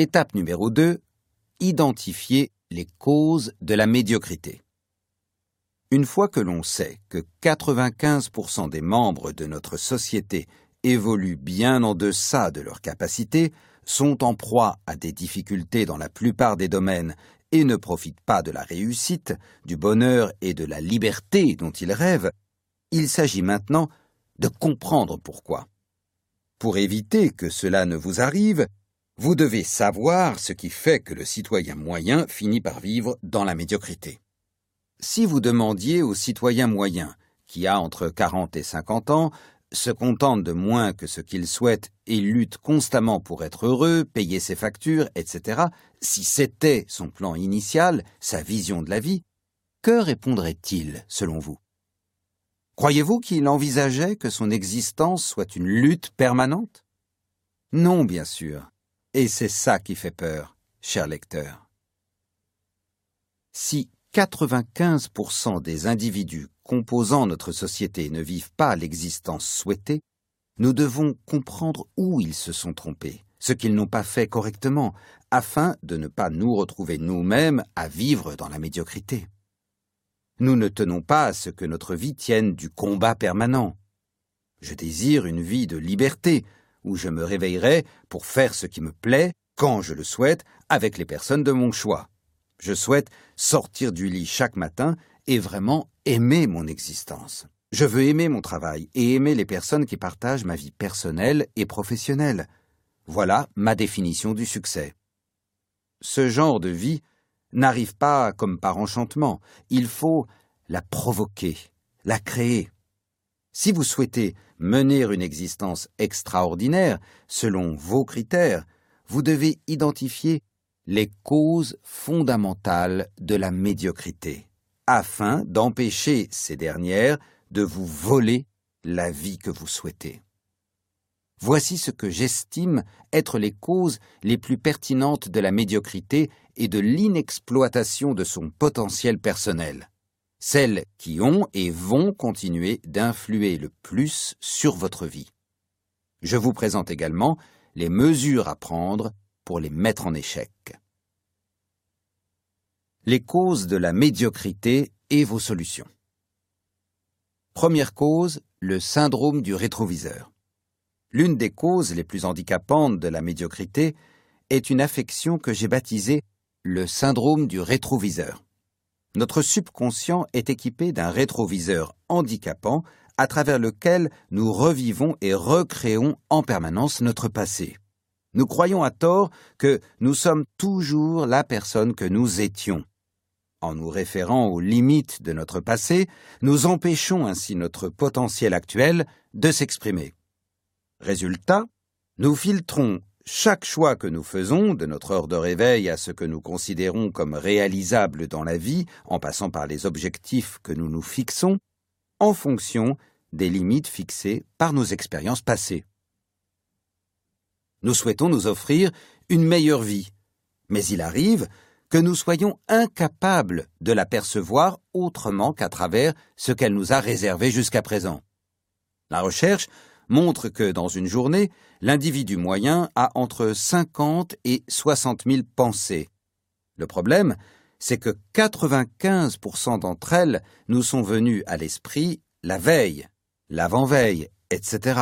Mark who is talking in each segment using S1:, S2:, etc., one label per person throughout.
S1: Étape numéro 2. Identifier les causes de la médiocrité. Une fois que l'on sait que 95% des membres de notre société évoluent bien en deçà de leurs capacités, sont en proie à des difficultés dans la plupart des domaines et ne profitent pas de la réussite, du bonheur et de la liberté dont ils rêvent, il s'agit maintenant de comprendre pourquoi. Pour éviter que cela ne vous arrive, vous devez savoir ce qui fait que le citoyen moyen finit par vivre dans la médiocrité. Si vous demandiez au citoyen moyen, qui a entre 40 et 50 ans, se contente de moins que ce qu'il souhaite et lutte constamment pour être heureux, payer ses factures, etc., si c'était son plan initial, sa vision de la vie, que répondrait-il, selon vous? Croyez-vous qu'il envisageait que son existence soit une lutte permanente? Non, bien sûr. Et c'est ça qui fait peur, cher lecteur. Si 95% des individus composant notre société ne vivent pas l'existence souhaitée, nous devons comprendre où ils se sont trompés, ce qu'ils n'ont pas fait correctement, afin de ne pas nous retrouver nous-mêmes à vivre dans la médiocrité. Nous ne tenons pas à ce que notre vie tienne du combat permanent. Je désire une vie de liberté, où je me réveillerai pour faire ce qui me plaît, quand je le souhaite, avec les personnes de mon choix. Je souhaite sortir du lit chaque matin et vraiment aimer mon existence. Je veux aimer mon travail et aimer les personnes qui partagent ma vie personnelle et professionnelle. Voilà ma définition du succès. Ce genre de vie n'arrive pas comme par enchantement. Il faut la provoquer, la créer. Si vous souhaitez mener une existence extraordinaire selon vos critères, vous devez identifier les causes fondamentales de la médiocrité, afin d'empêcher ces dernières de vous voler la vie que vous souhaitez. Voici ce que j'estime être les causes les plus pertinentes de la médiocrité et de l'inexploitation de son potentiel personnel, celles qui ont et vont continuer d'influer le plus sur votre vie. Je vous présente également les mesures à prendre pour les mettre en échec. Les causes de la médiocrité et vos solutions. Première cause, le syndrome du rétroviseur. L'une des causes les plus handicapantes de la médiocrité est une affection que j'ai baptisée le syndrome du rétroviseur. Notre subconscient est équipé d'un rétroviseur handicapant à travers lequel nous revivons et recréons en permanence notre passé. Nous croyons à tort que nous sommes toujours la personne que nous étions. En nous référant aux limites de notre passé, nous empêchons ainsi notre potentiel actuel de s'exprimer. Résultat, nous filtrons chaque choix que nous faisons, de notre heure de réveil à ce que nous considérons comme réalisable dans la vie, en passant par les objectifs que nous nous fixons, en fonction des limites fixées par nos expériences passées. Nous souhaitons nous offrir une meilleure vie. Mais il arrive que nous soyons incapables de la percevoir autrement qu'à travers ce qu'elle nous a réservé jusqu'à présent. La recherche montre que dans une journée, l'individu moyen a entre 50 et 60 000 pensées. Le problème, c'est que 95% d'entre elles nous sont venues à l'esprit la veille, l'avant-veille, etc.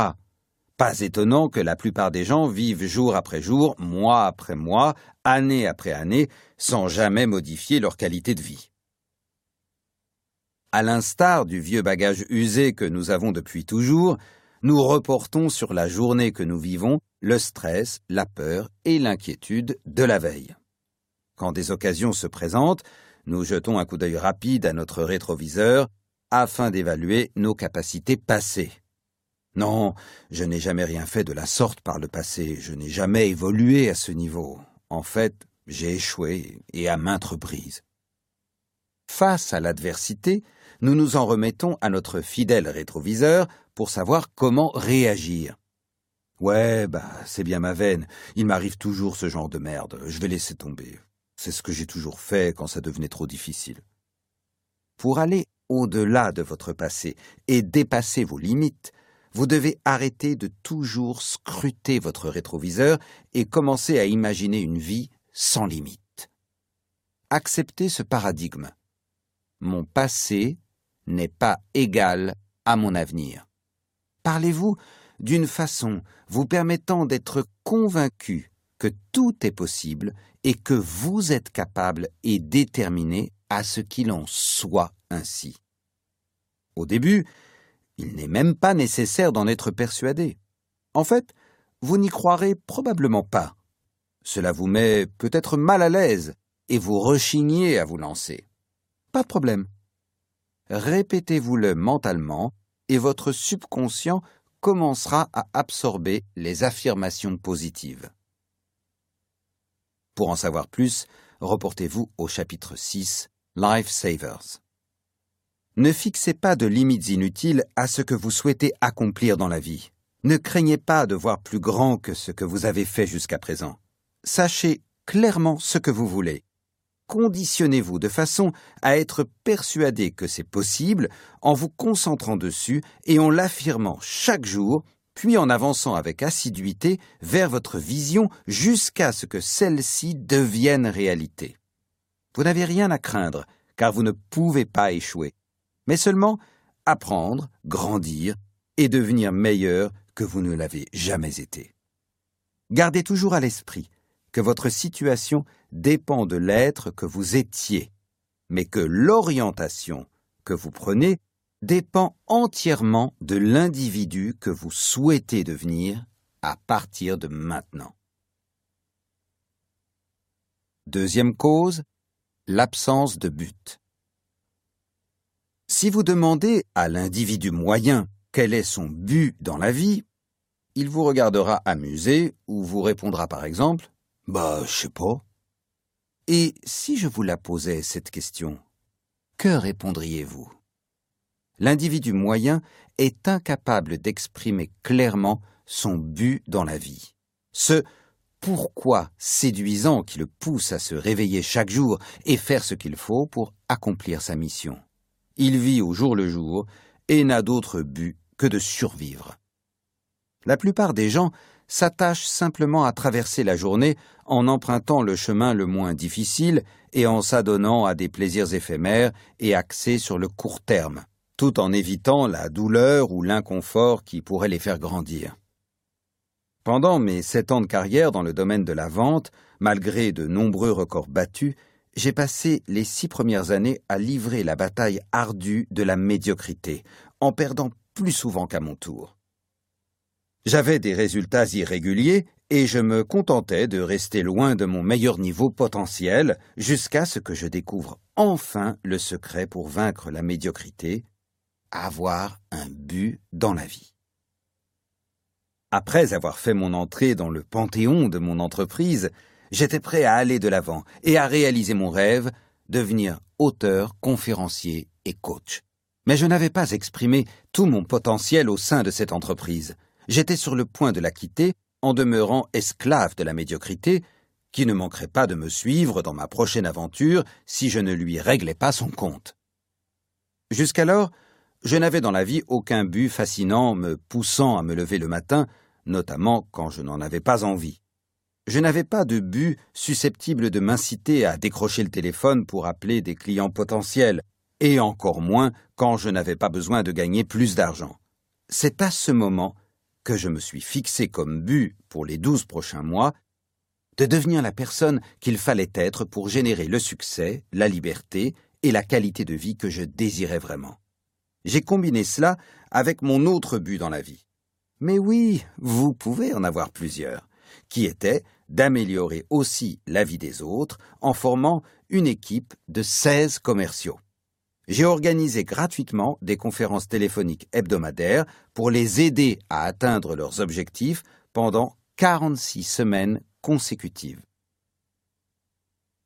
S1: Pas étonnant que la plupart des gens vivent jour après jour, mois après mois, année après année, sans jamais modifier leur qualité de vie. À l'instar du vieux bagage usé que nous avons depuis toujours, nous reportons sur la journée que nous vivons le stress, la peur et l'inquiétude de la veille. Quand des occasions se présentent, nous jetons un coup d'œil rapide à notre rétroviseur afin d'évaluer nos capacités passées. Non, je n'ai jamais rien fait de la sorte par le passé, je n'ai jamais évolué à ce niveau. En fait, j'ai échoué, et à maintes reprises. Face à l'adversité, nous nous en remettons à notre fidèle rétroviseur pour savoir comment réagir. Ouais, bah, c'est bien ma veine. Il m'arrive toujours ce genre de merde. Je vais laisser tomber. C'est ce que j'ai toujours fait quand ça devenait trop difficile. Pour aller au-delà de votre passé et dépasser vos limites, vous devez arrêter de toujours scruter votre rétroviseur et commencer à imaginer une vie sans limite. Acceptez ce paradigme. Mon passé n'est pas égal à mon avenir. Parlez-vous d'une façon vous permettant d'être convaincu que tout est possible et que vous êtes capable et déterminé à ce qu'il en soit ainsi. Au début, il n'est même pas nécessaire d'en être persuadé. En fait, vous n'y croirez probablement pas. Cela vous met peut-être mal à l'aise et vous rechignez à vous lancer. Pas de problème. Répétez-vous-le mentalement et votre subconscient commencera à absorber les affirmations positives. Pour en savoir plus, reportez-vous au chapitre 6, Life Savers. Ne fixez pas de limites inutiles à ce que vous souhaitez accomplir dans la vie. Ne craignez pas de voir plus grand que ce que vous avez fait jusqu'à présent. Sachez clairement ce que vous voulez. Conditionnez-vous de façon à être persuadé que c'est possible en vous concentrant dessus et en l'affirmant chaque jour, puis en avançant avec assiduité vers votre vision jusqu'à ce que celle-ci devienne réalité. Vous n'avez rien à craindre, car vous ne pouvez pas échouer mais seulement apprendre, grandir et devenir meilleur que vous ne l'avez jamais été. Gardez toujours à l'esprit que votre situation dépend de l'être que vous étiez, mais que l'orientation que vous prenez dépend entièrement de l'individu que vous souhaitez devenir à partir de maintenant. Deuxième cause, l'absence de but. Si vous demandez à l'individu moyen quel est son but dans la vie, il vous regardera amusé ou vous répondra par exemple Bah, je sais pas. Et si je vous la posais cette question, que répondriez-vous? L'individu moyen est incapable d'exprimer clairement son but dans la vie. Ce pourquoi séduisant qui le pousse à se réveiller chaque jour et faire ce qu'il faut pour accomplir sa mission. Il vit au jour le jour et n'a d'autre but que de survivre. La plupart des gens s'attachent simplement à traverser la journée en empruntant le chemin le moins difficile et en s'adonnant à des plaisirs éphémères et axés sur le court terme, tout en évitant la douleur ou l'inconfort qui pourrait les faire grandir. Pendant mes sept ans de carrière dans le domaine de la vente, malgré de nombreux records battus, j'ai passé les six premières années à livrer la bataille ardue de la médiocrité, en perdant plus souvent qu'à mon tour. J'avais des résultats irréguliers et je me contentais de rester loin de mon meilleur niveau potentiel jusqu'à ce que je découvre enfin le secret pour vaincre la médiocrité, avoir un but dans la vie. Après avoir fait mon entrée dans le panthéon de mon entreprise, j'étais prêt à aller de l'avant et à réaliser mon rêve, devenir auteur, conférencier et coach. Mais je n'avais pas exprimé tout mon potentiel au sein de cette entreprise. J'étais sur le point de la quitter en demeurant esclave de la médiocrité, qui ne manquerait pas de me suivre dans ma prochaine aventure si je ne lui réglais pas son compte. Jusqu'alors, je n'avais dans la vie aucun but fascinant me poussant à me lever le matin, notamment quand je n'en avais pas envie. Je n'avais pas de but susceptible de m'inciter à décrocher le téléphone pour appeler des clients potentiels, et encore moins quand je n'avais pas besoin de gagner plus d'argent. C'est à ce moment que je me suis fixé comme but pour les douze prochains mois de devenir la personne qu'il fallait être pour générer le succès, la liberté et la qualité de vie que je désirais vraiment. J'ai combiné cela avec mon autre but dans la vie. Mais oui, vous pouvez en avoir plusieurs, qui était d'améliorer aussi la vie des autres en formant une équipe de 16 commerciaux. J'ai organisé gratuitement des conférences téléphoniques hebdomadaires pour les aider à atteindre leurs objectifs pendant 46 semaines consécutives.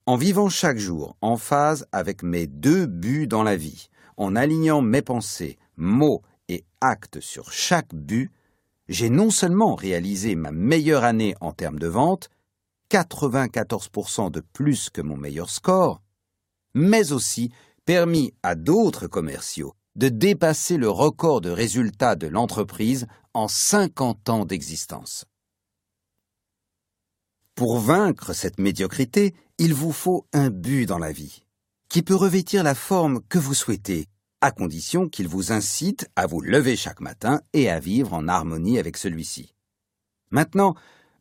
S1: En vivant chaque jour en phase avec mes deux buts dans la vie, en alignant mes pensées, mots et actes sur chaque but, j'ai non seulement réalisé ma meilleure année en termes de vente, 94% de plus que mon meilleur score, mais aussi permis à d'autres commerciaux de dépasser le record de résultats de l'entreprise en 50 ans d'existence. Pour vaincre cette médiocrité, il vous faut un but dans la vie, qui peut revêtir la forme que vous souhaitez, à condition qu'il vous incite à vous lever chaque matin et à vivre en harmonie avec celui-ci. Maintenant,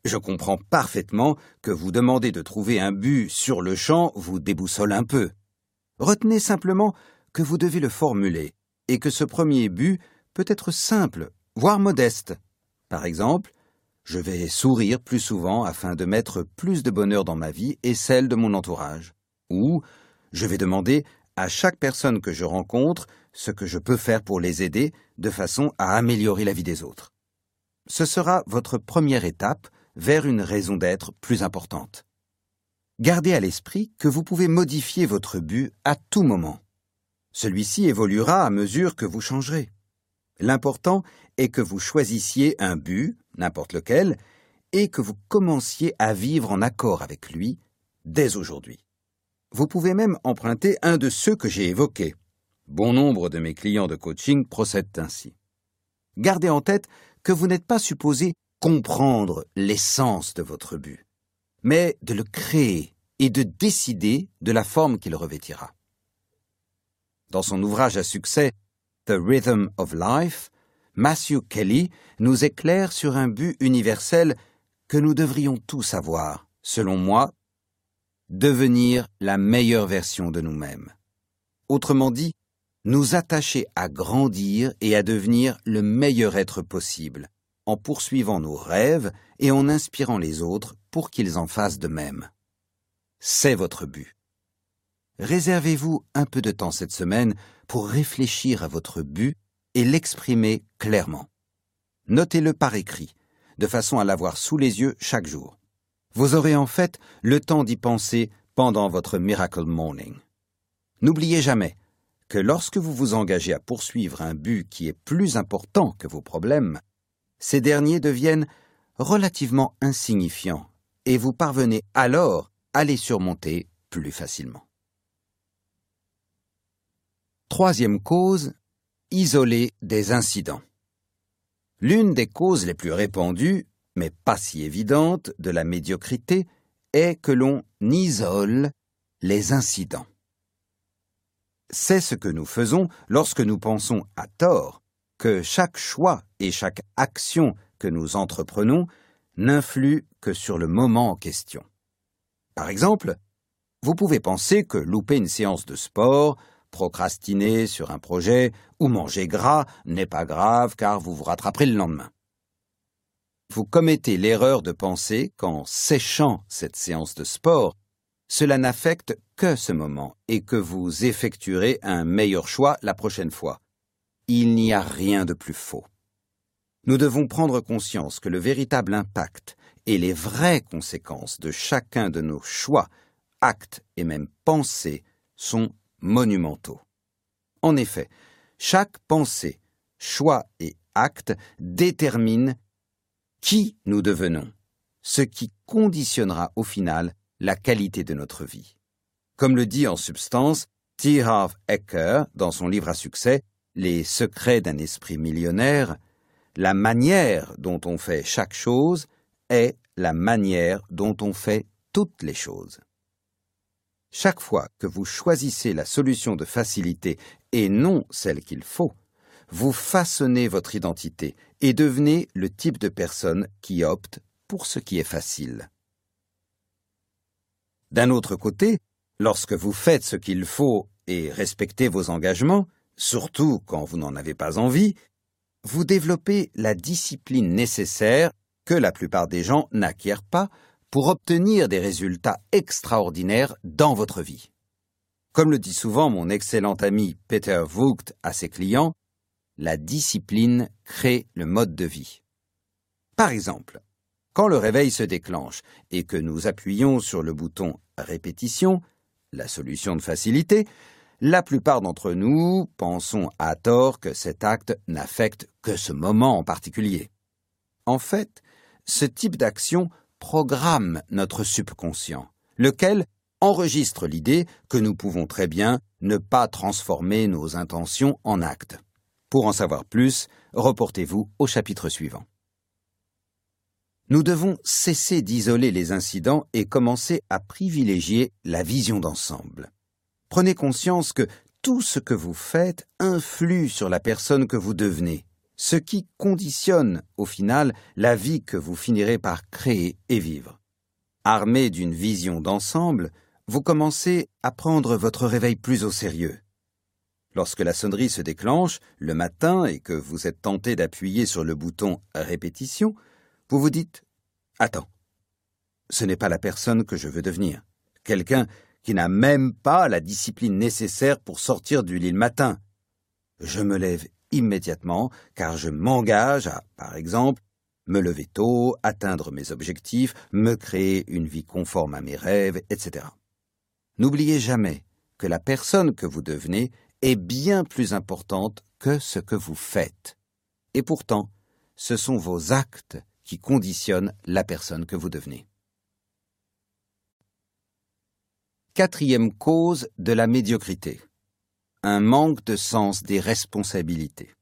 S1: je comprends parfaitement que vous demander de trouver un but sur le champ vous déboussole un peu. Retenez simplement que vous devez le formuler et que ce premier but peut être simple, voire modeste. Par exemple, je vais sourire plus souvent afin de mettre plus de bonheur dans ma vie et celle de mon entourage. Ou je vais demander à chaque personne que je rencontre ce que je peux faire pour les aider de façon à améliorer la vie des autres. Ce sera votre première étape vers une raison d'être plus importante. Gardez à l'esprit que vous pouvez modifier votre but à tout moment. Celui-ci évoluera à mesure que vous changerez. L'important est que vous choisissiez un but, n'importe lequel, et que vous commenciez à vivre en accord avec lui dès aujourd'hui. Vous pouvez même emprunter un de ceux que j'ai évoqués. Bon nombre de mes clients de coaching procèdent ainsi. Gardez en tête que vous n'êtes pas supposé comprendre l'essence de votre but, mais de le créer et de décider de la forme qu'il revêtira. Dans son ouvrage à succès The Rhythm of Life, Matthew Kelly nous éclaire sur un but universel que nous devrions tous avoir, selon moi, devenir la meilleure version de nous-mêmes. Autrement dit, nous attacher à grandir et à devenir le meilleur être possible, en poursuivant nos rêves et en inspirant les autres pour qu'ils en fassent de même. C'est votre but. Réservez-vous un peu de temps cette semaine pour réfléchir à votre but et l'exprimer clairement. Notez-le par écrit, de façon à l'avoir sous les yeux chaque jour. Vous aurez en fait le temps d'y penser pendant votre Miracle Morning. N'oubliez jamais que lorsque vous vous engagez à poursuivre un but qui est plus important que vos problèmes, ces derniers deviennent relativement insignifiants et vous parvenez alors à les surmonter plus facilement. Troisième cause, isoler des incidents. L'une des causes les plus répandues mais pas si évidente, de la médiocrité est que l'on isole les incidents. C'est ce que nous faisons lorsque nous pensons à tort que chaque choix et chaque action que nous entreprenons n'influent que sur le moment en question. Par exemple, vous pouvez penser que louper une séance de sport, procrastiner sur un projet ou manger gras n'est pas grave car vous vous rattraperez le lendemain vous commettez l'erreur de penser qu'en séchant cette séance de sport, cela n'affecte que ce moment et que vous effectuerez un meilleur choix la prochaine fois. Il n'y a rien de plus faux. Nous devons prendre conscience que le véritable impact et les vraies conséquences de chacun de nos choix, actes et même pensées sont monumentaux. En effet, chaque pensée, choix et acte détermine qui nous devenons, ce qui conditionnera au final la qualité de notre vie. Comme le dit en substance T. Harv Eker dans son livre à succès Les secrets d'un esprit millionnaire, la manière dont on fait chaque chose est la manière dont on fait toutes les choses. Chaque fois que vous choisissez la solution de facilité et non celle qu'il faut, vous façonnez votre identité et devenez le type de personne qui opte pour ce qui est facile. D'un autre côté, lorsque vous faites ce qu'il faut et respectez vos engagements, surtout quand vous n'en avez pas envie, vous développez la discipline nécessaire que la plupart des gens n'acquièrent pas pour obtenir des résultats extraordinaires dans votre vie. Comme le dit souvent mon excellent ami Peter Vogt à ses clients, la discipline crée le mode de vie. Par exemple, quand le réveil se déclenche et que nous appuyons sur le bouton répétition, la solution de facilité, la plupart d'entre nous pensons à tort que cet acte n'affecte que ce moment en particulier. En fait, ce type d'action programme notre subconscient, lequel enregistre l'idée que nous pouvons très bien ne pas transformer nos intentions en actes. Pour en savoir plus, reportez-vous au chapitre suivant. Nous devons cesser d'isoler les incidents et commencer à privilégier la vision d'ensemble. Prenez conscience que tout ce que vous faites influe sur la personne que vous devenez, ce qui conditionne, au final, la vie que vous finirez par créer et vivre. Armé d'une vision d'ensemble, vous commencez à prendre votre réveil plus au sérieux. Lorsque la sonnerie se déclenche le matin et que vous êtes tenté d'appuyer sur le bouton répétition, vous vous dites Attends, ce n'est pas la personne que je veux devenir. Quelqu'un qui n'a même pas la discipline nécessaire pour sortir du lit le matin. Je me lève immédiatement car je m'engage à, par exemple, me lever tôt, atteindre mes objectifs, me créer une vie conforme à mes rêves, etc. N'oubliez jamais que la personne que vous devenez est bien plus importante que ce que vous faites. Et pourtant, ce sont vos actes qui conditionnent la personne que vous devenez. Quatrième cause de la médiocrité. Un manque de sens des responsabilités.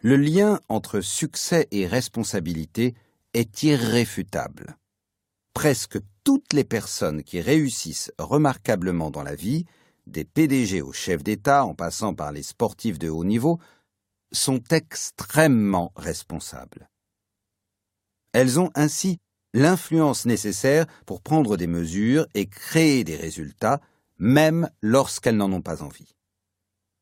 S1: Le lien entre succès et responsabilité est irréfutable. Presque toutes les personnes qui réussissent remarquablement dans la vie, des PDG aux chefs d'État en passant par les sportifs de haut niveau, sont extrêmement responsables. Elles ont ainsi l'influence nécessaire pour prendre des mesures et créer des résultats, même lorsqu'elles n'en ont pas envie.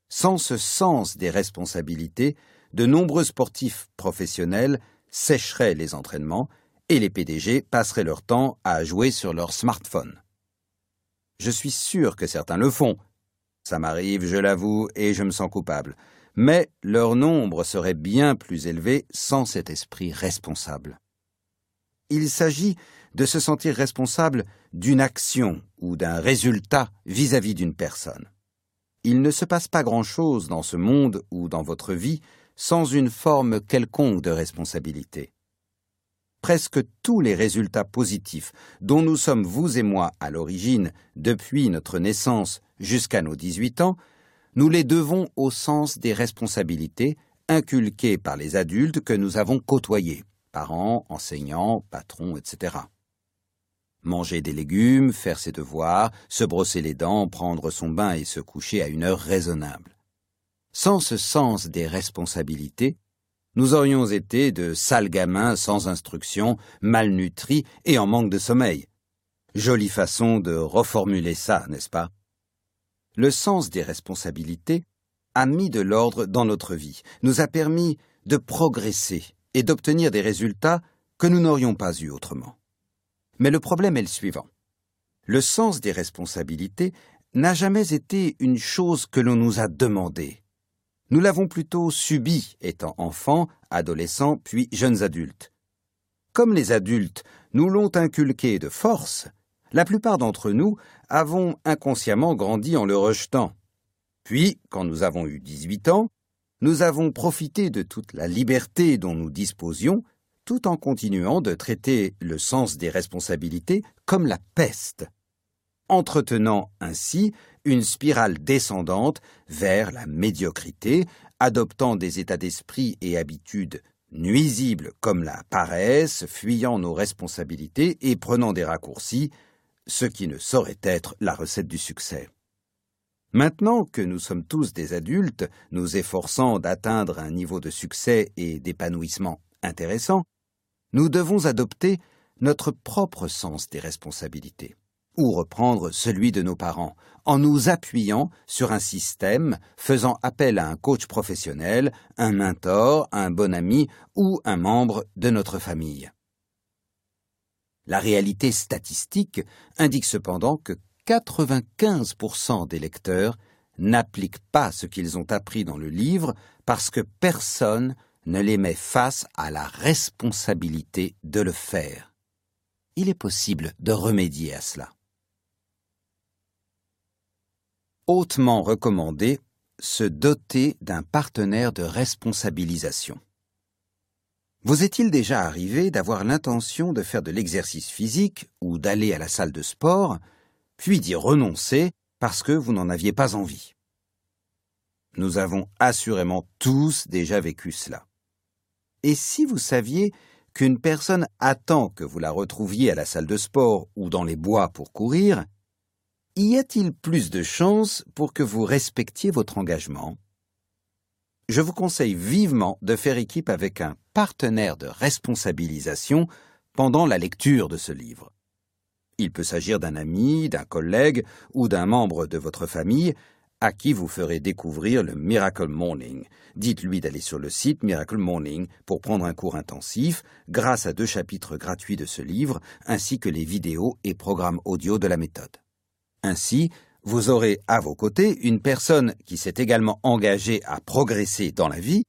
S1: Sans ce sens des responsabilités, de nombreux sportifs professionnels sécheraient les entraînements et les PDG passeraient leur temps à jouer sur leur smartphone. Je suis sûr que certains le font. Ça m'arrive, je l'avoue, et je me sens coupable. Mais leur nombre serait bien plus élevé sans cet esprit responsable. Il s'agit de se sentir responsable d'une action ou d'un résultat vis-à-vis d'une personne. Il ne se passe pas grand-chose dans ce monde ou dans votre vie sans une forme quelconque de responsabilité. Presque tous les résultats positifs dont nous sommes vous et moi à l'origine depuis notre naissance jusqu'à nos 18 ans, nous les devons au sens des responsabilités inculquées par les adultes que nous avons côtoyés parents, enseignants, patrons, etc. Manger des légumes, faire ses devoirs, se brosser les dents, prendre son bain et se coucher à une heure raisonnable. Sans ce sens des responsabilités, nous aurions été de sales gamins sans instruction, malnutris et en manque de sommeil. Jolie façon de reformuler ça, n'est-ce pas? Le sens des responsabilités a mis de l'ordre dans notre vie, nous a permis de progresser et d'obtenir des résultats que nous n'aurions pas eus autrement. Mais le problème est le suivant. Le sens des responsabilités n'a jamais été une chose que l'on nous a demandée. Nous l'avons plutôt subi étant enfants, adolescents, puis jeunes adultes. Comme les adultes nous l'ont inculqué de force, la plupart d'entre nous avons inconsciemment grandi en le rejetant. Puis, quand nous avons eu 18 ans, nous avons profité de toute la liberté dont nous disposions, tout en continuant de traiter le sens des responsabilités comme la peste, entretenant ainsi une spirale descendante vers la médiocrité, adoptant des états d'esprit et habitudes nuisibles comme la paresse, fuyant nos responsabilités et prenant des raccourcis, ce qui ne saurait être la recette du succès. Maintenant que nous sommes tous des adultes, nous efforçant d'atteindre un niveau de succès et d'épanouissement intéressant, nous devons adopter notre propre sens des responsabilités, ou reprendre celui de nos parents, en nous appuyant sur un système faisant appel à un coach professionnel, un mentor, un bon ami ou un membre de notre famille. La réalité statistique indique cependant que 95% des lecteurs n'appliquent pas ce qu'ils ont appris dans le livre parce que personne ne les met face à la responsabilité de le faire. Il est possible de remédier à cela. Hautement recommandé, se doter d'un partenaire de responsabilisation. Vous est-il déjà arrivé d'avoir l'intention de faire de l'exercice physique ou d'aller à la salle de sport puis d'y renoncer parce que vous n'en aviez pas envie. Nous avons assurément tous déjà vécu cela. Et si vous saviez qu'une personne attend que vous la retrouviez à la salle de sport ou dans les bois pour courir, y a-t-il plus de chances pour que vous respectiez votre engagement? Je vous conseille vivement de faire équipe avec un partenaire de responsabilisation pendant la lecture de ce livre. Il peut s'agir d'un ami, d'un collègue ou d'un membre de votre famille à qui vous ferez découvrir le Miracle Morning. Dites-lui d'aller sur le site Miracle Morning pour prendre un cours intensif grâce à deux chapitres gratuits de ce livre ainsi que les vidéos et programmes audio de la méthode. Ainsi, vous aurez à vos côtés une personne qui s'est également engagée à progresser dans la vie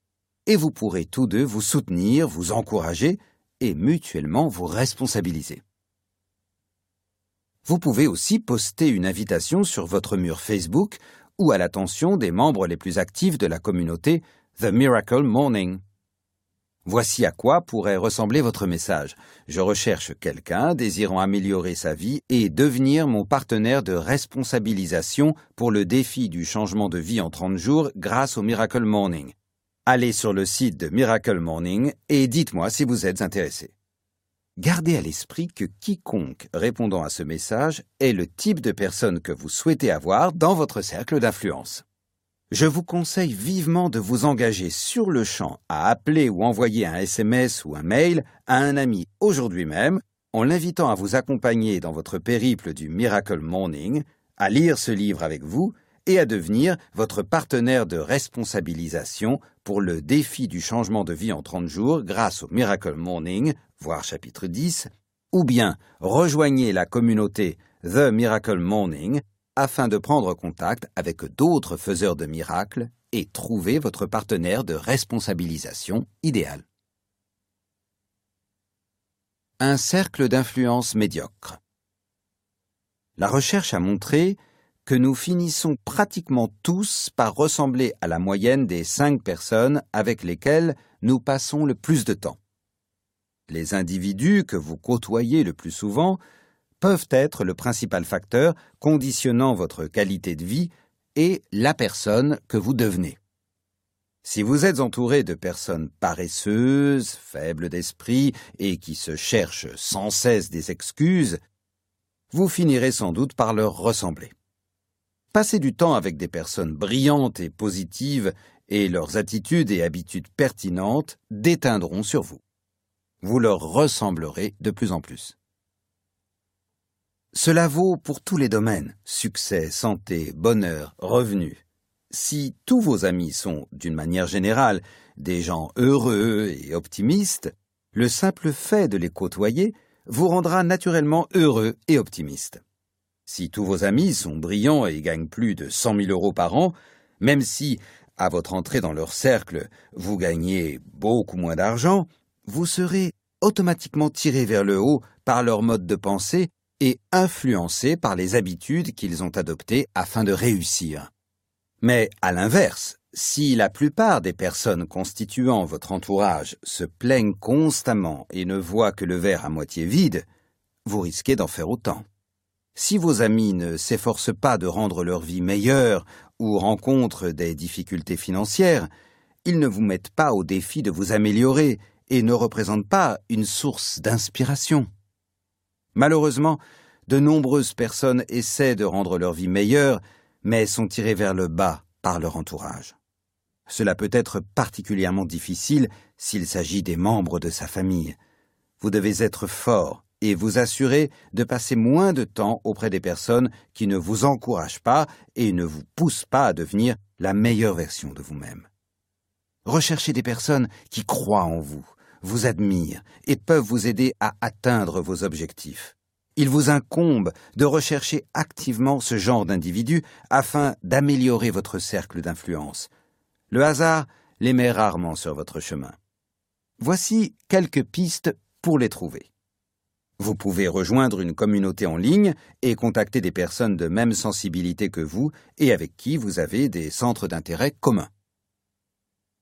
S1: et vous pourrez tous deux vous soutenir, vous encourager et mutuellement vous responsabiliser. Vous pouvez aussi poster une invitation sur votre mur Facebook ou à l'attention des membres les plus actifs de la communauté The Miracle Morning. Voici à quoi pourrait ressembler votre message. Je recherche quelqu'un désirant améliorer sa vie et devenir mon partenaire de responsabilisation pour le défi du changement de vie en 30 jours grâce au Miracle Morning. Allez sur le site de Miracle Morning et dites-moi si vous êtes intéressé. Gardez à l'esprit que quiconque répondant à ce message est le type de personne que vous souhaitez avoir dans votre cercle d'influence. Je vous conseille vivement de vous engager sur le champ à appeler ou envoyer un SMS ou un mail à un ami aujourd'hui même en l'invitant à vous accompagner dans votre périple du Miracle Morning, à lire ce livre avec vous et à devenir votre partenaire de responsabilisation pour le défi du changement de vie en 30 jours grâce au Miracle Morning, voire chapitre 10, ou bien rejoignez la communauté The Miracle Morning afin de prendre contact avec d'autres faiseurs de miracles et trouver votre partenaire de responsabilisation idéal. Un cercle d'influence médiocre. La recherche a montré nous finissons pratiquement tous par ressembler à la moyenne des cinq personnes avec lesquelles nous passons le plus de temps. Les individus que vous côtoyez le plus souvent peuvent être le principal facteur conditionnant votre qualité de vie et la personne que vous devenez. Si vous êtes entouré de personnes paresseuses, faibles d'esprit et qui se cherchent sans cesse des excuses, vous finirez sans doute par leur ressembler. Passez du temps avec des personnes brillantes et positives et leurs attitudes et habitudes pertinentes déteindront sur vous. Vous leur ressemblerez de plus en plus. Cela vaut pour tous les domaines, succès, santé, bonheur, revenus. Si tous vos amis sont, d'une manière générale, des gens heureux et optimistes, le simple fait de les côtoyer vous rendra naturellement heureux et optimiste. Si tous vos amis sont brillants et gagnent plus de cent mille euros par an, même si, à votre entrée dans leur cercle, vous gagnez beaucoup moins d'argent, vous serez automatiquement tiré vers le haut par leur mode de pensée et influencé par les habitudes qu'ils ont adoptées afin de réussir. Mais à l'inverse, si la plupart des personnes constituant votre entourage se plaignent constamment et ne voient que le verre à moitié vide, vous risquez d'en faire autant. Si vos amis ne s'efforcent pas de rendre leur vie meilleure ou rencontrent des difficultés financières, ils ne vous mettent pas au défi de vous améliorer et ne représentent pas une source d'inspiration. Malheureusement, de nombreuses personnes essaient de rendre leur vie meilleure, mais sont tirées vers le bas par leur entourage. Cela peut être particulièrement difficile s'il s'agit des membres de sa famille. Vous devez être fort et vous assurer de passer moins de temps auprès des personnes qui ne vous encouragent pas et ne vous poussent pas à devenir la meilleure version de vous-même. Recherchez des personnes qui croient en vous, vous admirent et peuvent vous aider à atteindre vos objectifs. Il vous incombe de rechercher activement ce genre d'individus afin d'améliorer votre cercle d'influence. Le hasard les met rarement sur votre chemin. Voici quelques pistes pour les trouver. Vous pouvez rejoindre une communauté en ligne et contacter des personnes de même sensibilité que vous et avec qui vous avez des centres d'intérêt communs.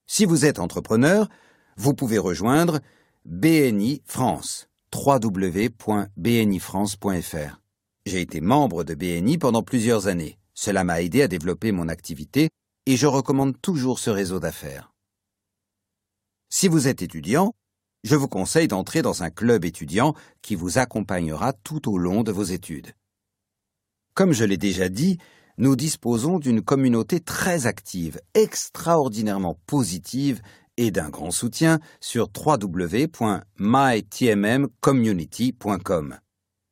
S1: Si vous êtes entrepreneur, vous pouvez rejoindre BNI France www.bnifrance.fr. J'ai été membre de BNI pendant plusieurs années. Cela m'a aidé à développer mon activité et je recommande toujours ce réseau d'affaires. Si vous êtes étudiant, je vous conseille d'entrer dans un club étudiant qui vous accompagnera tout au long de vos études. Comme je l'ai déjà dit, nous disposons d'une communauté très active, extraordinairement positive et d'un grand soutien sur www.mytmmcommunity.com.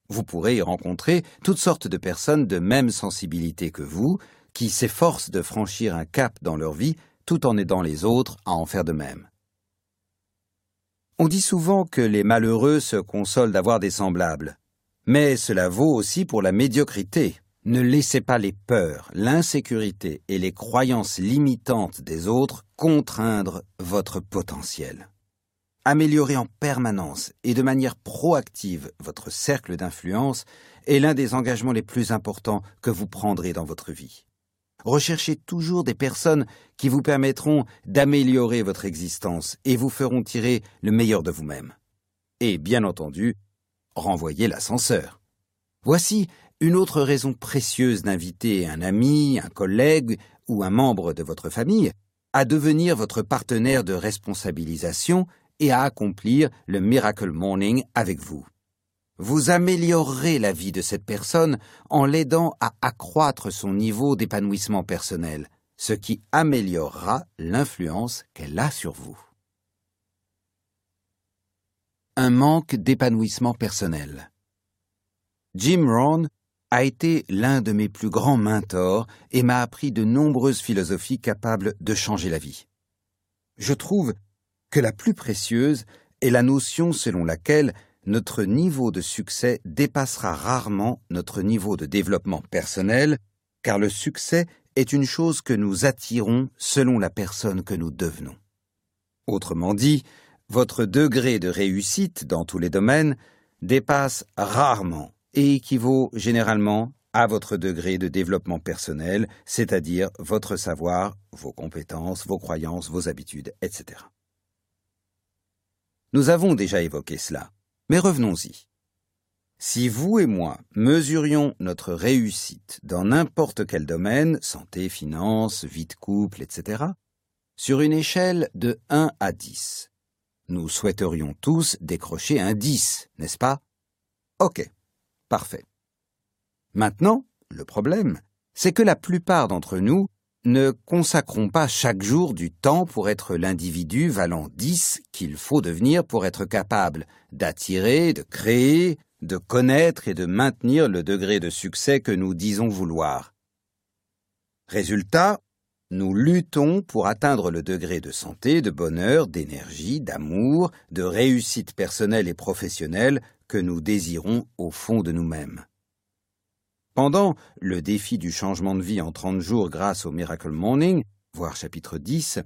S1: Vous pourrez y rencontrer toutes sortes de personnes de même sensibilité que vous, qui s'efforcent de franchir un cap dans leur vie tout en aidant les autres à en faire de même. On dit souvent que les malheureux se consolent d'avoir des semblables. Mais cela vaut aussi pour la médiocrité. Ne laissez pas les peurs, l'insécurité et les croyances limitantes des autres contraindre votre potentiel. Améliorer en permanence et de manière proactive votre cercle d'influence est l'un des engagements les plus importants que vous prendrez dans votre vie. Recherchez toujours des personnes qui vous permettront d'améliorer votre existence et vous feront tirer le meilleur de vous-même. Et bien entendu, renvoyez l'ascenseur. Voici une autre raison précieuse d'inviter un ami, un collègue ou un membre de votre famille à devenir votre partenaire de responsabilisation et à accomplir le Miracle Morning avec vous vous améliorerez la vie de cette personne en l'aidant à accroître son niveau d'épanouissement personnel, ce qui améliorera l'influence qu'elle a sur vous. Un manque d'épanouissement personnel. Jim Rohn a été l'un de mes plus grands mentors et m'a appris de nombreuses philosophies capables de changer la vie. Je trouve que la plus précieuse est la notion selon laquelle notre niveau de succès dépassera rarement notre niveau de développement personnel, car le succès est une chose que nous attirons selon la personne que nous devenons. Autrement dit, votre degré de réussite dans tous les domaines dépasse rarement et équivaut généralement à votre degré de développement personnel, c'est-à-dire votre savoir, vos compétences, vos croyances, vos habitudes, etc. Nous avons déjà évoqué cela. Mais revenons-y. Si vous et moi mesurions notre réussite dans n'importe quel domaine, santé, finance, vie de couple, etc., sur une échelle de 1 à 10, nous souhaiterions tous décrocher un 10, n'est-ce pas? Ok, parfait. Maintenant, le problème, c'est que la plupart d'entre nous ne consacrons pas chaque jour du temps pour être l'individu valant dix qu'il faut devenir pour être capable d'attirer, de créer, de connaître et de maintenir le degré de succès que nous disons vouloir. Résultat, nous luttons pour atteindre le degré de santé, de bonheur, d'énergie, d'amour, de réussite personnelle et professionnelle que nous désirons au fond de nous-mêmes. Pendant le défi du changement de vie en 30 jours grâce au Miracle Morning, voire chapitre 10,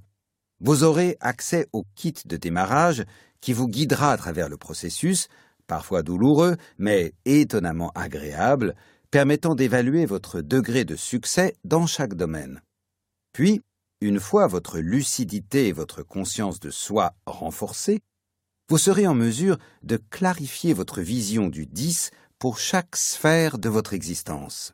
S1: vous aurez accès au kit de démarrage qui vous guidera à travers le processus, parfois douloureux, mais étonnamment agréable, permettant d'évaluer votre degré de succès dans chaque domaine. Puis, une fois votre lucidité et votre conscience de soi renforcées, vous serez en mesure de clarifier votre vision du 10 pour chaque sphère de votre existence.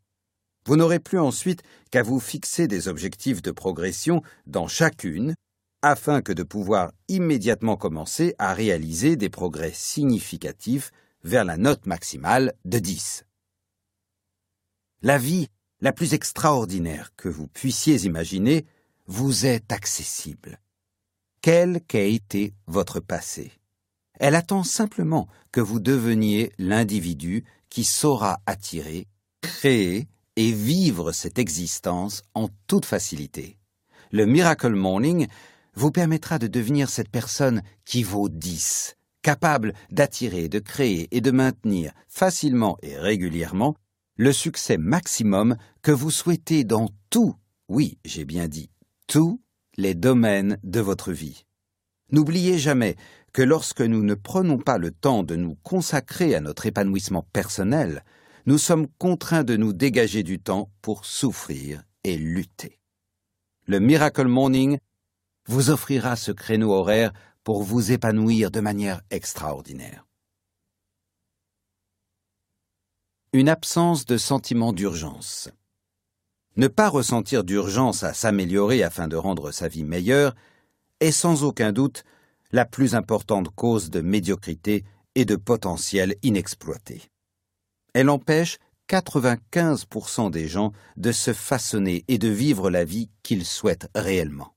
S1: Vous n'aurez plus ensuite qu'à vous fixer des objectifs de progression dans chacune, afin que de pouvoir immédiatement commencer à réaliser des progrès significatifs vers la note maximale de 10. La vie la plus extraordinaire que vous puissiez imaginer vous est accessible. Quel qu'ait été votre passé. Elle attend simplement que vous deveniez l'individu qui saura attirer, créer et vivre cette existence en toute facilité. Le Miracle Morning vous permettra de devenir cette personne qui vaut dix, capable d'attirer, de créer et de maintenir facilement et régulièrement le succès maximum que vous souhaitez dans tout, oui, j'ai bien dit, tous les domaines de votre vie. N'oubliez jamais que lorsque nous ne prenons pas le temps de nous consacrer à notre épanouissement personnel, nous sommes contraints de nous dégager du temps pour souffrir et lutter. Le Miracle Morning vous offrira ce créneau horaire pour vous épanouir de manière extraordinaire. Une absence de sentiment d'urgence. Ne pas ressentir d'urgence à s'améliorer afin de rendre sa vie meilleure est sans aucun doute la plus importante cause de médiocrité et de potentiel inexploité. Elle empêche 95% des gens de se façonner et de vivre la vie qu'ils souhaitent réellement.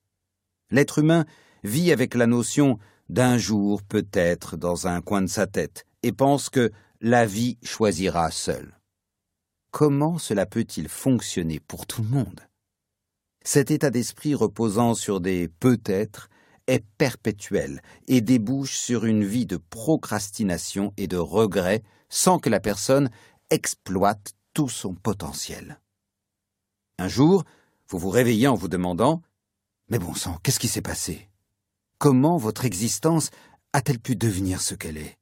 S1: L'être humain vit avec la notion d'un jour peut-être dans un coin de sa tête et pense que la vie choisira seule. Comment cela peut-il fonctionner pour tout le monde? Cet état d'esprit reposant sur des peut-être est perpétuel et débouche sur une vie de procrastination et de regret sans que la personne exploite tout son potentiel. Un jour, vous vous réveillez en vous demandant Mais bon sang, qu'est-ce qui s'est passé? Comment votre existence a-t-elle pu devenir ce qu'elle est?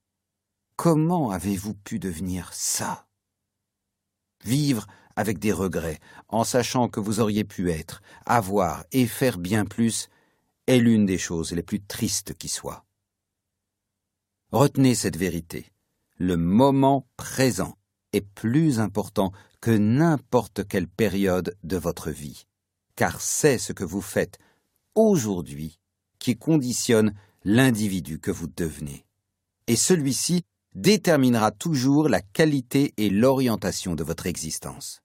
S1: Comment avez-vous pu devenir ça? Vivre avec des regrets, en sachant que vous auriez pu être, avoir et faire bien plus, est l'une des choses les plus tristes qui soient. Retenez cette vérité. Le moment présent est plus important que n'importe quelle période de votre vie, car c'est ce que vous faites aujourd'hui qui conditionne l'individu que vous devenez. Et celui-ci déterminera toujours la qualité et l'orientation de votre existence.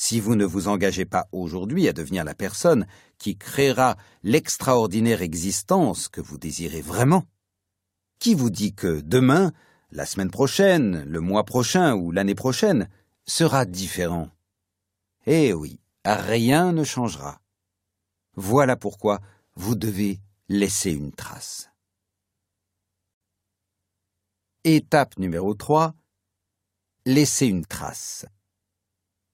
S1: Si vous ne vous engagez pas aujourd'hui à devenir la personne qui créera l'extraordinaire existence que vous désirez vraiment, qui vous dit que demain, la semaine prochaine, le mois prochain ou l'année prochaine sera différent? Eh oui, rien ne changera. Voilà pourquoi vous devez laisser une trace. Étape numéro 3. Laisser une trace.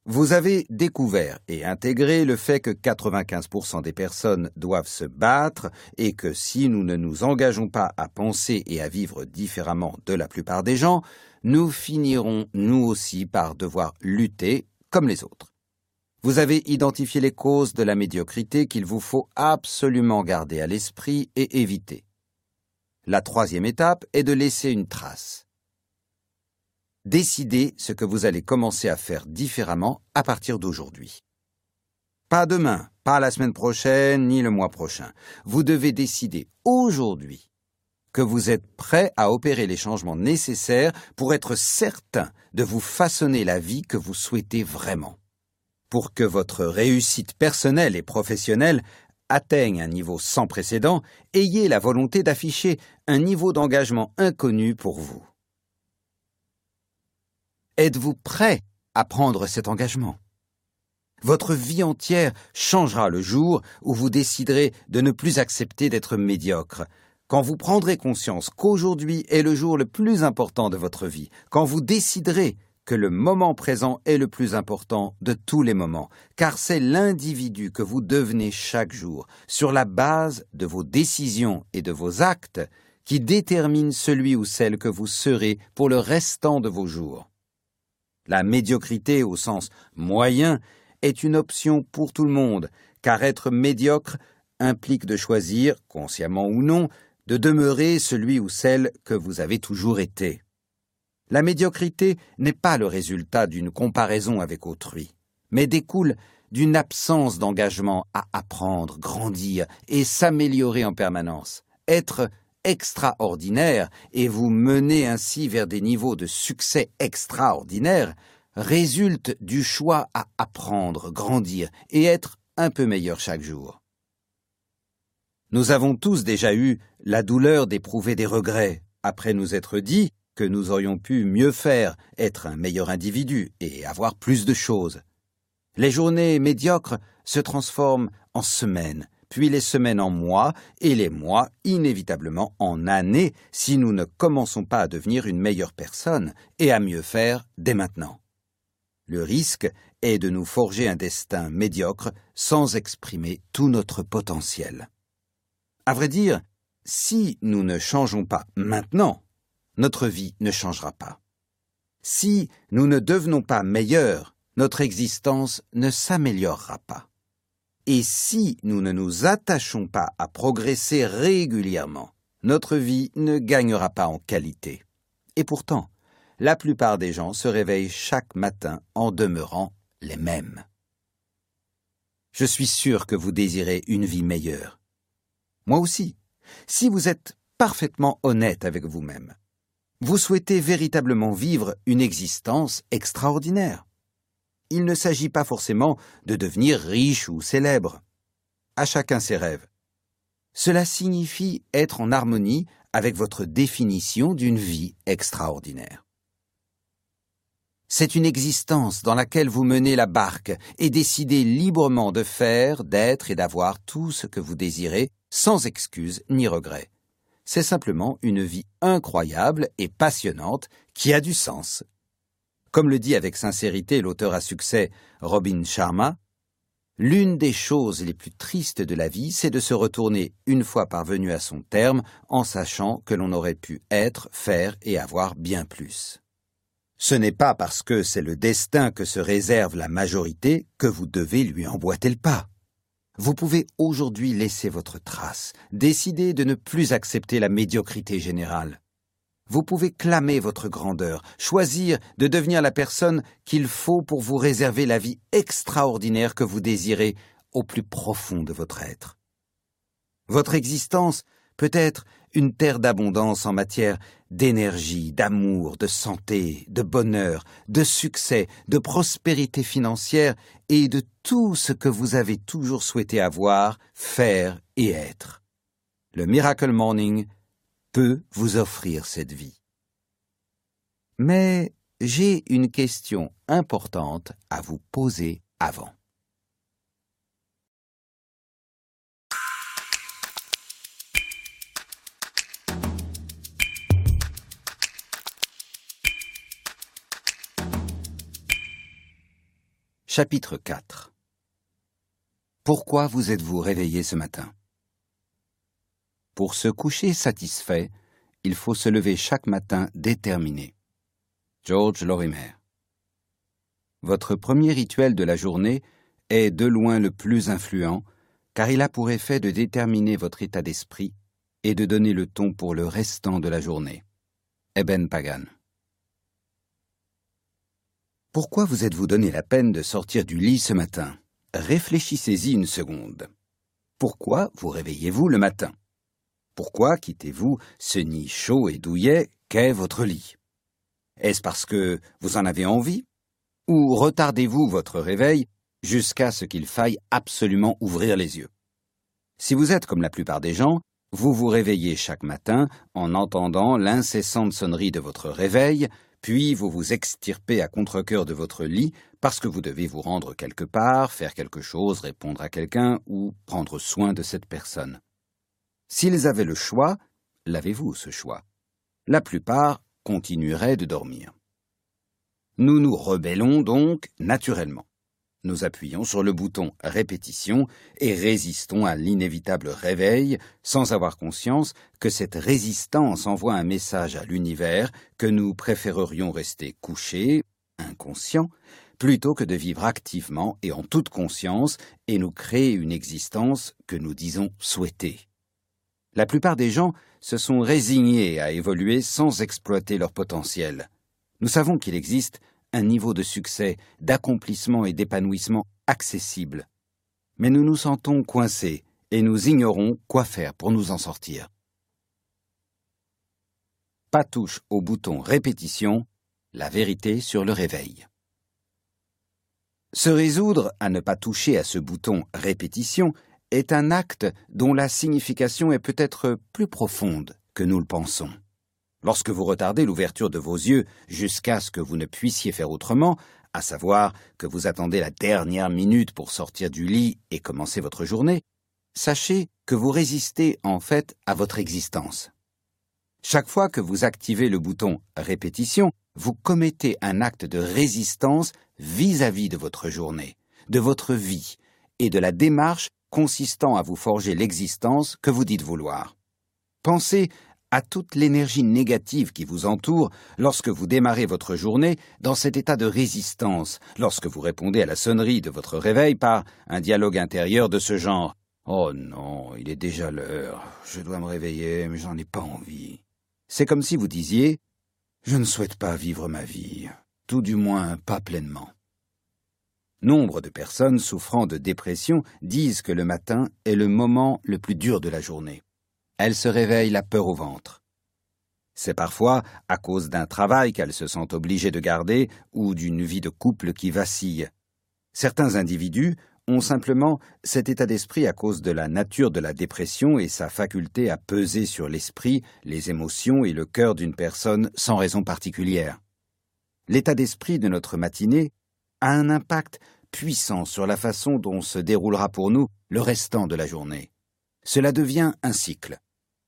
S1: Vous avez découvert et intégré le fait que 95% des personnes doivent se battre et que si nous ne nous engageons pas à penser et à vivre différemment de la plupart des gens, nous finirons nous aussi par devoir lutter comme les autres. Vous avez identifié les causes de la médiocrité qu'il vous faut absolument garder à l'esprit et éviter. La troisième étape est de laisser une trace. Décidez ce que vous allez commencer à faire différemment à partir d'aujourd'hui. Pas demain, pas la semaine prochaine, ni le mois prochain. Vous devez décider aujourd'hui que vous êtes prêt à opérer les changements nécessaires pour être certain de vous façonner la vie que vous souhaitez vraiment. Pour que votre réussite personnelle et professionnelle atteigne un niveau sans précédent, ayez la volonté d'afficher un niveau d'engagement inconnu pour vous. Êtes-vous prêt à prendre cet engagement? Votre vie entière changera le jour où vous déciderez de ne plus accepter d'être médiocre, quand vous prendrez conscience qu'aujourd'hui est le jour le plus important de votre vie, quand vous déciderez que le moment présent est le plus important de tous les moments, car c'est l'individu que vous devenez chaque jour, sur la base de vos décisions et de vos actes, qui détermine celui ou celle que vous serez pour le restant de vos jours. La médiocrité au sens moyen est une option pour tout le monde, car être médiocre implique de choisir, consciemment ou non, de demeurer celui ou celle que vous avez toujours été. La médiocrité n'est pas le résultat d'une comparaison avec autrui, mais découle d'une absence d'engagement à apprendre, grandir et s'améliorer en permanence. Être extraordinaire et vous mener ainsi vers des niveaux de succès extraordinaires résulte du choix à apprendre, grandir et être un peu meilleur chaque jour. Nous avons tous déjà eu la douleur d'éprouver des regrets après nous être dit que nous aurions pu mieux faire, être un meilleur individu et avoir plus de choses. Les journées médiocres se transforment en semaines, puis les semaines en mois, et les mois inévitablement en années si nous ne commençons pas à devenir une meilleure personne et à mieux faire dès maintenant. Le risque est de nous forger un destin médiocre sans exprimer tout notre potentiel. À vrai dire, si nous ne changeons pas maintenant, notre vie ne changera pas. Si nous ne devenons pas meilleurs, notre existence ne s'améliorera pas. Et si nous ne nous attachons pas à progresser régulièrement, notre vie ne gagnera pas en qualité. Et pourtant, la plupart des gens se réveillent chaque matin en demeurant les mêmes. Je suis sûr que vous désirez une vie meilleure. Moi aussi, si vous êtes parfaitement honnête avec vous-même, vous souhaitez véritablement vivre une existence extraordinaire. Il ne s'agit pas forcément de devenir riche ou célèbre. À chacun ses rêves. Cela signifie être en harmonie avec votre définition d'une vie extraordinaire. C'est une existence dans laquelle vous menez la barque et décidez librement de faire, d'être et d'avoir tout ce que vous désirez, sans excuse ni regret. C'est simplement une vie incroyable et passionnante qui a du sens. Comme le dit avec sincérité l'auteur à succès Robin Sharma, L'une des choses les plus tristes de la vie, c'est de se retourner, une fois parvenu à son terme, en sachant que l'on aurait pu être, faire et avoir bien plus. Ce n'est pas parce que c'est le destin que se réserve la majorité que vous devez lui emboîter le pas. Vous pouvez aujourd'hui laisser votre trace, décider de ne plus accepter la médiocrité générale. Vous pouvez clamer votre grandeur, choisir de devenir la personne qu'il faut pour vous réserver la vie extraordinaire que vous désirez au plus profond de votre être. Votre existence peut être une terre d'abondance en matière d'énergie, d'amour, de santé, de bonheur, de succès, de prospérité financière et de tout ce que vous avez toujours souhaité avoir, faire et être. Le Miracle Morning peut vous offrir cette vie. Mais j'ai une question importante à vous poser avant. Chapitre 4 Pourquoi vous êtes-vous réveillé ce matin? Pour se coucher satisfait, il faut se lever chaque matin déterminé. George Lorimer. Votre premier rituel de la journée est de loin le plus influent, car il a pour effet de déterminer votre état d'esprit et de donner le ton pour le restant de la journée. Eben Pagan. Pourquoi vous êtes-vous donné la peine de sortir du lit ce matin? Réfléchissez-y une seconde. Pourquoi vous réveillez-vous le matin? Pourquoi quittez-vous ce nid chaud et douillet qu'est votre lit? Est-ce parce que vous en avez envie? Ou retardez-vous votre réveil jusqu'à ce qu'il faille absolument ouvrir les yeux? Si vous êtes comme la plupart des gens, vous vous réveillez chaque matin en entendant l'incessante sonnerie de votre réveil, puis vous vous extirpez à contre-cœur de votre lit parce que vous devez vous rendre quelque part, faire quelque chose, répondre à quelqu'un ou prendre soin de cette personne. S'ils avaient le choix, l'avez-vous ce choix? La plupart continueraient de dormir. Nous nous rebellons donc naturellement. Nous appuyons sur le bouton répétition et résistons à l'inévitable réveil sans avoir conscience que cette résistance envoie un message à l'univers que nous préférerions rester couchés, inconscients, plutôt que de vivre activement et en toute conscience et nous créer une existence que nous disons souhaiter. La plupart des gens se sont résignés à évoluer sans exploiter leur potentiel. Nous savons qu'il existe un niveau de succès, d'accomplissement et d'épanouissement accessible. Mais nous nous sentons coincés et nous ignorons quoi faire pour nous en sortir. Pas touche au bouton répétition, la vérité sur le réveil. Se résoudre à ne pas toucher à ce bouton répétition est un acte dont la signification est peut-être plus profonde que nous le pensons. Lorsque vous retardez l'ouverture de vos yeux jusqu'à ce que vous ne puissiez faire autrement, à savoir que vous attendez la dernière minute pour sortir du lit et commencer votre journée, sachez que vous résistez en fait à votre existence. Chaque fois que vous activez le bouton répétition, vous commettez un acte de résistance vis-à-vis -vis de votre journée, de votre vie et de la démarche consistant à vous forger l'existence que vous dites vouloir. Pensez à toute l'énergie négative qui vous entoure lorsque vous démarrez votre journée dans cet état de résistance, lorsque vous répondez à la sonnerie de votre réveil par un dialogue intérieur de ce genre. Oh non, il est déjà l'heure, je dois me réveiller, mais j'en ai pas envie. C'est comme si vous disiez Je ne souhaite pas vivre ma vie, tout du moins pas pleinement. Nombre de personnes souffrant de dépression disent que le matin est le moment le plus dur de la journée. Elles se réveillent la peur au ventre. C'est parfois à cause d'un travail qu'elles se sentent obligées de garder ou d'une vie de couple qui vacille. Certains individus ont simplement cet état d'esprit à cause de la nature de la dépression et sa faculté à peser sur l'esprit, les émotions et le cœur d'une personne sans raison particulière. L'état d'esprit de notre matinée a un impact puissant sur la façon dont se déroulera pour nous le restant de la journée. Cela devient un cycle.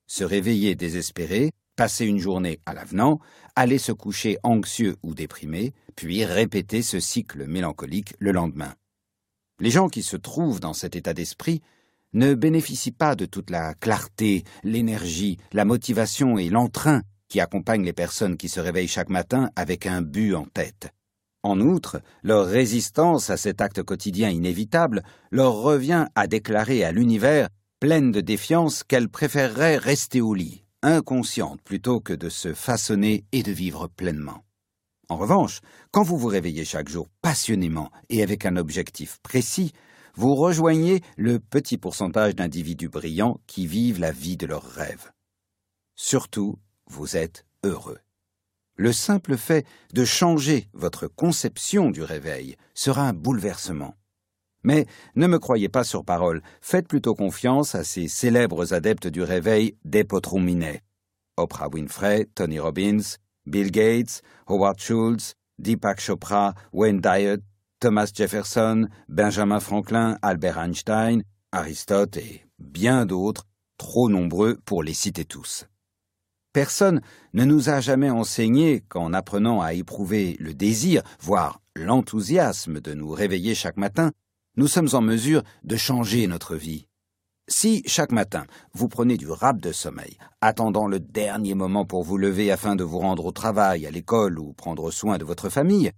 S1: Se réveiller désespéré, passer une journée à l'avenant, aller se coucher anxieux ou déprimé, puis répéter ce cycle mélancolique le lendemain. Les gens qui se trouvent dans cet état d'esprit ne bénéficient pas de toute la clarté, l'énergie, la motivation et l'entrain qui accompagnent les personnes qui se réveillent chaque matin avec un but en tête. En outre, leur résistance à cet acte quotidien inévitable leur revient à déclarer à l'univers, pleine de défiance, qu'elles préféreraient rester au lit, inconscientes, plutôt que de se façonner et de vivre pleinement. En revanche, quand vous vous réveillez chaque jour passionnément et avec un objectif précis, vous rejoignez le petit pourcentage d'individus brillants qui vivent la vie de leurs rêves. Surtout, vous êtes heureux. Le simple fait de changer votre conception du réveil sera un bouleversement. Mais ne me croyez pas sur parole, faites plutôt confiance à ces célèbres adeptes du réveil d'Epotruminet. Oprah Winfrey, Tony Robbins, Bill Gates, Howard Schultz, Deepak Chopra, Wayne Dyer, Thomas Jefferson, Benjamin Franklin, Albert Einstein, Aristote et bien d'autres, trop nombreux pour les citer tous. Personne ne nous a jamais enseigné qu'en apprenant à éprouver le désir, voire l'enthousiasme de nous réveiller chaque matin, nous sommes en mesure de changer notre vie. Si, chaque matin, vous prenez du rap de sommeil, attendant le dernier moment pour vous lever afin de vous rendre au travail, à l'école ou prendre soin de votre famille,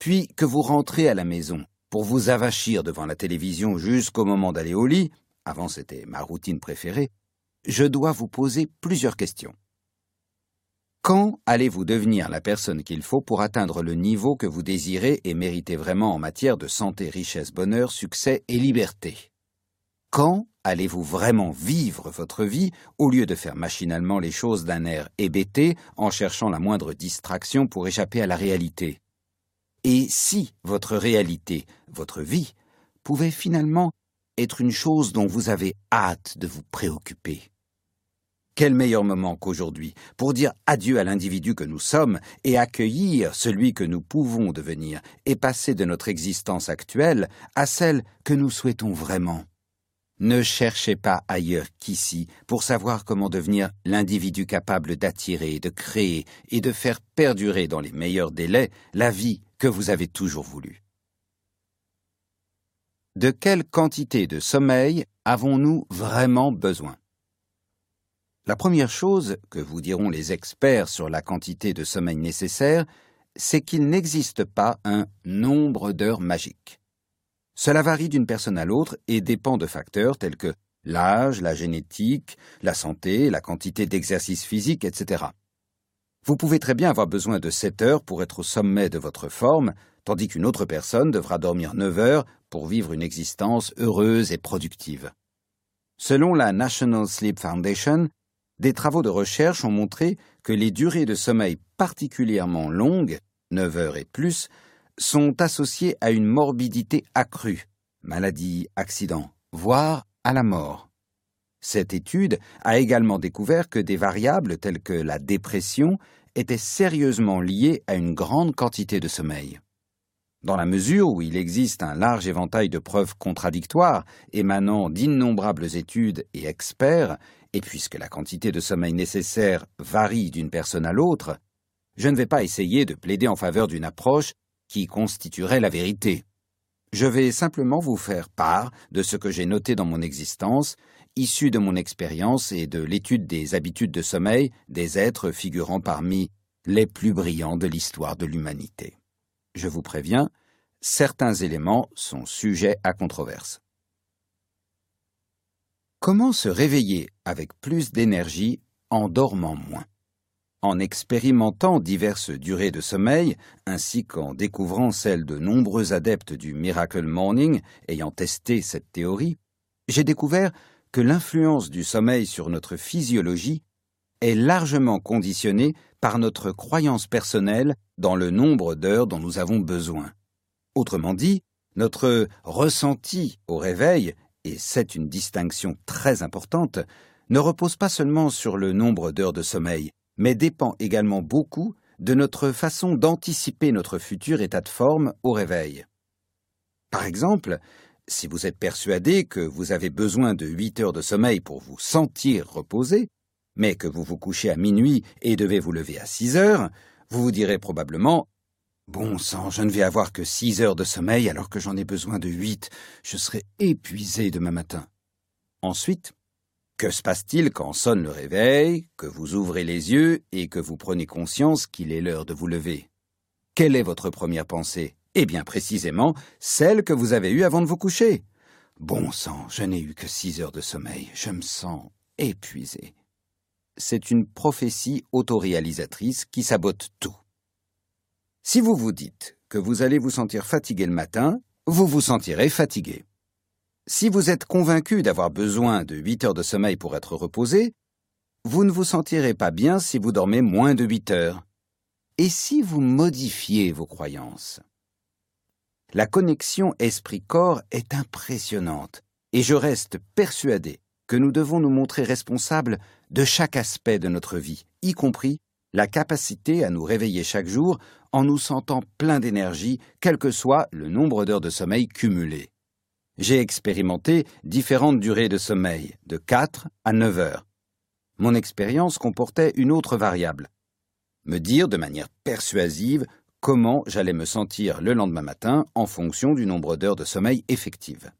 S1: puis que vous rentrez à la maison pour vous avachir devant la télévision jusqu'au moment d'aller au lit, avant c'était ma routine préférée, je dois vous poser plusieurs questions. Quand allez-vous devenir la personne qu'il faut pour atteindre le niveau que vous désirez et méritez vraiment en matière de santé, richesse, bonheur, succès et liberté? Quand allez-vous vraiment vivre votre vie au lieu de faire machinalement les choses d'un air hébété en cherchant la moindre distraction pour échapper à la réalité? Et si votre réalité, votre vie, pouvait finalement être une chose dont vous avez hâte de vous préoccuper? Quel meilleur moment qu'aujourd'hui pour dire adieu à l'individu que nous sommes et accueillir celui que nous pouvons devenir et passer de notre existence actuelle à celle que nous souhaitons vraiment. Ne cherchez pas ailleurs qu'ici pour savoir comment devenir l'individu capable d'attirer, de créer et de faire perdurer dans les meilleurs délais la vie que vous avez toujours voulu. De quelle quantité de sommeil avons-nous vraiment besoin? La première chose que vous diront les experts sur la quantité de sommeil nécessaire, c'est qu'il n'existe pas un nombre d'heures magique. Cela varie d'une personne à l'autre et dépend de facteurs tels que l'âge, la génétique, la santé, la quantité d'exercice physique, etc. Vous pouvez très bien avoir besoin de 7 heures pour être au sommet de votre forme, tandis qu'une autre personne devra dormir 9 heures pour vivre une existence heureuse et productive. Selon la National Sleep Foundation, des travaux de recherche ont montré que les durées de sommeil particulièrement longues, 9 heures et plus, sont associées à une morbidité accrue, maladie, accident, voire à la mort. Cette étude a également découvert que des variables telles que la dépression étaient sérieusement liées à une grande quantité de sommeil. Dans la mesure où il existe un large éventail de preuves contradictoires émanant d'innombrables études et experts, et puisque la quantité de sommeil nécessaire varie d'une personne à l'autre, je ne vais pas essayer de plaider en faveur d'une approche qui constituerait la vérité. Je vais simplement vous faire part de ce que j'ai noté dans mon existence, issu de mon expérience et de l'étude des habitudes de sommeil des êtres figurant parmi les plus brillants de l'histoire de l'humanité. Je vous préviens, certains éléments sont sujets à controverse. Comment se réveiller avec plus d'énergie en dormant moins? En expérimentant diverses durées de sommeil, ainsi qu'en découvrant celle de nombreux adeptes du Miracle Morning ayant testé cette théorie, j'ai découvert que l'influence du sommeil sur notre physiologie est largement conditionnée par notre croyance personnelle dans le nombre d'heures dont nous avons besoin. Autrement dit, notre ressenti au réveil, et c'est une distinction très importante, ne repose pas seulement sur le nombre d'heures de sommeil, mais dépend également beaucoup de notre façon d'anticiper notre futur état de forme au réveil. Par exemple, si vous êtes persuadé que vous avez besoin de huit heures de sommeil pour vous sentir reposé, mais que vous vous couchez à minuit et devez vous lever à six heures, vous vous direz probablement Bon sang, je ne vais avoir que six heures de sommeil alors que j'en ai besoin de huit. Je serai épuisé demain matin. Ensuite, que se passe-t-il quand sonne le réveil, que vous ouvrez les yeux et que vous prenez conscience qu'il est l'heure de vous lever? Quelle est votre première pensée? Eh bien précisément celle que vous avez eue avant de vous coucher. Bon sang, je n'ai eu que six heures de sommeil, je me sens épuisé. C'est une prophétie autoréalisatrice qui sabote tout. Si vous vous dites que vous allez vous sentir fatigué le matin, vous vous sentirez fatigué. Si vous êtes convaincu d'avoir besoin de 8 heures de sommeil pour être reposé, vous ne vous sentirez pas bien si vous dormez moins de 8 heures. Et si vous modifiez vos croyances? La connexion esprit-corps est impressionnante, et je reste persuadé que nous devons nous montrer responsables de chaque aspect de notre vie, y compris la capacité à nous réveiller chaque jour en nous sentant plein d'énergie, quel que soit le nombre d'heures de sommeil cumulées. J'ai expérimenté différentes durées de sommeil, de 4 à 9 heures. Mon expérience comportait une autre variable. Me dire de manière persuasive comment j'allais me sentir le lendemain matin en fonction du nombre d'heures de sommeil effectives.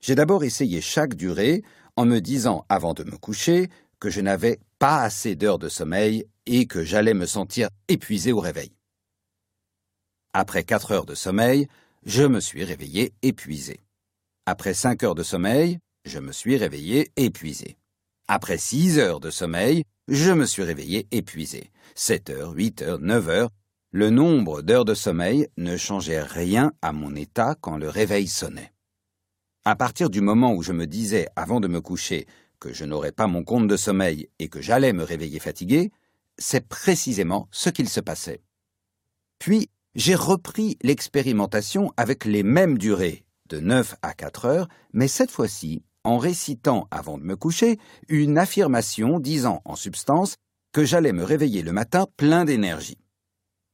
S1: J'ai d'abord essayé chaque durée en me disant avant de me coucher que je n'avais pas assez d'heures de sommeil et que j'allais me sentir épuisé au réveil. Après quatre heures de sommeil, je me suis réveillé épuisé. Après cinq heures de sommeil, je me suis réveillé épuisé. Après six heures de sommeil, je me suis réveillé épuisé. Sept heures, huit heures, neuf heures, le nombre d'heures de sommeil ne changeait rien à mon état quand le réveil sonnait. À partir du moment où je me disais avant de me coucher que je n'aurais pas mon compte de sommeil et que j'allais me réveiller fatigué, c'est précisément ce qu'il se passait. Puis, j'ai repris l'expérimentation avec les mêmes durées, de 9 à 4 heures, mais cette fois-ci en récitant avant de me coucher une affirmation disant en substance que j'allais me réveiller le matin plein d'énergie.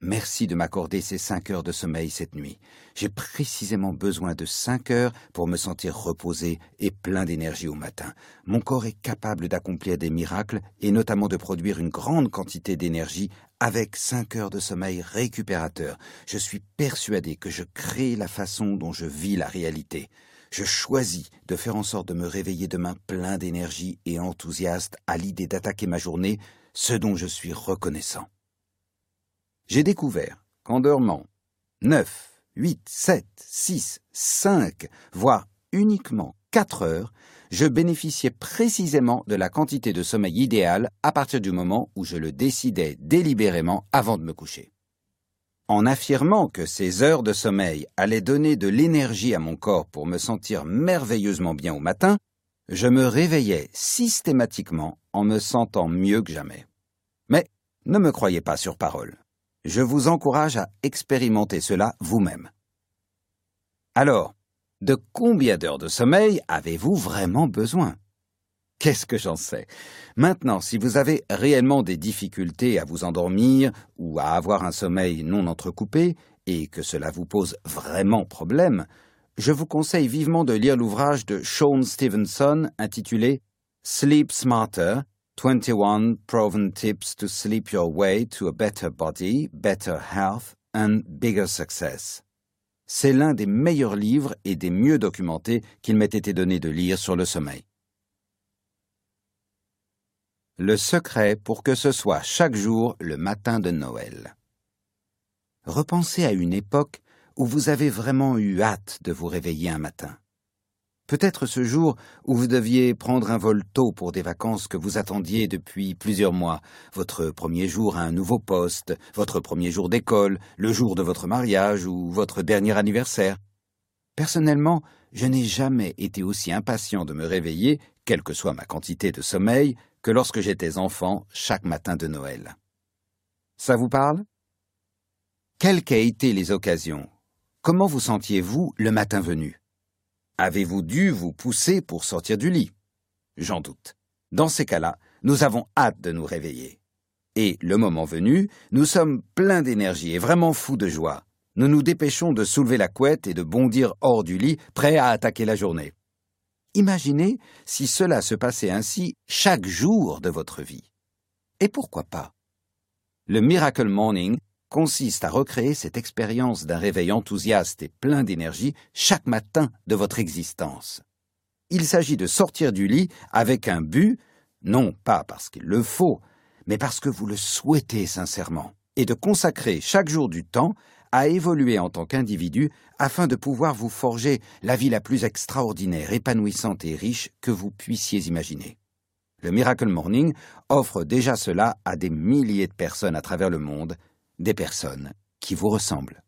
S1: Merci de m'accorder ces cinq heures de sommeil cette nuit. J'ai précisément besoin de cinq heures pour me sentir reposé et plein d'énergie au matin. Mon corps est capable d'accomplir des miracles et notamment de produire une grande quantité d'énergie avec cinq heures de sommeil récupérateur. Je suis persuadé que je crée la façon dont je vis la réalité. Je choisis de faire en sorte de me réveiller demain plein d'énergie et enthousiaste à l'idée d'attaquer ma journée, ce dont je suis reconnaissant. J'ai découvert qu'en dormant 9, 8, 7, 6, 5, voire uniquement 4 heures, je bénéficiais précisément de la quantité de sommeil idéale à partir du moment où je le décidais délibérément avant de me coucher. En affirmant que ces heures de sommeil allaient donner de l'énergie à mon corps pour me sentir merveilleusement bien au matin, je me réveillais systématiquement en me sentant mieux que jamais. Mais ne me croyez pas sur parole. Je vous encourage à expérimenter cela vous-même. Alors, de combien d'heures de sommeil avez-vous vraiment besoin? Qu'est-ce que j'en sais? Maintenant, si vous avez réellement des difficultés à vous endormir ou à avoir un sommeil non entrecoupé, et que cela vous pose vraiment problème, je vous conseille vivement de lire l'ouvrage de Sean Stevenson intitulé Sleep Smarter 21 proven tips to sleep your way to a better body, better health and bigger success. C'est l'un des meilleurs livres et des mieux documentés qu'il m'ait été donné de lire sur le sommeil. Le secret pour que ce soit chaque jour le matin de Noël. Repensez à une époque où vous avez vraiment eu hâte de vous réveiller un matin. Peut-être ce jour où vous deviez prendre un vol tôt pour des vacances que vous attendiez depuis plusieurs mois, votre premier jour à un nouveau poste, votre premier jour d'école, le jour de votre mariage ou votre dernier anniversaire. Personnellement, je n'ai jamais été aussi impatient de me réveiller, quelle que soit ma quantité de sommeil, que lorsque j'étais enfant chaque matin de Noël. Ça vous parle? Quelles qu'aient été les occasions? Comment vous sentiez-vous le matin venu? Avez-vous dû vous pousser pour sortir du lit? J'en doute. Dans ces cas-là, nous avons hâte de nous réveiller. Et, le moment venu, nous sommes pleins d'énergie et vraiment fous de joie. Nous nous dépêchons de soulever la couette et de bondir hors du lit, prêts à attaquer la journée. Imaginez si cela se passait ainsi chaque jour de votre vie. Et pourquoi pas? Le Miracle Morning consiste à recréer cette expérience d'un réveil enthousiaste et plein d'énergie chaque matin de votre existence. Il s'agit de sortir du lit avec un but, non pas parce qu'il le faut, mais parce que vous le souhaitez sincèrement, et de consacrer chaque jour du temps à évoluer en tant qu'individu afin de pouvoir vous forger la vie la plus extraordinaire, épanouissante et riche que vous puissiez imaginer. Le Miracle Morning offre déjà cela à des milliers de personnes à travers le monde des personnes qui vous ressemblent.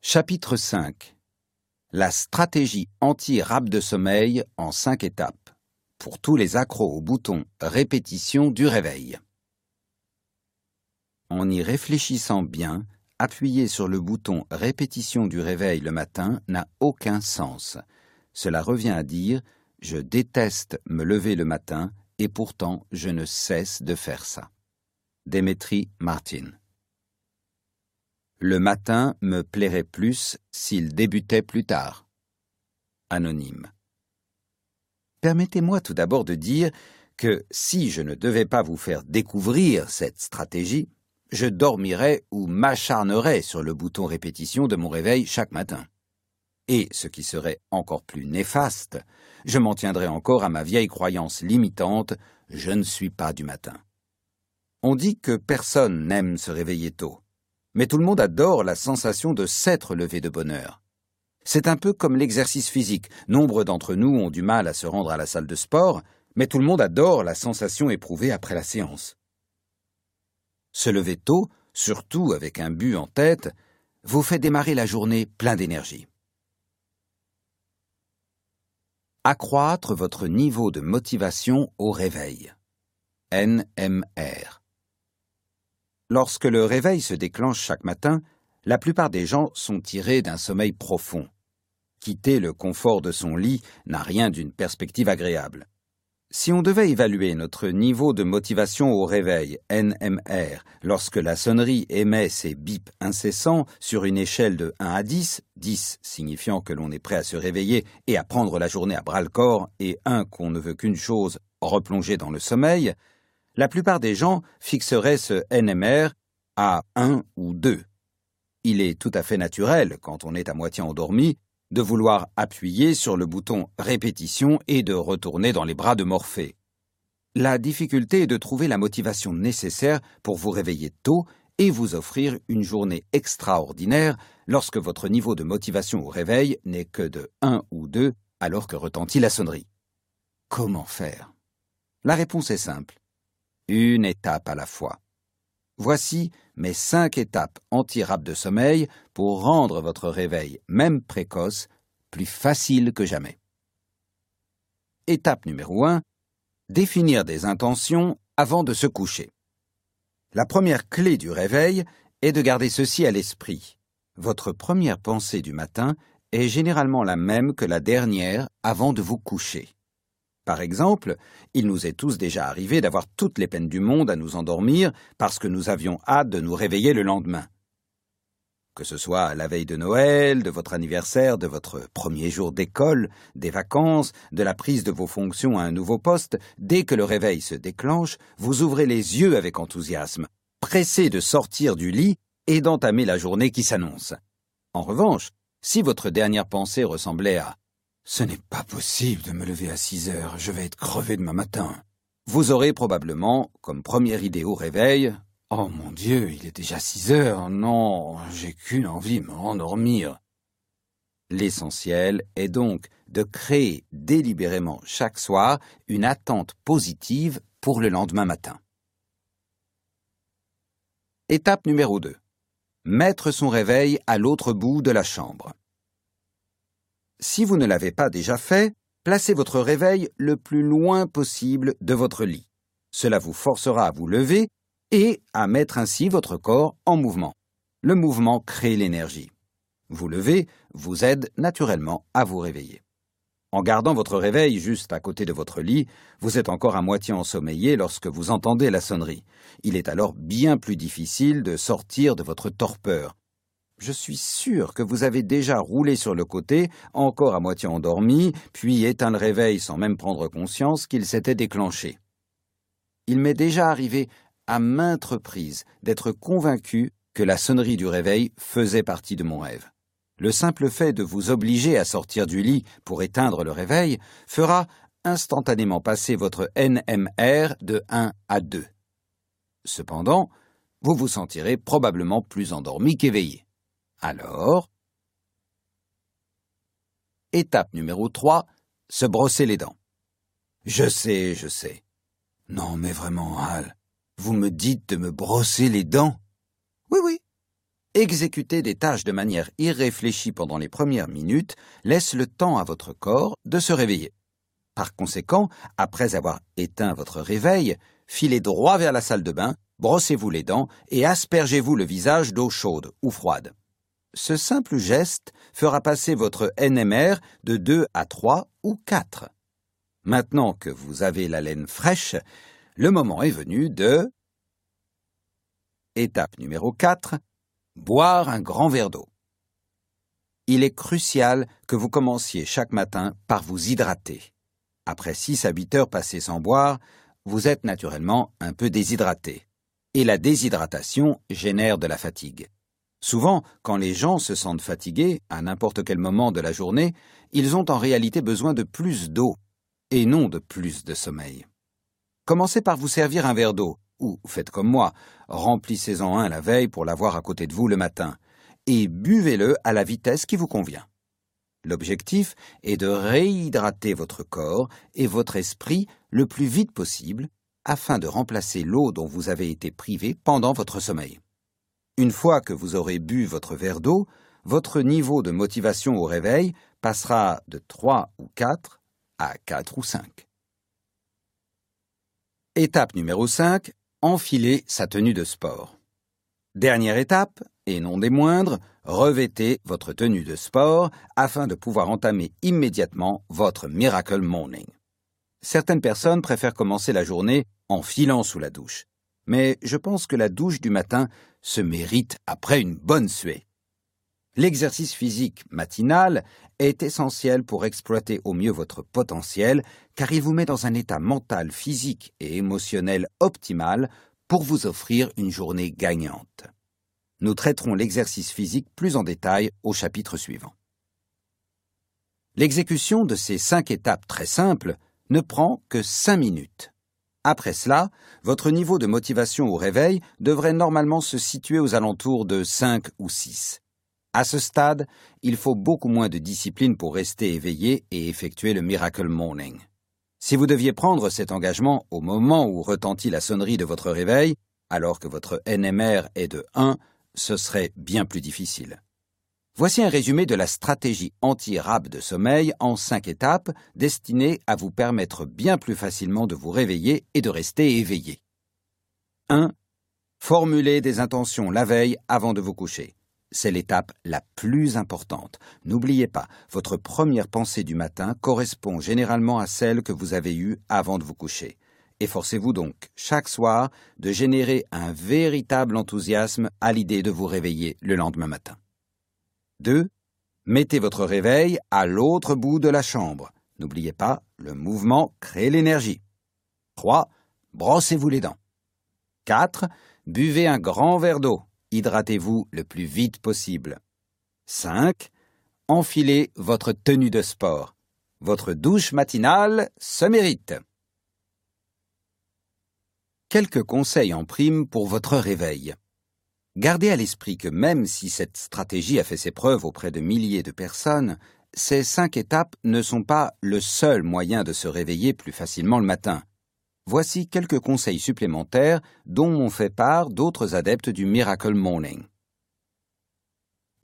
S1: Chapitre 5 La stratégie anti-rap de sommeil en cinq étapes pour tous les accros au bouton répétition du réveil. En y réfléchissant bien, appuyer sur le bouton répétition du réveil le matin n'a aucun sens. Cela revient à dire je déteste me lever le matin et pourtant je ne cesse de faire ça. Demetri Martin. Le matin me plairait plus s'il débutait plus tard. Anonyme. Permettez-moi tout d'abord de dire que si je ne devais pas vous faire découvrir cette stratégie, je dormirais ou m'acharnerais sur le bouton répétition de mon réveil chaque matin. Et, ce qui serait encore plus néfaste, je m'en tiendrais encore à ma vieille croyance limitante je ne suis pas du matin. On dit que personne n'aime se réveiller tôt, mais tout le monde adore la sensation de s'être levé de bonne heure. C'est un peu comme l'exercice physique. Nombre d'entre nous ont du mal à se rendre à la salle de sport, mais tout le monde adore la sensation éprouvée après la séance. Se lever tôt, surtout avec un but en tête, vous fait démarrer la journée plein d'énergie. Accroître votre niveau de motivation au réveil. NMR. Lorsque le réveil se déclenche chaque matin, la plupart des gens sont tirés d'un sommeil profond. Quitter le confort de son lit n'a rien d'une perspective agréable. Si on devait évaluer notre niveau de motivation au réveil, NMR, lorsque la sonnerie émet ses bips incessants sur une échelle de 1 à 10, 10 signifiant que l'on est prêt à se réveiller et à prendre la journée à bras-le-corps, et 1 qu'on ne veut qu'une chose, replonger dans le sommeil, la plupart des gens fixeraient ce NMR à 1 ou 2. Il est tout à fait naturel, quand on est à moitié endormi, de vouloir appuyer sur le bouton répétition et de retourner dans les bras de Morphée. La difficulté est de trouver la motivation nécessaire pour vous réveiller tôt et vous offrir une journée extraordinaire lorsque votre niveau de motivation au réveil n'est que de 1 ou 2 alors que retentit la sonnerie. Comment faire? La réponse est simple. Une étape à la fois. Voici mes cinq étapes anti-rap de sommeil pour rendre votre réveil, même précoce, plus facile que jamais. Étape numéro 1. Définir des intentions avant de se coucher. La première clé du réveil est de garder ceci à l'esprit. Votre première pensée du matin est généralement la même que la dernière avant de vous coucher. Par exemple, il nous est tous déjà arrivé d'avoir toutes les peines du monde à nous endormir parce que nous avions hâte de nous réveiller le lendemain. Que ce soit à la veille de Noël, de votre anniversaire, de votre premier jour d'école, des vacances, de la prise de vos fonctions à un nouveau poste, dès que le réveil se déclenche, vous ouvrez les yeux avec enthousiasme, pressé de sortir du lit et d'entamer la journée qui s'annonce. En revanche, si votre dernière pensée ressemblait à ce n'est pas possible de me lever à six heures, je vais être crevé demain matin. Vous aurez probablement, comme première idée au réveil, Oh mon Dieu, il est déjà six heures, non, j'ai qu'une envie, me rendormir. L'essentiel est donc de créer délibérément chaque soir une attente positive pour le lendemain matin. Étape numéro 2. Mettre son réveil à l'autre bout de la chambre. Si vous ne l'avez pas déjà fait, placez votre réveil le plus loin possible de votre lit. Cela vous forcera à vous lever et à mettre ainsi votre corps en mouvement. Le mouvement crée l'énergie. Vous lever vous aide naturellement à vous réveiller. En gardant votre réveil juste à côté de votre lit, vous êtes encore à moitié ensommeillé lorsque vous entendez la sonnerie. Il est alors bien plus difficile de sortir de votre torpeur, je suis sûr que vous avez déjà roulé sur le côté, encore à moitié endormi, puis éteint le réveil sans même prendre conscience qu'il s'était déclenché. Il m'est déjà arrivé à maintes reprises d'être convaincu que la sonnerie du réveil faisait partie de mon rêve. Le simple fait de vous obliger à sortir du lit pour éteindre le réveil fera instantanément passer votre NMR de 1 à 2. Cependant, vous vous sentirez probablement plus endormi qu'éveillé. Alors, étape numéro 3, se brosser les dents. Je sais, je sais. Non, mais vraiment, Hal, vous me dites de me brosser les dents? Oui, oui. Exécuter des tâches de manière irréfléchie pendant les premières minutes laisse le temps à votre corps de se réveiller. Par conséquent, après avoir éteint votre réveil, filez droit vers la salle de bain, brossez-vous les dents et aspergez-vous le visage d'eau chaude ou froide. Ce simple geste fera passer votre NMR de 2 à 3 ou 4. Maintenant que vous avez la laine fraîche, le moment est venu de... Étape numéro 4. Boire un grand verre d'eau. Il est crucial que vous commenciez chaque matin par vous hydrater. Après 6 à 8 heures passées sans boire, vous êtes naturellement un peu déshydraté. Et la déshydratation génère de la fatigue. Souvent, quand les gens se sentent fatigués, à n'importe quel moment de la journée, ils ont en réalité besoin de plus d'eau, et non de plus de sommeil. Commencez par vous servir un verre d'eau, ou faites comme moi, remplissez-en un la veille pour l'avoir à côté de vous le matin, et buvez-le à la vitesse qui vous convient. L'objectif est de réhydrater votre corps et votre esprit le plus vite possible afin de remplacer l'eau dont vous avez été privé pendant votre sommeil. Une fois que vous aurez bu votre verre d'eau, votre niveau de motivation au réveil passera de 3 ou 4 à 4 ou 5. Étape numéro 5. Enfiler sa tenue de sport. Dernière étape, et non des moindres, revêtez votre tenue de sport afin de pouvoir entamer immédiatement votre Miracle Morning. Certaines personnes préfèrent commencer la journée en filant sous la douche mais je pense que la douche du matin se mérite après une bonne suée. L'exercice physique matinal est essentiel pour exploiter au mieux votre potentiel, car il vous met dans un état mental, physique et émotionnel optimal pour vous offrir une journée gagnante. Nous traiterons l'exercice physique plus en détail au chapitre suivant. L'exécution de ces cinq étapes très simples ne prend que cinq minutes. Après cela, votre niveau de motivation au réveil devrait normalement se situer aux alentours de 5 ou 6. À ce stade, il faut beaucoup moins de discipline pour rester éveillé et effectuer le Miracle Morning. Si vous deviez prendre cet engagement au moment où retentit la sonnerie de votre réveil, alors que votre NMR est de 1, ce serait bien plus difficile. Voici un résumé de la stratégie anti-rap de sommeil en cinq étapes destinées à vous permettre bien plus facilement de vous réveiller et de rester éveillé. 1. Formulez des intentions la veille avant de vous coucher. C'est l'étape la plus importante. N'oubliez pas, votre première pensée du matin correspond généralement à celle que vous avez eue avant de vous coucher. Efforcez-vous donc, chaque soir, de générer un véritable enthousiasme à l'idée de vous réveiller le lendemain matin. 2. Mettez votre réveil à l'autre bout de la chambre. N'oubliez pas, le mouvement crée l'énergie. 3. Brossez-vous les dents. 4. Buvez un grand verre d'eau. Hydratez-vous le plus vite possible. 5. Enfilez votre tenue de sport. Votre douche matinale se mérite. Quelques conseils en prime pour votre réveil. Gardez à l'esprit que même si cette stratégie a fait ses preuves auprès de milliers de personnes, ces cinq étapes ne sont pas le seul moyen de se réveiller plus facilement le matin. Voici quelques conseils supplémentaires dont m'ont fait part d'autres adeptes du Miracle Morning.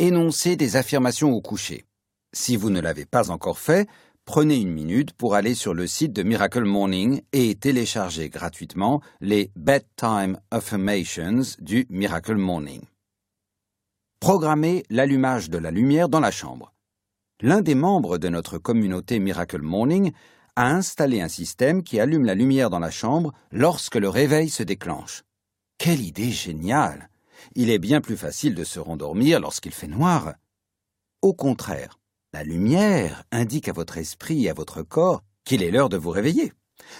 S1: Énoncez des affirmations au coucher. Si vous ne l'avez pas encore fait, prenez une minute pour aller sur le site de Miracle Morning et télécharger gratuitement les Bedtime Affirmations du Miracle Morning. Programmez l'allumage de la lumière dans la chambre. L'un des membres de notre communauté Miracle Morning a installé un système qui allume la lumière dans la chambre lorsque le réveil se déclenche. Quelle idée géniale Il est bien plus facile de se rendormir lorsqu'il fait noir. Au contraire, la lumière indique à votre esprit et à votre corps qu'il est l'heure de vous réveiller.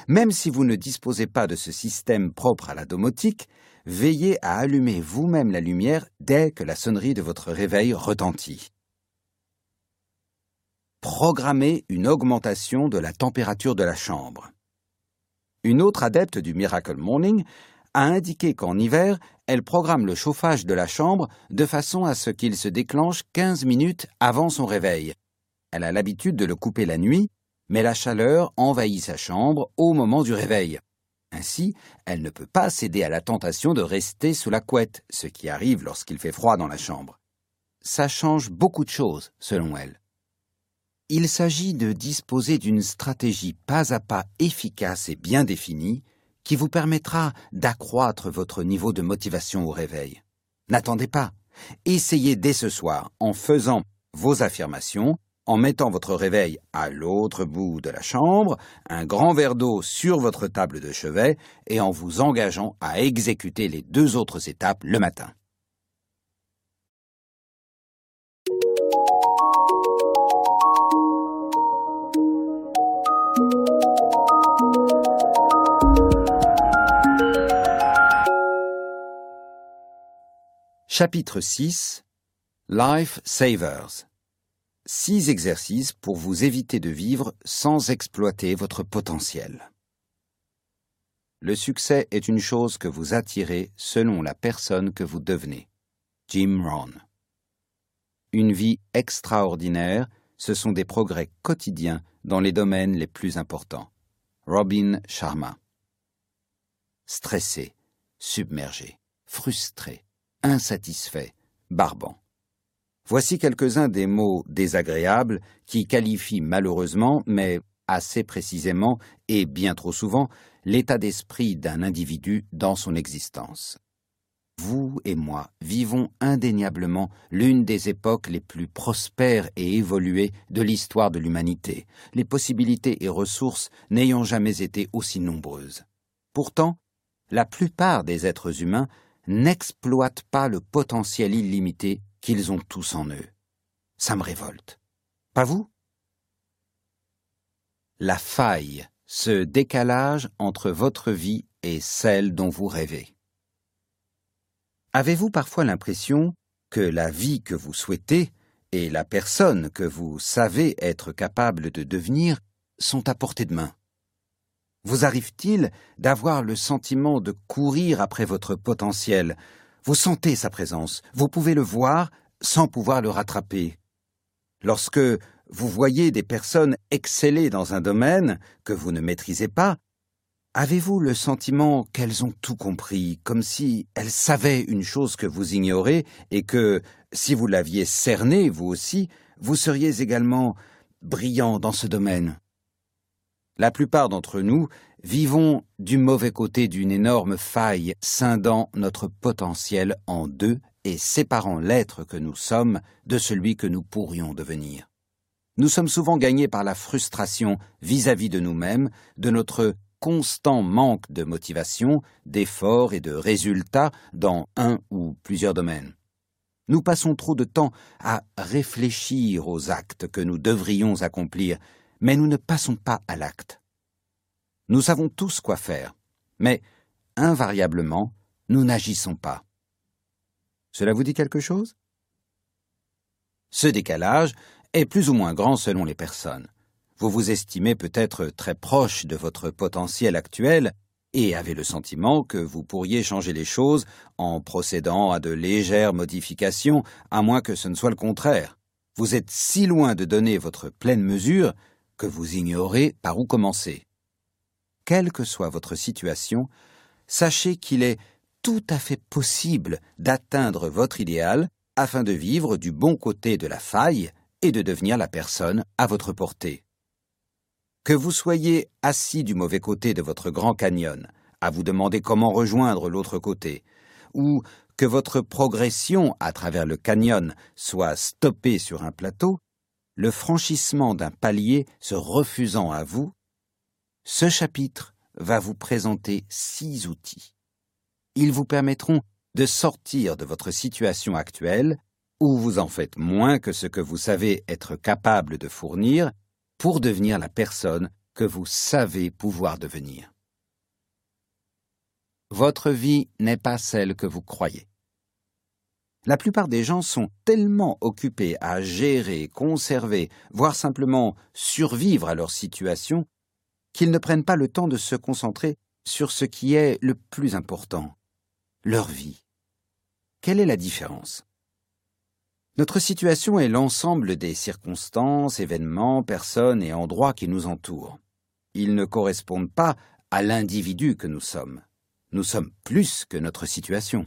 S1: Même si vous ne disposez pas de ce système propre à la domotique, veillez à allumer vous-même la lumière dès que la sonnerie de votre réveil retentit programmer une augmentation de la température de la chambre. Une autre adepte du Miracle Morning a indiqué qu'en hiver, elle programme le chauffage de la chambre de façon à ce qu'il se déclenche 15 minutes avant son réveil. Elle a l'habitude de le couper la nuit, mais la chaleur envahit sa chambre au moment du réveil. Ainsi, elle ne peut pas céder à la tentation de rester sous la couette, ce qui arrive lorsqu'il fait froid dans la chambre. Ça change beaucoup de choses, selon elle. Il s'agit de disposer d'une stratégie pas à pas efficace et bien définie qui vous permettra d'accroître votre niveau de motivation au réveil. N'attendez pas. Essayez dès ce soir en faisant vos affirmations, en mettant votre réveil à l'autre bout de la chambre, un grand verre d'eau sur votre table de chevet et en vous engageant à exécuter les deux autres étapes le matin. Chapitre 6 Life Savers Six exercices pour vous éviter de vivre sans exploiter votre potentiel. Le succès est une chose que vous attirez selon la personne que vous devenez. Jim Rohn. Une vie extraordinaire, ce sont des progrès quotidiens dans les domaines les plus importants. Robin Sharma. Stressé, submergé, frustré, insatisfait, barbant. Voici quelques-uns des mots désagréables qui qualifient malheureusement, mais assez précisément et bien trop souvent, l'état d'esprit d'un individu dans son existence. Vous et moi vivons indéniablement l'une des époques les plus prospères et évoluées de l'histoire de l'humanité, les possibilités et ressources n'ayant jamais été aussi nombreuses. Pourtant, la plupart des êtres humains n'exploitent pas le potentiel illimité qu'ils ont tous en eux. Ça me révolte. Pas vous? La faille, ce décalage entre votre vie et celle dont vous rêvez. Avez-vous parfois l'impression que la vie que vous souhaitez et la personne que vous savez être capable de devenir sont à portée de main? Vous arrive-t-il d'avoir le sentiment de courir après votre potentiel Vous sentez sa présence, vous pouvez le voir sans pouvoir le rattraper. Lorsque vous voyez des personnes exceller dans un domaine que vous ne maîtrisez pas, avez-vous le sentiment qu'elles ont tout compris, comme si elles savaient une chose que vous ignorez et que, si vous l'aviez cerné, vous aussi, vous seriez également brillant dans ce domaine? La plupart d'entre nous vivons du mauvais côté d'une énorme faille scindant notre potentiel en deux et séparant l'être que nous sommes de celui que nous pourrions devenir. Nous sommes souvent gagnés par la frustration vis-à-vis de nous-mêmes, de notre constant manque de motivation, d'efforts et de résultats dans un ou plusieurs domaines. Nous passons trop de temps à réfléchir aux actes que nous devrions accomplir mais nous ne passons pas à l'acte. Nous savons tous quoi faire, mais invariablement, nous n'agissons pas. Cela vous dit quelque chose? Ce décalage est plus ou moins grand selon les personnes. Vous vous estimez peut-être très proche de votre potentiel actuel et avez le sentiment que vous pourriez changer les choses en procédant à de légères modifications, à moins que ce ne soit le contraire. Vous êtes si loin de donner votre pleine mesure que vous ignorez par où commencer. Quelle que soit votre situation, sachez qu'il est tout à fait possible d'atteindre votre idéal afin de vivre du bon côté de la faille et de devenir la personne à votre portée. Que vous soyez assis du mauvais côté de votre grand canyon, à vous demander comment rejoindre l'autre côté, ou que votre progression à travers le canyon soit stoppée sur un plateau, le franchissement d'un palier se refusant à vous, ce chapitre va vous présenter six outils. Ils vous permettront de sortir de votre situation actuelle, où vous en faites moins que ce que vous savez être capable de fournir, pour devenir la personne que vous savez pouvoir devenir. Votre vie n'est pas celle que vous croyez. La plupart des gens sont tellement occupés à gérer, conserver, voire simplement survivre à leur situation, qu'ils ne prennent pas le temps de se concentrer sur ce qui est le plus important, leur vie. Quelle est la différence? Notre situation est l'ensemble des circonstances, événements, personnes et endroits qui nous entourent. Ils ne correspondent pas à l'individu que nous sommes. Nous sommes plus que notre situation.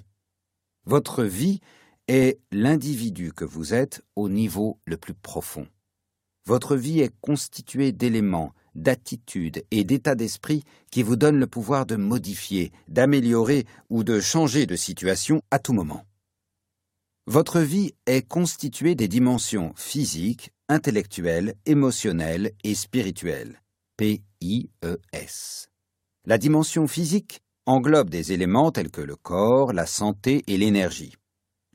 S1: Votre vie est l'individu que vous êtes au niveau le plus profond. Votre vie est constituée d'éléments, d'attitudes et d'états d'esprit qui vous donnent le pouvoir de modifier, d'améliorer ou de changer de situation à tout moment. Votre vie est constituée des dimensions physiques, intellectuelles, émotionnelles et spirituelles. P-I-E-S. La dimension physique englobe des éléments tels que le corps, la santé et l'énergie.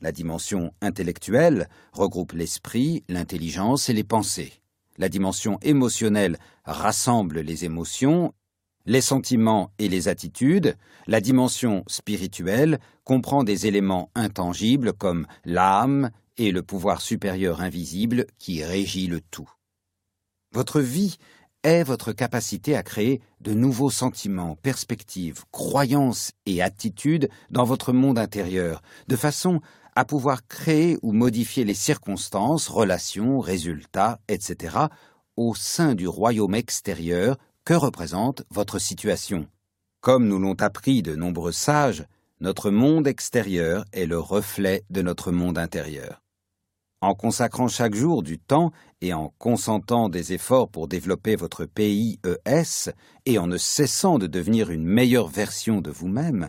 S1: La dimension intellectuelle regroupe l'esprit, l'intelligence et les pensées. La dimension émotionnelle rassemble les émotions les sentiments et les attitudes, la dimension spirituelle comprend des éléments intangibles comme l'âme et le pouvoir supérieur invisible qui régit le tout. Votre vie est votre capacité à créer de nouveaux sentiments, perspectives, croyances et attitudes dans votre monde intérieur, de façon à pouvoir créer ou modifier les circonstances, relations, résultats, etc., au sein du royaume extérieur que représente votre situation Comme nous l'ont appris de nombreux sages, notre monde extérieur est le reflet de notre monde intérieur. En consacrant chaque jour du temps et en consentant des efforts pour développer votre PIES et en ne cessant de devenir une meilleure version de vous-même,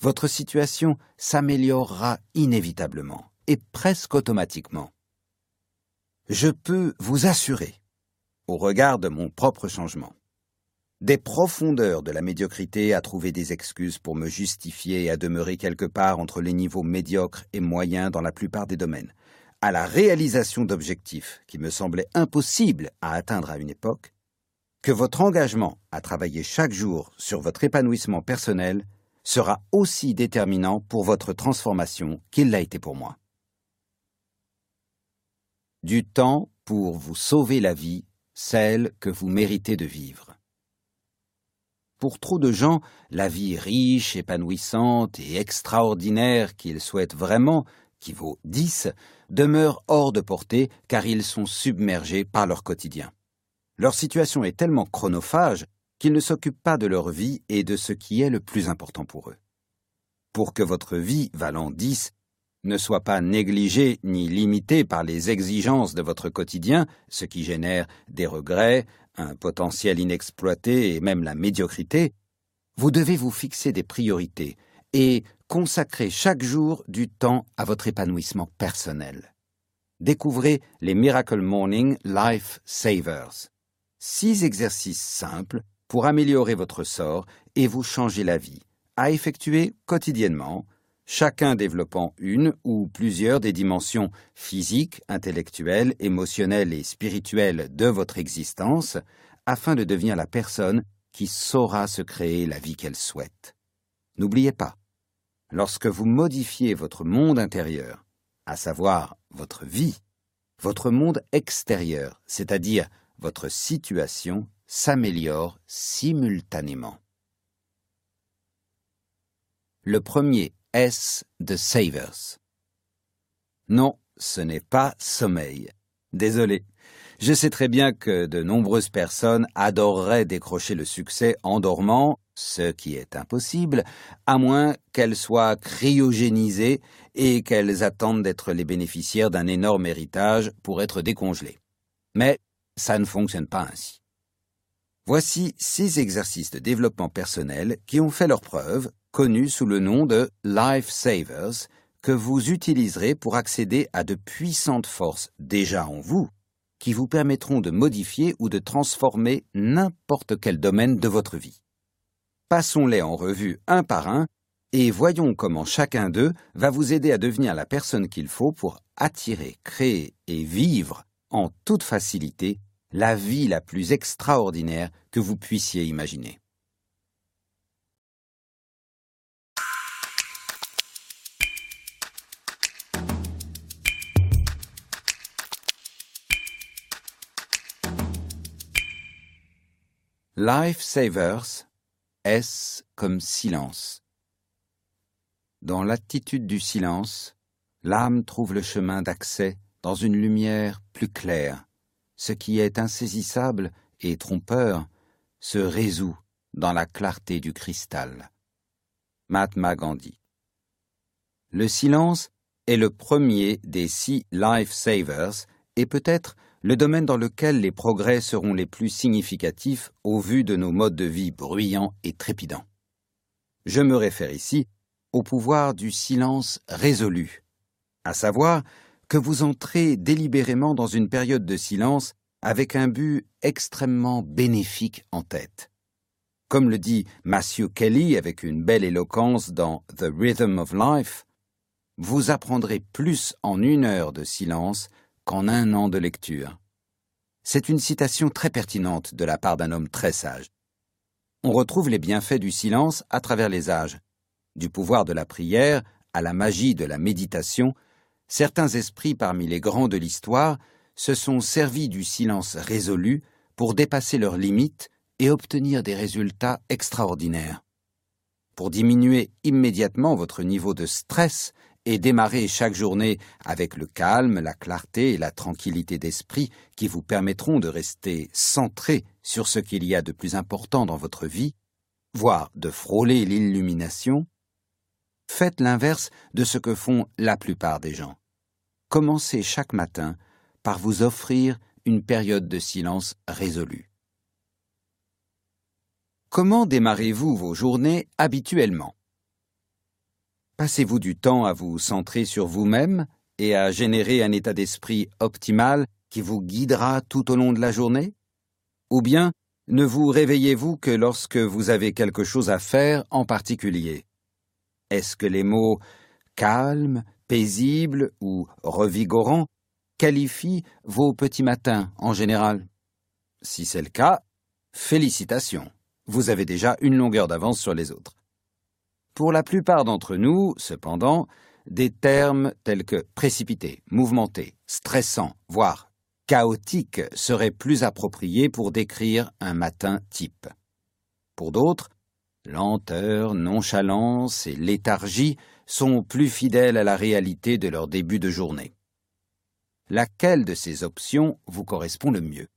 S1: votre situation s'améliorera inévitablement et presque automatiquement. Je peux vous assurer, au regard de mon propre changement, des profondeurs de la médiocrité à trouver des excuses pour me justifier et à demeurer quelque part entre les niveaux médiocres et moyens dans la plupart des domaines, à la réalisation d'objectifs qui me semblaient impossibles à atteindre à une époque, que votre engagement à travailler chaque jour sur votre épanouissement personnel sera aussi déterminant pour votre transformation qu'il l'a été pour moi. Du temps pour vous sauver la vie, celle que vous méritez de vivre. Pour trop de gens, la vie riche, épanouissante et extraordinaire qu'ils souhaitent vraiment, qui vaut dix, demeure hors de portée car ils sont submergés par leur quotidien. Leur situation est tellement chronophage qu'ils ne s'occupent pas de leur vie et de ce qui est le plus important pour eux. Pour que votre vie valant dix ne soit pas négligée ni limitée par les exigences de votre quotidien, ce qui génère des regrets, un potentiel inexploité et même la médiocrité, vous devez vous fixer des priorités et consacrer chaque jour du temps à votre épanouissement personnel. Découvrez les Miracle Morning Life Savers. Six exercices simples pour améliorer votre sort et vous changer la vie, à effectuer quotidiennement chacun développant une ou plusieurs des dimensions physiques, intellectuelles, émotionnelles et spirituelles de votre existence, afin de devenir la personne qui saura se créer la vie qu'elle souhaite. N'oubliez pas, lorsque vous modifiez votre monde intérieur, à savoir votre vie, votre monde extérieur, c'est-à-dire votre situation, s'améliore simultanément. le premier S de Savers. Non, ce n'est pas sommeil. Désolé. Je sais très bien que de nombreuses personnes adoreraient décrocher le succès en dormant, ce qui est impossible, à moins qu'elles soient cryogénisées et qu'elles attendent d'être les bénéficiaires d'un énorme héritage pour être décongelées. Mais ça ne fonctionne pas ainsi. Voici six exercices de développement personnel qui ont fait leur preuve, connus sous le nom de Life Savers, que vous utiliserez pour accéder à de puissantes forces déjà en vous, qui vous permettront de modifier ou de transformer n'importe quel domaine de votre vie. Passons-les en revue un par un et voyons comment chacun d'eux va vous aider à devenir la personne qu'il faut pour attirer, créer et vivre en toute facilité la vie la plus extraordinaire que vous puissiez imaginer. Life Savers, S comme silence. Dans l'attitude du silence, l'âme trouve le chemin d'accès dans une lumière plus claire. Ce qui est insaisissable et trompeur se résout dans la clarté du cristal. Mahatma Gandhi. Le silence est le premier des six life savers et peut-être le domaine dans lequel les progrès seront les plus significatifs au vu de nos modes de vie bruyants et trépidants. Je me réfère ici au pouvoir du silence résolu, à savoir que vous entrez délibérément dans une période de silence avec un but extrêmement bénéfique en tête. Comme le dit Matthew Kelly avec une belle éloquence dans The Rhythm of Life, vous apprendrez plus en une heure de silence qu'en un an de lecture. C'est une citation très pertinente de la part d'un homme très sage. On retrouve les bienfaits du silence à travers les âges. Du pouvoir de la prière à la magie de la méditation, certains esprits parmi les grands de l'histoire se sont servis du silence résolu pour dépasser leurs limites et obtenir des résultats extraordinaires. Pour diminuer immédiatement votre niveau de stress et démarrer chaque journée avec le calme, la clarté et la tranquillité d'esprit qui vous permettront de rester centré sur ce qu'il y a de plus important dans votre vie, voire de frôler l'illumination, faites l'inverse de ce que font la plupart des gens. Commencez chaque matin par vous offrir une période de silence résolue. Comment démarrez-vous vos journées habituellement? Passez-vous du temps à vous centrer sur vous-même et à générer un état d'esprit optimal qui vous guidera tout au long de la journée? Ou bien ne vous réveillez-vous que lorsque vous avez quelque chose à faire en particulier? Est-ce que les mots calme, paisible ou revigorant qualifient vos petits matins en général? Si c'est le cas, félicitations, vous avez déjà une longueur d'avance sur les autres. Pour la plupart d'entre nous, cependant, des termes tels que précipité, mouvementé, stressant, voire chaotique seraient plus appropriés pour décrire un matin type. Pour d'autres, lenteur, nonchalance et léthargie sont plus fidèles à la réalité de leur début de journée. Laquelle de ces options vous correspond le mieux?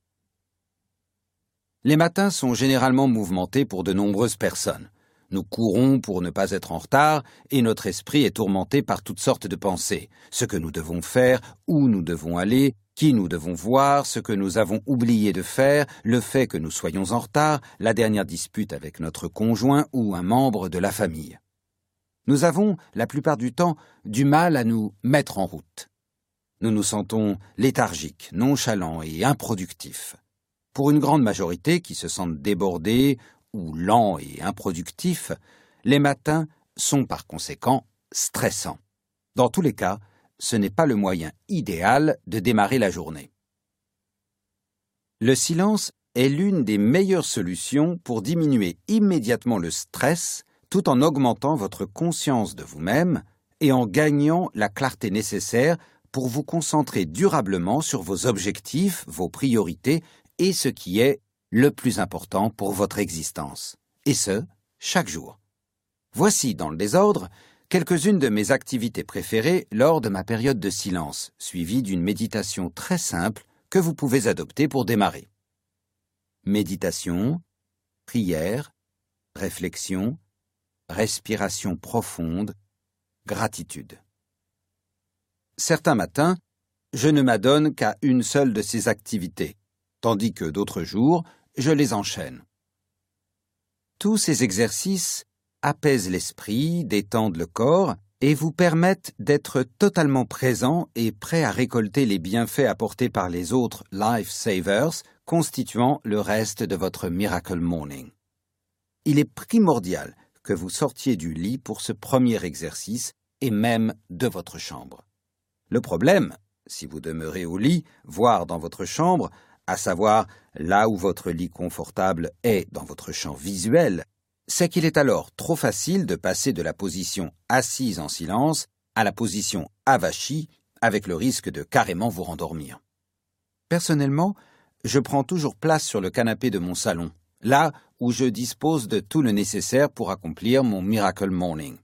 S1: Les matins sont généralement mouvementés pour de nombreuses personnes. Nous courons pour ne pas être en retard, et notre esprit est tourmenté par toutes sortes de pensées. Ce que nous devons faire, où nous devons aller, qui nous devons voir, ce que nous avons oublié de faire, le fait que nous soyons en retard, la dernière dispute avec notre conjoint ou un membre de la famille. Nous avons, la plupart du temps, du mal à nous mettre en route. Nous nous sentons léthargiques, nonchalants et improductifs. Pour une grande majorité qui se sentent débordés ou lent et improductif, les matins sont par conséquent stressants. Dans tous les cas, ce n'est pas le moyen idéal de démarrer la journée. Le silence est l'une des meilleures solutions pour diminuer immédiatement le stress tout en augmentant votre conscience de vous-même et en gagnant la clarté nécessaire pour vous concentrer durablement sur vos objectifs, vos priorités et ce qui est le plus important pour votre existence, et ce, chaque jour. Voici, dans le désordre, quelques-unes de mes activités préférées lors de ma période de silence, suivie d'une méditation très simple que vous pouvez adopter pour démarrer. Méditation, prière, réflexion, respiration profonde, gratitude. Certains matins, je ne m'adonne qu'à une seule de ces activités, tandis que d'autres jours, je les enchaîne. Tous ces exercices apaisent l'esprit, détendent le corps et vous permettent d'être totalement présent et prêt à récolter les bienfaits apportés par les autres Life Savers constituant le reste de votre Miracle Morning. Il est primordial que vous sortiez du lit pour ce premier exercice et même de votre chambre. Le problème, si vous demeurez au lit, voire dans votre chambre, à savoir là où votre lit confortable est dans votre champ visuel, c'est qu'il est alors trop facile de passer de la position assise en silence à la position avachie, avec le risque de carrément vous rendormir. Personnellement, je prends toujours place sur le canapé de mon salon, là où je dispose de tout le nécessaire pour accomplir mon Miracle Morning.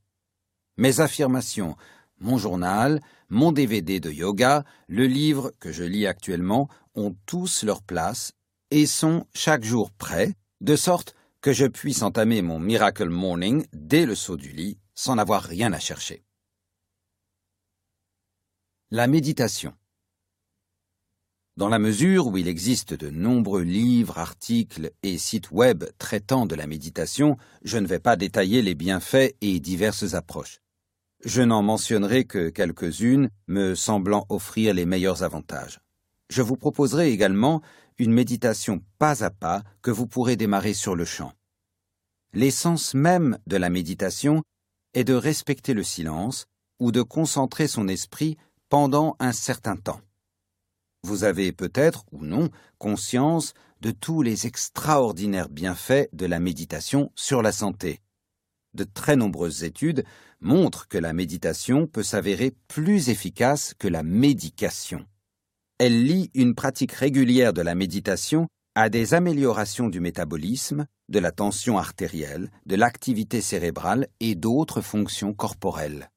S1: Mes affirmations, mon journal, mon DVD de yoga, le livre que je lis actuellement ont tous leur place et sont chaque jour prêts, de sorte que je puisse entamer mon Miracle Morning dès le saut du lit sans avoir rien à chercher. La méditation. Dans la mesure où il existe de nombreux livres, articles et sites web traitant de la méditation, je ne vais pas détailler les bienfaits et diverses approches. Je n'en mentionnerai que quelques-unes me semblant offrir les meilleurs avantages. Je vous proposerai également une méditation pas à pas que vous pourrez démarrer sur le champ. L'essence même de la méditation est de respecter le silence ou de concentrer son esprit pendant un certain temps. Vous avez peut-être ou non conscience de tous les extraordinaires bienfaits de la méditation sur la santé. De très nombreuses études montrent que la méditation peut s'avérer plus efficace que la médication. Elle lie une pratique régulière de la méditation à des améliorations du métabolisme, de la tension artérielle, de l'activité cérébrale et d'autres fonctions corporelles.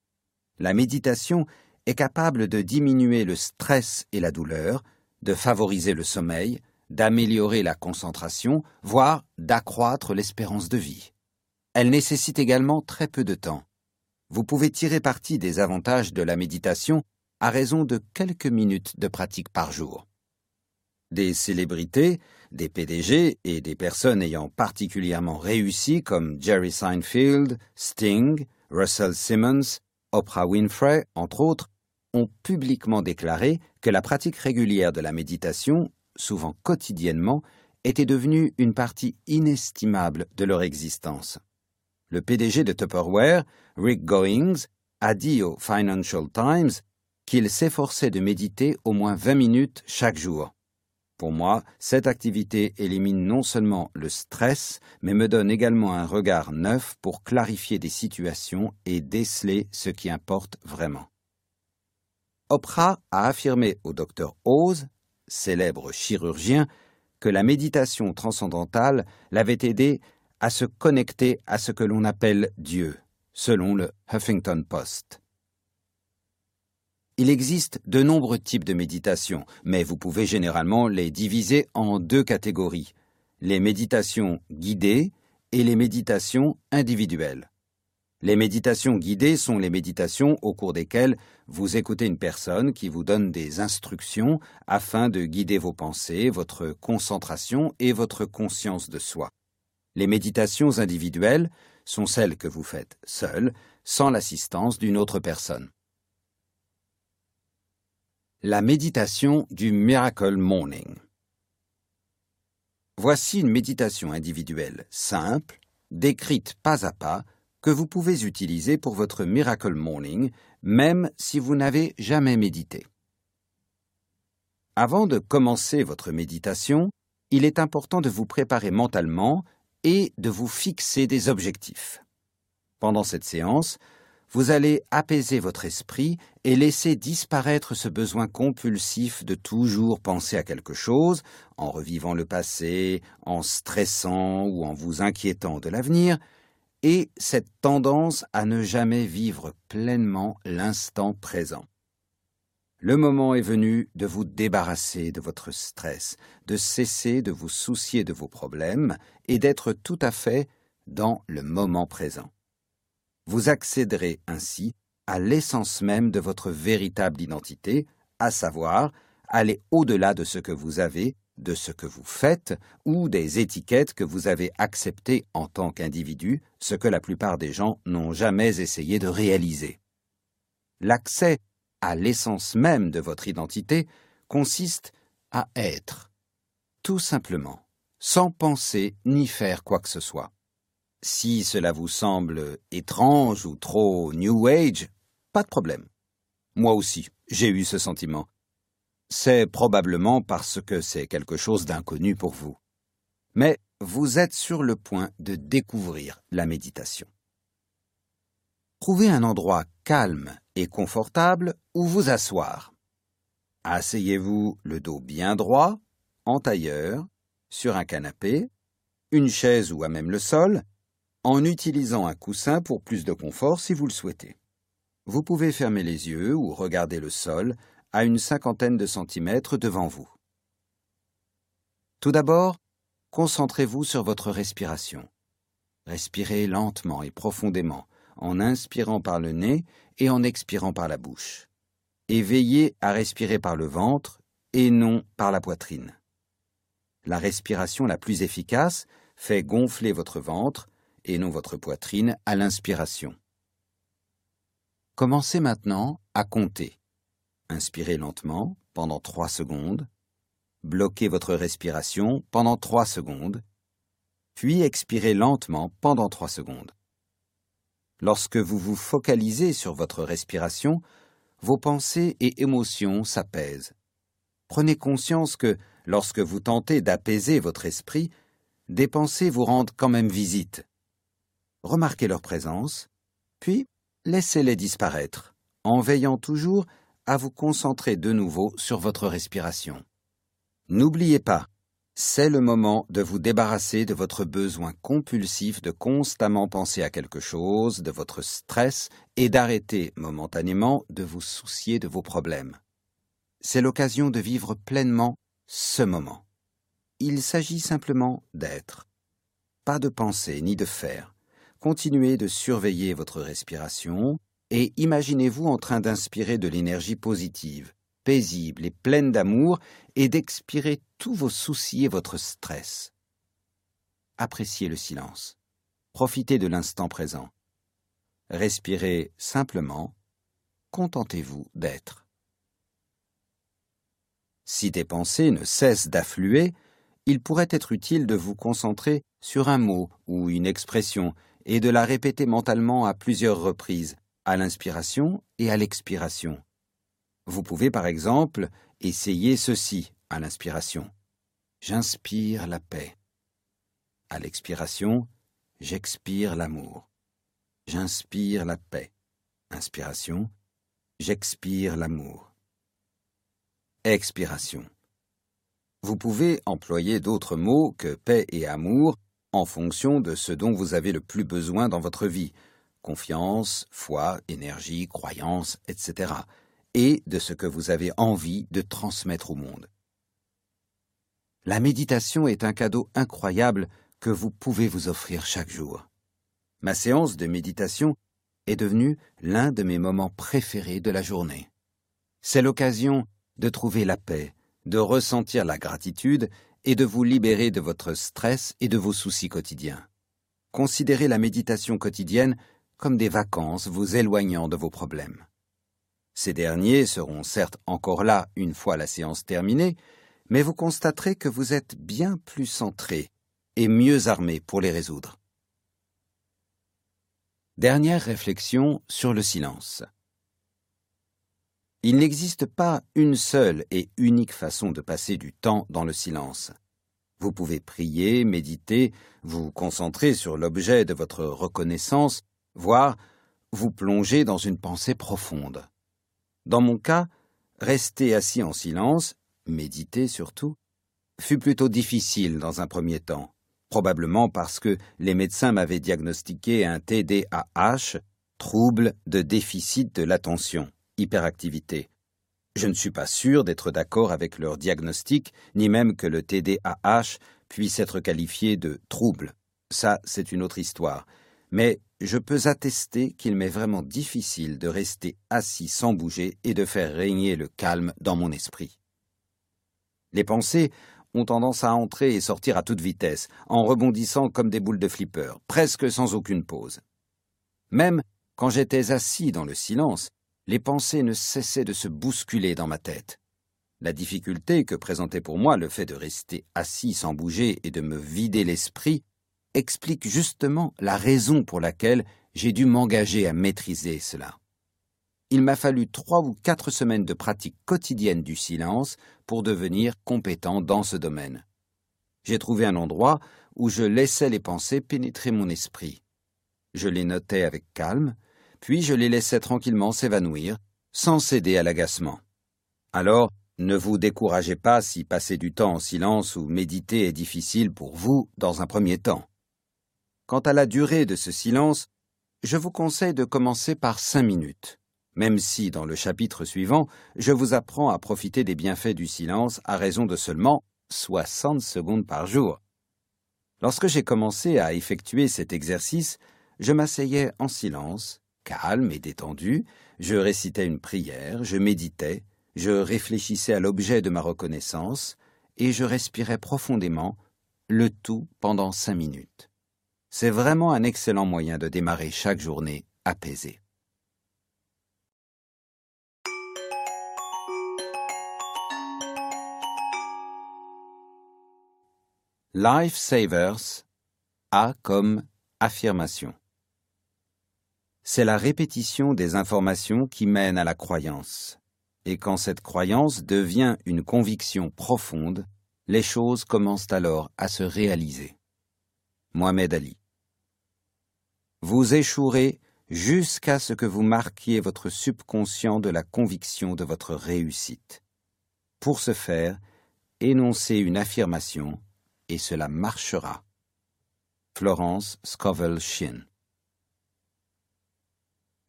S1: La méditation est capable de diminuer le stress et la douleur, de favoriser le sommeil, d'améliorer la concentration, voire d'accroître l'espérance de vie. Elle nécessite également très peu de temps. Vous pouvez tirer parti des avantages de la méditation à raison de quelques minutes de pratique par jour. Des célébrités, des PDG et des personnes ayant particulièrement réussi comme Jerry Seinfeld, Sting, Russell Simmons, Oprah Winfrey, entre autres, ont publiquement déclaré que la pratique régulière de la méditation, souvent quotidiennement, était devenue une partie inestimable de leur existence. Le PDG de Tupperware, Rick Goings, a dit au Financial Times qu'il s'efforçait de méditer au moins 20 minutes chaque jour. Pour moi, cette activité élimine non seulement le stress, mais me donne également un regard neuf pour clarifier des situations et déceler ce qui importe vraiment. Oprah a affirmé au docteur Oz, célèbre chirurgien, que la méditation transcendantale l'avait aidé à se connecter à ce que l'on appelle Dieu, selon le Huffington Post. Il existe de nombreux types de méditation, mais vous pouvez généralement les diviser en deux catégories, les méditations guidées et les méditations individuelles. Les méditations guidées sont les méditations au cours desquelles vous écoutez une personne qui vous donne des instructions afin de guider vos pensées, votre concentration et votre conscience de soi. Les méditations individuelles sont celles que vous faites seul, sans l'assistance d'une autre personne. La méditation du Miracle Morning. Voici une méditation individuelle simple, décrite pas à pas, que vous pouvez utiliser pour votre Miracle Morning, même si vous n'avez jamais médité. Avant de commencer votre méditation, il est important de vous préparer mentalement et de vous fixer des objectifs. Pendant cette séance, vous allez apaiser votre esprit et laisser disparaître ce besoin compulsif de toujours penser à quelque chose, en revivant le passé, en stressant ou en vous inquiétant de l'avenir, et cette tendance à ne jamais vivre pleinement l'instant présent. Le moment est venu de vous débarrasser de votre stress, de cesser de vous soucier de vos problèmes et d'être tout à fait dans le moment présent. Vous accéderez ainsi à l'essence même de votre véritable identité, à savoir aller au-delà de ce que vous avez, de ce que vous faites ou des étiquettes que vous avez acceptées en tant qu'individu, ce que la plupart des gens n'ont jamais essayé de réaliser. L'accès à l'essence même de votre identité consiste à être, tout simplement, sans penser ni faire quoi que ce soit. Si cela vous semble étrange ou trop New Age, pas de problème. Moi aussi, j'ai eu ce sentiment. C'est probablement parce que c'est quelque chose d'inconnu pour vous. Mais vous êtes sur le point de découvrir la méditation. Trouvez un endroit calme et confortable où vous asseoir. Asseyez-vous le dos bien droit, en tailleur, sur un canapé, une chaise ou à même le sol, en utilisant un coussin pour plus de confort si vous le souhaitez. Vous pouvez fermer les yeux ou regarder le sol à une cinquantaine de centimètres devant vous. Tout d'abord, concentrez-vous sur votre respiration. Respirez lentement et profondément, en inspirant par le nez et en expirant par la bouche. Et veillez à respirer par le ventre et non par la poitrine. La respiration la plus efficace fait gonfler votre ventre et non votre poitrine à l'inspiration. Commencez maintenant à compter. Inspirez lentement pendant 3 secondes, bloquez votre respiration pendant 3 secondes, puis expirez lentement pendant 3 secondes. Lorsque vous vous focalisez sur votre respiration, vos pensées et émotions s'apaisent. Prenez conscience que, lorsque vous tentez d'apaiser votre esprit, des pensées vous rendent quand même visite. Remarquez leur présence, puis laissez-les disparaître, en veillant toujours à vous concentrer de nouveau sur votre respiration. N'oubliez pas, c'est le moment de vous débarrasser de votre besoin compulsif de constamment penser à quelque chose, de votre stress, et d'arrêter momentanément de vous soucier de vos problèmes. C'est l'occasion de vivre pleinement ce moment. Il s'agit simplement d'être. Pas de penser ni de faire. Continuez de surveiller votre respiration et imaginez-vous en train d'inspirer de l'énergie positive, paisible et pleine d'amour et d'expirer tous vos soucis et votre stress. Appréciez le silence. Profitez de l'instant présent. Respirez simplement. Contentez-vous d'être. Si des pensées ne cessent d'affluer, il pourrait être utile de vous concentrer sur un mot ou une expression et de la répéter mentalement à plusieurs reprises, à l'inspiration et à l'expiration. Vous pouvez par exemple essayer ceci à l'inspiration. J'inspire la paix. À l'expiration, j'expire l'amour. J'inspire la paix. Inspiration, j'expire l'amour. Expiration. Vous pouvez employer d'autres mots que paix et amour en fonction de ce dont vous avez le plus besoin dans votre vie confiance, foi, énergie, croyance, etc et de ce que vous avez envie de transmettre au monde. La méditation est un cadeau incroyable que vous pouvez vous offrir chaque jour. Ma séance de méditation est devenue l'un de mes moments préférés de la journée. C'est l'occasion de trouver la paix, de ressentir la gratitude et de vous libérer de votre stress et de vos soucis quotidiens. Considérez la méditation quotidienne comme des vacances vous éloignant de vos problèmes. Ces derniers seront certes encore là une fois la séance terminée, mais vous constaterez que vous êtes bien plus centré et mieux armé pour les résoudre. Dernière réflexion sur le silence. Il n'existe pas une seule et unique façon de passer du temps dans le silence. Vous pouvez prier, méditer, vous concentrer sur l'objet de votre reconnaissance, voire vous plonger dans une pensée profonde. Dans mon cas, rester assis en silence, méditer surtout, fut plutôt difficile dans un premier temps, probablement parce que les médecins m'avaient diagnostiqué un TDAH, trouble de déficit de l'attention, hyperactivité. Je ne suis pas sûr d'être d'accord avec leur diagnostic, ni même que le TDAH puisse être qualifié de trouble. Ça, c'est une autre histoire. Mais je peux attester qu'il m'est vraiment difficile de rester assis sans bouger et de faire régner le calme dans mon esprit. Les pensées ont tendance à entrer et sortir à toute vitesse, en rebondissant comme des boules de flipper, presque sans aucune pause. Même quand j'étais assis dans le silence, les pensées ne cessaient de se bousculer dans ma tête. La difficulté que présentait pour moi le fait de rester assis sans bouger et de me vider l'esprit explique justement la raison pour laquelle j'ai dû m'engager à maîtriser cela. Il m'a fallu trois ou quatre semaines de pratique quotidienne du silence pour devenir compétent dans ce domaine. J'ai trouvé un endroit où je laissais les pensées pénétrer mon esprit. Je les notais avec calme, puis je les laissais tranquillement s'évanouir, sans céder à l'agacement. Alors, ne vous découragez pas si passer du temps en silence ou méditer est difficile pour vous dans un premier temps. Quant à la durée de ce silence, je vous conseille de commencer par cinq minutes, même si dans le chapitre suivant, je vous apprends à profiter des bienfaits du silence à raison de seulement 60 secondes par jour. Lorsque j'ai commencé à effectuer cet exercice, je m'asseyais en silence, calme et détendu, je récitais une prière, je méditais, je réfléchissais à l'objet de ma reconnaissance, et je respirais profondément, le tout pendant cinq minutes. C'est vraiment un excellent moyen de démarrer chaque journée apaisée. Life Savers A comme affirmation c'est la répétition des informations qui mène à la croyance. Et quand cette croyance devient une conviction profonde, les choses commencent alors à se réaliser. Mohamed Ali. Vous échouerez jusqu'à ce que vous marquiez votre subconscient de la conviction de votre réussite. Pour ce faire, énoncez une affirmation et cela marchera. Florence Scovel Shin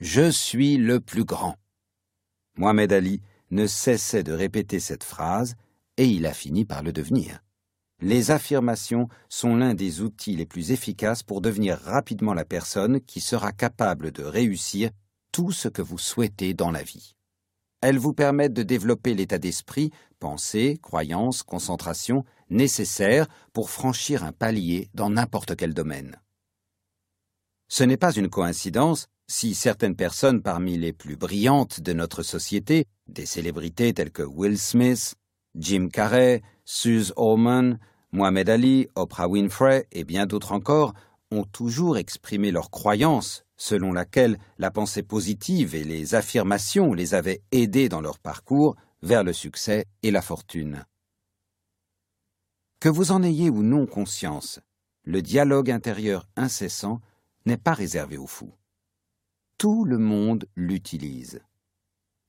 S1: je suis le plus grand. Mohamed Ali ne cessait de répéter cette phrase et il a fini par le devenir. Les affirmations sont l'un des outils les plus efficaces pour devenir rapidement la personne qui sera capable de réussir tout ce que vous souhaitez dans la vie. Elles vous permettent de développer l'état d'esprit, pensée, croyance, concentration nécessaire pour franchir un palier dans n'importe quel domaine. Ce n'est pas une coïncidence si certaines personnes parmi les plus brillantes de notre société, des célébrités telles que Will Smith, Jim Carrey, Suze Orman, Mohamed Ali, Oprah Winfrey et bien d'autres encore, ont toujours exprimé leur croyance selon laquelle la pensée positive et les affirmations les avaient aidés dans leur parcours vers le succès et la fortune. Que vous en ayez ou non conscience, le dialogue intérieur incessant n'est pas réservé aux fous tout le monde l'utilise.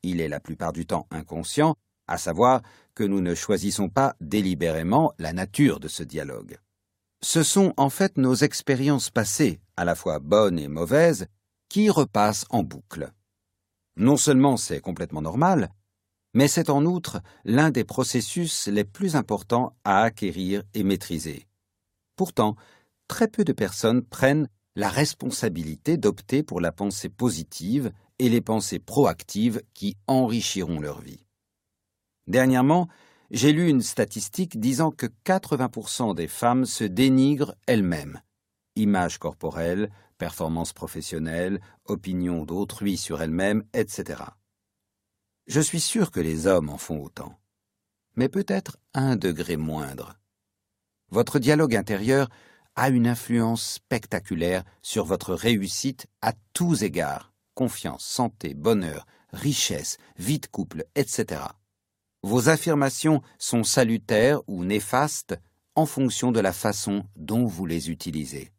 S1: Il est la plupart du temps inconscient, à savoir que nous ne choisissons pas délibérément la nature de ce dialogue. Ce sont en fait nos expériences passées, à la fois bonnes et mauvaises, qui repassent en boucle. Non seulement c'est complètement normal, mais c'est en outre l'un des processus les plus importants à acquérir et maîtriser. Pourtant, très peu de personnes prennent la responsabilité d'opter pour la pensée positive et les pensées proactives qui enrichiront leur vie. Dernièrement, j'ai lu une statistique disant que 80% des femmes se dénigrent elles-mêmes. Image corporelle, performance professionnelle, opinion d'autrui sur elles-mêmes, etc. Je suis sûr que les hommes en font autant, mais peut-être un degré moindre. Votre dialogue intérieur a une influence spectaculaire sur votre réussite à tous égards confiance, santé, bonheur, richesse, vie de couple, etc. Vos affirmations sont salutaires ou néfastes en fonction de la façon dont vous les utilisez.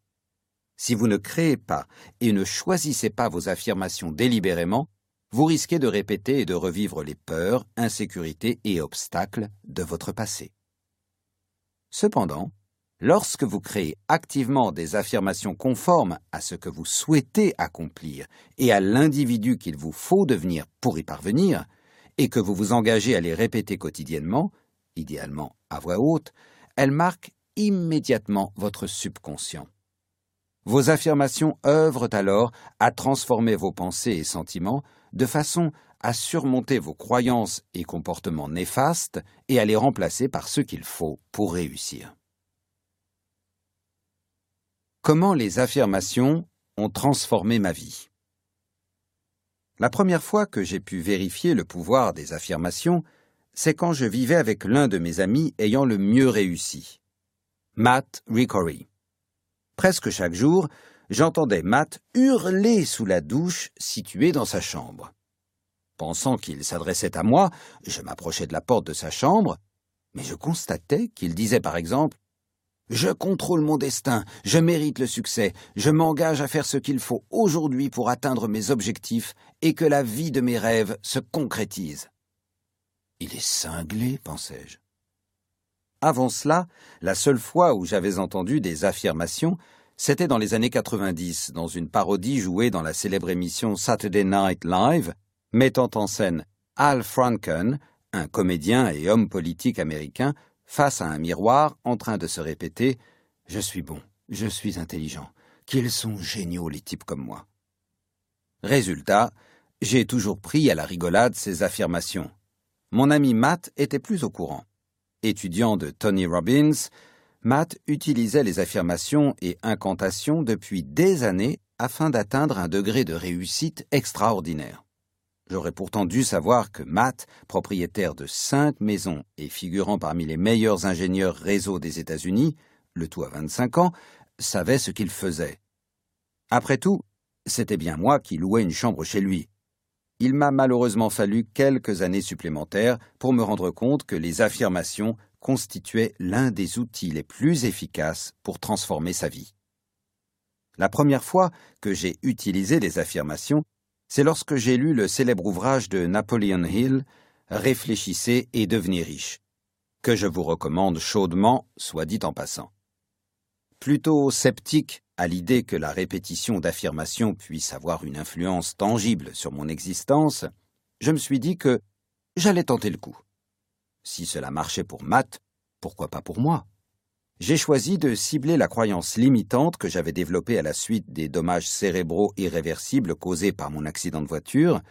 S1: Si vous ne créez pas et ne choisissez pas vos affirmations délibérément, vous risquez de répéter et de revivre les peurs, insécurités et obstacles de votre passé. Cependant, Lorsque vous créez activement des affirmations conformes à ce que vous souhaitez accomplir et à l'individu qu'il vous faut devenir pour y parvenir, et que vous vous engagez à les répéter quotidiennement, idéalement à voix haute, elles marquent immédiatement votre subconscient. Vos affirmations œuvrent alors à transformer vos pensées et sentiments de façon à surmonter vos croyances et comportements néfastes et à les remplacer par ce qu'il faut pour réussir. Comment les affirmations ont transformé ma vie? La première fois que j'ai pu vérifier le pouvoir des affirmations, c'est quand je vivais avec l'un de mes amis ayant le mieux réussi, Matt Ricory. Presque chaque jour, j'entendais Matt hurler sous la douche située dans sa chambre. Pensant qu'il s'adressait à moi, je m'approchais de la porte de sa chambre, mais je constatais qu'il disait par exemple Je contrôle mon destin, je mérite le succès, je m'engage à faire ce qu'il faut aujourd'hui pour atteindre mes objectifs et que la vie de mes rêves se concrétise. Il est cinglé, pensais-je. Avant cela, la seule fois où j'avais entendu des affirmations, c'était dans les années 90, dans une parodie jouée dans la célèbre émission Saturday Night Live, mettant en scène Al Franken, un comédien et homme politique américain, face à un miroir en train de se répéter Je suis bon, je suis intelligent, qu'ils sont géniaux les types comme moi. Résultat, j'ai toujours pris à la rigolade ces affirmations. Mon ami Matt était plus au courant. Étudiant de Tony Robbins, Matt utilisait les affirmations et incantations depuis des années afin d'atteindre un degré de réussite extraordinaire. J'aurais pourtant dû savoir que Matt, propriétaire de cinq maisons et figurant parmi les meilleurs ingénieurs réseau des États-Unis, le tout à 25 ans, savait ce qu'il faisait. Après tout, c'était bien moi qui louais une chambre chez lui, il m'a malheureusement fallu quelques années supplémentaires pour me rendre compte que les affirmations constituaient l'un des outils les plus efficaces pour transformer sa vie. La première fois que j'ai utilisé les affirmations, c'est lorsque j'ai lu le célèbre ouvrage de Napoleon Hill, Réfléchissez et devenez riche, que je vous recommande chaudement, soit dit en passant. Plutôt sceptique à l'idée que la répétition d'affirmations puisse avoir une influence tangible sur mon existence, je me suis dit que j'allais tenter le coup. Si cela marchait pour Matt, pourquoi pas pour moi? J'ai choisi de cibler la croyance limitante que j'avais développée à la suite des dommages cérébraux irréversibles causés par mon accident de voiture,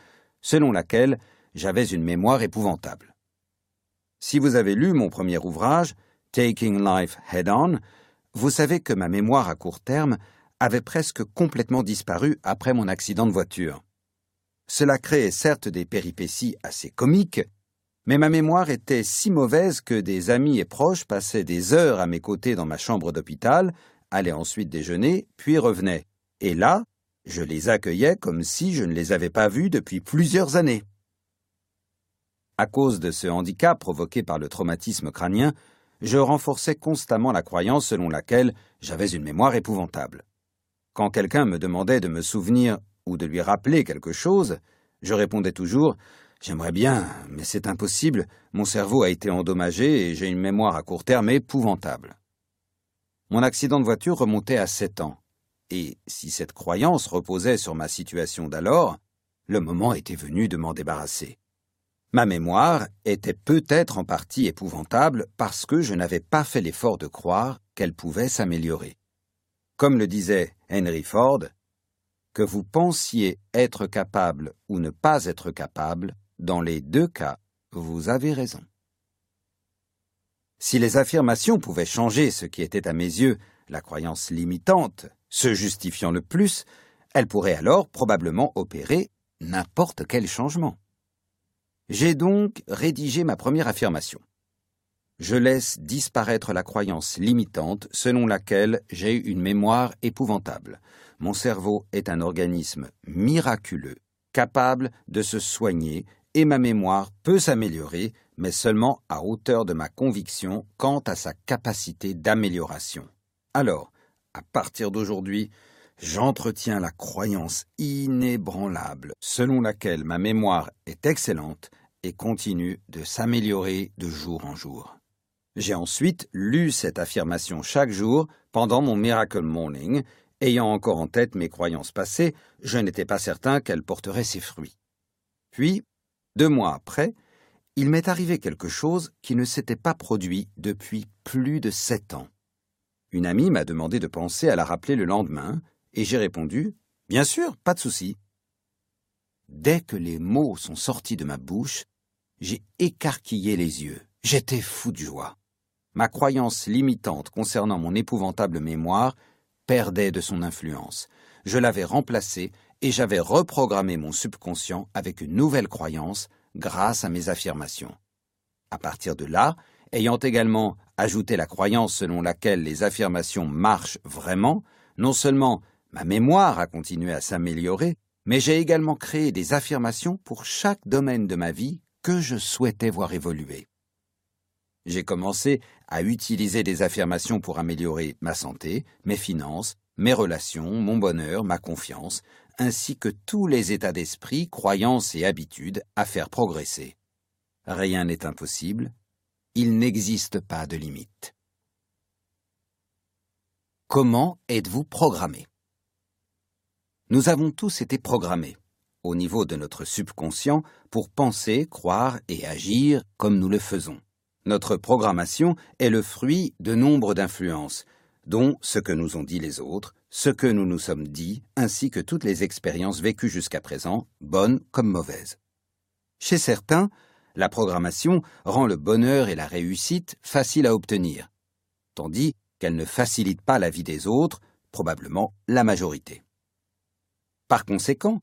S1: selon laquelle j'avais une mémoire épouvantable. Si vous avez lu mon premier ouvrage, Taking Life Head On, vous savez que ma mémoire à court terme avait presque complètement disparu après mon accident de voiture. Cela créait certes des péripéties assez comiques, mais ma mémoire était si mauvaise que des amis et proches passaient des heures à mes côtés dans ma chambre d'hôpital, allaient ensuite déjeuner, puis revenaient. Et là, je les accueillais comme si je ne les avais pas vus depuis plusieurs années. À cause de ce handicap provoqué par le traumatisme crânien, je renforçais constamment la croyance selon laquelle j'avais une mémoire épouvantable. Quand quelqu'un me demandait de me souvenir ou de lui rappeler quelque chose, je répondais toujours J'aimerais bien, mais c'est impossible, mon cerveau a été endommagé et j'ai une mémoire à court terme épouvantable. Mon accident de voiture remontait à sept ans, et si cette croyance reposait sur ma situation d'alors, le moment était venu de m'en débarrasser. Ma mémoire était peut-être en partie épouvantable parce que je n'avais pas fait l'effort de croire qu'elle pouvait s'améliorer. Comme le disait Henry Ford, que vous pensiez être capable ou ne pas être capable, dans les deux cas, vous avez raison. Si les affirmations pouvaient changer ce qui était à mes yeux la croyance limitante, se justifiant le plus, elles pourraient alors probablement opérer n'importe quel changement. J'ai donc rédigé ma première affirmation. Je laisse disparaître la croyance limitante selon laquelle j'ai une mémoire épouvantable. Mon cerveau est un organisme miraculeux, capable de se soigner, et ma mémoire peut s'améliorer, mais seulement à hauteur de ma conviction quant à sa capacité d'amélioration. Alors, à partir d'aujourd'hui, j'entretiens la croyance inébranlable selon laquelle ma mémoire est excellente et continue de s'améliorer de jour en jour. J'ai ensuite lu cette affirmation chaque jour pendant mon Miracle Morning, ayant encore en tête mes croyances passées, je n'étais pas certain qu'elles porteraient ses fruits. Puis, deux mois après, il m'est arrivé quelque chose qui ne s'était pas produit depuis plus de sept ans. Une amie m'a demandé de penser à la rappeler le lendemain, et j'ai répondu Bien sûr, pas de souci. Dès que les mots sont sortis de ma bouche, j'ai écarquillé les yeux. J'étais fou de joie. Ma croyance limitante concernant mon épouvantable mémoire perdait de son influence. Je l'avais remplacée et j'avais reprogrammé mon subconscient avec une nouvelle croyance grâce à mes affirmations. À partir de là, ayant également ajouté la croyance selon laquelle les affirmations marchent vraiment, non seulement ma mémoire a continué à s'améliorer, mais j'ai également créé des affirmations pour chaque domaine de ma vie que je souhaitais voir évoluer. J'ai commencé à utiliser des affirmations pour améliorer ma santé, mes finances, mes relations, mon bonheur, ma confiance, ainsi que tous les états d'esprit, croyances et habitudes à faire progresser. Rien n'est impossible, il n'existe pas de limite. Comment êtes-vous programmé? Nous avons tous été programmés, au niveau de notre subconscient, pour penser, croire et agir comme nous le faisons. Notre programmation est le fruit de nombre d'influences, dont ce que nous ont dit les autres, ce que nous nous sommes dit, ainsi que toutes les expériences vécues jusqu'à présent, bonnes comme mauvaises. Chez certains, la programmation rend le bonheur et la réussite faciles à obtenir, tandis qu'elle ne facilite pas la vie des autres, probablement la majorité. Par conséquent,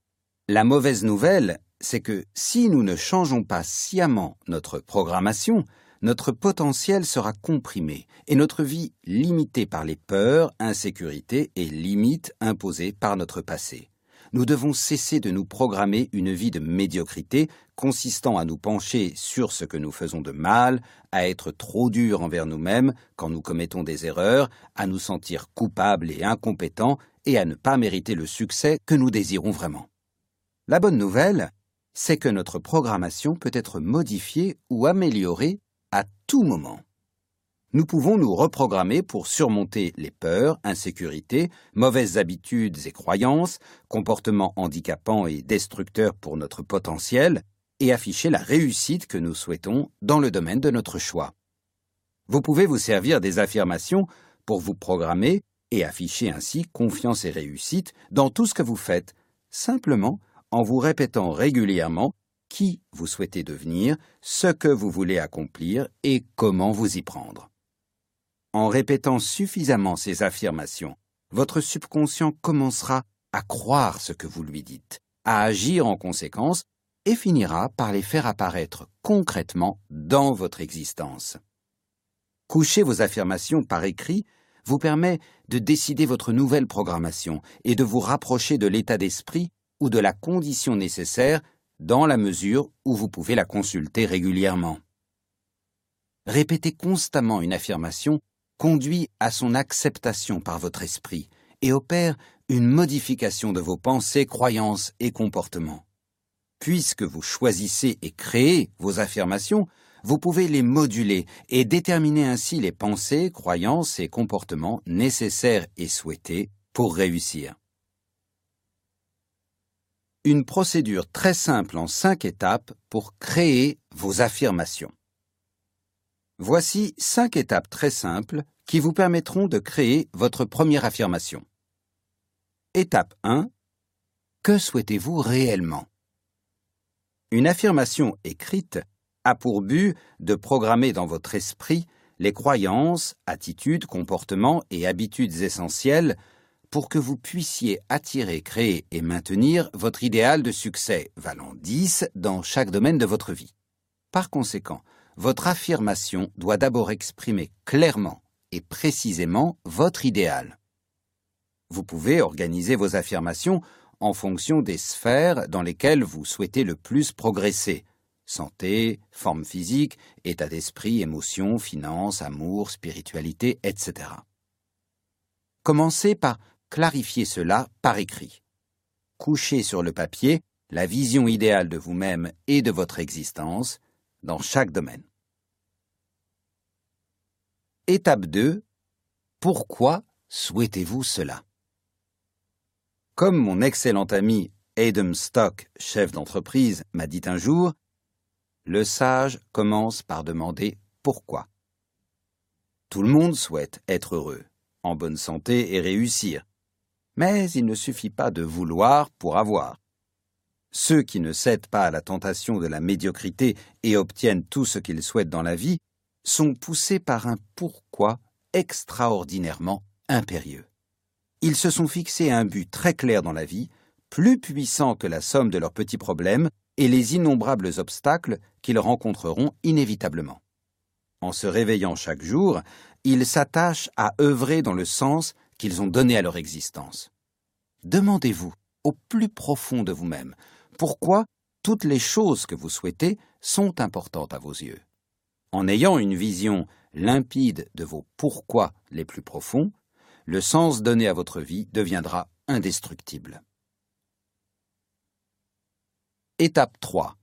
S1: la mauvaise nouvelle, c'est que si nous ne changeons pas sciemment notre programmation, notre potentiel sera comprimé et notre vie limitée par les peurs, insécurités et limites imposées par notre passé. Nous devons cesser de nous programmer une vie de médiocrité consistant à nous pencher sur ce que nous faisons de mal, à être trop durs envers nous-mêmes quand nous commettons des erreurs, à nous sentir coupables et incompétents et à ne pas mériter le succès que nous désirons vraiment. La bonne nouvelle, c'est que notre programmation peut être modifiée ou améliorée moment. Nous pouvons nous reprogrammer pour surmonter les peurs, insécurités, mauvaises habitudes et croyances, comportements handicapants et destructeurs pour notre potentiel, et afficher la réussite que nous souhaitons dans le domaine de notre choix. Vous pouvez vous servir des affirmations pour vous programmer et afficher ainsi confiance et réussite dans tout ce que vous faites, simplement en vous répétant régulièrement qui vous souhaitez devenir, ce que vous voulez accomplir et comment vous y prendre. En répétant suffisamment ces affirmations, votre subconscient commencera à croire ce que vous lui dites, à agir en conséquence et finira par les faire apparaître concrètement dans votre existence. Coucher vos affirmations par écrit vous permet de décider votre nouvelle programmation et de vous rapprocher de l'état d'esprit ou de la condition nécessaire dans la mesure où vous pouvez la consulter régulièrement. Répéter constamment une affirmation conduit à son acceptation par votre esprit et opère une modification de vos pensées, croyances et comportements. Puisque vous choisissez et créez vos affirmations, vous pouvez les moduler et déterminer ainsi les pensées, croyances et comportements nécessaires et souhaités pour réussir. Une procédure très simple en cinq étapes pour créer vos affirmations. Voici cinq étapes très simples qui vous permettront de créer votre première affirmation. Étape 1. Que souhaitez-vous réellement? Une affirmation écrite a pour but de programmer dans votre esprit les croyances, attitudes, comportements et habitudes essentielles pour que vous puissiez attirer, créer et maintenir votre idéal de succès valant 10 dans chaque domaine de votre vie. Par conséquent, votre affirmation doit d'abord exprimer clairement et précisément votre idéal. Vous pouvez organiser vos affirmations en fonction des sphères dans lesquelles vous souhaitez le plus progresser santé, forme physique, état d'esprit, émotions, finances, amour, spiritualité, etc. Commencez par clarifiez cela par écrit. Couchez sur le papier la vision idéale de vous-même et de votre existence dans chaque domaine. Étape 2. Pourquoi souhaitez-vous cela? Comme mon excellent ami Adam Stock, chef d'entreprise, m'a dit un jour, le sage commence par demander pourquoi. Tout le monde souhaite être heureux, en bonne santé et réussir. Mais il ne suffit pas de vouloir pour avoir. Ceux qui ne cèdent pas à la tentation de la médiocrité et obtiennent tout ce qu'ils souhaitent dans la vie sont poussés par un pourquoi extraordinairement impérieux. Ils se sont fixés un but très clair dans la vie, plus puissant que la somme de leurs petits problèmes et les innombrables obstacles qu'ils rencontreront inévitablement. En se réveillant chaque jour, ils s'attachent à œuvrer dans le sens qu'ils ont donné à leur existence. Demandez-vous, au plus profond de vous-même, pourquoi toutes les choses que vous souhaitez sont importantes à vos yeux. En ayant une vision limpide de vos pourquoi les plus profonds, le sens donné à votre vie deviendra indestructible. Étape 3.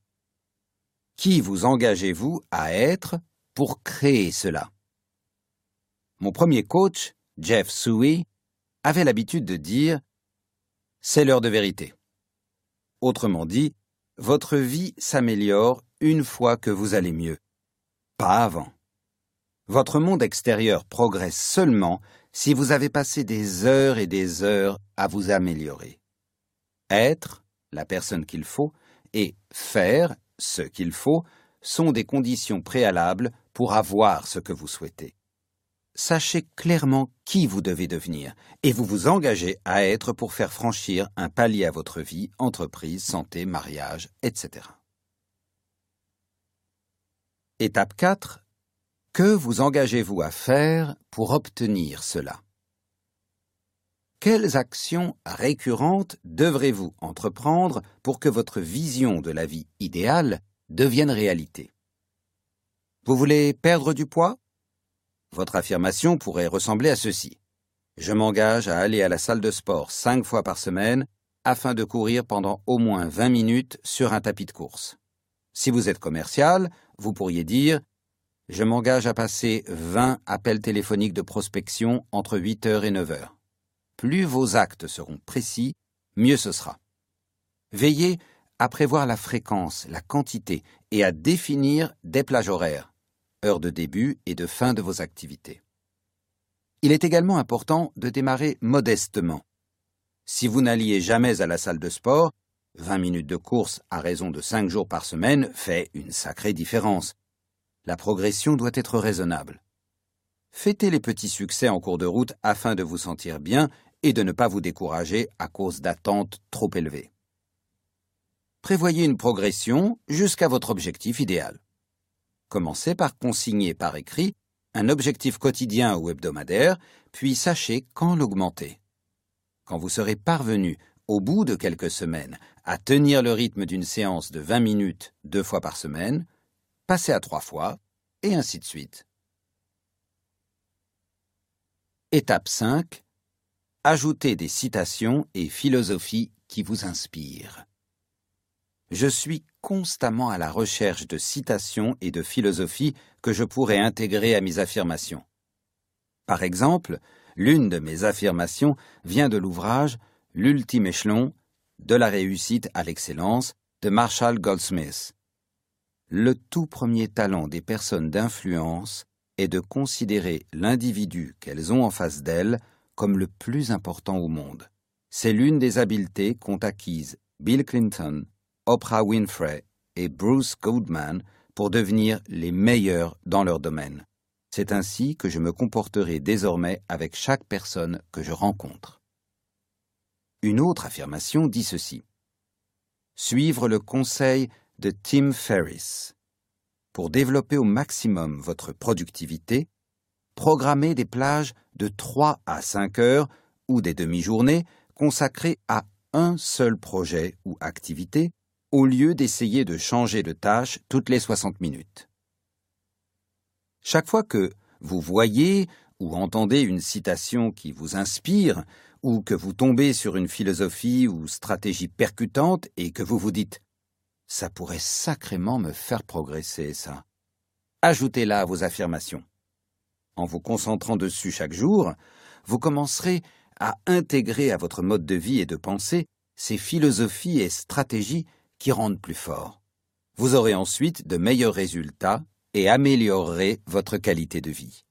S1: Qui vous engagez-vous à être pour créer cela? Mon premier coach, Jeff Suey, avait l'habitude de dire C'est l'heure de vérité. Autrement dit, votre vie s'améliore une fois que vous allez mieux pas avant. Votre monde extérieur progresse seulement si vous avez passé des heures et des heures à vous améliorer. Être, la personne qu'il faut, et faire, ce qu'il faut, sont des conditions préalables pour avoir ce que vous souhaitez. Sachez clairement qui vous devez devenir et vous vous engagez à être pour faire franchir un palier à votre vie, entreprise, santé, mariage, etc. Étape 4. Que vous engagez-vous à faire pour obtenir cela? Quelles actions récurrentes devrez-vous entreprendre pour que votre vision de la vie idéale devienne réalité? Vous voulez perdre du poids? Votre affirmation pourrait ressembler à ceci. Je m'engage à aller à la salle de sport cinq fois par semaine afin de courir pendant au moins 20 minutes sur un tapis de course. Si vous êtes commercial, vous pourriez dire Je m'engage à passer 20 appels téléphoniques de prospection entre 8 heures et 9 heures. Plus vos actes seront précis, mieux ce sera. Veillez à prévoir la fréquence, la quantité et à définir des plages horaires, de début et de fin de vos activités. Il est également important de démarrer modestement. Si vous n'alliez jamais à la salle de sport, 20 minutes de course à raison de 5 jours par semaine fait une sacrée différence. La progression doit être raisonnable. Fêtez les petits succès en cours de route afin de vous sentir bien et de ne pas vous décourager à cause d'attentes trop élevées. Prévoyez une progression jusqu'à votre objectif idéal. Commencez par consigner par écrit un objectif quotidien ou hebdomadaire, puis sachez quand l'augmenter. Quand vous serez parvenu au bout de quelques semaines, à tenir le rythme d'une séance de 20 minutes deux fois par semaine, passez à trois fois, et ainsi de suite. Étape 5. Ajoutez des citations et philosophies qui vous inspirent. Je suis constamment à la recherche de citations et de philosophies que je pourrais intégrer à mes affirmations. Par exemple, l'une de mes affirmations vient de l'ouvrage L'ultime échelon de la réussite à l'excellence de Marshall Goldsmith. Le tout premier talent des personnes d'influence est de considérer l'individu qu'elles ont en face d'elles comme le plus important au monde. C'est l'une des habiletés qu'ont acquises Bill Clinton, Oprah Winfrey et Bruce Goldman pour devenir les meilleurs dans leur domaine. C'est ainsi que je me comporterai désormais avec chaque personne que je rencontre. Une autre affirmation dit ceci. Suivre le conseil de Tim Ferriss. Pour développer au maximum votre productivité, programmez des plages de 3 à 5 heures ou des demi-journées consacrées à un seul projet ou activité au lieu d'essayer de changer de tâche toutes les 60 minutes. Chaque fois que vous voyez ou entendez une citation qui vous inspire, ou que vous tombez sur une philosophie ou stratégie percutante et que vous vous dites Ça pourrait sacrément me faire progresser, ça. Ajoutez-la à vos affirmations. en vous concentrant dessus chaque jour, vous commencerez à intégrer à votre mode de vie et de pensée ces philosophies et stratégies qui rendent plus fort. Vous aurez ensuite de meilleurs résultats et améliorerez votre qualité de vie.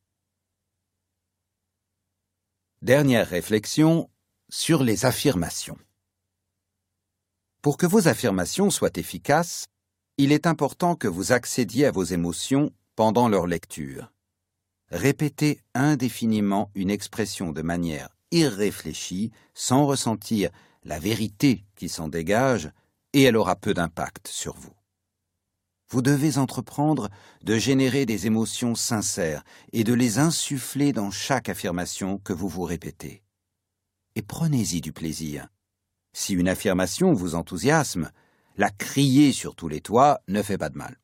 S1: Dernière réflexion sur les affirmations. Pour que vos affirmations soient efficaces, il est important que vous accédiez à vos émotions pendant leur lecture. Répétez indéfiniment une expression de manière irréfléchie, sans ressentir la vérité qui s'en dégage, et elle aura peu d'impact sur vous. Vous devez entreprendre de générer des émotions sincères et de les insuffler dans chaque affirmation que vous vous répétez. Et prenez-y du plaisir. Si une affirmation vous enthousiasme, la crier sur tous les toits ne fait pas de mal.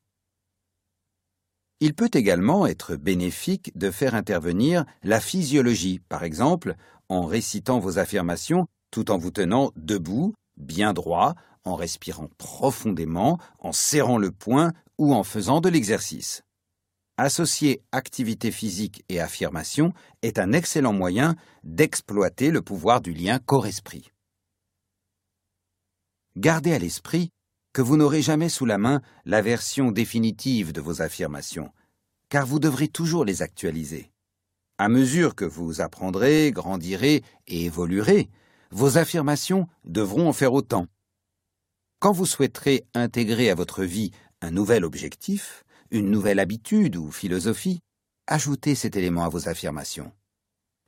S1: Il peut également être bénéfique de faire intervenir la physiologie, par exemple en récitant vos affirmations tout en vous tenant debout, bien droit, en respirant profondément, en serrant le poing ou en faisant de l'exercice. Associer activité physique et affirmation est un excellent moyen d'exploiter le pouvoir du lien corps-esprit. Gardez à l'esprit que vous n'aurez jamais sous la main la version définitive de vos affirmations, car vous devrez toujours les actualiser. À mesure que vous apprendrez, grandirez et évoluerez, vos affirmations devront en faire autant. Quand vous souhaiterez intégrer à votre vie un nouvel objectif, une nouvelle habitude ou philosophie, ajoutez cet élément à vos affirmations.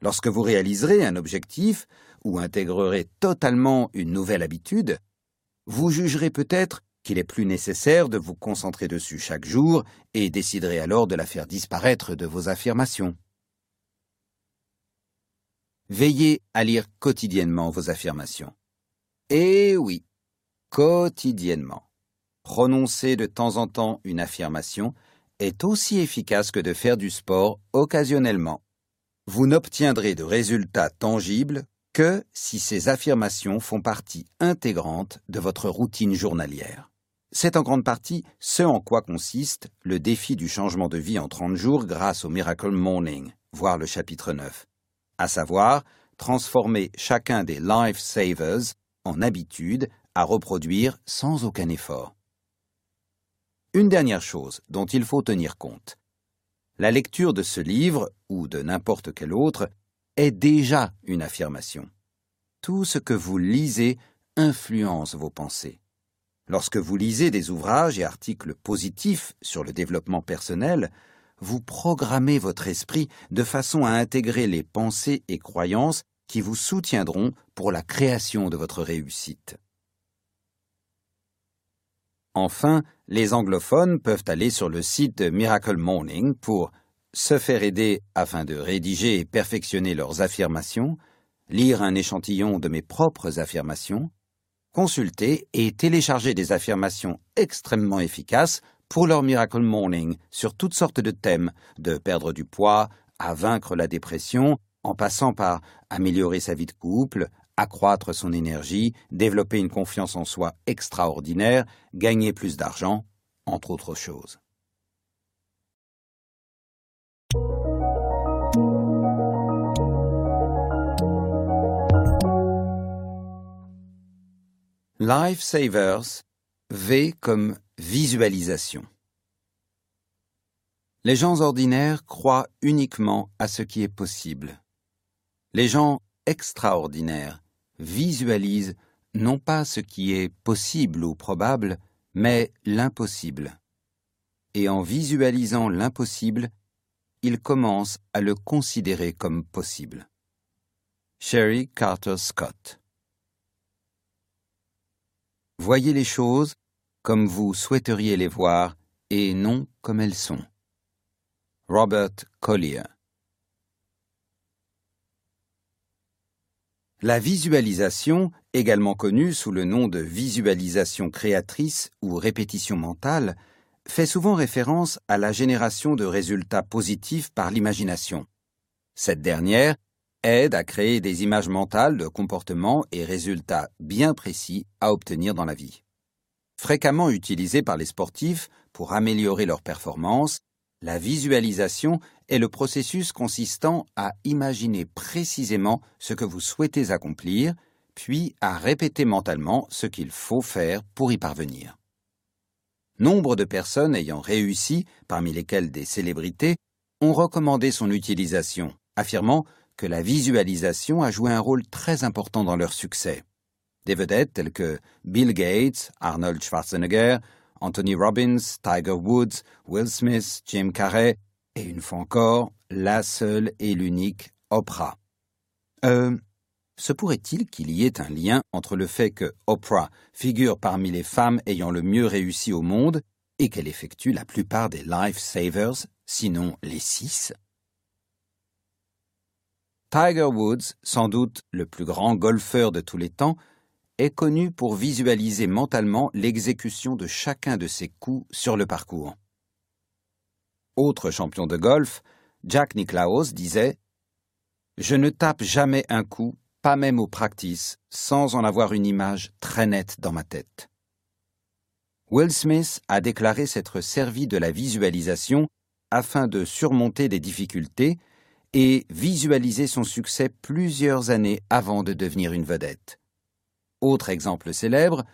S1: Lorsque vous réaliserez un objectif ou intégrerez totalement une nouvelle habitude, vous jugerez peut-être qu'il est plus nécessaire de vous concentrer dessus chaque jour et déciderez alors de la faire disparaître de vos affirmations. Veillez à lire quotidiennement vos affirmations. Eh oui, quotidiennement. Prononcer de temps en temps une affirmation est aussi efficace que de faire du sport occasionnellement. Vous n'obtiendrez de résultats tangibles que si ces affirmations font partie intégrante de votre routine journalière. C'est en grande partie ce en quoi consiste le défi du changement de vie en 30 jours grâce au Miracle Morning, voir le chapitre 9 à savoir transformer chacun des Life Savers en habitude à reproduire sans aucun effort. Une dernière chose dont il faut tenir compte. La lecture de ce livre, ou de n'importe quel autre, est déjà une affirmation. Tout ce que vous lisez influence vos pensées. Lorsque vous lisez des ouvrages et articles positifs sur le développement personnel, vous programmez votre esprit de façon à intégrer les pensées et croyances qui vous soutiendront pour la création de votre réussite. Enfin, les anglophones peuvent aller sur le site de Miracle Morning pour se faire aider afin de rédiger et perfectionner leurs affirmations, lire un échantillon de mes propres affirmations, consulter et télécharger des affirmations extrêmement efficaces pour leur Miracle Morning sur toutes sortes de thèmes, de perdre du poids, à vaincre la dépression, en passant par améliorer sa vie de couple, accroître son énergie, développer une confiance en soi extraordinaire, gagner plus d'argent, entre autres choses. Life Savers, V comme Visualisation. Les gens ordinaires croient uniquement à ce qui est possible. Les gens extraordinaires visualisent non pas ce qui est possible ou probable, mais l'impossible. Et en visualisant l'impossible, ils commencent à le considérer comme possible. Sherry Carter Scott Voyez les choses comme vous souhaiteriez les voir et non comme elles sont. Robert Collier La visualisation, également connue sous le nom de visualisation créatrice ou répétition mentale, fait souvent référence à la génération de résultats positifs par l'imagination. Cette dernière aide à créer des images mentales de comportements et résultats bien précis à obtenir dans la vie. Fréquemment utilisée par les sportifs pour améliorer leur performance, la visualisation est le processus consistant à imaginer précisément ce que vous souhaitez accomplir, puis à répéter mentalement ce qu'il faut faire pour y parvenir. Nombre de personnes ayant réussi, parmi lesquelles des célébrités, ont recommandé son utilisation, affirmant que la visualisation a joué un rôle très important dans leur succès. Des vedettes telles que Bill Gates, Arnold Schwarzenegger, Anthony Robbins, Tiger Woods, Will Smith, Jim Carrey et une fois encore, la seule et l'unique Oprah. Euh, se pourrait-il qu'il y ait un lien entre le fait que Oprah figure parmi les femmes ayant le mieux réussi au monde et qu'elle effectue la plupart des lifesavers, sinon les six? Tiger Woods, sans doute le plus grand golfeur de tous les temps, est connu pour visualiser mentalement l'exécution de chacun de ses coups sur le parcours. Autre champion de golf, Jack Nicklaus disait Je ne tape jamais un coup, pas même au practice, sans en avoir une image très nette dans ma tête. Will Smith a déclaré s'être servi de la visualisation afin de surmonter des difficultés et visualiser son succès plusieurs années avant de devenir une vedette. Autre exemple célèbre,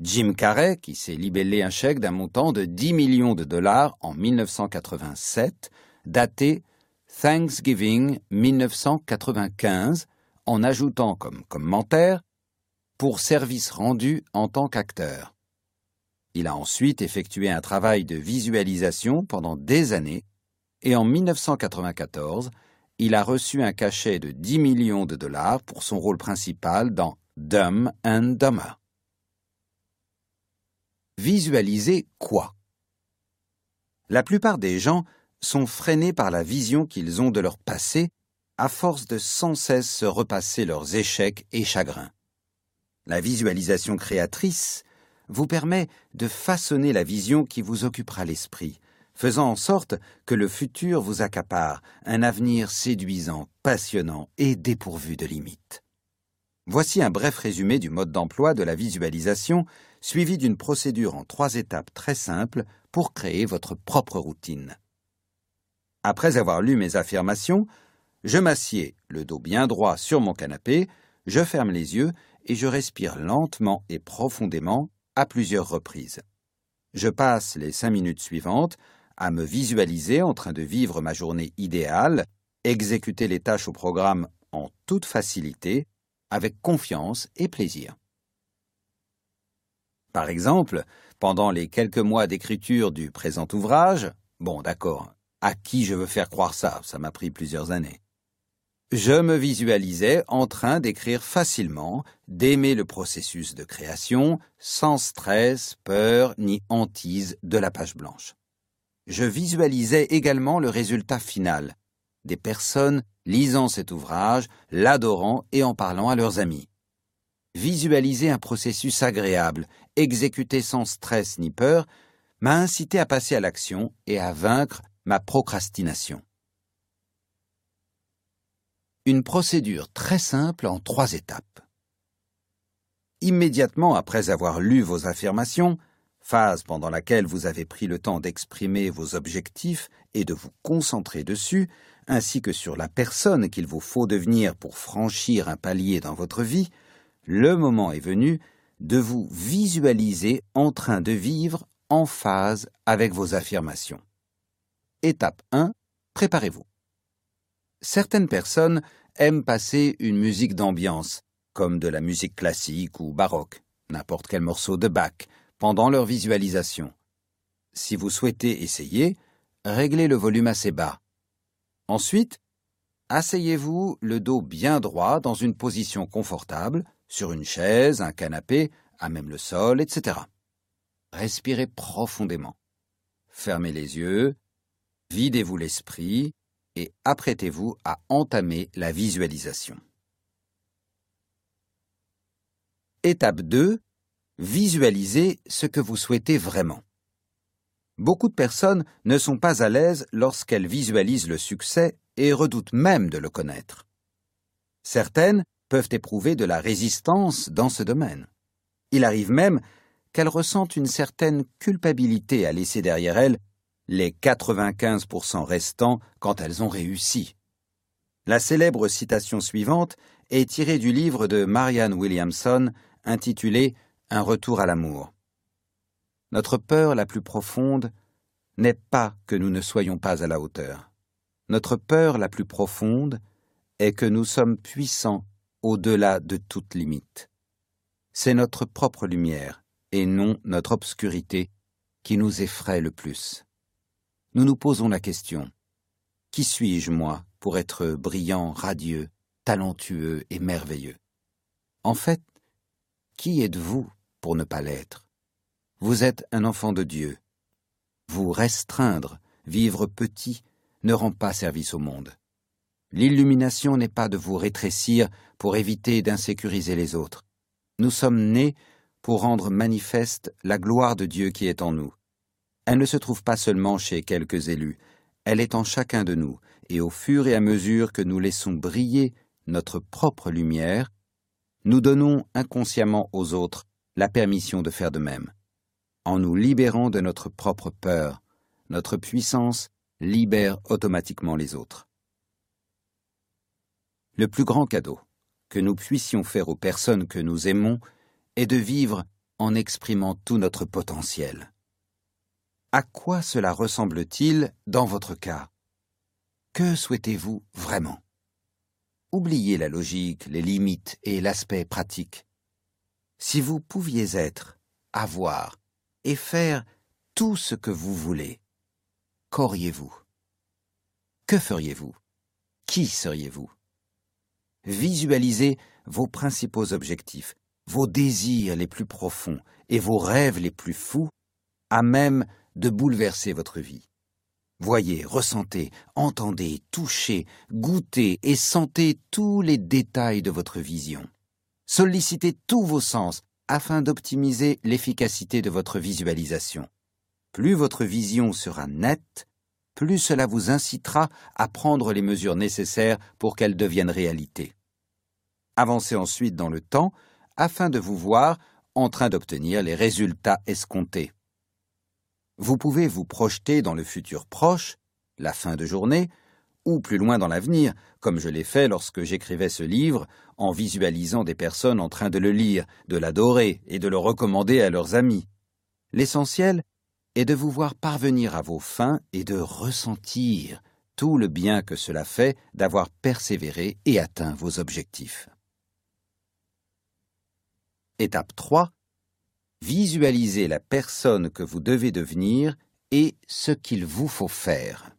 S1: Jim Carrey, qui s'est libellé un chèque d'un montant de 10 millions de dollars en 1987, daté Thanksgiving 1995, en ajoutant comme commentaire pour service rendu en tant qu'acteur. Il a ensuite effectué un travail de visualisation pendant des années et en 1994, il a reçu un cachet de 10 millions de dollars pour son rôle principal dans Dumb and Dumber. Visualiser quoi? La plupart des gens sont freinés par la vision qu'ils ont de leur passé à force de sans cesse se repasser leurs échecs et chagrins. La visualisation créatrice vous permet de façonner la vision qui vous occupera l'esprit, faisant en sorte que le futur vous accapare un avenir séduisant, passionnant et dépourvu de limites. Voici un bref résumé du mode d'emploi de la visualisation suivi d'une procédure en trois étapes très simples pour créer votre propre routine. Après avoir lu mes affirmations, je m'assieds, le dos bien droit sur mon canapé, je ferme les yeux et je respire lentement et profondément à plusieurs reprises. Je passe les cinq minutes suivantes à me visualiser en train de vivre ma journée idéale, exécuter les tâches au programme en toute facilité, avec confiance et plaisir. Par exemple, pendant les quelques mois d'écriture du présent ouvrage, bon d'accord, à qui je veux faire croire ça, ça m'a pris plusieurs années. Je me visualisais en train d'écrire facilement, d'aimer le processus de création, sans stress, peur ni hantise de la page blanche. Je visualisais également le résultat final, des personnes lisant cet ouvrage, l'adorant et en parlant à leurs amis visualiser un processus agréable, exécuté sans stress ni peur, m'a incité à passer à l'action et à vaincre ma procrastination. Une procédure très simple en trois étapes. Immédiatement après avoir lu vos affirmations, phase pendant laquelle vous avez pris le temps d'exprimer vos objectifs et de vous concentrer dessus, ainsi que sur la personne qu'il vous faut devenir pour franchir un palier dans votre vie, le moment est venu de vous visualiser en train de vivre en phase avec vos affirmations. Étape 1. Préparez-vous. Certaines personnes aiment passer une musique d'ambiance, comme de la musique classique ou baroque, n'importe quel morceau de Bach, pendant leur visualisation. Si vous souhaitez essayer, réglez le volume assez bas. Ensuite, asseyez-vous le dos bien droit dans une position confortable, sur une chaise, un canapé, à même le sol, etc. Respirez profondément. Fermez les yeux, videz-vous l'esprit et apprêtez-vous à entamer la visualisation. Étape 2. Visualisez ce que vous souhaitez vraiment. Beaucoup de personnes ne sont pas à l'aise lorsqu'elles visualisent le succès et redoutent même de le connaître. Certaines peuvent éprouver de la résistance dans ce domaine. Il arrive même qu'elles ressentent une certaine culpabilité à laisser derrière elles les 95% restants quand elles ont réussi. La célèbre citation suivante est tirée du livre de Marianne Williamson intitulé Un retour à l'amour. Notre peur la plus profonde n'est pas que nous ne soyons pas à la hauteur. Notre peur la plus profonde est que nous sommes puissants au-delà de toute limite. C'est notre propre lumière, et non notre obscurité, qui nous effraie le plus. Nous nous posons la question Qui suis-je, moi, pour être brillant, radieux, talentueux et merveilleux? En fait, qui êtes-vous pour ne pas l'être? Vous êtes un enfant de Dieu. Vous restreindre, vivre petit, ne rend pas service au monde. L'illumination n'est pas de vous rétrécir pour éviter d'insécuriser les autres. Nous sommes nés pour rendre manifeste la gloire de Dieu qui est en nous. Elle ne se trouve pas seulement chez quelques élus, elle est en chacun de nous, et au fur et à mesure que nous laissons briller notre propre lumière, nous donnons inconsciemment aux autres la permission de faire de même. En nous libérant de notre propre peur, notre puissance libère automatiquement les autres. Le plus grand cadeau que nous puissions faire aux personnes que nous aimons est de vivre en exprimant tout notre potentiel. À quoi cela ressemble-t-il dans votre cas? Que souhaitez-vous vraiment? Oubliez la logique, les limites et l'aspect pratique. Si vous pouviez être, avoir et faire tout ce que vous voulez, qu'auriez-vous? Que feriez-vous? Qui seriez-vous? Visualisez vos principaux objectifs, vos désirs les plus profonds et vos rêves les plus fous, à même de bouleverser votre vie. Voyez, ressentez, entendez, touchez, goûtez et sentez tous les détails de votre vision. Sollicitez tous vos sens afin d'optimiser l'efficacité de votre visualisation. Plus votre vision sera nette, plus cela vous incitera à prendre les mesures nécessaires pour qu'elle devienne réalité. Avancez ensuite dans le temps afin de vous voir en train d'obtenir les résultats escomptés. Vous pouvez vous projeter dans le futur proche, la fin de journée, ou plus loin dans l'avenir, comme je l'ai fait lorsque j'écrivais ce livre, en visualisant des personnes en train de le lire, de l'adorer et de le recommander à leurs amis. L'essentiel est de vous voir parvenir à vos fins et de ressentir tout le bien que cela fait d'avoir persévéré et atteint vos objectifs. Étape 3. Visualisez la personne que vous devez devenir et ce qu'il vous faut faire.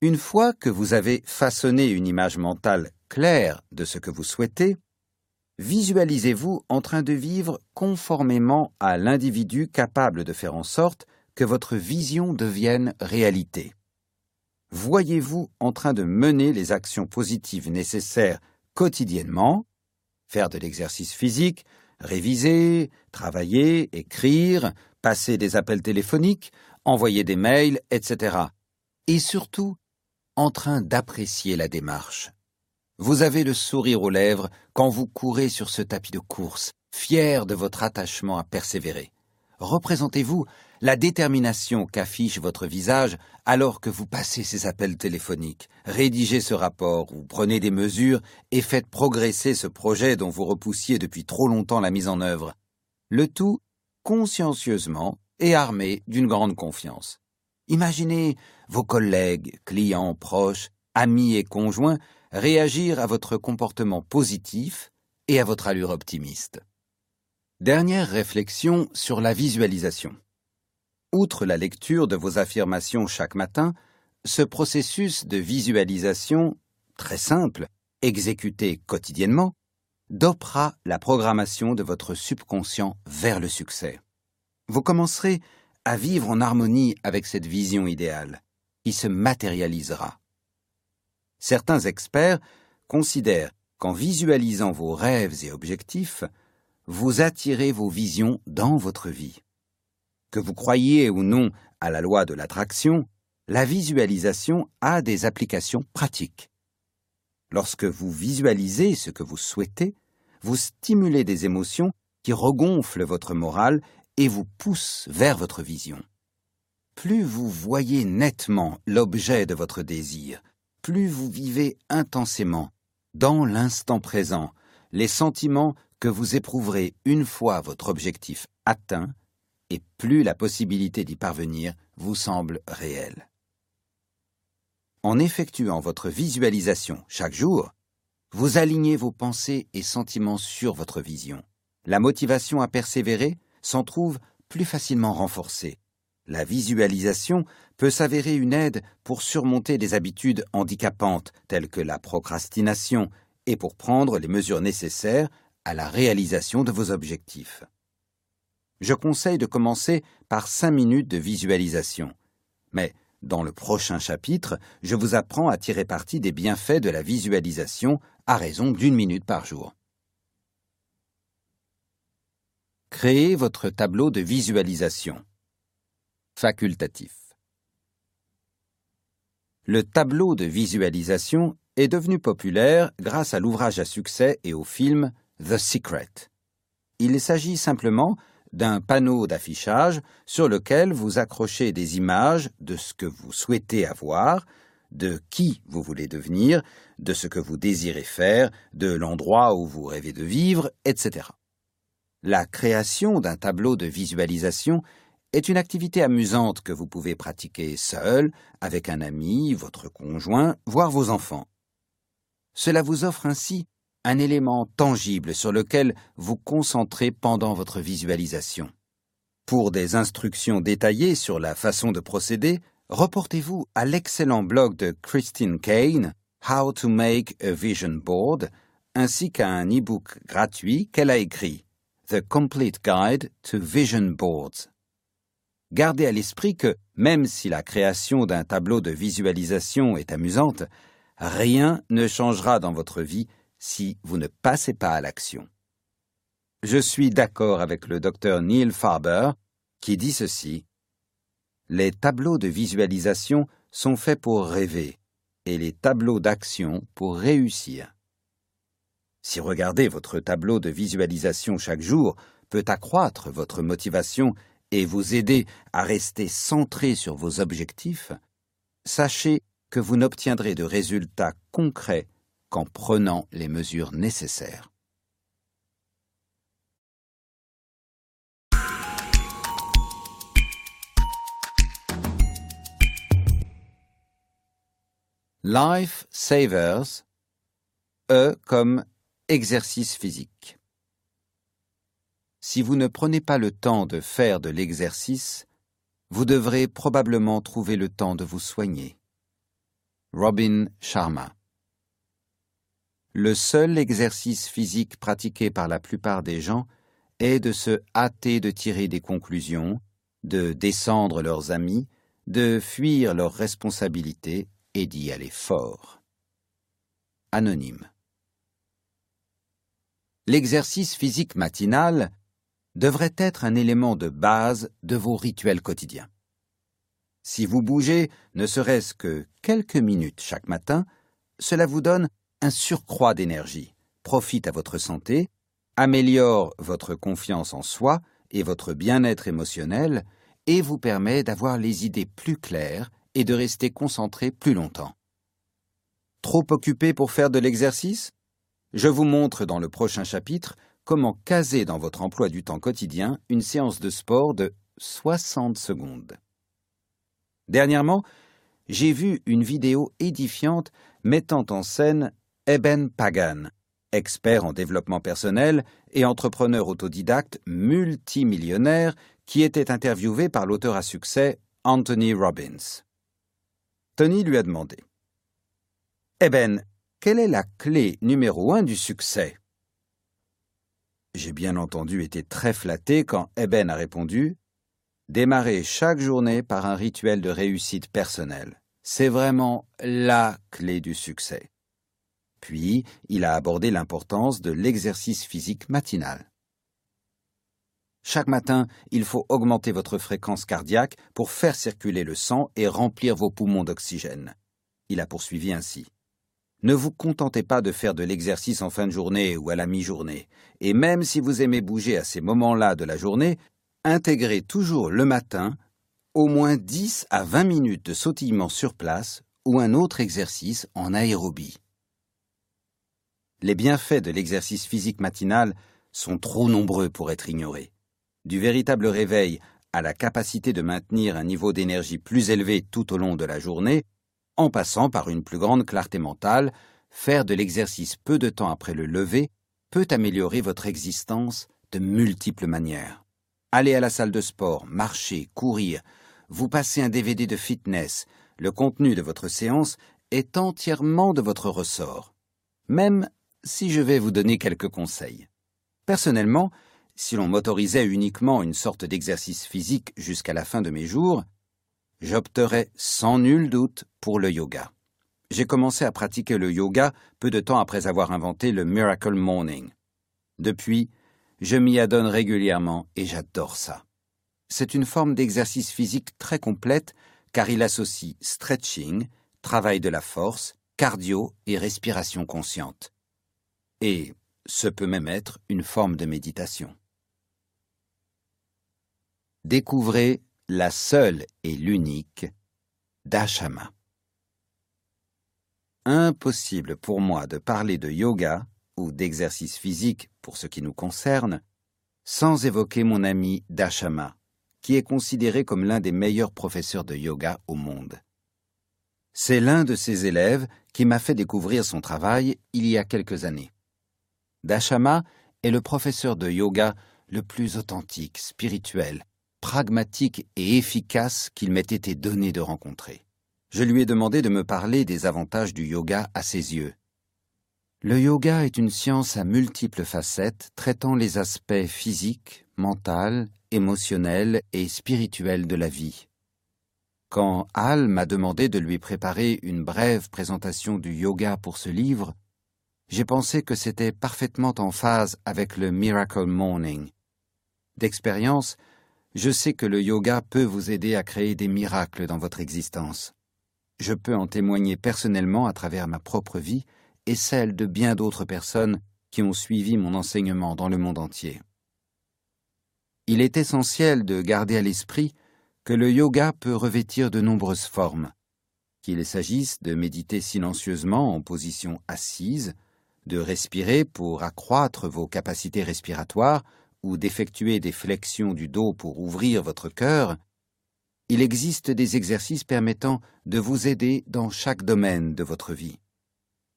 S1: Une fois que vous avez façonné une image mentale claire de ce que vous souhaitez, visualisez-vous en train de vivre conformément à l'individu capable de faire en sorte que votre vision devienne réalité. Voyez-vous en train de mener les actions positives nécessaires quotidiennement, faire de l'exercice physique, réviser, travailler, écrire, passer des appels téléphoniques, envoyer des mails, etc. Et surtout, en train d'apprécier la démarche. Vous avez le sourire aux lèvres quand vous courez sur ce tapis de course, fier de votre attachement à persévérer. Représentez-vous la détermination qu'affiche votre visage alors que vous passez ces appels téléphoniques, rédigez ce rapport ou prenez des mesures et faites progresser ce projet dont vous repoussiez depuis trop longtemps la mise en œuvre. Le tout consciencieusement et armé d'une grande confiance. Imaginez vos collègues, clients, proches, amis et conjoints réagir à votre comportement positif et à votre allure optimiste. Dernière réflexion sur la visualisation. Outre la lecture de vos affirmations chaque matin, ce processus de visualisation, très simple, exécuté quotidiennement, dopera la programmation de votre subconscient vers le succès. Vous commencerez à vivre en harmonie avec cette vision idéale, qui se matérialisera. Certains experts considèrent qu'en visualisant vos rêves et objectifs, vous attirez vos visions dans votre vie. Que vous croyiez ou non à la loi de l'attraction, la visualisation a des applications pratiques. Lorsque vous visualisez ce que vous souhaitez, vous stimulez des émotions qui regonflent votre morale et vous poussent vers votre vision. plus vous voyez nettement l'objet de votre désir, plus vous vivez intensément, dans l'instant présent, les sentiments que vous éprouverez une fois votre objectif atteint, et plus la possibilité d'y parvenir vous semble réelle. En effectuant votre visualisation chaque jour, vous alignez vos pensées et sentiments sur votre vision. La motivation à persévérer s'en trouve plus facilement renforcée. La visualisation peut s'avérer une aide pour surmonter des habitudes handicapantes telles que la procrastination et pour prendre les mesures nécessaires à la réalisation de vos objectifs. Je conseille de commencer par cinq minutes de visualisation. Mais dans le prochain chapitre, je vous apprends à tirer parti des bienfaits de la visualisation à raison d'une minute par jour. Créez votre tableau de visualisation. Facultatif. Le tableau de visualisation est devenu populaire grâce à l'ouvrage à succès et au film The Secret. Il s'agit simplement d'un panneau d'affichage sur lequel vous accrochez des images de ce que vous souhaitez avoir, de qui vous voulez devenir, de ce que vous désirez faire, de l'endroit où vous rêvez de vivre, etc. La création d'un tableau de visualisation est une activité amusante que vous pouvez pratiquer seul, avec un ami, votre conjoint, voire vos enfants. Cela vous offre ainsi un élément tangible sur lequel vous concentrez pendant votre visualisation. Pour des instructions détaillées sur la façon de procéder, reportez-vous à l'excellent blog de Christine Kane, How to Make a Vision Board, ainsi qu'à un e-book gratuit qu'elle a écrit, The Complete Guide to Vision Boards. Gardez à l'esprit que, même si la création d'un tableau de visualisation est amusante, rien ne changera dans votre vie si vous ne passez pas à l'action. Je suis d'accord avec le docteur Neil Farber qui dit ceci. Les tableaux de visualisation sont faits pour rêver et les tableaux d'action pour réussir. Si regarder votre tableau de visualisation chaque jour peut accroître votre motivation et vous aider à rester centré sur vos objectifs, sachez que vous n'obtiendrez de résultats concrets qu'en prenant les mesures nécessaires. Life Savers, E comme exercice physique. Si vous ne prenez pas le temps de faire de l'exercice, vous devrez probablement trouver le temps de vous soigner. Robin Sharma le seul exercice physique pratiqué par la plupart des gens est de se hâter de tirer des conclusions, de descendre leurs amis, de fuir leurs responsabilités et d'y aller fort. Anonyme. L'exercice physique matinal devrait être un élément de base de vos rituels quotidiens. Si vous bougez ne serait-ce que quelques minutes chaque matin, cela vous donne un surcroît d'énergie, profite à votre santé, améliore votre confiance en soi et votre bien-être émotionnel, et vous permet d'avoir les idées plus claires et de rester concentré plus longtemps. Trop occupé pour faire de l'exercice? Je vous montre dans le prochain chapitre comment caser dans votre emploi du temps quotidien une séance de sport de 60 secondes? Dernièrement, j'ai vu une vidéo édifiante mettant en scène Eben Pagan, expert en développement personnel et entrepreneur autodidacte multimillionnaire qui était interviewé par l'auteur à succès Anthony Robbins. Tony lui a demandé Eben, quelle est la clé numéro un du succès? J'ai bien entendu été très flatté quand Eben a répondu Démarrer chaque journée par un rituel de réussite personnelle. C'est vraiment la clé du succès. Puis, il a abordé l'importance de l'exercice physique matinal. Chaque matin, il faut augmenter votre fréquence cardiaque pour faire circuler le sang et remplir vos poumons d'oxygène. Il a poursuivi ainsi. Ne vous contentez pas de faire de l'exercice en fin de journée ou à la mi-journée, et même si vous aimez bouger à ces moments-là de la journée, intégrez toujours le matin au moins 10 à 20 minutes de sautillement sur place ou un autre exercice en aérobie. Les bienfaits de l'exercice physique matinal sont trop nombreux pour être ignorés. Du véritable réveil à la capacité de maintenir un niveau d'énergie plus élevé tout au long de la journée, en passant par une plus grande clarté mentale, faire de l'exercice peu de temps après le lever peut améliorer votre existence de multiples manières. Aller à la salle de sport, marcher, courir, vous passez un DVD de fitness, le contenu de votre séance est entièrement de votre ressort. Même si je vais vous donner quelques conseils. Personnellement, si l'on m'autorisait uniquement une sorte d'exercice physique jusqu'à la fin de mes jours, j'opterais sans nul doute pour le yoga. J'ai commencé à pratiquer le yoga peu de temps après avoir inventé le Miracle Morning. Depuis, je m'y adonne régulièrement et j'adore ça. C'est une forme d'exercice physique très complète car il associe stretching, travail de la force, cardio et respiration consciente. Et ce peut même être une forme de méditation. Découvrez la seule et l'unique Dashama. Impossible pour moi de parler de yoga ou d'exercice physique pour ce qui nous concerne sans évoquer mon ami Dashama, qui est considéré comme l'un des meilleurs professeurs de yoga au monde. C'est l'un de ses élèves qui m'a fait découvrir son travail il y a quelques années. Dashama est le professeur de yoga le plus authentique, spirituel, pragmatique et efficace qu'il m'ait été donné de rencontrer. Je lui ai demandé de me parler des avantages du yoga à ses yeux. Le yoga est une science à multiples facettes traitant les aspects physiques, mentaux, émotionnels et spirituels de la vie. Quand Al m'a demandé de lui préparer une brève présentation du yoga pour ce livre, j'ai pensé que c'était parfaitement en phase avec le Miracle Morning. D'expérience, je sais que le yoga peut vous aider à créer des miracles dans votre existence. Je peux en témoigner personnellement à travers ma propre vie et celle de bien d'autres personnes qui ont suivi mon enseignement dans le monde entier. Il est essentiel de garder à l'esprit que le yoga peut revêtir de nombreuses formes, qu'il s'agisse de méditer silencieusement en position assise, de respirer pour accroître vos capacités respiratoires ou d'effectuer des flexions du dos pour ouvrir votre cœur, il existe des exercices permettant de vous aider dans chaque domaine de votre vie.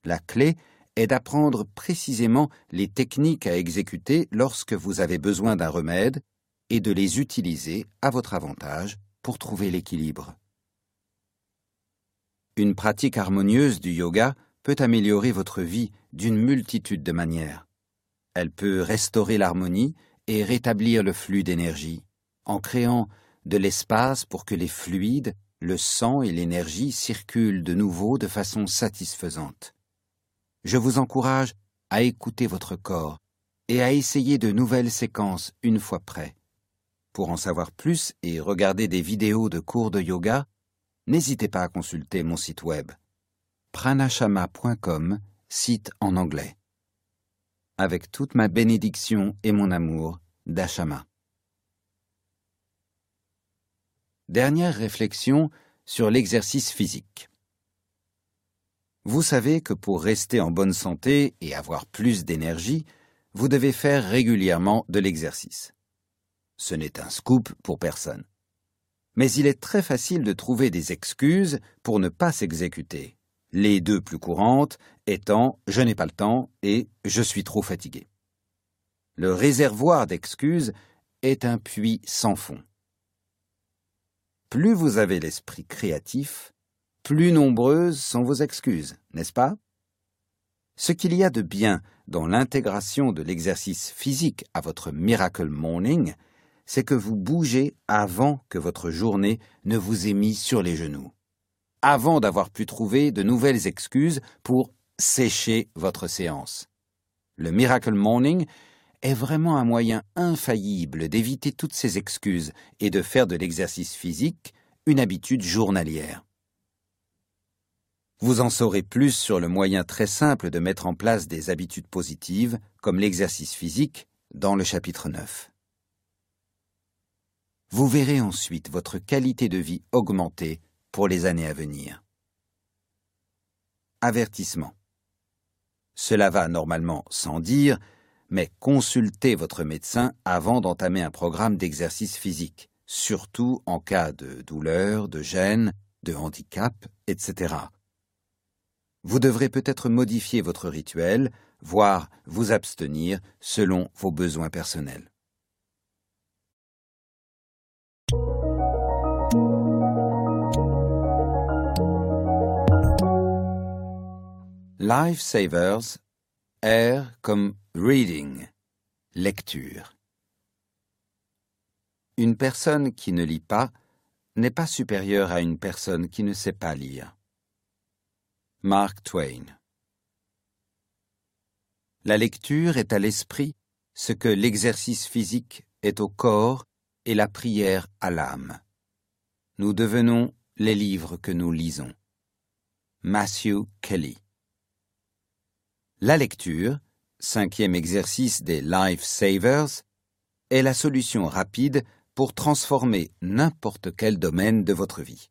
S1: La clé est d'apprendre précisément les techniques à exécuter lorsque vous avez besoin d'un remède et de les utiliser à votre avantage pour trouver l'équilibre. Une pratique harmonieuse du yoga peut améliorer votre vie d'une multitude de manières. Elle peut restaurer l'harmonie et rétablir le flux d'énergie, en créant de l'espace pour que les fluides, le sang et l'énergie circulent de nouveau de façon satisfaisante. Je vous encourage à écouter votre corps et à essayer de nouvelles séquences une fois prêt. Pour en savoir plus et regarder des vidéos de cours de yoga, n'hésitez pas à consulter mon site web pranashama.com, site en anglais. Avec toute ma bénédiction et mon amour, Dashama. Dernière réflexion sur l'exercice physique. Vous savez que pour rester en bonne santé et avoir plus d'énergie, vous devez faire régulièrement de l'exercice. Ce n'est un scoop pour personne. Mais il est très facile de trouver des excuses pour ne pas s'exécuter les deux plus courantes étant je n'ai pas le temps et je suis trop fatigué. Le réservoir d'excuses est un puits sans fond. Plus vous avez l'esprit créatif, plus nombreuses sont vos excuses, n'est-ce pas? Ce qu'il y a de bien dans l'intégration de l'exercice physique à votre Miracle Morning, c'est que vous bougez avant que votre journée ne vous ait mis sur les genoux avant d'avoir pu trouver de nouvelles excuses pour sécher votre séance. Le Miracle Morning est vraiment un moyen infaillible d'éviter toutes ces excuses et de faire de l'exercice physique une habitude journalière. Vous en saurez plus sur le moyen très simple de mettre en place des habitudes positives, comme l'exercice physique, dans le chapitre 9. Vous verrez ensuite votre qualité de vie augmenter pour les années à venir. Avertissement. Cela va normalement sans dire, mais consultez votre médecin avant d'entamer un programme d'exercice physique, surtout en cas de douleur, de gêne, de handicap, etc. Vous devrez peut-être modifier votre rituel, voire vous abstenir selon vos besoins personnels. Lifesavers, R comme reading, lecture. Une personne qui ne lit pas n'est pas supérieure à une personne qui ne sait pas lire. Mark Twain. La lecture est à l'esprit ce que l'exercice physique est au corps et la prière à l'âme. Nous devenons les livres que nous lisons. Matthew Kelly. La lecture, cinquième exercice des Life Savers, est la solution rapide pour transformer n'importe quel domaine de votre vie.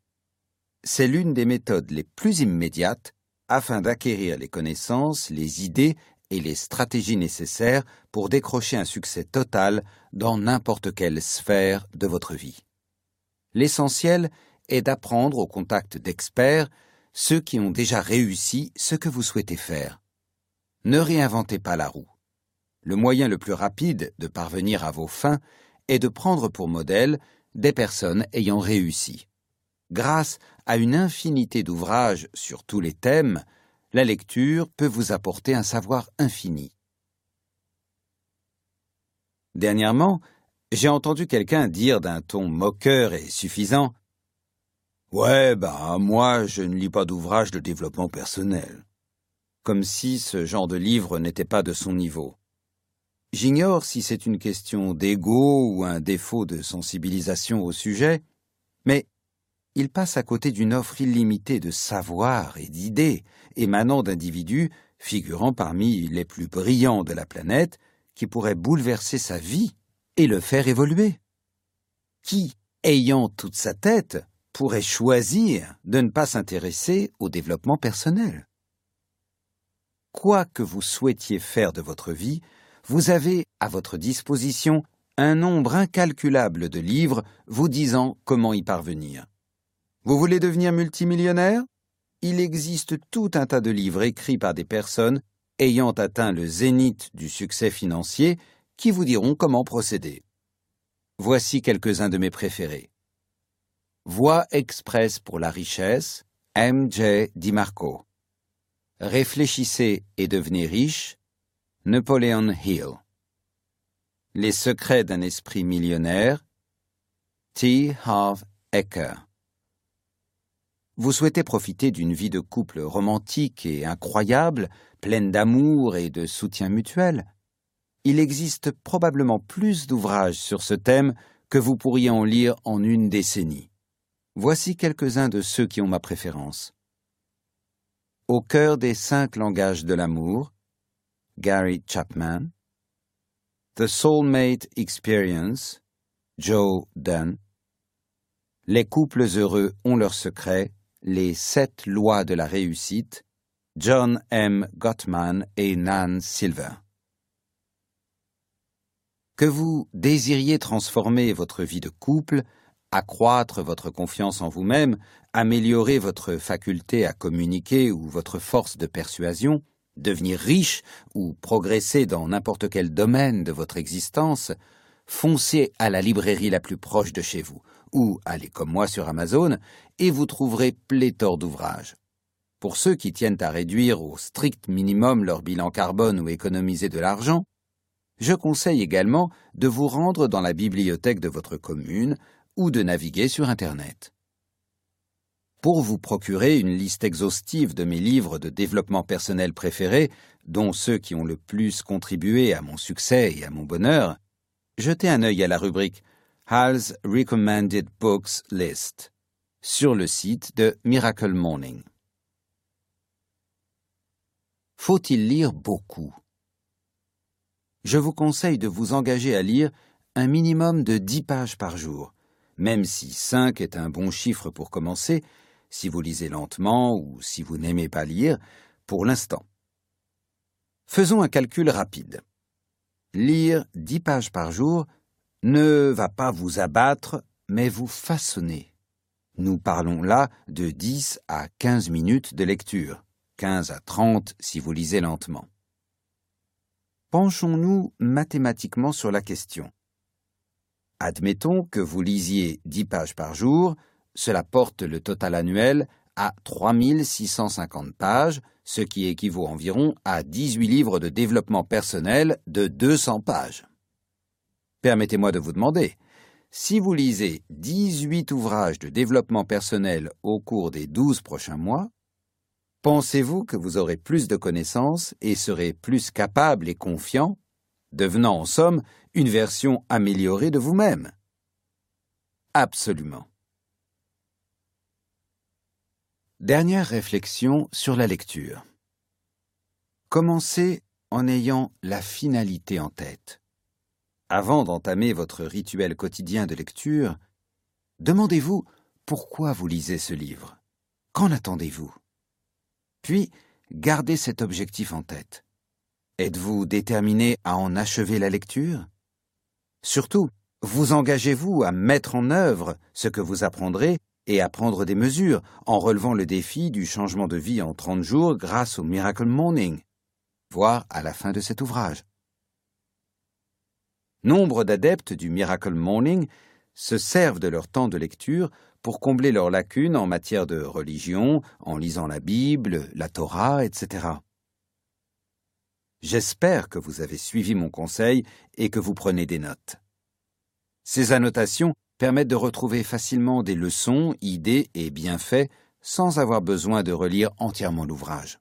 S1: C'est l'une des méthodes les plus immédiates afin d'acquérir les connaissances, les idées et les stratégies nécessaires pour décrocher un succès total dans n'importe quelle sphère de votre vie. L'essentiel est d'apprendre au contact d'experts, ceux qui ont déjà réussi ce que vous souhaitez faire. Ne réinventez pas la roue. Le moyen le plus rapide de parvenir à vos fins est de prendre pour modèle des personnes ayant réussi. Grâce à une infinité d'ouvrages sur tous les thèmes, la lecture peut vous apporter un savoir infini. Dernièrement, j'ai entendu quelqu'un dire d'un ton moqueur et suffisant Ouais, bah, moi, je ne lis pas d'ouvrages de développement personnel comme si ce genre de livre n'était pas de son niveau. J'ignore si c'est une question d'ego ou un défaut de sensibilisation au sujet, mais il passe à côté d'une offre illimitée de savoir et d'idées émanant d'individus figurant parmi les plus brillants de la planète qui pourraient bouleverser sa vie et le faire évoluer. Qui, ayant toute sa tête, pourrait choisir de ne pas s'intéresser au développement personnel? Quoi que vous souhaitiez faire de votre vie, vous avez à votre disposition un nombre incalculable de livres vous disant comment y parvenir. Vous voulez devenir multimillionnaire? Il existe tout un tas de livres écrits par des personnes ayant atteint le zénith du succès financier qui vous diront comment procéder. Voici quelques-uns de mes préférés. Voie express pour la richesse, M. J. DiMarco. Réfléchissez et devenez riche, Napoleon Hill. Les secrets d'un esprit millionnaire, T. Harv Eker. Vous souhaitez profiter d'une vie de couple romantique et incroyable, pleine d'amour et de soutien mutuel Il existe probablement plus d'ouvrages sur ce thème que vous pourriez en lire en une décennie. Voici quelques-uns de ceux qui ont ma préférence. Au cœur des cinq langages de l'amour, Gary Chapman, The Soulmate Experience, Joe Dunn, Les couples heureux ont leurs secrets, les sept lois de la réussite, John M. Gottman et Nan Silver. Que vous désiriez transformer votre vie de couple, accroître votre confiance en vous-même, améliorer votre faculté à communiquer ou votre force de persuasion, devenir riche ou progresser dans n'importe quel domaine de votre existence, foncez à la librairie la plus proche de chez vous, ou allez comme moi sur Amazon, et vous trouverez pléthore d'ouvrages. Pour ceux qui tiennent à réduire au strict minimum leur bilan carbone ou économiser de l'argent, je conseille également de vous rendre dans la bibliothèque de votre commune ou de naviguer sur Internet. Pour vous procurer une liste exhaustive de mes livres de développement personnel préférés, dont ceux qui ont le plus contribué à mon succès et à mon bonheur, jetez un œil à la rubrique Hal's Recommended Books List sur le site de Miracle Morning. Faut-il lire beaucoup? Je vous conseille de vous engager à lire un minimum de dix pages par jour, même si 5 est un bon chiffre pour commencer, si vous lisez lentement ou si vous n'aimez pas lire, pour l'instant. Faisons un calcul rapide. Lire 10 pages par jour ne va pas vous abattre, mais vous façonner. Nous parlons là de 10 à 15 minutes de lecture, 15 à 30 si vous lisez lentement. Penchons-nous mathématiquement sur la question. Admettons que vous lisiez 10 pages par jour, cela porte le total annuel à 3650 pages, ce qui équivaut environ à 18 livres de développement personnel de 200 pages. Permettez-moi de vous demander, si vous lisez 18 ouvrages de développement personnel au cours des 12 prochains mois, pensez-vous que vous aurez plus de connaissances et serez plus capable et confiant, devenant en somme une version améliorée de vous-même? Absolument. Dernière réflexion sur la lecture. Commencez en ayant la finalité en tête. Avant d'entamer votre rituel quotidien de lecture, demandez-vous pourquoi vous lisez ce livre. Qu'en attendez-vous? Puis, gardez cet objectif en tête. Êtes-vous déterminé à en achever la lecture? Surtout, vous engagez-vous à mettre en œuvre ce que vous apprendrez et à prendre des mesures en relevant le défi du changement de vie en 30 jours grâce au Miracle Morning, voire à la fin de cet ouvrage. Nombre d'adeptes du Miracle Morning se servent de leur temps de lecture pour combler leurs lacunes en matière de religion, en lisant la Bible, la Torah, etc. J'espère que vous avez suivi mon conseil et que vous prenez des notes. Ces annotations permettent de retrouver facilement des leçons, idées et bienfaits sans avoir besoin de relire entièrement l'ouvrage.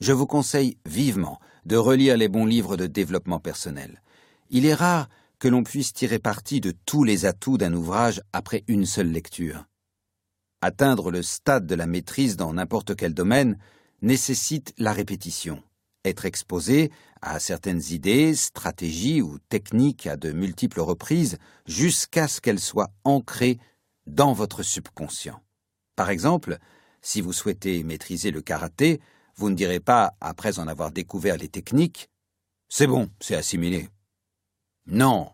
S1: Je vous conseille vivement de relire les bons livres de développement personnel. Il est rare que l'on puisse tirer parti de tous les atouts d'un ouvrage après une seule lecture. Atteindre le stade de la maîtrise dans n'importe quel domaine nécessite la répétition être exposé à certaines idées, stratégies ou techniques à de multiples reprises jusqu'à ce qu'elles soient ancrées dans votre subconscient. Par exemple, si vous souhaitez maîtriser le karaté, vous ne direz pas, après en avoir découvert les techniques, c'est bon, c'est assimilé. Non,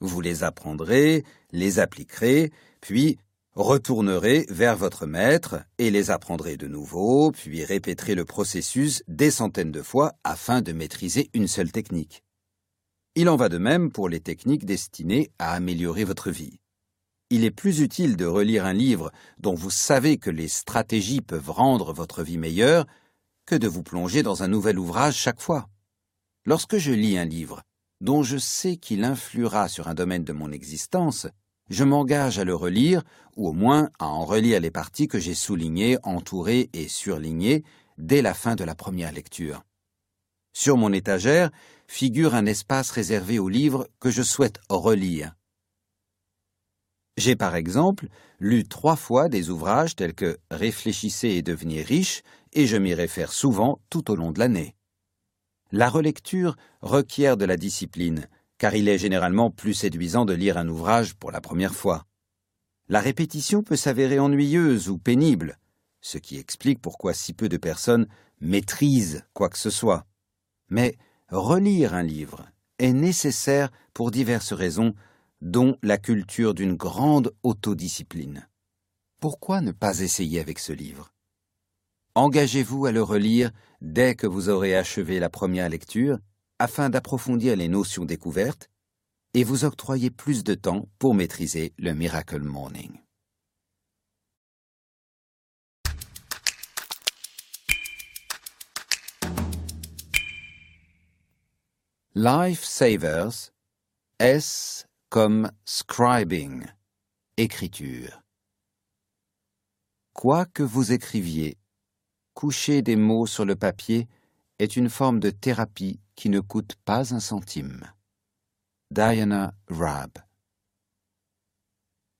S1: vous les apprendrez, les appliquerez, puis retournerez vers votre maître et les apprendrez de nouveau, puis répéterez le processus des centaines de fois afin de maîtriser une seule technique. Il en va de même pour les techniques destinées à améliorer votre vie. Il est plus utile de relire un livre dont vous savez que les stratégies peuvent rendre votre vie meilleure que de vous plonger dans un nouvel ouvrage chaque fois. Lorsque je lis un livre dont je sais qu'il influera sur un domaine de mon existence, je m'engage à le relire, ou au moins à en relire les parties que j'ai soulignées, entourées et surlignées dès la fin de la première lecture. Sur mon étagère figure un espace réservé aux livres que je souhaite relire. J'ai par exemple lu trois fois des ouvrages tels que Réfléchissez et devenez riche, et je m'y réfère souvent tout au long de l'année. La relecture requiert de la discipline, car il est généralement plus séduisant de lire un ouvrage pour la première fois. La répétition peut s'avérer ennuyeuse ou pénible, ce qui explique pourquoi si peu de personnes maîtrisent quoi que ce soit. Mais relire un livre est nécessaire pour diverses raisons, dont la culture d'une grande autodiscipline. Pourquoi ne pas essayer avec ce livre? Engagez-vous à le relire dès que vous aurez achevé la première lecture afin d'approfondir les notions découvertes et vous octroyer plus de temps pour maîtriser le Miracle Morning. Life Savers, S comme scribing, écriture. Quoi que vous écriviez, coucher des mots sur le papier est une forme de thérapie qui ne coûte pas un centime. Diana Rabb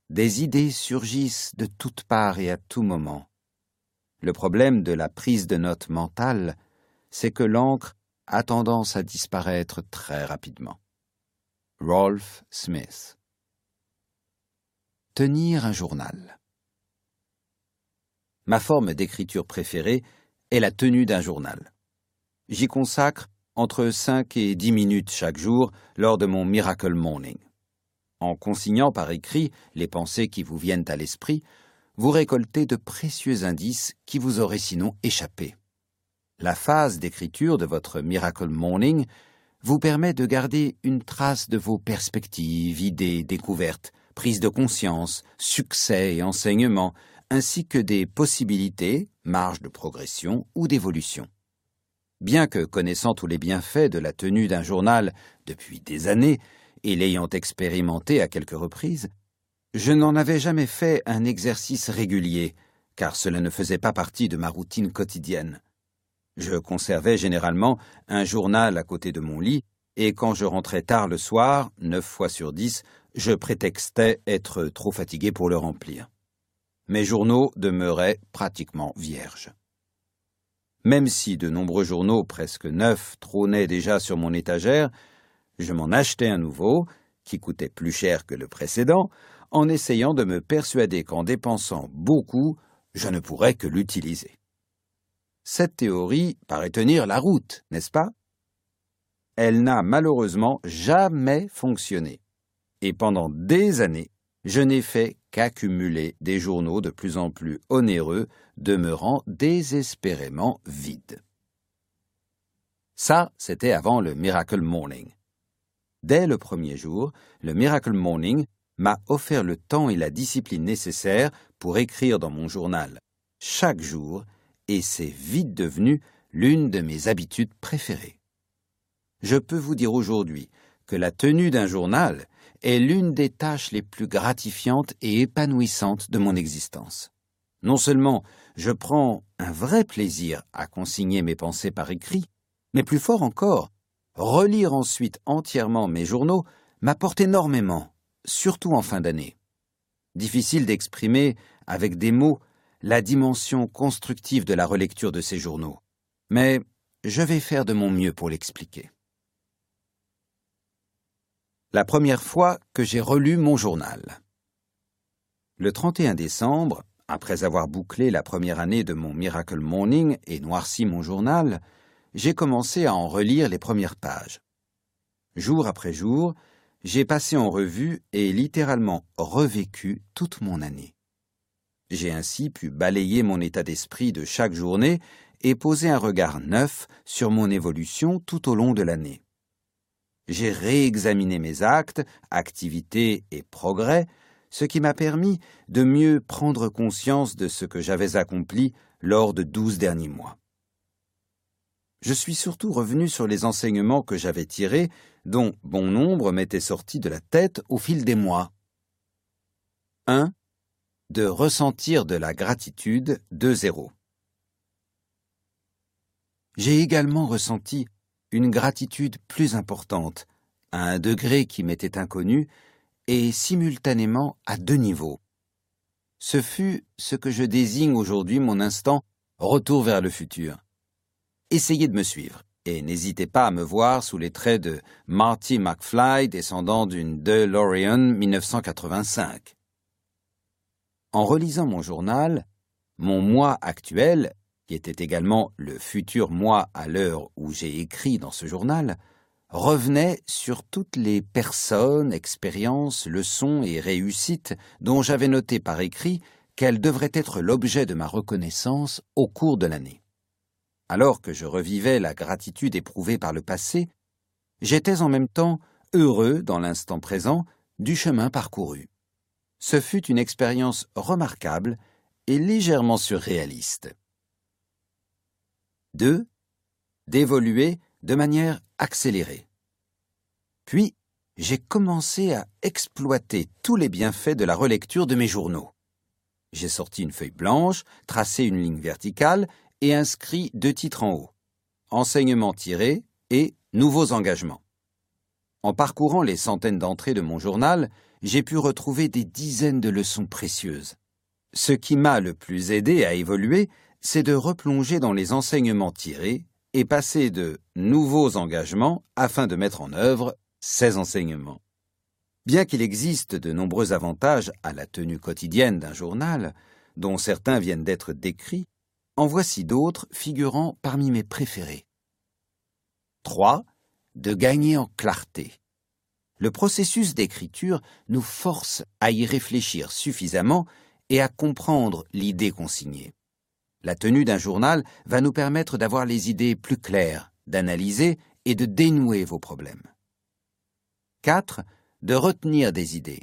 S1: Des idées surgissent de toutes parts et à tout moment. Le problème de la prise de notes mentale, c'est que l'encre a tendance à disparaître très rapidement. Rolf Smith tenir un journal. Ma forme d'écriture préférée est la tenue d'un journal. J'y consacre entre 5 et 10 minutes chaque jour lors de mon Miracle Morning. En consignant par écrit les pensées qui vous viennent à l'esprit, vous récoltez de précieux indices qui vous auraient sinon échappé. La phase d'écriture de votre Miracle Morning vous permet de garder une trace de vos perspectives, idées, découvertes, prises de conscience, succès et enseignements, ainsi que des possibilités, marges de progression ou d'évolution. Bien que connaissant tous les bienfaits de la tenue d'un journal depuis des années, et l'ayant expérimenté à quelques reprises, je n'en avais jamais fait un exercice régulier, car cela ne faisait pas partie de ma routine quotidienne. Je conservais généralement un journal à côté de mon lit, et quand je rentrais tard le soir, neuf fois sur dix, je prétextais être trop fatigué pour le remplir. Mes journaux demeuraient pratiquement vierges. Même si de nombreux journaux presque neufs trônaient déjà sur mon étagère, je m'en achetais un nouveau, qui coûtait plus cher que le précédent, en essayant de me persuader qu'en dépensant beaucoup, je ne pourrais que l'utiliser. Cette théorie paraît tenir la route, n'est-ce pas? Elle n'a malheureusement jamais fonctionné. Et pendant des années, je n'ai fait qu'accumuler des journaux de plus en plus onéreux, demeurant désespérément vides. Ça, c'était avant le Miracle Morning. Dès le premier jour, le Miracle Morning m'a offert le temps et la discipline nécessaires pour écrire dans mon journal chaque jour, et c'est vite devenu l'une de mes habitudes préférées. Je peux vous dire aujourd'hui que la tenue d'un journal est l'une des tâches les plus gratifiantes et épanouissantes de mon existence. Non seulement je prends un vrai plaisir à consigner mes pensées par écrit, mais plus fort encore, relire ensuite entièrement mes journaux m'apporte énormément, surtout en fin d'année. Difficile d'exprimer avec des mots la dimension constructive de la relecture de ces journaux, mais je vais faire de mon mieux pour l'expliquer. La première fois que j'ai relu mon journal. Le 31 décembre, après avoir bouclé la première année de mon Miracle Morning et noirci mon journal, j'ai commencé à en relire les premières pages. Jour après jour, j'ai passé en revue et littéralement revécu toute mon année. J'ai ainsi pu balayer mon état d'esprit de chaque journée et poser un regard neuf sur mon évolution tout au long de l'année. J'ai réexaminé mes actes, activités et progrès, ce qui m'a permis de mieux prendre conscience de ce que j'avais accompli lors de douze derniers mois je suis surtout revenu sur les enseignements que j'avais tirés, dont bon nombre m'étaient sortis de la tête au fil des mois. 1. De ressentir de la gratitude de zéro. J'ai également ressenti une gratitude plus importante, à un degré qui m'était inconnu, et simultanément à deux niveaux. Ce fut ce que je désigne aujourd'hui mon instant retour vers le futur essayez de me suivre. Et n'hésitez pas à me voir sous les traits de Marty McFly descendant d'une DeLorean 1985. En relisant mon journal, mon moi actuel, qui était également le futur moi à l'heure où j'ai écrit dans ce journal, revenait sur toutes les personnes, expériences, leçons et réussites dont j'avais noté par écrit qu'elles devraient être l'objet de ma reconnaissance au cours de l'année. Alors que je revivais la gratitude éprouvée par le passé, j'étais en même temps heureux dans l'instant présent du chemin parcouru. Ce fut une expérience remarquable et légèrement surréaliste. 2. D'évoluer de manière accélérée. Puis, j'ai commencé à exploiter tous les bienfaits de la relecture de mes journaux. J'ai sorti une feuille blanche, tracé une ligne verticale et inscrit deux titres en haut Enseignements tirés et Nouveaux engagements. En parcourant les centaines d'entrées de mon journal, j'ai pu retrouver des dizaines de leçons précieuses. Ce qui m'a le plus aidé à évoluer, c'est de replonger dans les enseignements tirés et passer de nouveaux engagements afin de mettre en œuvre ces enseignements. Bien qu'il existe de nombreux avantages à la tenue quotidienne d'un journal, dont certains viennent d'être décrits, en voici d'autres figurant parmi mes préférés. 3. De gagner en clarté. Le processus d'écriture nous force à y réfléchir suffisamment et à comprendre l'idée consignée. La tenue d'un journal va nous permettre d'avoir les idées plus claires, d'analyser et de dénouer vos problèmes. 4 de retenir des idées.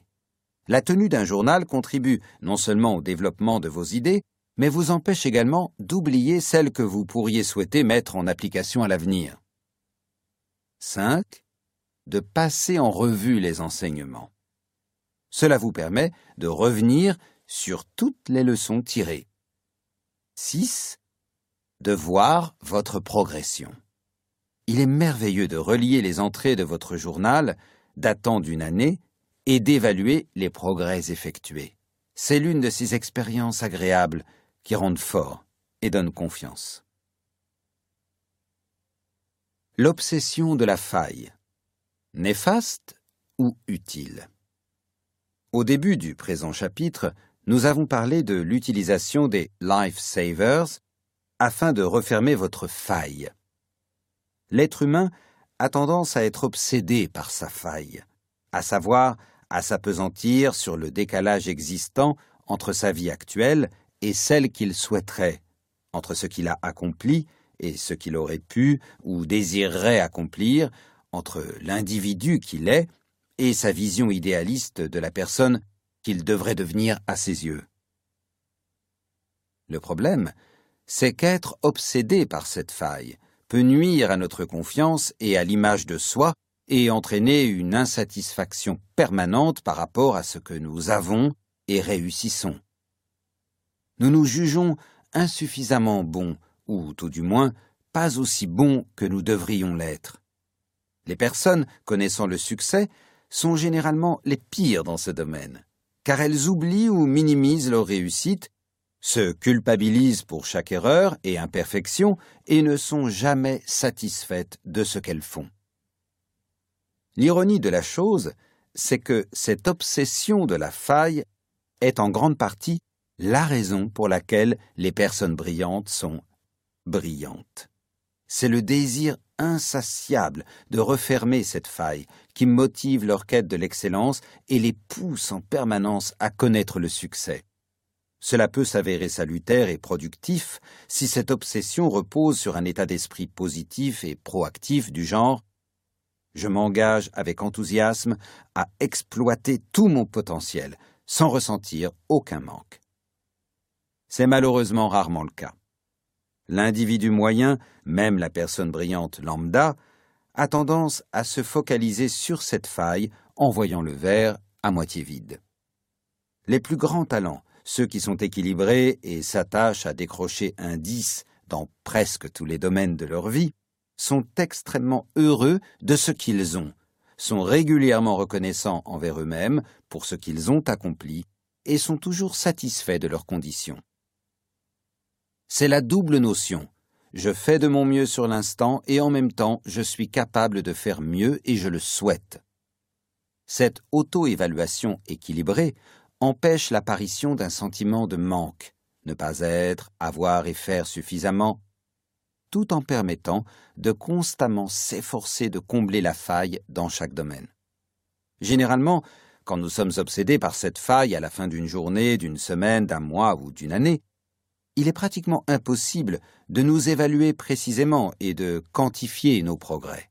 S1: La tenue d'un journal contribue non seulement au développement de vos idées, mais vous empêche également d'oublier celles que vous pourriez souhaiter mettre en application à l'avenir. 5. De passer en revue les enseignements. Cela vous permet de revenir sur toutes les leçons tirées. 6. De voir votre progression. Il est merveilleux de relier les entrées de votre journal datant d'une année et d'évaluer les progrès effectués. C'est l'une de ces expériences agréables qui rendent fort et donnent confiance. L'obsession de la faille. Néfaste ou utile? Au début du présent chapitre, nous avons parlé de l'utilisation des Life Savers afin de refermer votre faille. L'être humain a tendance à être obsédé par sa faille, à savoir à s'apesantir sur le décalage existant entre sa vie actuelle et celle qu'il souhaiterait, entre ce qu'il a accompli et ce qu'il aurait pu ou désirerait accomplir, entre l'individu qu'il est et sa vision idéaliste de la personne qu'il devrait devenir à ses yeux. Le problème, c'est qu'être obsédé par cette faille, peut nuire à notre confiance et à l'image de soi et entraîner une insatisfaction permanente par rapport à ce que nous avons et réussissons. Nous nous jugeons insuffisamment bons, ou tout du moins pas aussi bons que nous devrions l'être. Les personnes connaissant le succès sont généralement les pires dans ce domaine, car elles oublient ou minimisent leur réussite se culpabilisent pour chaque erreur et imperfection et ne sont jamais satisfaites de ce qu'elles font. L'ironie de la chose, c'est que cette obsession de la faille est en grande partie la raison pour laquelle les personnes brillantes sont brillantes. C'est le désir insatiable de refermer cette faille qui motive leur quête de l'excellence et les pousse en permanence à connaître le succès. Cela peut s'avérer salutaire et productif si cette obsession repose sur un état d'esprit positif et proactif du genre je m'engage avec enthousiasme à exploiter tout mon potentiel sans ressentir aucun manque. C'est malheureusement rarement le cas. L'individu moyen, même la personne brillante lambda, a tendance à se focaliser sur cette faille en voyant le verre à moitié vide. Les plus grands talents ceux qui sont équilibrés et s'attachent à décrocher un 10 dans presque tous les domaines de leur vie, sont extrêmement heureux de ce qu'ils ont, sont régulièrement reconnaissants envers eux-mêmes pour ce qu'ils ont accompli et sont toujours satisfaits de leurs conditions. C'est la double notion. Je fais de mon mieux sur l'instant et en même temps je suis capable de faire mieux et je le souhaite. Cette auto-évaluation équilibrée empêche l'apparition d'un sentiment de manque, ne pas être, avoir et faire suffisamment, tout en permettant de constamment s'efforcer de combler la faille dans chaque domaine. Généralement, quand nous sommes obsédés par cette faille à la fin d'une journée, d'une semaine, d'un mois ou d'une année, il est pratiquement impossible de nous évaluer précisément et de quantifier nos progrès.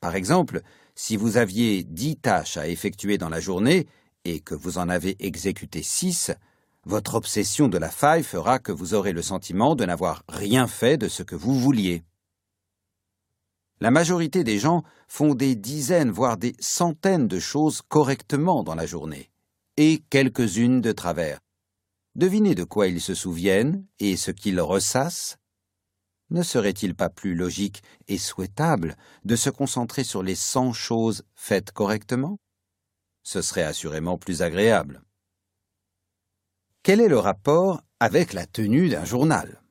S1: Par exemple, si vous aviez dix tâches à effectuer dans la journée et que vous en avez exécuté six, votre obsession de la faille fera que vous aurez le sentiment de n'avoir rien fait de ce que vous vouliez. La majorité des gens font des dizaines, voire des centaines de choses correctement dans la journée, et quelques-unes de travers. Devinez de quoi ils se souviennent et ce qu'ils ressassent. Ne serait-il pas plus logique et souhaitable de se concentrer sur les cent choses faites correctement? Ce serait assurément plus agréable. Quel est le rapport avec la tenue d'un journal?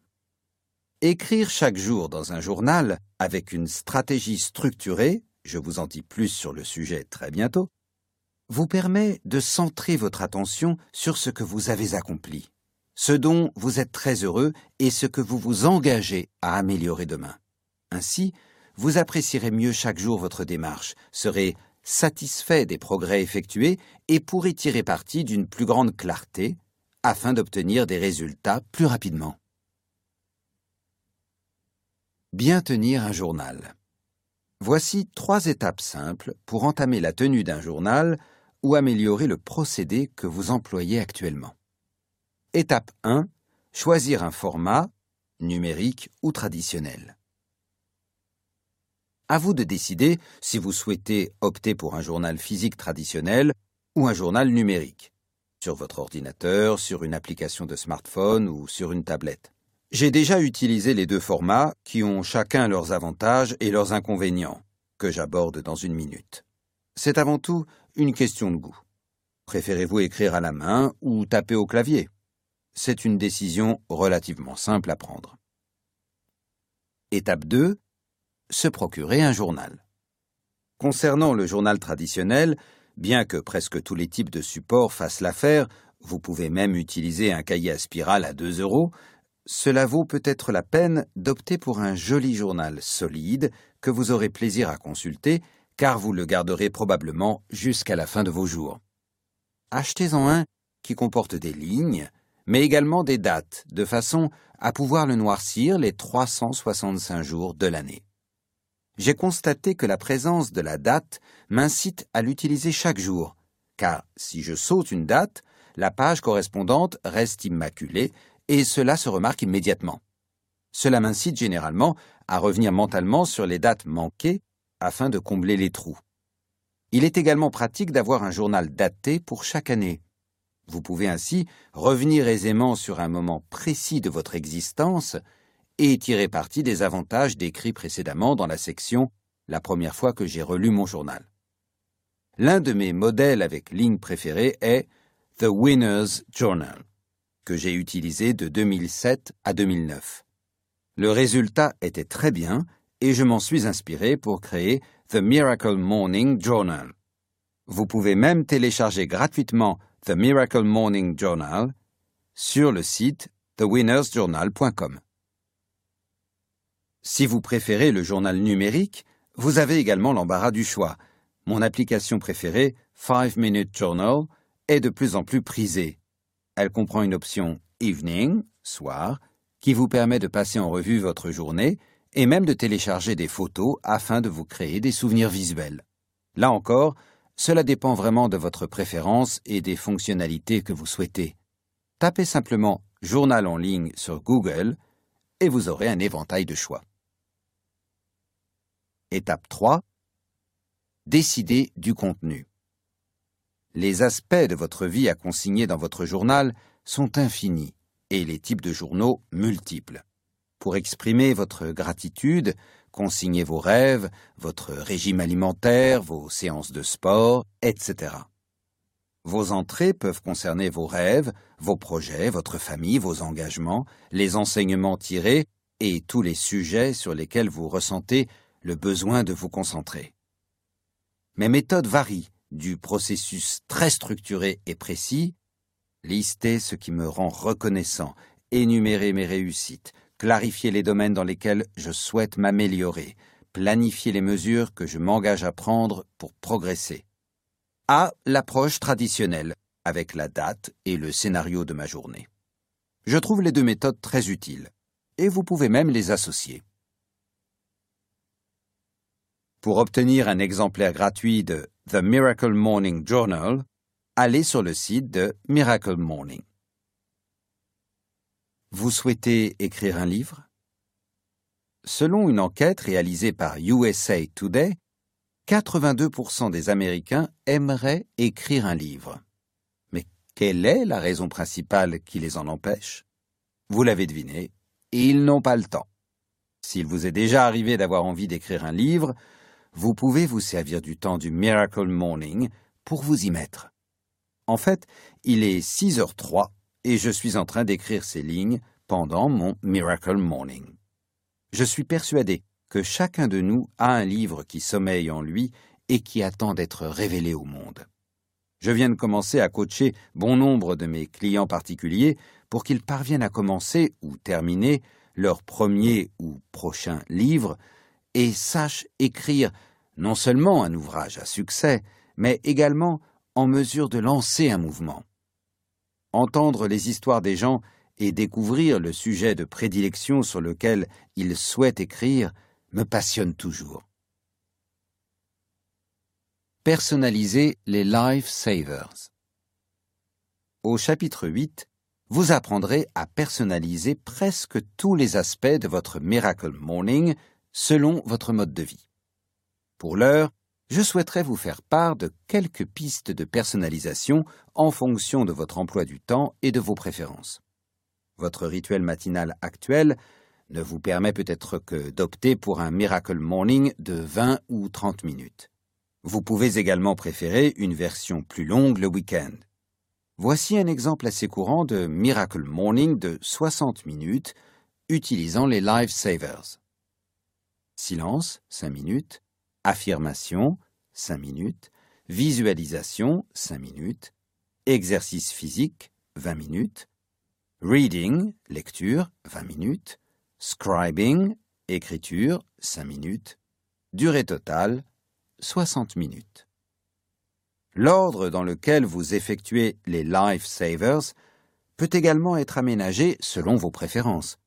S1: Écrire chaque jour dans un journal avec une stratégie structurée, je vous en dis plus sur le sujet très bientôt, vous permet de centrer votre attention sur ce que vous avez accompli, ce dont vous êtes très heureux et ce que vous vous engagez à améliorer demain. Ainsi, vous apprécierez mieux chaque jour votre démarche, serez satisfait des progrès effectués et pourrez tirer parti d'une plus grande clarté afin d'obtenir des résultats plus rapidement. Bien tenir un journal. Voici trois étapes simples pour entamer la tenue d'un journal ou améliorer le procédé que vous employez actuellement. Étape 1. Choisir un format, numérique ou traditionnel. À vous de décider si vous souhaitez opter pour un journal physique traditionnel ou un journal numérique, sur votre ordinateur, sur une application de smartphone ou sur une tablette. J'ai déjà utilisé les deux formats qui ont chacun leurs avantages et leurs inconvénients, que j'aborde dans une minute. C'est avant tout une question de goût. Préférez-vous écrire à la main ou taper au clavier? C'est une décision relativement simple à prendre. Étape 2 se procurer un journal. Concernant le journal traditionnel, bien que presque tous les types de supports fassent l'affaire, vous pouvez même utiliser un cahier à spirale à 2 euros, cela vaut peut-être la peine d'opter pour un joli journal solide que vous aurez plaisir à consulter, car vous le garderez probablement jusqu'à la fin de vos jours. Achetez-en un qui comporte des lignes, mais également des dates, de façon à pouvoir le noircir les 365 jours de l'année j'ai constaté que la présence de la date m'incite à l'utiliser chaque jour, car si je saute une date, la page correspondante reste immaculée et cela se remarque immédiatement. Cela m'incite généralement à revenir mentalement sur les dates manquées afin de combler les trous. Il est également pratique d'avoir un journal daté pour chaque année. Vous pouvez ainsi revenir aisément sur un moment précis de votre existence et tirer parti des avantages décrits précédemment dans la section La première fois que j'ai relu mon journal. L'un de mes modèles avec ligne préférée est The Winner's Journal, que j'ai utilisé de 2007 à 2009. Le résultat était très bien et je m'en suis inspiré pour créer The Miracle Morning Journal. Vous pouvez même télécharger gratuitement The Miracle Morning Journal sur le site thewinnersjournal.com. Si vous préférez le journal numérique, vous avez également l'embarras du choix. Mon application préférée, 5 Minute Journal, est de plus en plus prisée. Elle comprend une option Evening, soir, qui vous permet de passer en revue votre journée et même de télécharger des photos afin de vous créer des souvenirs visuels. Là encore, cela dépend vraiment de votre préférence et des fonctionnalités que vous souhaitez. Tapez simplement Journal en ligne sur Google et vous aurez un éventail de choix. Étape 3. Décidez du contenu. Les aspects de votre vie à consigner dans votre journal sont infinis et les types de journaux multiples. Pour exprimer votre gratitude, consignez vos rêves, votre régime alimentaire, vos séances de sport, etc. Vos entrées peuvent concerner vos rêves, vos projets, votre famille, vos engagements, les enseignements tirés et tous les sujets sur lesquels vous ressentez le besoin de vous concentrer. Mes méthodes varient du processus très structuré et précis, lister ce qui me rend reconnaissant, énumérer mes réussites, clarifier les domaines dans lesquels je souhaite m'améliorer, planifier les mesures que je m'engage à prendre pour progresser. À l'approche traditionnelle, avec la date et le scénario de ma journée. Je trouve les deux méthodes très utiles, et vous pouvez même les associer. Pour obtenir un exemplaire gratuit de The Miracle Morning Journal, allez sur le site de Miracle Morning. Vous souhaitez écrire un livre? Selon une enquête réalisée par USA Today, 82% des Américains aimeraient écrire un livre. Mais quelle est la raison principale qui les en empêche? Vous l'avez deviné, ils n'ont pas le temps. S'il vous est déjà arrivé d'avoir envie d'écrire un livre, vous pouvez vous servir du temps du Miracle Morning pour vous y mettre. En fait, il est 6h03 et je suis en train d'écrire ces lignes pendant mon Miracle Morning. Je suis persuadé que chacun de nous a un livre qui sommeille en lui et qui attend d'être révélé au monde. Je viens de commencer à coacher bon nombre de mes clients particuliers pour qu'ils parviennent à commencer ou terminer leur premier ou prochain livre et sachent écrire non seulement un ouvrage à succès, mais également en mesure de lancer un mouvement. Entendre les histoires des gens et découvrir le sujet de prédilection sur lequel ils souhaitent écrire me passionne toujours. Personnaliser les Life Savers. Au chapitre 8, vous apprendrez à personnaliser presque tous les aspects de votre Miracle Morning selon votre mode de vie. Pour l'heure, je souhaiterais vous faire part de quelques pistes de personnalisation en fonction de votre emploi du temps et de vos préférences. Votre rituel matinal actuel ne vous permet peut-être que d'opter pour un Miracle Morning de 20 ou 30 minutes. Vous pouvez également préférer une version plus longue le week-end. Voici un exemple assez courant de Miracle Morning de 60 minutes utilisant les Life Savers. Silence, 5 minutes. Affirmation, 5 minutes. Visualisation, 5 minutes. Exercice physique, 20 minutes. Reading, lecture, 20 minutes. Scribing, écriture, 5 minutes. Durée totale, 60 minutes. L'ordre dans lequel vous effectuez les Life Savers peut également être aménagé selon vos préférences.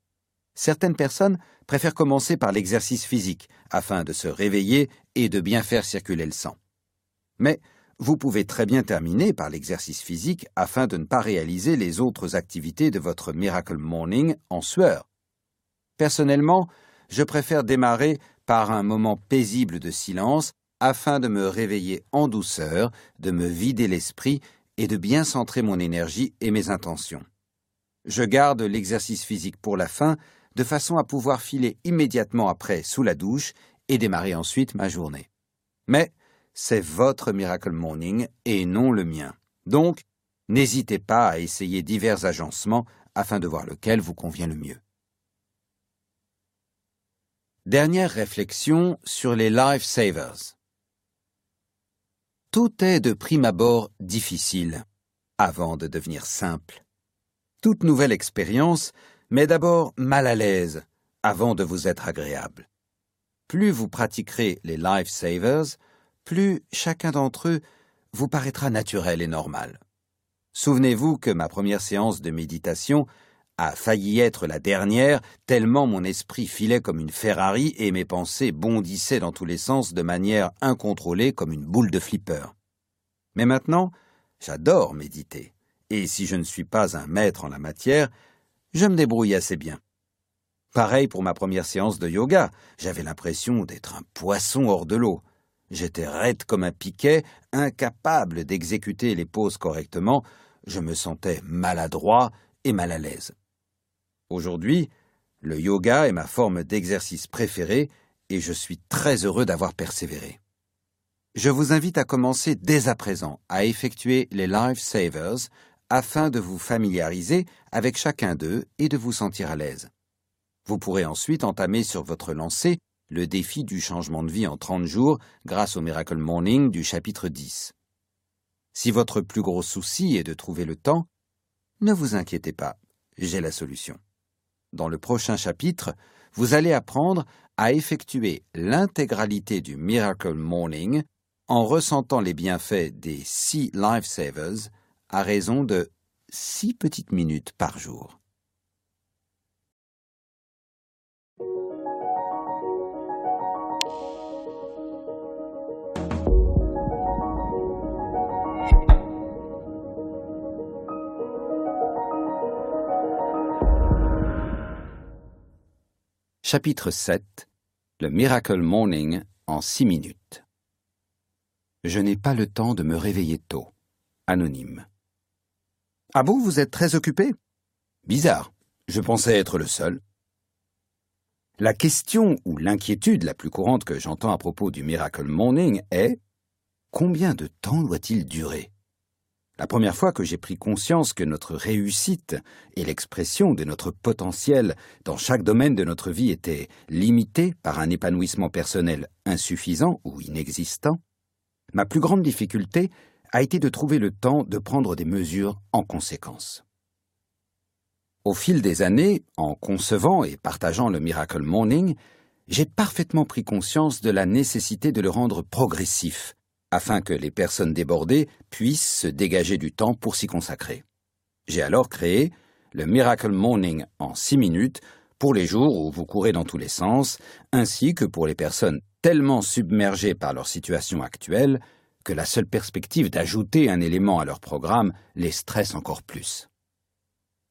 S1: Certaines personnes préfèrent commencer par l'exercice physique afin de se réveiller et de bien faire circuler le sang. Mais vous pouvez très bien terminer par l'exercice physique afin de ne pas réaliser les autres activités de votre Miracle Morning en sueur. Personnellement, je préfère démarrer par un moment paisible de silence afin de me réveiller en douceur, de me vider l'esprit et de bien centrer mon énergie et mes intentions. Je garde l'exercice physique pour la fin, de façon à pouvoir filer immédiatement après sous la douche et démarrer ensuite ma journée. Mais c'est votre Miracle Morning et non le mien. Donc, n'hésitez pas à essayer divers agencements afin de voir lequel vous convient le mieux. Dernière réflexion sur les Life Savers. Tout est de prime abord difficile, avant de devenir simple. Toute nouvelle expérience met d'abord mal à l'aise, avant de vous être agréable. Plus vous pratiquerez les Life Savers, plus chacun d'entre eux vous paraîtra naturel et normal. Souvenez-vous que ma première séance de méditation a failli être la dernière, tellement mon esprit filait comme une Ferrari et mes pensées bondissaient dans tous les sens de manière incontrôlée comme une boule de flipper. Mais maintenant, j'adore méditer, et si je ne suis pas un maître en la matière, je me débrouille assez bien. Pareil pour ma première séance de yoga, j'avais l'impression d'être un poisson hors de l'eau. J'étais raide comme un piquet, incapable d'exécuter les poses correctement, je me sentais maladroit et mal à l'aise. Aujourd'hui, le yoga est ma forme d'exercice préférée et je suis très heureux d'avoir persévéré. Je vous invite à commencer dès à présent à effectuer les Life Savers afin de vous familiariser avec chacun d'eux et de vous sentir à l'aise. Vous pourrez ensuite entamer sur votre lancée le défi du changement de vie en 30 jours grâce au Miracle Morning du chapitre 10. Si votre plus gros souci est de trouver le temps, ne vous inquiétez pas, j'ai la solution. Dans le prochain chapitre, vous allez apprendre à effectuer l'intégralité du Miracle Morning en ressentant les bienfaits des six Lifesavers à raison de six petites minutes par jour. Chapitre 7 Le Miracle Morning en six minutes. Je n'ai pas le temps de me réveiller tôt. Anonyme. Ah bon, vous êtes très occupé? Bizarre. Je pensais être le seul. La question ou l'inquiétude la plus courante que j'entends à propos du Miracle Morning est Combien de temps doit-il durer? La première fois que j'ai pris conscience que notre réussite et l'expression de notre potentiel dans chaque domaine de notre vie étaient limitées par un épanouissement personnel insuffisant ou inexistant, ma plus grande difficulté a été de trouver le temps de prendre des mesures en conséquence. Au fil des années, en concevant et partageant le Miracle Morning, j'ai parfaitement pris conscience de la nécessité de le rendre progressif, afin que les personnes débordées puissent se dégager du temps pour s'y consacrer. J'ai alors créé le Miracle Morning en six minutes pour les jours où vous courez dans tous les sens, ainsi que pour les personnes tellement submergées par leur situation actuelle que la seule perspective d'ajouter un élément à leur programme les stresse encore plus.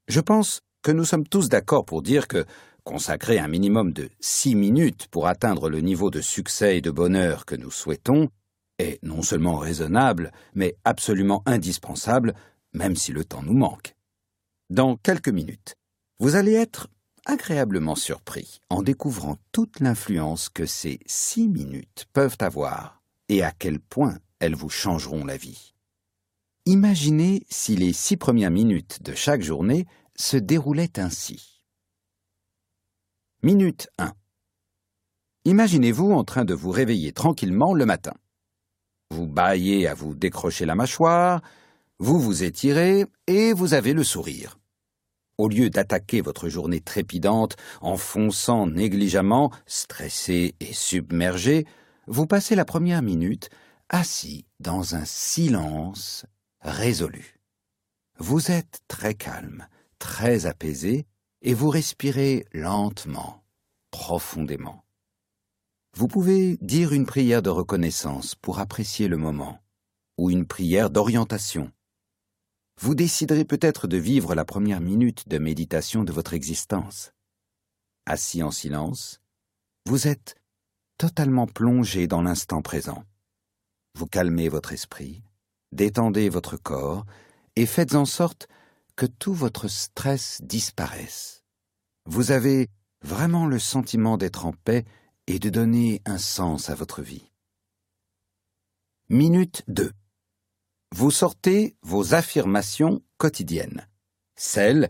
S1: Je pense que nous sommes tous d'accord pour dire que consacrer un minimum de six minutes pour atteindre le niveau de succès et de bonheur que nous souhaitons est non seulement raisonnable, mais absolument indispensable, même si le temps nous manque. Dans quelques minutes, vous allez être agréablement surpris en découvrant toute l'influence que ces six minutes peuvent avoir et à quel point elles vous changeront la vie. Imaginez si les six premières minutes de chaque journée se déroulait ainsi. Minute 1. Imaginez-vous en train de vous réveiller tranquillement le matin. Vous baillez à vous décrocher la mâchoire, vous vous étirez et vous avez le sourire. Au lieu d'attaquer votre journée trépidante en fonçant négligemment, stressé et submergé, vous passez la première minute assis dans un silence résolu. Vous êtes très calme, très apaisé et vous respirez lentement, profondément. Vous pouvez dire une prière de reconnaissance pour apprécier le moment, ou une prière d'orientation. Vous déciderez peut-être de vivre la première minute de méditation de votre existence. Assis en silence, vous êtes totalement plongé dans l'instant présent. Vous calmez votre esprit, détendez votre corps et faites en sorte que tout votre stress disparaisse. Vous avez vraiment le sentiment d'être en paix et de donner un sens à votre vie. Minute 2. Vous sortez vos affirmations quotidiennes, celles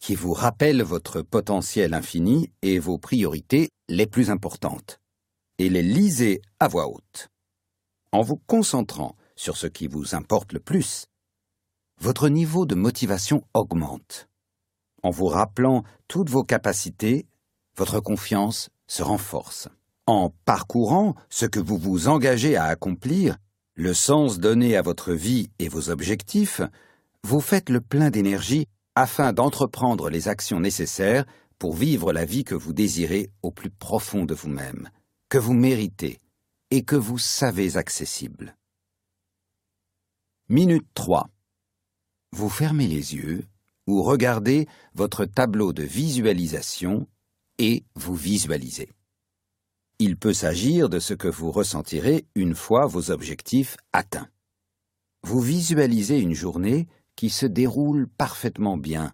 S1: qui vous rappellent votre potentiel infini et vos priorités les plus importantes, et les lisez à voix haute. En vous concentrant sur ce qui vous importe le plus, votre niveau de motivation augmente. En vous rappelant toutes vos capacités, votre confiance se renforce. En parcourant ce que vous vous engagez à accomplir, le sens donné à votre vie et vos objectifs, vous faites le plein d'énergie afin d'entreprendre les actions nécessaires pour vivre la vie que vous désirez au plus profond de vous-même, que vous méritez et que vous savez accessible. Minute 3. Vous fermez les yeux ou regardez votre tableau de visualisation et vous visualisez. Il peut s'agir de ce que vous ressentirez une fois vos objectifs atteints. Vous visualisez une journée qui se déroule parfaitement bien.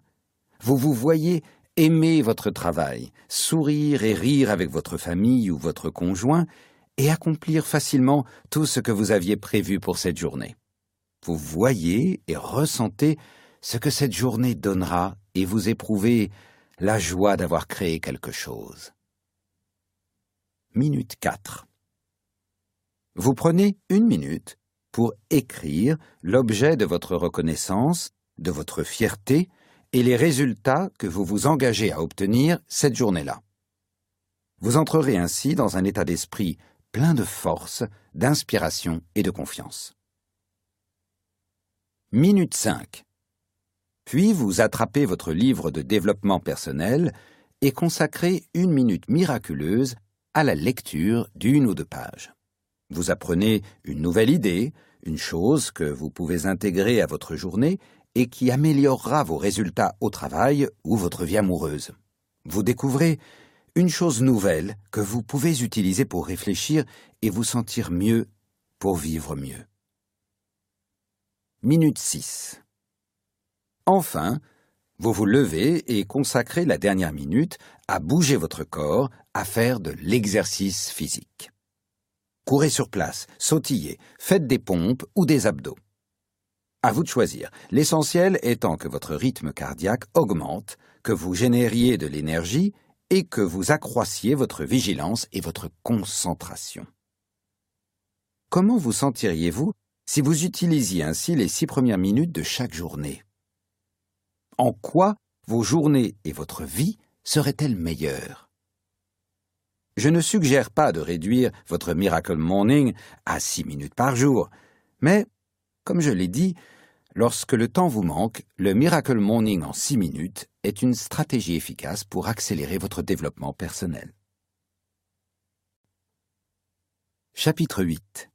S1: Vous vous voyez aimer votre travail, sourire et rire avec votre famille ou votre conjoint, et accomplir facilement tout ce que vous aviez prévu pour cette journée. Vous voyez et ressentez ce que cette journée donnera et vous éprouvez la joie d'avoir créé quelque chose. Minute 4. Vous prenez une minute pour écrire l'objet de votre reconnaissance, de votre fierté et les résultats que vous vous engagez à obtenir cette journée-là. Vous entrerez ainsi dans un état d'esprit plein de force, d'inspiration et de confiance. Minute 5. Puis vous attrapez votre livre de développement personnel et consacrez une minute miraculeuse à la lecture d'une ou deux pages. Vous apprenez une nouvelle idée, une chose que vous pouvez intégrer à votre journée et qui améliorera vos résultats au travail ou votre vie amoureuse. Vous découvrez une chose nouvelle que vous pouvez utiliser pour réfléchir et vous sentir mieux pour vivre mieux. Minute 6. Enfin, vous vous levez et consacrez la dernière minute à bouger votre corps, à faire de l'exercice physique. Courez sur place, sautillez, faites des pompes ou des abdos. À vous de choisir, l'essentiel étant que votre rythme cardiaque augmente, que vous génériez de l'énergie et que vous accroissiez votre vigilance et votre concentration. Comment vous sentiriez-vous si vous utilisiez ainsi les six premières minutes de chaque journée? En quoi vos journées et votre vie seraient-elles meilleures? Je ne suggère pas de réduire votre Miracle Morning à six minutes par jour, mais, comme je l'ai dit, lorsque le temps vous manque, le Miracle Morning en six minutes est une stratégie efficace pour accélérer votre développement personnel. Chapitre 8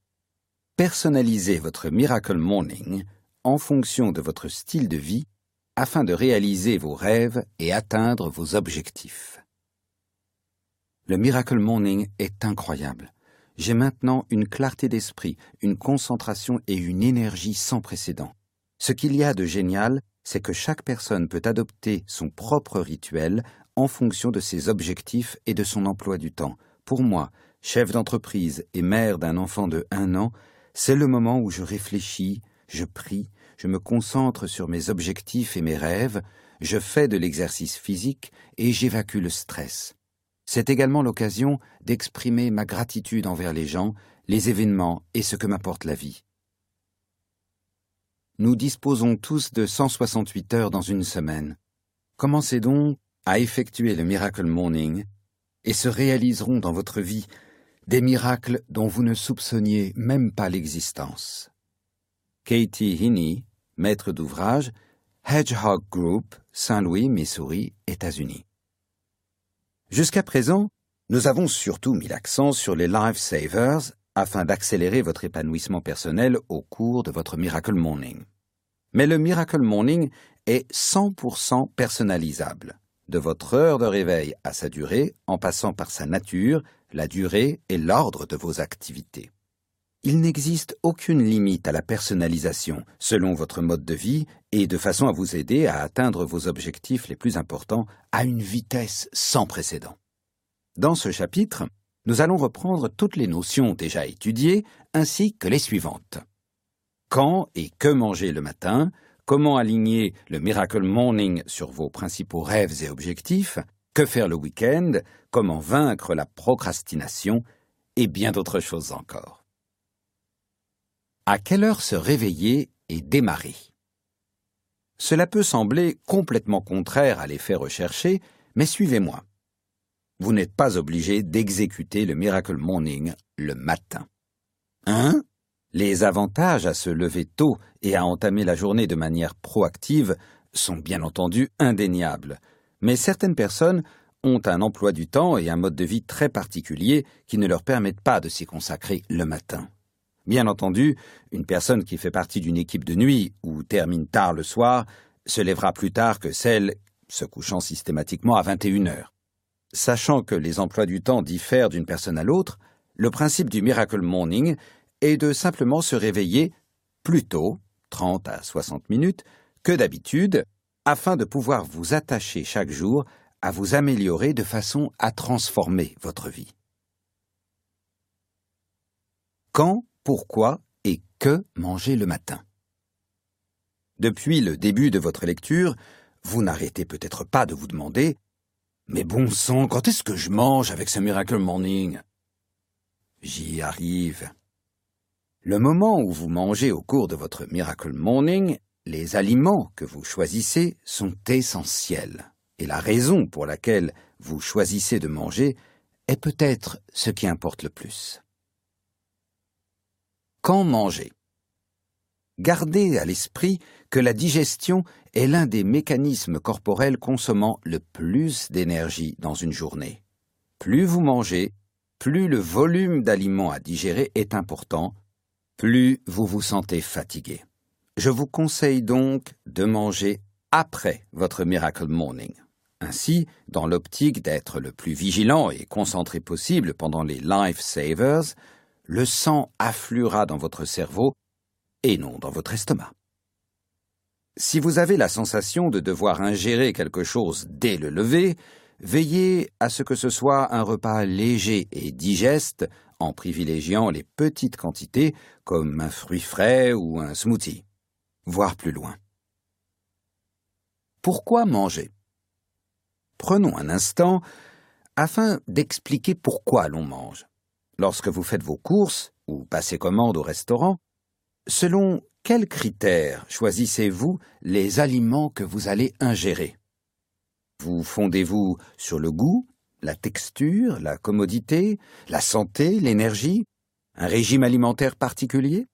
S1: Personnalisez votre Miracle Morning en fonction de votre style de vie afin de réaliser vos rêves et atteindre vos objectifs. Le Miracle Morning est incroyable. J'ai maintenant une clarté d'esprit, une concentration et une énergie sans précédent. Ce qu'il y a de génial, c'est que chaque personne peut adopter son propre rituel en fonction de ses objectifs et de son emploi du temps. Pour moi, chef d'entreprise et mère d'un enfant de un an, c'est le moment où je réfléchis, je prie, je me concentre sur mes objectifs et mes rêves, je fais de l'exercice physique et j'évacue le stress. C'est également l'occasion d'exprimer ma gratitude envers les gens, les événements et ce que m'apporte la vie. Nous disposons tous de 168 heures dans une semaine. Commencez donc à effectuer le Miracle Morning et se réaliseront dans votre vie des miracles dont vous ne soupçonniez même pas l'existence. Katie Heaney, maître d'ouvrage, Hedgehog Group, Saint-Louis, Missouri, États-Unis. Jusqu'à présent, nous avons surtout mis l'accent sur les Lifesavers afin d'accélérer votre épanouissement personnel au cours de votre Miracle Morning. Mais le Miracle Morning est 100% personnalisable de votre heure de réveil à sa durée, en passant par sa nature, la durée et l'ordre de vos activités. Il n'existe aucune limite à la personnalisation selon votre mode de vie et de façon à vous aider à atteindre vos objectifs les plus importants à une vitesse sans précédent. Dans ce chapitre, nous allons reprendre toutes les notions déjà étudiées ainsi que les suivantes. Quand et que manger le matin, comment aligner le Miracle Morning sur vos principaux rêves et objectifs, que faire le week-end, comment vaincre la procrastination, et bien d'autres choses encore. À quelle heure se réveiller et démarrer? Cela peut sembler complètement contraire à l'effet recherché, mais suivez-moi. Vous n'êtes pas obligé d'exécuter le Miracle Morning le matin. Hein les avantages à se lever tôt et à entamer la journée de manière proactive sont bien entendu indéniables, mais certaines personnes ont un emploi du temps et un mode de vie très particulier qui ne leur permettent pas de s'y consacrer le matin. Bien entendu, une personne qui fait partie d'une équipe de nuit ou termine tard le soir se lèvera plus tard que celle se couchant systématiquement à 21 heures. Sachant que les emplois du temps diffèrent d'une personne à l'autre, le principe du Miracle Morning et de simplement se réveiller plus tôt, 30 à 60 minutes, que d'habitude, afin de pouvoir vous attacher chaque jour à vous améliorer de façon à transformer votre vie. Pourquoi et que manger le matin Depuis le début de votre lecture, vous n'arrêtez peut-être pas de vous demander Mais bon sang, quand est-ce que je mange avec ce Miracle Morning? J'y arrive. Le moment où vous mangez au cours de votre Miracle Morning, les aliments que vous choisissez sont essentiels. Et la raison pour laquelle vous choisissez de manger est peut-être ce qui importe le plus. Quand manger? Gardez à l'esprit que la digestion est l'un des mécanismes corporels consommant le plus d'énergie dans une journée. Plus vous mangez, plus le volume d'aliments à digérer est important, plus vous vous sentez fatigué. Je vous conseille donc de manger après votre Miracle Morning. Ainsi, dans l'optique d'être le plus vigilant et concentré possible pendant les Life Savers, le sang affluera dans votre cerveau et non dans votre estomac. Si vous avez la sensation de devoir ingérer quelque chose dès le lever, veillez à ce que ce soit un repas léger et digeste en privilégiant les petites quantités comme un fruit frais ou un smoothie, voire plus loin. Pourquoi manger? Prenons un instant afin d'expliquer pourquoi l'on mange. Lorsque vous faites vos courses ou passez commande au restaurant, Selon quels critères choisissez-vous les aliments que vous allez ingérer? Vous fondez-vous sur le goût, la texture, la commodité, la santé, l'énergie, un régime alimentaire particulier?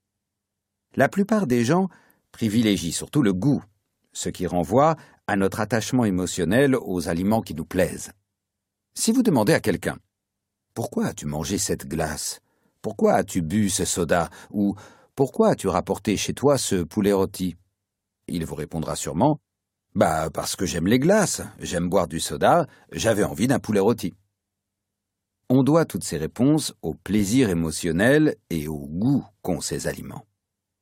S1: La plupart des gens privilégient surtout le goût, ce qui renvoie à notre attachement émotionnel aux aliments qui nous plaisent. Si vous demandez à quelqu'un Pourquoi as-tu mangé cette glace? Pourquoi as-tu bu ce soda? Ou pourquoi as-tu rapporté chez toi ce poulet rôti? Il vous répondra sûrement Bah, parce que j'aime les glaces, j'aime boire du soda, j'avais envie d'un poulet rôti. On doit toutes ces réponses au plaisir émotionnel et au goût qu'ont ces aliments.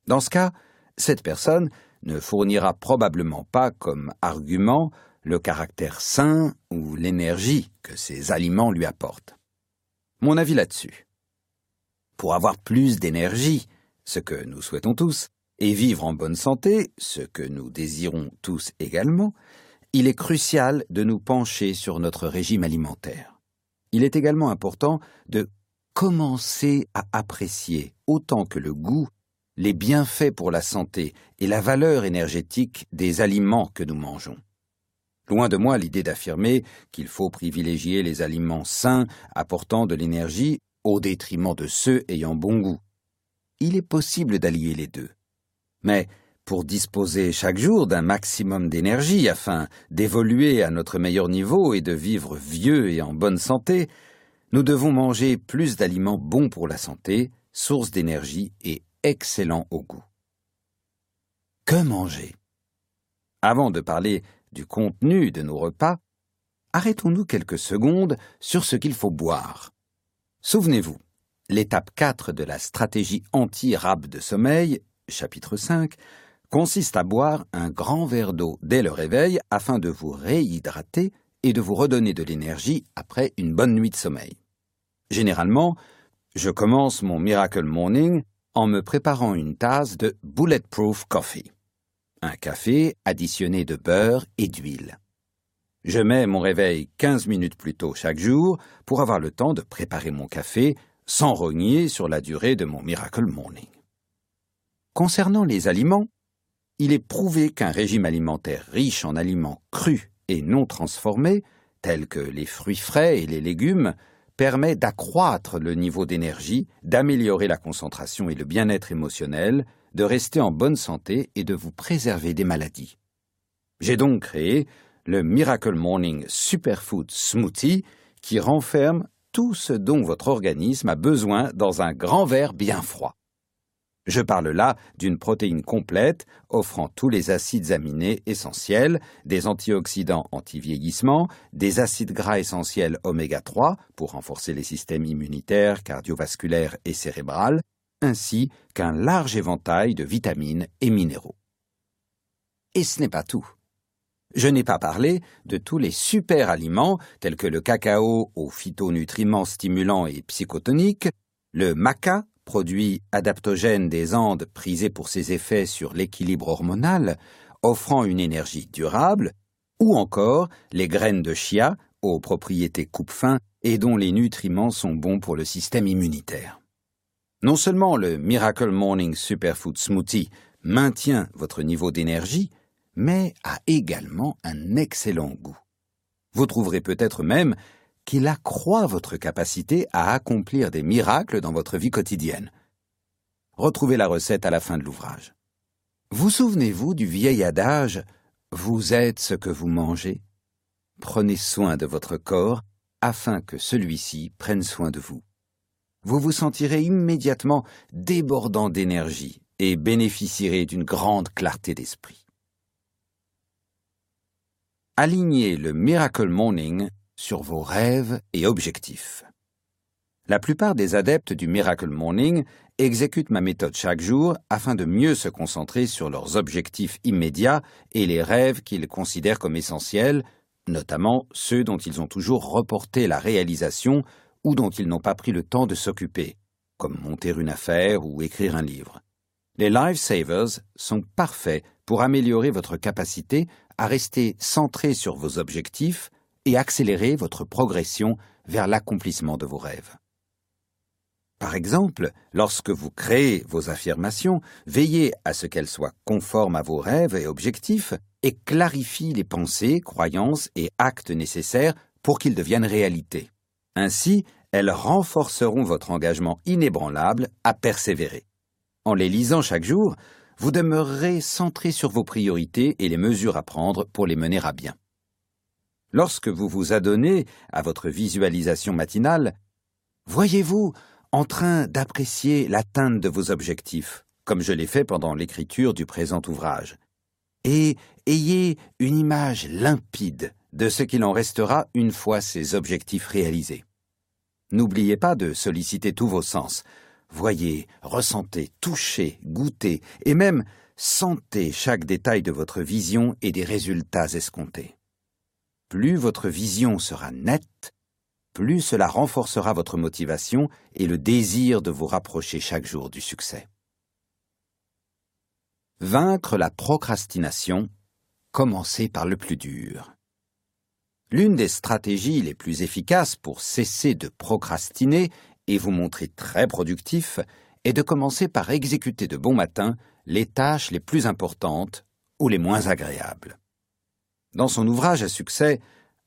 S1: Dans ce cas, cette personne ne fournira probablement pas comme argument le caractère sain ou l'énergie que ces aliments lui apportent. Mon avis là-dessus. Pour avoir plus d'énergie, ce que nous souhaitons tous, et vivre en bonne santé, ce que nous désirons tous également, il est crucial de nous pencher sur notre régime alimentaire. Il est également important de commencer à apprécier autant que le goût les bienfaits pour la santé et la valeur énergétique des aliments que nous mangeons. Loin de moi l'idée d'affirmer qu'il faut privilégier les aliments sains apportant de l'énergie au détriment de ceux ayant bon goût il est possible d'allier les deux. Mais pour disposer chaque jour d'un maximum d'énergie afin d'évoluer à notre meilleur niveau et de vivre vieux et en bonne santé, nous devons manger plus d'aliments bons pour la santé, source d'énergie et excellents au goût. Que manger? Avant de parler du contenu de nos repas, arrêtons-nous quelques secondes sur ce qu'il faut boire. Souvenez-vous, L'étape 4 de la stratégie anti-rab de sommeil, chapitre 5, consiste à boire un grand verre d'eau dès le réveil afin de vous réhydrater et de vous redonner de l'énergie après une bonne nuit de sommeil. Généralement, je commence mon Miracle Morning en me préparant une tasse de Bulletproof Coffee, un café additionné de beurre et d'huile. Je mets mon réveil 15 minutes plus tôt chaque jour pour avoir le temps de préparer mon café, sans rogner sur la durée de mon Miracle Morning. Concernant les aliments, il est prouvé qu'un régime alimentaire riche en aliments crus et non transformés, tels que les fruits frais et les légumes, permet d'accroître le niveau d'énergie, d'améliorer la concentration et le bien-être émotionnel, de rester en bonne santé et de vous préserver des maladies. J'ai donc créé le Miracle Morning Superfood Smoothie qui renferme tout ce dont votre organisme a besoin dans un grand verre bien froid. Je parle là d'une protéine complète offrant tous les acides aminés essentiels, des antioxydants anti-vieillissement, des acides gras essentiels oméga 3 pour renforcer les systèmes immunitaires, cardiovasculaires et cérébrales, ainsi qu'un large éventail de vitamines et minéraux. Et ce n'est pas tout. Je n'ai pas parlé de tous les super aliments tels que le cacao aux phytonutriments stimulants et psychotoniques, le maca, produit adaptogène des Andes prisé pour ses effets sur l'équilibre hormonal, offrant une énergie durable, ou encore les graines de chia aux propriétés coupe-fin et dont les nutriments sont bons pour le système immunitaire. Non seulement le Miracle Morning Superfood Smoothie maintient votre niveau d'énergie, mais a également un excellent goût. Vous trouverez peut-être même qu'il accroît votre capacité à accomplir des miracles dans votre vie quotidienne. Retrouvez la recette à la fin de l'ouvrage. Vous souvenez-vous du vieil adage Vous êtes ce que vous mangez Prenez soin de votre corps afin que celui-ci prenne soin de vous. Vous vous sentirez immédiatement débordant d'énergie et bénéficierez d'une grande clarté d'esprit. Alignez le Miracle Morning sur vos rêves et objectifs. La plupart des adeptes du Miracle Morning exécutent ma méthode chaque jour afin de mieux se concentrer sur leurs objectifs immédiats et les rêves qu'ils considèrent comme essentiels, notamment ceux dont ils ont toujours reporté la réalisation ou dont ils n'ont pas pris le temps de s'occuper, comme monter une affaire ou écrire un livre. Les Lifesavers sont parfaits pour améliorer votre capacité à rester centré sur vos objectifs et accélérer votre progression vers l'accomplissement de vos rêves. Par exemple, lorsque vous créez vos affirmations, veillez à ce qu'elles soient conformes à vos rêves et objectifs et clarifient les pensées, croyances et actes nécessaires pour qu'ils deviennent réalité. Ainsi, elles renforceront votre engagement inébranlable à persévérer. En les lisant chaque jour, vous demeurerez centré sur vos priorités et les mesures à prendre pour les mener à bien. Lorsque vous vous adonnez à votre visualisation matinale, voyez-vous en train d'apprécier l'atteinte de vos objectifs, comme je l'ai fait pendant l'écriture du présent ouvrage. Et ayez une image limpide de ce qu'il en restera une fois ces objectifs réalisés. N'oubliez pas de solliciter tous vos sens. Voyez, ressentez, touchez, goûtez et même sentez chaque détail de votre vision et des résultats escomptés. Plus votre vision sera nette, plus cela renforcera votre motivation et le désir de vous rapprocher chaque jour du succès. Vaincre la procrastination, commencez par le plus dur. L'une des stratégies les plus efficaces pour cesser de procrastiner et vous montrer très productif est de commencer par exécuter de bon matin les tâches les plus importantes ou les moins agréables. Dans son ouvrage à succès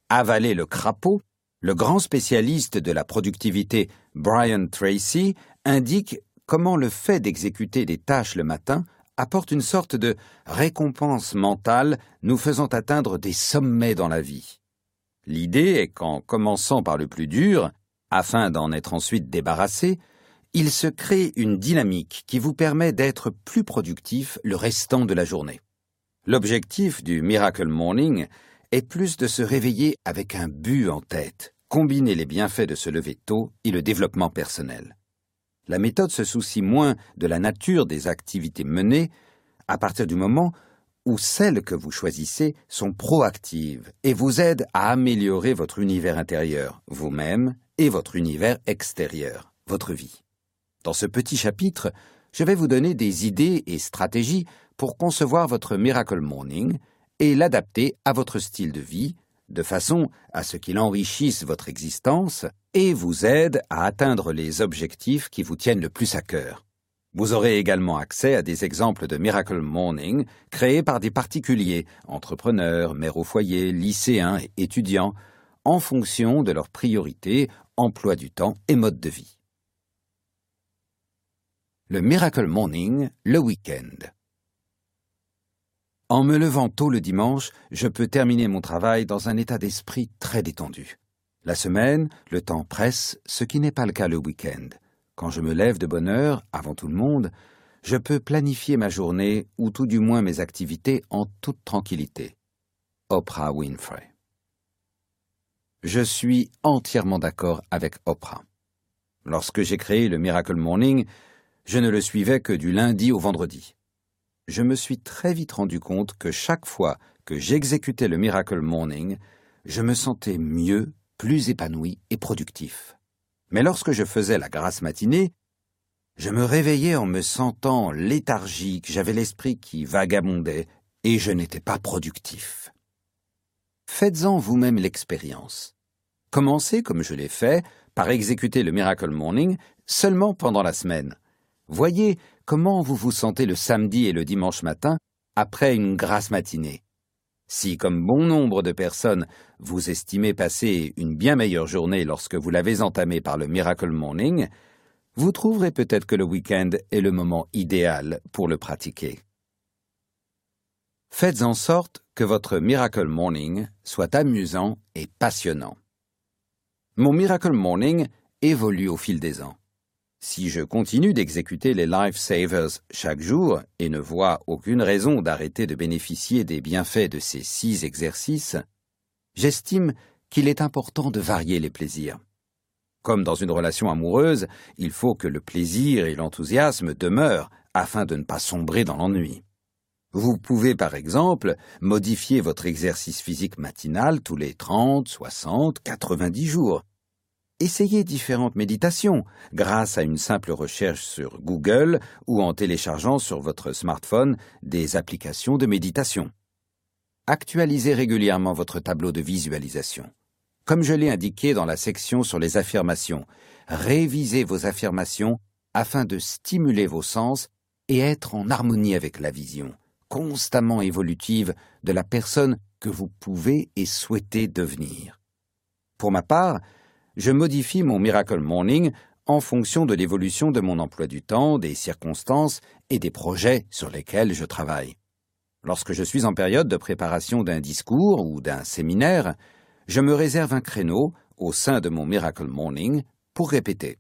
S1: Avaler le crapaud, le grand spécialiste de la productivité Brian Tracy indique comment le fait d'exécuter des tâches le matin apporte une sorte de récompense mentale nous faisant atteindre des sommets dans la vie. L'idée est qu'en commençant par le plus dur, afin d'en être ensuite débarrassé, il se crée une dynamique qui vous permet d'être plus productif le restant de la journée. L'objectif du Miracle Morning est plus de se réveiller avec un but en tête, combiner les bienfaits de se lever tôt et le développement personnel. La méthode se soucie moins de la nature des activités menées à partir du moment où celles que vous choisissez sont proactives et vous aident à améliorer votre univers intérieur, vous-même, et votre univers extérieur, votre vie. Dans ce petit chapitre, je vais vous donner des idées et stratégies pour concevoir votre Miracle Morning et l'adapter à votre style de vie, de façon à ce qu'il enrichisse votre existence et vous aide à atteindre les objectifs qui vous tiennent le plus à cœur. Vous aurez également accès à des exemples de Miracle Morning créés par des particuliers, entrepreneurs, mères au foyer, lycéens et étudiants, en fonction de leurs priorités, emploi du temps et mode de vie. Le Miracle Morning, le week-end. En me levant tôt le dimanche, je peux terminer mon travail dans un état d'esprit très détendu. La semaine, le temps presse, ce qui n'est pas le cas le week-end. Quand je me lève de bonne heure, avant tout le monde, je peux planifier ma journée ou tout du moins mes activités en toute tranquillité. Oprah Winfrey. Je suis entièrement d'accord avec Oprah. Lorsque j'ai créé le Miracle Morning, je ne le suivais que du lundi au vendredi je me suis très vite rendu compte que chaque fois que j'exécutais le Miracle Morning, je me sentais mieux, plus épanoui et productif. Mais lorsque je faisais la grasse matinée, je me réveillais en me sentant léthargique, j'avais l'esprit qui vagabondait et je n'étais pas productif. Faites-en vous-même l'expérience. Commencez, comme je l'ai fait, par exécuter le Miracle Morning seulement pendant la semaine. Voyez comment vous vous sentez le samedi et le dimanche matin après une grasse matinée. Si, comme bon nombre de personnes, vous estimez passer une bien meilleure journée lorsque vous l'avez entamée par le Miracle Morning, vous trouverez peut-être que le week-end est le moment idéal pour le pratiquer. Faites en sorte que votre Miracle Morning soit amusant et passionnant. Mon Miracle Morning évolue au fil des ans. Si je continue d'exécuter les Life Savers chaque jour et ne vois aucune raison d'arrêter de bénéficier des bienfaits de ces six exercices, j'estime qu'il est important de varier les plaisirs. Comme dans une relation amoureuse, il faut que le plaisir et l'enthousiasme demeurent afin de ne pas sombrer dans l'ennui. Vous pouvez par exemple modifier votre exercice physique matinal tous les 30, 60, 90 jours Essayez différentes méditations grâce à une simple recherche sur Google ou en téléchargeant sur votre smartphone des applications de méditation. Actualisez régulièrement votre tableau de visualisation. Comme je l'ai indiqué dans la section sur les affirmations, réviser vos affirmations afin de stimuler vos sens et être en harmonie avec la vision, constamment évolutive, de la personne que vous pouvez et souhaitez devenir. Pour ma part, je modifie mon Miracle Morning en fonction de l'évolution de mon emploi du temps, des circonstances et des projets sur lesquels je travaille. Lorsque je suis en période de préparation d'un discours ou d'un séminaire, je me réserve un créneau au sein de mon Miracle Morning pour répéter.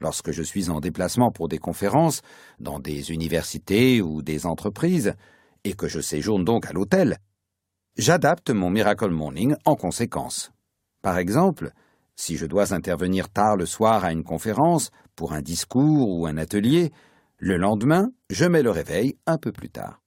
S1: Lorsque je suis en déplacement pour des conférences, dans des universités ou des entreprises, et que je séjourne donc à l'hôtel, j'adapte mon Miracle Morning en conséquence. Par exemple, si je dois intervenir tard le soir à une conférence, pour un discours ou un atelier, le lendemain, je mets le réveil un peu plus tard.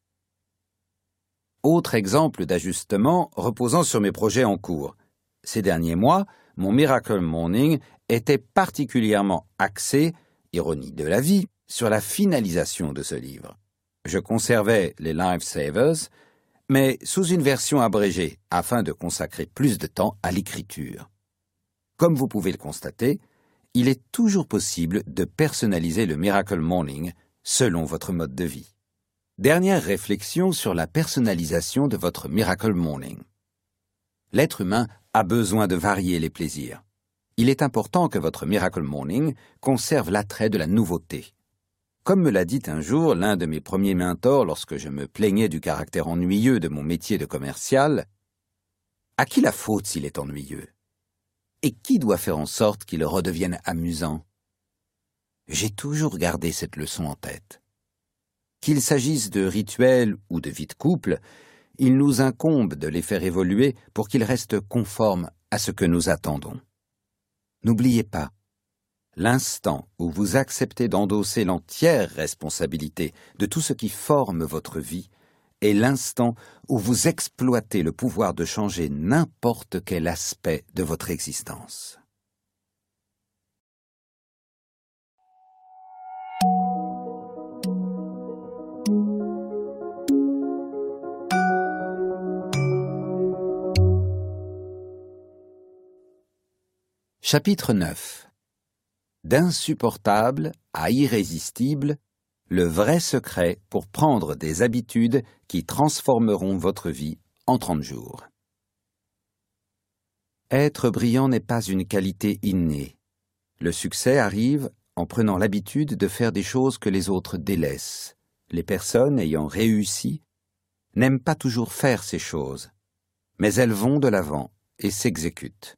S1: Autre exemple d'ajustement reposant sur mes projets en cours. Ces derniers mois, mon Miracle Morning était particulièrement axé, ironie de la vie, sur la finalisation de ce livre. Je conservais les Lifesavers, mais sous une version abrégée afin de consacrer plus de temps à l'écriture. Comme vous pouvez le constater, il est toujours possible de personnaliser le Miracle Morning selon votre mode de vie. Dernière réflexion sur la personnalisation de votre Miracle Morning. L'être humain a besoin de varier les plaisirs. Il est important que votre Miracle Morning conserve l'attrait de la nouveauté. Comme me l'a dit un jour l'un de mes premiers mentors lorsque je me plaignais du caractère ennuyeux de mon métier de commercial, à qui la faute s'il est ennuyeux? Et qui doit faire en sorte qu'il redevienne amusant? J'ai toujours gardé cette leçon en tête. Qu'il s'agisse de rituels ou de vie de couple, il nous incombe de les faire évoluer pour qu'ils restent conformes à ce que nous attendons. N'oubliez pas, l'instant où vous acceptez d'endosser l'entière responsabilité de tout ce qui forme votre vie est l'instant où vous exploitez le pouvoir de changer n'importe quel aspect de votre existence. Chapitre 9 D'insupportable à irrésistible, le vrai secret pour prendre des habitudes qui transformeront votre vie en trente jours. Être brillant n'est pas une qualité innée. Le succès arrive en prenant l'habitude de faire des choses que les autres délaissent. Les personnes ayant réussi n'aiment pas toujours faire ces choses, mais elles vont de l'avant et s'exécutent.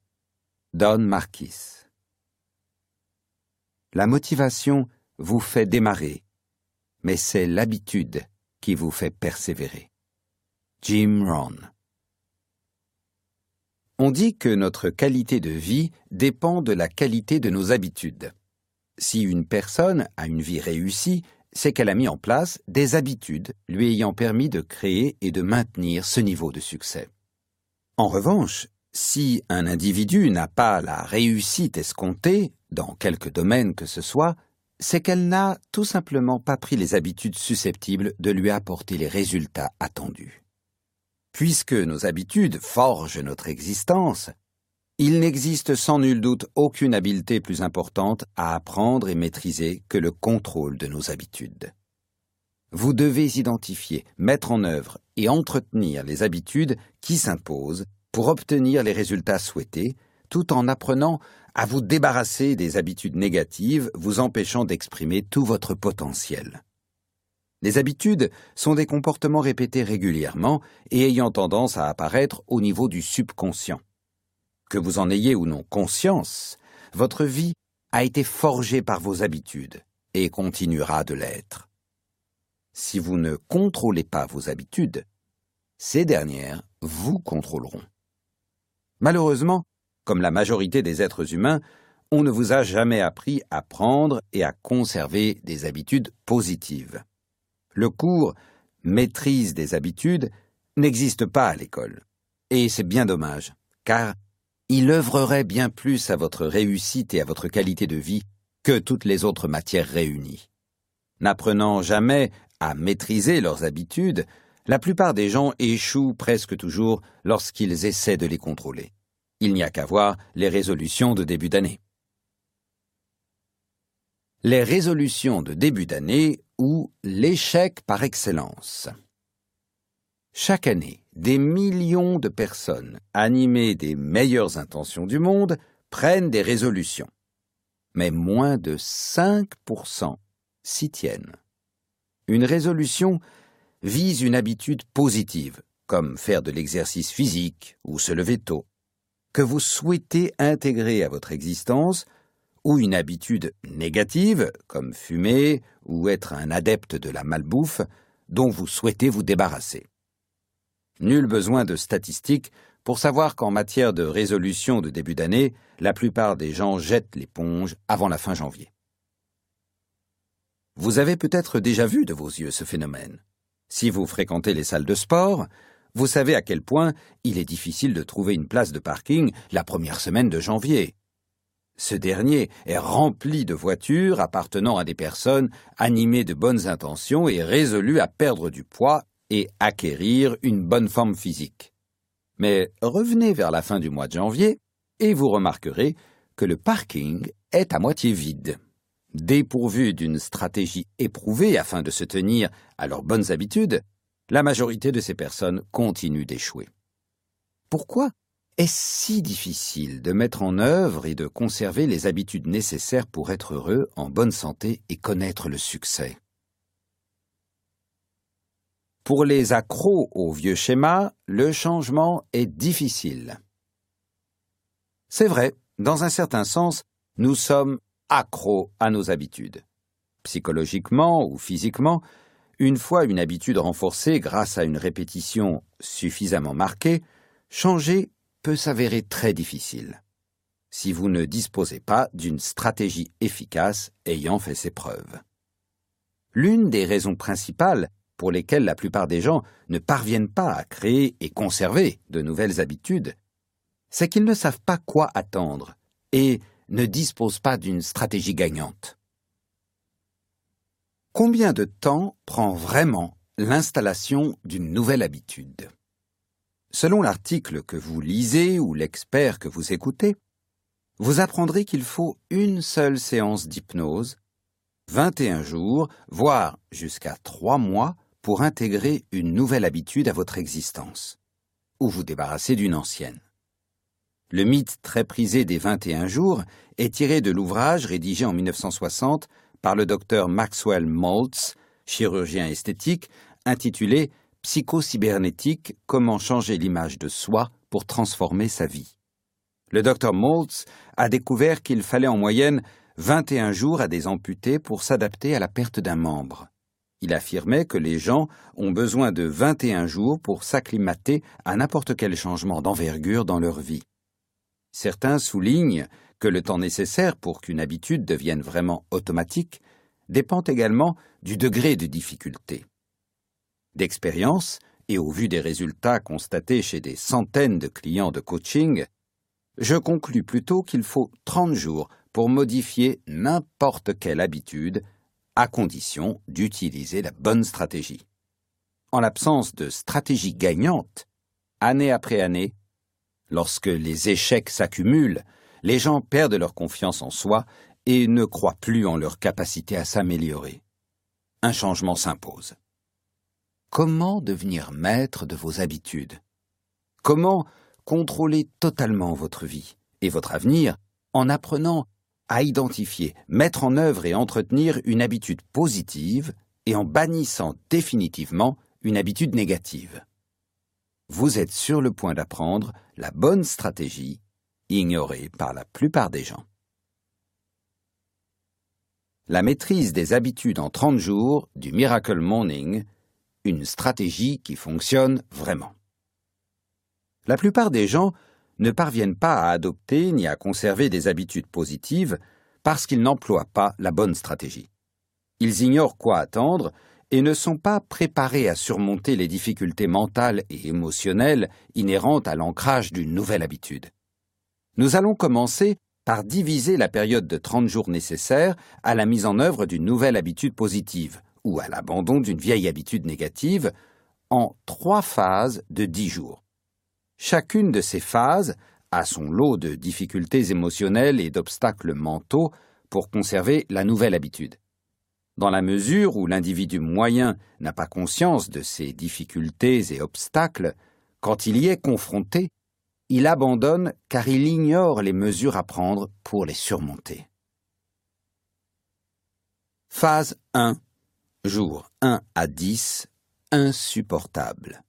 S1: Don Marquis. La motivation vous fait démarrer, mais c'est l'habitude qui vous fait persévérer. Jim Rohn. On dit que notre qualité de vie dépend de la qualité de nos habitudes. Si une personne a une vie réussie, c'est qu'elle a mis en place des habitudes lui ayant permis de créer et de maintenir ce niveau de succès. En revanche, si un individu n'a pas la réussite escomptée, dans quelque domaine que ce soit, c'est qu'elle n'a tout simplement pas pris les habitudes susceptibles de lui apporter les résultats attendus. Puisque nos habitudes forgent notre existence, il n'existe sans nul doute aucune habileté plus importante à apprendre et maîtriser que le contrôle de nos habitudes. Vous devez identifier, mettre en œuvre et entretenir les habitudes qui s'imposent pour obtenir les résultats souhaités, tout en apprenant à vous débarrasser des habitudes négatives vous empêchant d'exprimer tout votre potentiel. Les habitudes sont des comportements répétés régulièrement et ayant tendance à apparaître au niveau du subconscient. Que vous en ayez ou non conscience, votre vie a été forgée par vos habitudes et continuera de l'être. Si vous ne contrôlez pas vos habitudes, ces dernières vous contrôleront. Malheureusement, comme la majorité des êtres humains, on ne vous a jamais appris à prendre et à conserver des habitudes positives. Le cours maîtrise des habitudes n'existe pas à l'école. Et c'est bien dommage, car il œuvrerait bien plus à votre réussite et à votre qualité de vie que toutes les autres matières réunies. N'apprenant jamais à maîtriser leurs habitudes, la plupart des gens échouent presque toujours lorsqu'ils essaient de les contrôler. Il n'y a qu'à voir les résolutions de début d'année. Les résolutions de début d'année ou l'échec par excellence. Chaque année, des millions de personnes, animées des meilleures intentions du monde, prennent des résolutions. Mais moins de 5% s'y tiennent. Une résolution vise une habitude positive, comme faire de l'exercice physique ou se lever tôt, que vous souhaitez intégrer à votre existence, ou une habitude négative, comme fumer ou être un adepte de la malbouffe, dont vous souhaitez vous débarrasser. Nul besoin de statistiques pour savoir qu'en matière de résolution de début d'année, la plupart des gens jettent l'éponge avant la fin janvier. Vous avez peut-être déjà vu de vos yeux ce phénomène. Si vous fréquentez les salles de sport, vous savez à quel point il est difficile de trouver une place de parking la première semaine de janvier. Ce dernier est rempli de voitures appartenant à des personnes animées de bonnes intentions et résolues à perdre du poids et acquérir une bonne forme physique. Mais revenez vers la fin du mois de janvier et vous remarquerez que le parking est à moitié vide. Dépourvu d'une stratégie éprouvée afin de se tenir à leurs bonnes habitudes, la majorité de ces personnes continuent d'échouer. Pourquoi est-ce si difficile de mettre en œuvre et de conserver les habitudes nécessaires pour être heureux, en bonne santé et connaître le succès? Pour les accros au vieux schéma, le changement est difficile. C'est vrai, dans un certain sens, nous sommes accros à nos habitudes. Psychologiquement ou physiquement, une fois une habitude renforcée grâce à une répétition suffisamment marquée, changer peut s'avérer très difficile si vous ne disposez pas d'une stratégie efficace ayant fait ses preuves. L'une des raisons principales pour lesquels la plupart des gens ne parviennent pas à créer et conserver de nouvelles habitudes, c'est qu'ils ne savent pas quoi attendre et ne disposent pas d'une stratégie gagnante. Combien de temps prend vraiment l'installation d'une nouvelle habitude? Selon l'article que vous lisez ou l'expert que vous écoutez, vous apprendrez qu'il faut une seule séance d'hypnose, 21 jours, voire jusqu'à 3 mois pour intégrer une nouvelle habitude à votre existence, ou vous débarrasser d'une ancienne. Le mythe très prisé des 21 jours est tiré de l'ouvrage rédigé en 1960 par le docteur Maxwell Maltz, chirurgien esthétique, intitulé Psychocybernétique Comment changer l'image de soi pour transformer sa vie. Le docteur Maltz a découvert qu'il fallait en moyenne 21 jours à des amputés pour s'adapter à la perte d'un membre. Il affirmait que les gens ont besoin de 21 jours pour s'acclimater à n'importe quel changement d'envergure dans leur vie. Certains soulignent que le temps nécessaire pour qu'une habitude devienne vraiment automatique dépend également du degré de difficulté. D'expérience, et au vu des résultats constatés chez des centaines de clients de coaching, je conclus plutôt qu'il faut 30 jours pour modifier n'importe quelle habitude à condition d'utiliser la bonne stratégie. En l'absence de stratégie gagnante, année après année, lorsque les échecs s'accumulent, les gens perdent leur confiance en soi et ne croient plus en leur capacité à s'améliorer. Un changement s'impose. Comment devenir maître de vos habitudes? Comment contrôler totalement votre vie et votre avenir en apprenant à identifier, mettre en œuvre et entretenir une habitude positive et en bannissant définitivement une habitude négative? Vous êtes sur le point d'apprendre la bonne stratégie ignorée par la plupart des gens. La maîtrise des habitudes en 30 jours du Miracle Morning, une stratégie qui fonctionne vraiment. La plupart des gens ne parviennent pas à adopter ni à conserver des habitudes positives parce qu'ils n'emploient pas la bonne stratégie. Ils ignorent quoi attendre et ne sont pas préparés à surmonter les difficultés mentales et émotionnelles inhérentes à l'ancrage d'une nouvelle habitude. Nous allons commencer par diviser la période de 30 jours nécessaire à la mise en œuvre d'une nouvelle habitude positive ou à l'abandon d'une vieille habitude négative en trois phases de 10 jours. Chacune de ces phases a son lot de difficultés émotionnelles et d'obstacles mentaux pour conserver la nouvelle habitude. Dans la mesure où l'individu moyen n'a pas conscience de ces difficultés et obstacles, quand il y est confronté, il abandonne car il ignore les mesures à prendre pour les surmonter. Phase 1. Jour 1 à 10. Insupportable.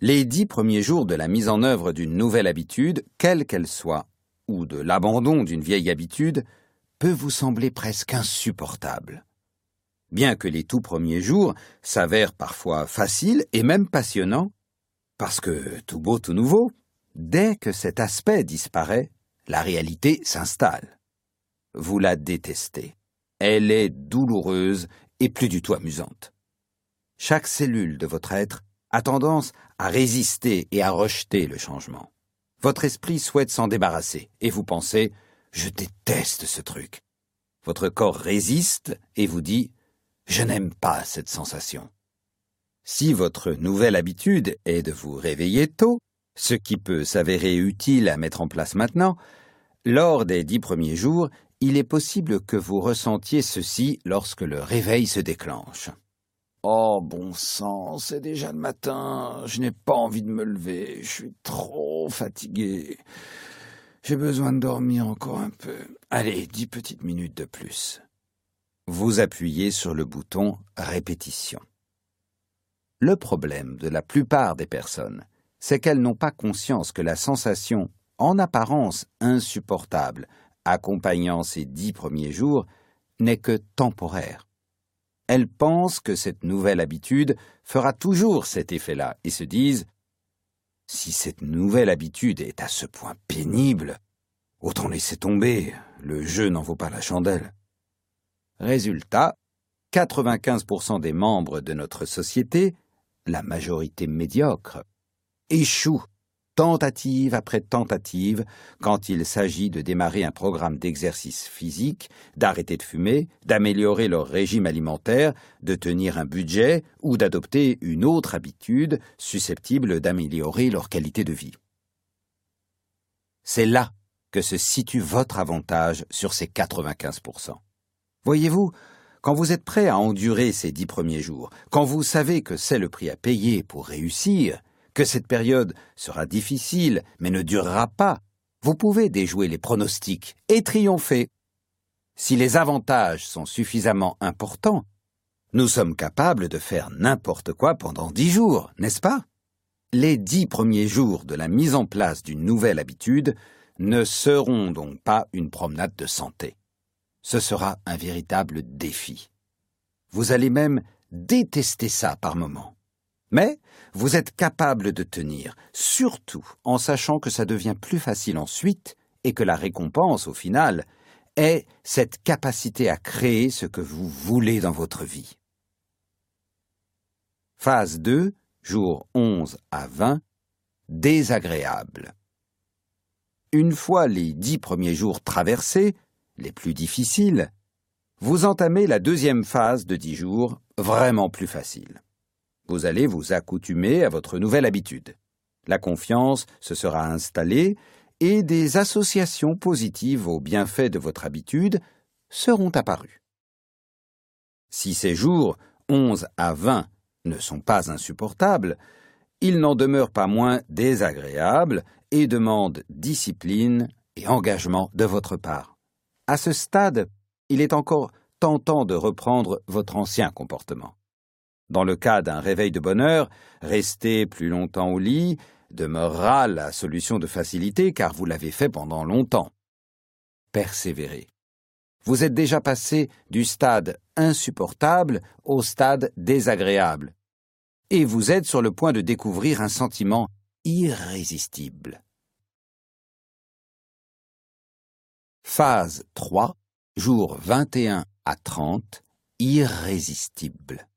S1: Les dix premiers jours de la mise en œuvre d'une nouvelle habitude, quelle qu'elle soit, ou de l'abandon d'une vieille habitude, peut vous sembler presque insupportable. Bien que les tout premiers jours s'avèrent parfois faciles et même passionnants, parce que tout beau, tout nouveau, dès que cet aspect disparaît, la réalité s'installe. Vous la détestez. Elle est douloureuse et plus du tout amusante. Chaque cellule de votre être a tendance à résister et à rejeter le changement. Votre esprit souhaite s'en débarrasser, et vous pensez Je déteste ce truc. Votre corps résiste et vous dit Je n'aime pas cette sensation. Si votre nouvelle habitude est de vous réveiller tôt, ce qui peut s'avérer utile à mettre en place maintenant, lors des dix premiers jours, il est possible que vous ressentiez ceci lorsque le réveil se déclenche. Oh, bon sang, c'est déjà le matin, je n'ai pas envie de me lever, je suis trop fatigué. J'ai besoin de dormir encore un peu. Allez, dix petites minutes de plus. Vous appuyez sur le bouton Répétition. Le problème de la plupart des personnes, c'est qu'elles n'ont pas conscience que la sensation, en apparence insupportable, accompagnant ces dix premiers jours, n'est que temporaire. Elles pensent que cette nouvelle habitude fera toujours cet effet-là et se disent Si cette nouvelle habitude est à ce point pénible, autant laisser tomber, le jeu n'en vaut pas la chandelle. Résultat, 95% des membres de notre société, la majorité médiocre, échouent tentative après tentative quand il s'agit de démarrer un programme d'exercice physique, d'arrêter de fumer, d'améliorer leur régime alimentaire, de tenir un budget ou d'adopter une autre habitude susceptible d'améliorer leur qualité de vie. C'est là que se situe votre avantage sur ces 95%. Voyez-vous, quand vous êtes prêt à endurer ces dix premiers jours, quand vous savez que c'est le prix à payer pour réussir, que cette période sera difficile, mais ne durera pas, vous pouvez déjouer les pronostics et triompher. Si les avantages sont suffisamment importants, nous sommes capables de faire n'importe quoi pendant dix jours, n'est-ce pas? Les dix premiers jours de la mise en place d'une nouvelle habitude ne seront donc pas une promenade de santé. Ce sera un véritable défi. Vous allez même détester ça par moments. Mais vous êtes capable de tenir, surtout en sachant que ça devient plus facile ensuite et que la récompense, au final, est cette capacité à créer ce que vous voulez dans votre vie. Phase 2, jours 11 à 20, désagréable. Une fois les dix premiers jours traversés, les plus difficiles, vous entamez la deuxième phase de dix jours, vraiment plus facile. Vous allez vous accoutumer à votre nouvelle habitude. La confiance se sera installée et des associations positives aux bienfaits de votre habitude seront apparues. Si ces jours 11 à 20 ne sont pas insupportables, ils n'en demeurent pas moins désagréables et demandent discipline et engagement de votre part. À ce stade, il est encore tentant de reprendre votre ancien comportement. Dans le cas d'un réveil de bonheur, rester plus longtemps au lit demeurera la solution de facilité car vous l'avez fait pendant longtemps. Persévérez. Vous êtes déjà passé du stade insupportable au stade désagréable. Et vous êtes sur le point de découvrir un sentiment irrésistible. Phase 3, jours 21 à 30, irrésistible.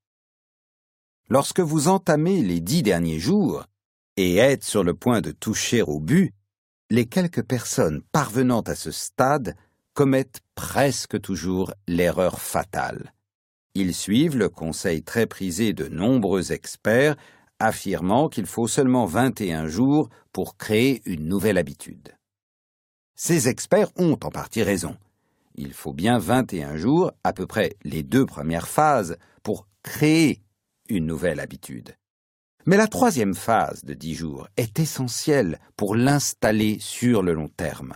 S1: Lorsque vous entamez les dix derniers jours et êtes sur le point de toucher au but, les quelques personnes parvenant à ce stade commettent presque toujours l'erreur fatale. Ils suivent le conseil très prisé de nombreux experts affirmant qu'il faut seulement 21 jours pour créer une nouvelle habitude. Ces experts ont en partie raison, il faut bien 21 jours, à peu près les deux premières phases, pour créer une nouvelle habitude. Mais la troisième phase de 10 jours est essentielle pour l'installer sur le long terme.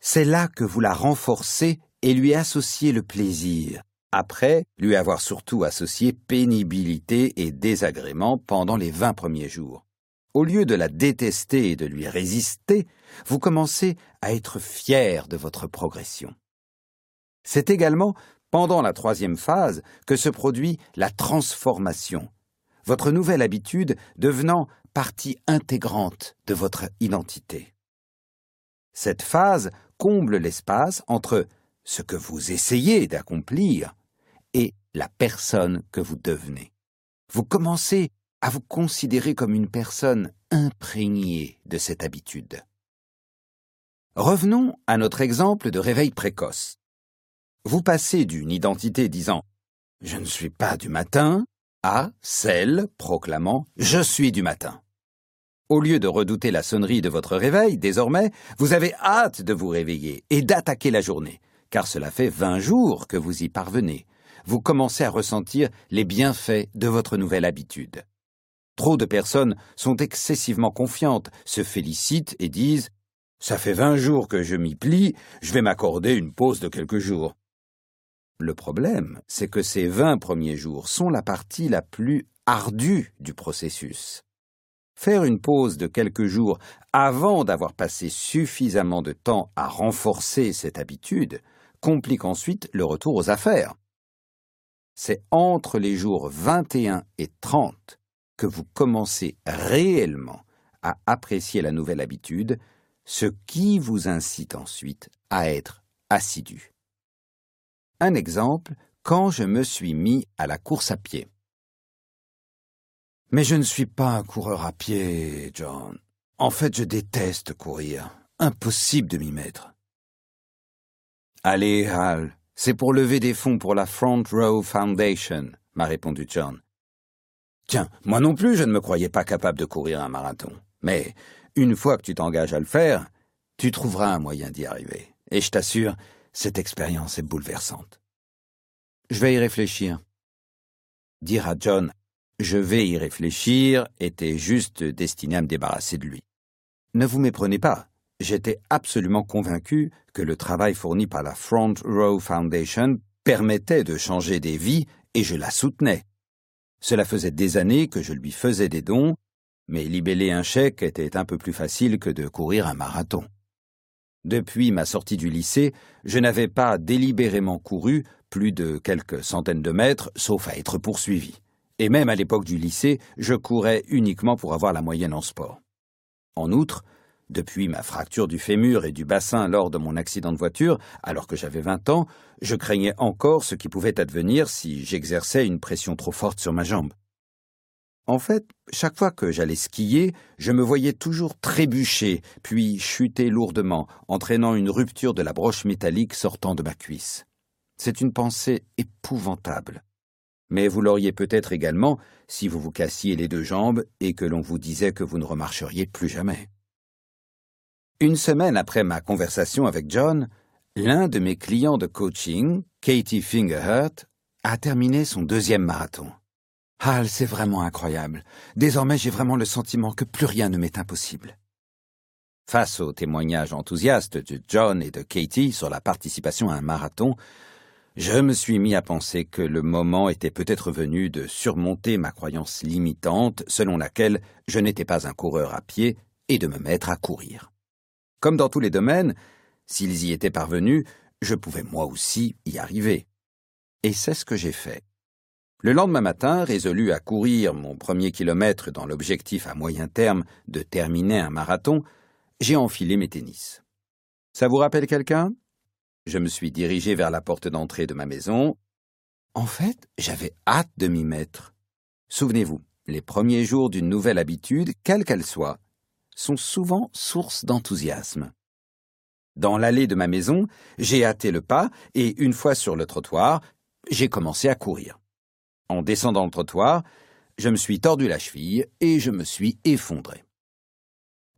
S1: C'est là que vous la renforcez et lui associez le plaisir, après lui avoir surtout associé pénibilité et désagrément pendant les 20 premiers jours. Au lieu de la détester et de lui résister, vous commencez à être fier de votre progression. C'est également pendant la troisième phase que se produit la transformation, votre nouvelle habitude devenant partie intégrante de votre identité. Cette phase comble l'espace entre ce que vous essayez d'accomplir et la personne que vous devenez. Vous commencez à vous considérer comme une personne imprégnée de cette habitude. Revenons à notre exemple de réveil précoce. Vous passez d'une identité disant Je ne suis pas du matin à celle proclamant Je suis du matin. Au lieu de redouter la sonnerie de votre réveil, désormais, vous avez hâte de vous réveiller et d'attaquer la journée, car cela fait vingt jours que vous y parvenez. Vous commencez à ressentir les bienfaits de votre nouvelle habitude. Trop de personnes sont excessivement confiantes, se félicitent et disent ça fait vingt jours que je m'y plie, je vais m'accorder une pause de quelques jours. Le problème, c'est que ces vingt premiers jours sont la partie la plus ardue du processus. Faire une pause de quelques jours avant d'avoir passé suffisamment de temps à renforcer cette habitude complique ensuite le retour aux affaires. C'est entre les jours 21 et 30 vous commencez réellement à apprécier la nouvelle habitude ce qui vous incite ensuite à être assidu. Un exemple, quand je me suis mis à la course à pied. Mais je ne suis pas un coureur à pied, John. En fait, je déteste courir. Impossible de m'y mettre. Allez, Hal, c'est pour lever des fonds pour la Front Row Foundation, m'a répondu John. Tiens, moi non plus, je ne me croyais pas capable de courir un marathon. Mais une fois que tu t'engages à le faire, tu trouveras un moyen d'y arriver. Et je t'assure, cette expérience est bouleversante. Je vais y réfléchir. Dire à John je vais y réfléchir était juste destiné à me débarrasser de lui. Ne vous méprenez pas, j'étais absolument convaincu que le travail fourni par la Front Row Foundation permettait de changer des vies et je la soutenais. Cela faisait des années que je lui faisais des dons mais libeller un chèque était un peu plus facile que de courir un marathon. Depuis ma sortie du lycée, je n'avais pas délibérément couru plus de quelques centaines de mètres, sauf à être poursuivi. Et même à l'époque du lycée, je courais uniquement pour avoir la moyenne en sport. En outre, depuis ma fracture du fémur et du bassin lors de mon accident de voiture, alors que j'avais vingt ans, je craignais encore ce qui pouvait advenir si j'exerçais une pression trop forte sur ma jambe. En fait, chaque fois que j'allais skier, je me voyais toujours trébucher, puis chuter lourdement, entraînant une rupture de la broche métallique sortant de ma cuisse. C'est une pensée épouvantable. Mais vous l'auriez peut-être également si vous vous cassiez les deux jambes et que l'on vous disait que vous ne remarcheriez plus jamais. Une semaine après ma conversation avec John, l'un de mes clients de coaching, Katie Fingerhurt, a terminé son deuxième marathon. Hal, c'est vraiment incroyable. Désormais, j'ai vraiment le sentiment que plus rien ne m'est impossible. Face aux témoignages enthousiastes de John et de Katie sur la participation à un marathon, je me suis mis à penser que le moment était peut-être venu de surmonter ma croyance limitante selon laquelle je n'étais pas un coureur à pied et de me mettre à courir. Comme dans tous les domaines, s'ils y étaient parvenus, je pouvais moi aussi y arriver. Et c'est ce que j'ai fait. Le lendemain matin, résolu à courir mon premier kilomètre dans l'objectif à moyen terme de terminer un marathon, j'ai enfilé mes tennis. Ça vous rappelle quelqu'un? Je me suis dirigé vers la porte d'entrée de ma maison. En fait, j'avais hâte de m'y mettre. Souvenez-vous, les premiers jours d'une nouvelle habitude, quelle qu'elle soit, sont souvent source d'enthousiasme. Dans l'allée de ma maison, j'ai hâté le pas et, une fois sur le trottoir, j'ai commencé à courir. En descendant le trottoir, je me suis tordu la cheville et je me suis effondré.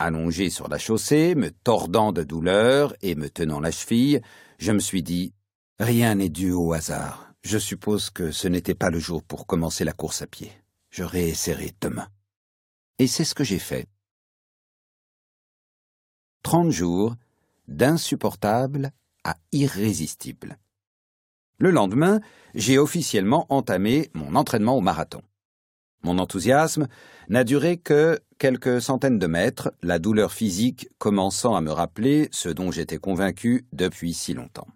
S1: Allongé sur la chaussée, me tordant de douleur et me tenant la cheville, je me suis dit Rien n'est dû au hasard. Je suppose que ce n'était pas le jour pour commencer la course à pied. Je réessayerai demain. Et c'est ce que j'ai fait. Trente jours, d'insupportable à irrésistible. Le lendemain, j'ai officiellement entamé mon entraînement au marathon. Mon enthousiasme n'a duré que quelques centaines de mètres, la douleur physique commençant à me rappeler ce dont j'étais convaincu depuis si longtemps.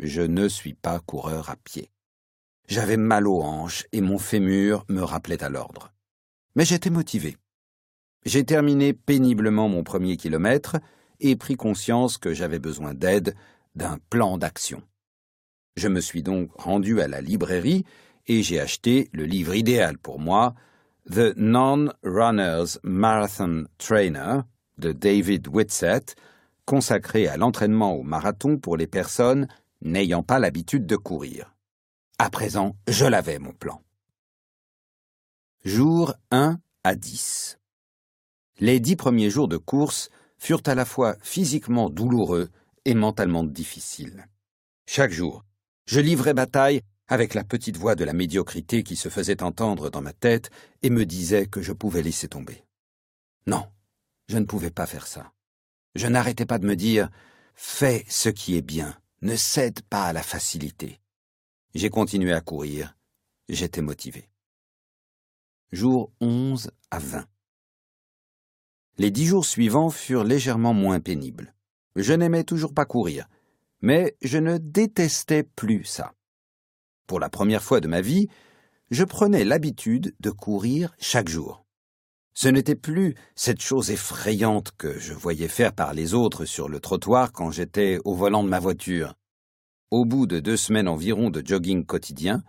S1: Je ne suis pas coureur à pied. J'avais mal aux hanches et mon fémur me rappelait à l'ordre. Mais j'étais motivé. J'ai terminé péniblement mon premier kilomètre et pris conscience que j'avais besoin d'aide, d'un plan d'action. Je me suis donc rendu à la librairie et j'ai acheté le livre idéal pour moi, The Non-Runner's Marathon Trainer de David Whitsett, consacré à l'entraînement au marathon pour les personnes n'ayant pas l'habitude de courir. À présent, je l'avais, mon plan. Jour 1 à 10. Les dix premiers jours de course furent à la fois physiquement douloureux et mentalement difficiles. Chaque jour, je livrais bataille avec la petite voix de la médiocrité qui se faisait entendre dans ma tête et me disait que je pouvais laisser tomber. Non, je ne pouvais pas faire ça. Je n'arrêtais pas de me dire Fais ce qui est bien, ne cède pas à la facilité. J'ai continué à courir, j'étais motivé. Jour 11 à 20. Les dix jours suivants furent légèrement moins pénibles. Je n'aimais toujours pas courir, mais je ne détestais plus ça. Pour la première fois de ma vie, je prenais l'habitude de courir chaque jour. Ce n'était plus cette chose effrayante que je voyais faire par les autres sur le trottoir quand j'étais au volant de ma voiture. Au bout de deux semaines environ de jogging quotidien,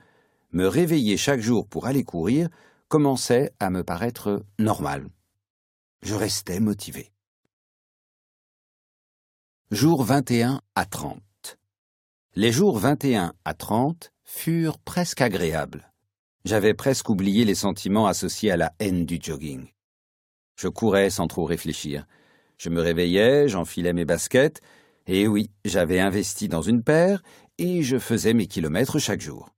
S1: me réveiller chaque jour pour aller courir commençait à me paraître normal. Je restais motivé. Jour 21 à 30. Les jours 21 à 30 furent presque agréables. J'avais presque oublié les sentiments associés à la haine du jogging. Je courais sans trop réfléchir. Je me réveillais, j'enfilais mes baskets, et oui, j'avais investi dans une paire, et je faisais mes kilomètres chaque jour.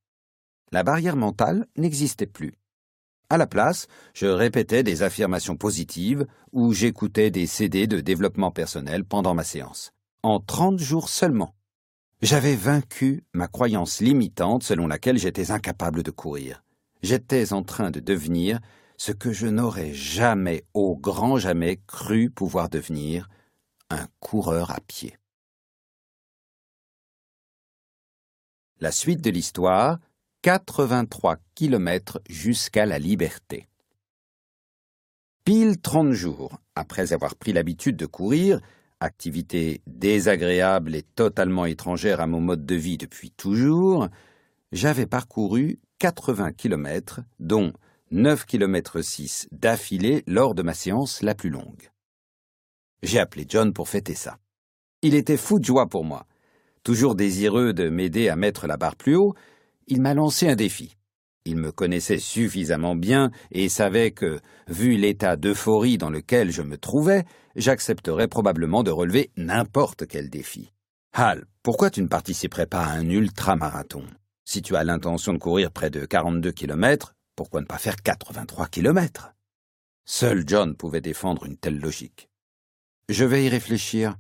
S1: La barrière mentale n'existait plus. À la place, je répétais des affirmations positives ou j'écoutais des CD de développement personnel pendant ma séance. En trente jours seulement. J'avais vaincu ma croyance limitante selon laquelle j'étais incapable de courir. J'étais en train de devenir ce que je n'aurais jamais, au grand jamais, cru pouvoir devenir, un coureur à pied. La suite de l'histoire, 83 kilomètres jusqu'à la liberté. Pile trente jours après avoir pris l'habitude de courir, activité désagréable et totalement étrangère à mon mode de vie depuis toujours, j'avais parcouru 80 kilomètres, dont 9 km 6 d'affilée lors de ma séance la plus longue. J'ai appelé John pour fêter ça. Il était fou de joie pour moi. Toujours désireux de m'aider à mettre la barre plus haut, il m'a lancé un défi. Il me connaissait suffisamment bien et savait que, vu l'état d'euphorie dans lequel je me trouvais, j'accepterais probablement de relever n'importe quel défi. Hal, pourquoi tu ne participerais pas à un ultramarathon? Si tu as l'intention de courir près de 42 kilomètres, pourquoi ne pas faire 83 kilomètres? Seul John pouvait défendre une telle logique. Je vais y réfléchir.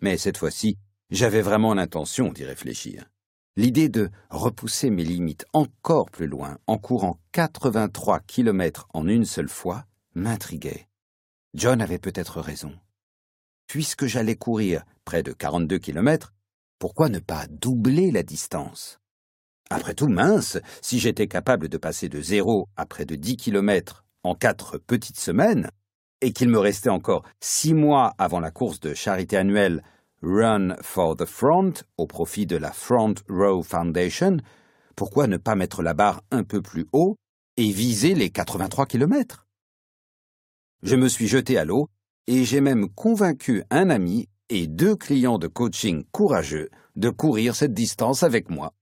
S1: Mais cette fois-ci, j'avais vraiment l'intention d'y réfléchir. L'idée de repousser mes limites encore plus loin en courant 83 kilomètres en une seule fois m'intriguait. John avait peut-être raison. Puisque j'allais courir près de 42 kilomètres, pourquoi ne pas doubler la distance? Après tout, mince, si j'étais capable de passer de zéro à près de 10 kilomètres en quatre petites semaines, et qu'il me restait encore six mois avant la course de charité annuelle Run for the Front au profit de la Front Row Foundation, pourquoi ne pas mettre la barre un peu plus haut et viser les 83 kilomètres? Je me suis jeté à l'eau et j'ai même convaincu un ami et deux clients de coaching courageux de courir cette distance avec moi.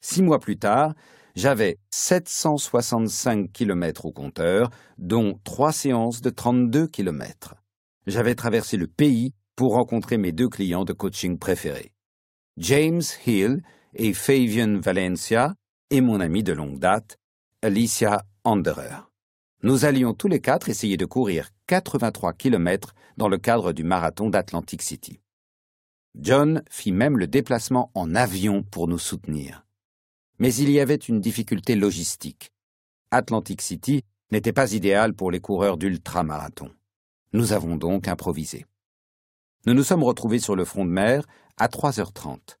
S1: Six mois plus tard, j'avais 765 kilomètres au compteur, dont trois séances de 32 kilomètres. J'avais traversé le pays pour rencontrer mes deux clients de coaching préférés. James Hill et Fabian Valencia et mon ami de longue date, Alicia Anderer. Nous allions tous les quatre essayer de courir 83 km dans le cadre du marathon d'Atlantic City. John fit même le déplacement en avion pour nous soutenir. Mais il y avait une difficulté logistique. Atlantic City n'était pas idéal pour les coureurs d'ultramarathon. Nous avons donc improvisé. Nous nous sommes retrouvés sur le front de mer à 3h30.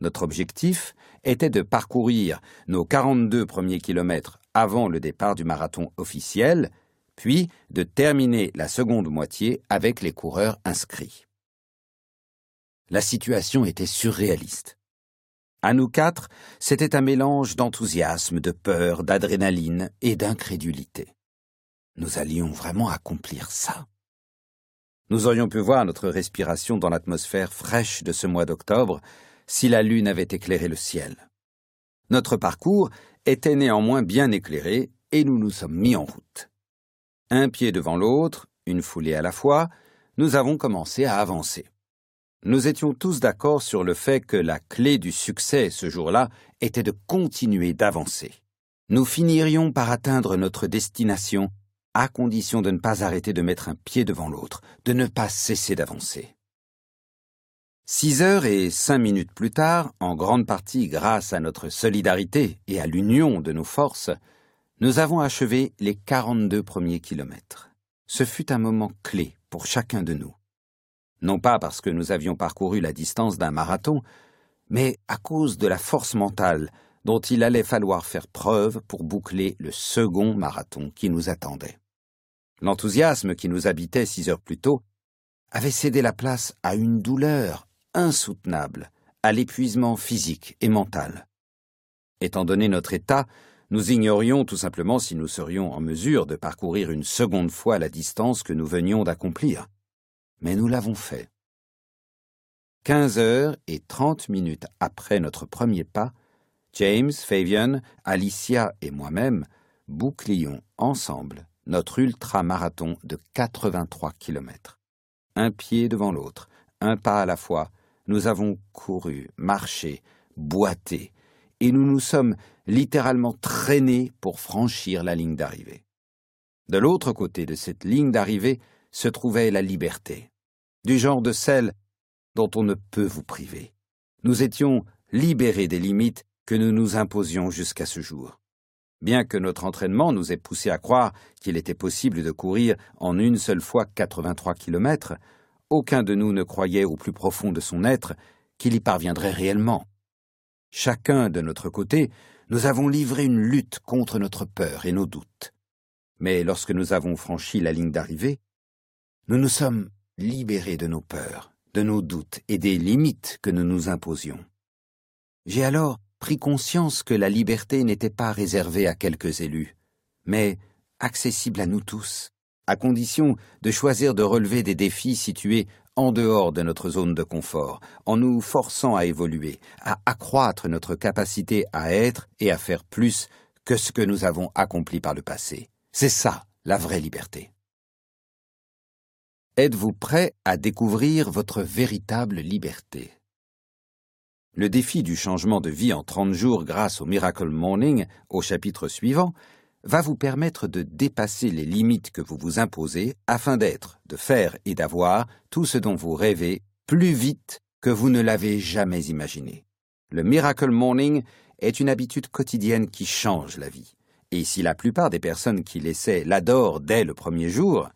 S1: Notre objectif était de parcourir nos 42 premiers kilomètres avant le départ du marathon officiel, puis de terminer la seconde moitié avec les coureurs inscrits. La situation était surréaliste. À nous quatre, c'était un mélange d'enthousiasme, de peur, d'adrénaline et d'incrédulité. Nous allions vraiment accomplir ça. Nous aurions pu voir notre respiration dans l'atmosphère fraîche de ce mois d'octobre si la lune avait éclairé le ciel. Notre parcours était néanmoins bien éclairé et nous nous sommes mis en route. Un pied devant l'autre, une foulée à la fois, nous avons commencé à avancer. Nous étions tous d'accord sur le fait que la clé du succès ce jour-là était de continuer d'avancer. Nous finirions par atteindre notre destination à condition de ne pas arrêter de mettre un pied devant l'autre, de ne pas cesser d'avancer. Six heures et cinq minutes plus tard, en grande partie grâce à notre solidarité et à l'union de nos forces, nous avons achevé les quarante-deux premiers kilomètres. Ce fut un moment clé pour chacun de nous. Non pas parce que nous avions parcouru la distance d'un marathon, mais à cause de la force mentale dont il allait falloir faire preuve pour boucler le second marathon qui nous attendait. L'enthousiasme qui nous habitait six heures plus tôt avait cédé la place à une douleur insoutenable à l'épuisement physique et mental. Étant donné notre état, nous ignorions tout simplement si nous serions en mesure de parcourir une seconde fois la distance que nous venions d'accomplir. Mais nous l'avons fait. Quinze heures et trente minutes après notre premier pas, James, Fabian, Alicia et moi-même bouclions ensemble notre ultra-marathon de 83 kilomètres. Un pied devant l'autre, un pas à la fois, nous avons couru, marché, boité, et nous nous sommes littéralement traînés pour franchir la ligne d'arrivée. De l'autre côté de cette ligne d'arrivée se trouvait la liberté, du genre de celle dont on ne peut vous priver. Nous étions libérés des limites que nous nous imposions jusqu'à ce jour. Bien que notre entraînement nous ait poussé à croire qu'il était possible de courir en une seule fois 83 kilomètres, aucun de nous ne croyait au plus profond de son être qu'il y parviendrait réellement. Chacun de notre côté, nous avons livré une lutte contre notre peur et nos doutes. Mais lorsque nous avons franchi la ligne d'arrivée, nous nous sommes libérés de nos peurs, de nos doutes et des limites que nous nous imposions. J'ai alors pris conscience que la liberté n'était pas réservée à quelques élus, mais accessible à nous tous à condition de choisir de relever des défis situés en dehors de notre zone de confort, en nous forçant à évoluer, à accroître notre capacité à être et à faire plus que ce que nous avons accompli par le passé. C'est ça, la vraie liberté. Êtes-vous prêt à découvrir votre véritable liberté? Le défi du changement de vie en 30 jours grâce au Miracle Morning, au chapitre suivant, va vous permettre de dépasser les limites que vous vous imposez afin d'être, de faire et d'avoir tout ce dont vous rêvez plus vite que vous ne l'avez jamais imaginé. Le Miracle Morning est une habitude quotidienne qui change la vie. Et si la plupart des personnes qui l'essaient l'adorent dès le premier jour,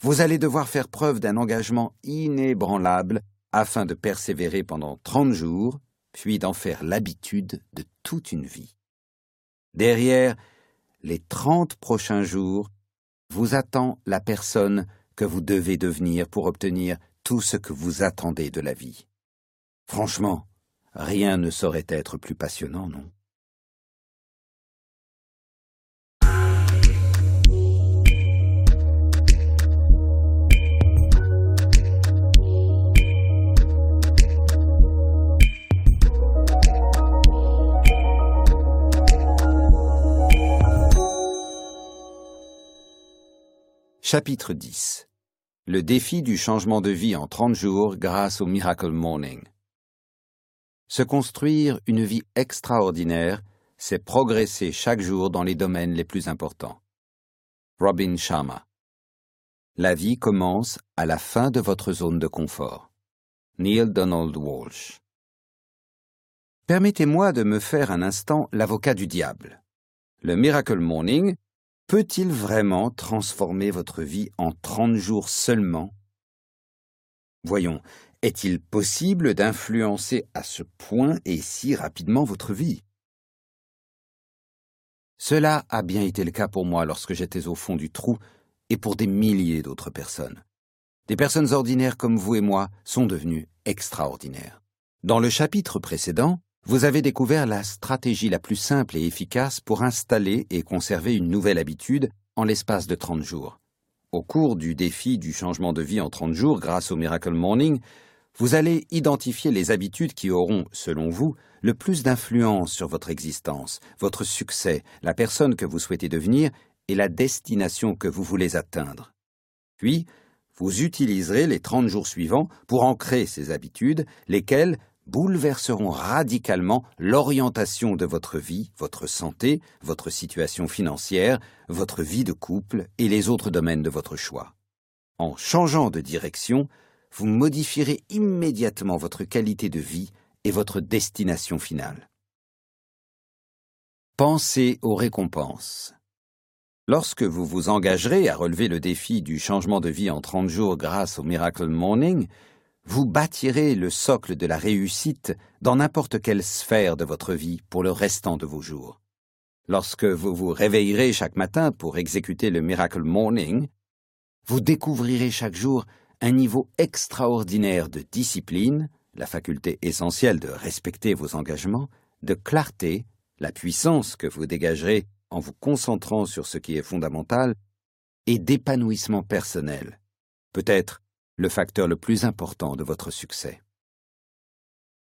S1: vous allez devoir faire preuve d'un engagement inébranlable afin de persévérer pendant 30 jours, puis d'en faire l'habitude de toute une vie. Derrière les trente prochains jours, vous attend la personne que vous devez devenir pour obtenir tout ce que vous attendez de la vie. Franchement, rien ne saurait être plus passionnant, non? Chapitre 10 Le défi du changement de vie en 30 jours grâce au Miracle Morning. Se construire une vie extraordinaire, c'est progresser chaque jour dans les domaines les plus importants. Robin Sharma. La vie commence à la fin de votre zone de confort. Neil Donald Walsh. Permettez-moi de me faire un instant l'avocat du diable. Le Miracle Morning peut-il vraiment transformer votre vie en 30 jours seulement? Voyons, est-il possible d'influencer à ce point et si rapidement votre vie? Cela a bien été le cas pour moi lorsque j'étais au fond du trou et pour des milliers d'autres personnes. Des personnes ordinaires comme vous et moi sont devenues extraordinaires. Dans le chapitre précédent, vous avez découvert la stratégie la plus simple et efficace pour installer et conserver une nouvelle habitude en l'espace de 30 jours. Au cours du défi du changement de vie en 30 jours grâce au Miracle Morning, vous allez identifier les habitudes qui auront, selon vous, le plus d'influence sur votre existence, votre succès, la personne que vous souhaitez devenir et la destination que vous voulez atteindre. Puis, vous utiliserez les 30 jours suivants pour ancrer ces habitudes, lesquelles bouleverseront radicalement l'orientation de votre vie, votre santé, votre situation financière, votre vie de couple et les autres domaines de votre choix. En changeant de direction, vous modifierez immédiatement votre qualité de vie et votre destination finale. Pensez aux récompenses. Lorsque vous vous engagerez à relever le défi du changement de vie en 30 jours grâce au Miracle Morning, vous bâtirez le socle de la réussite dans n'importe quelle sphère de votre vie pour le restant de vos jours. Lorsque vous vous réveillerez chaque matin pour exécuter le Miracle Morning, vous découvrirez chaque jour un niveau extraordinaire de discipline, la faculté essentielle de respecter vos engagements, de clarté, la puissance que vous dégagerez en vous concentrant sur ce qui est fondamental, et d'épanouissement personnel, peut-être le facteur le plus important de votre succès.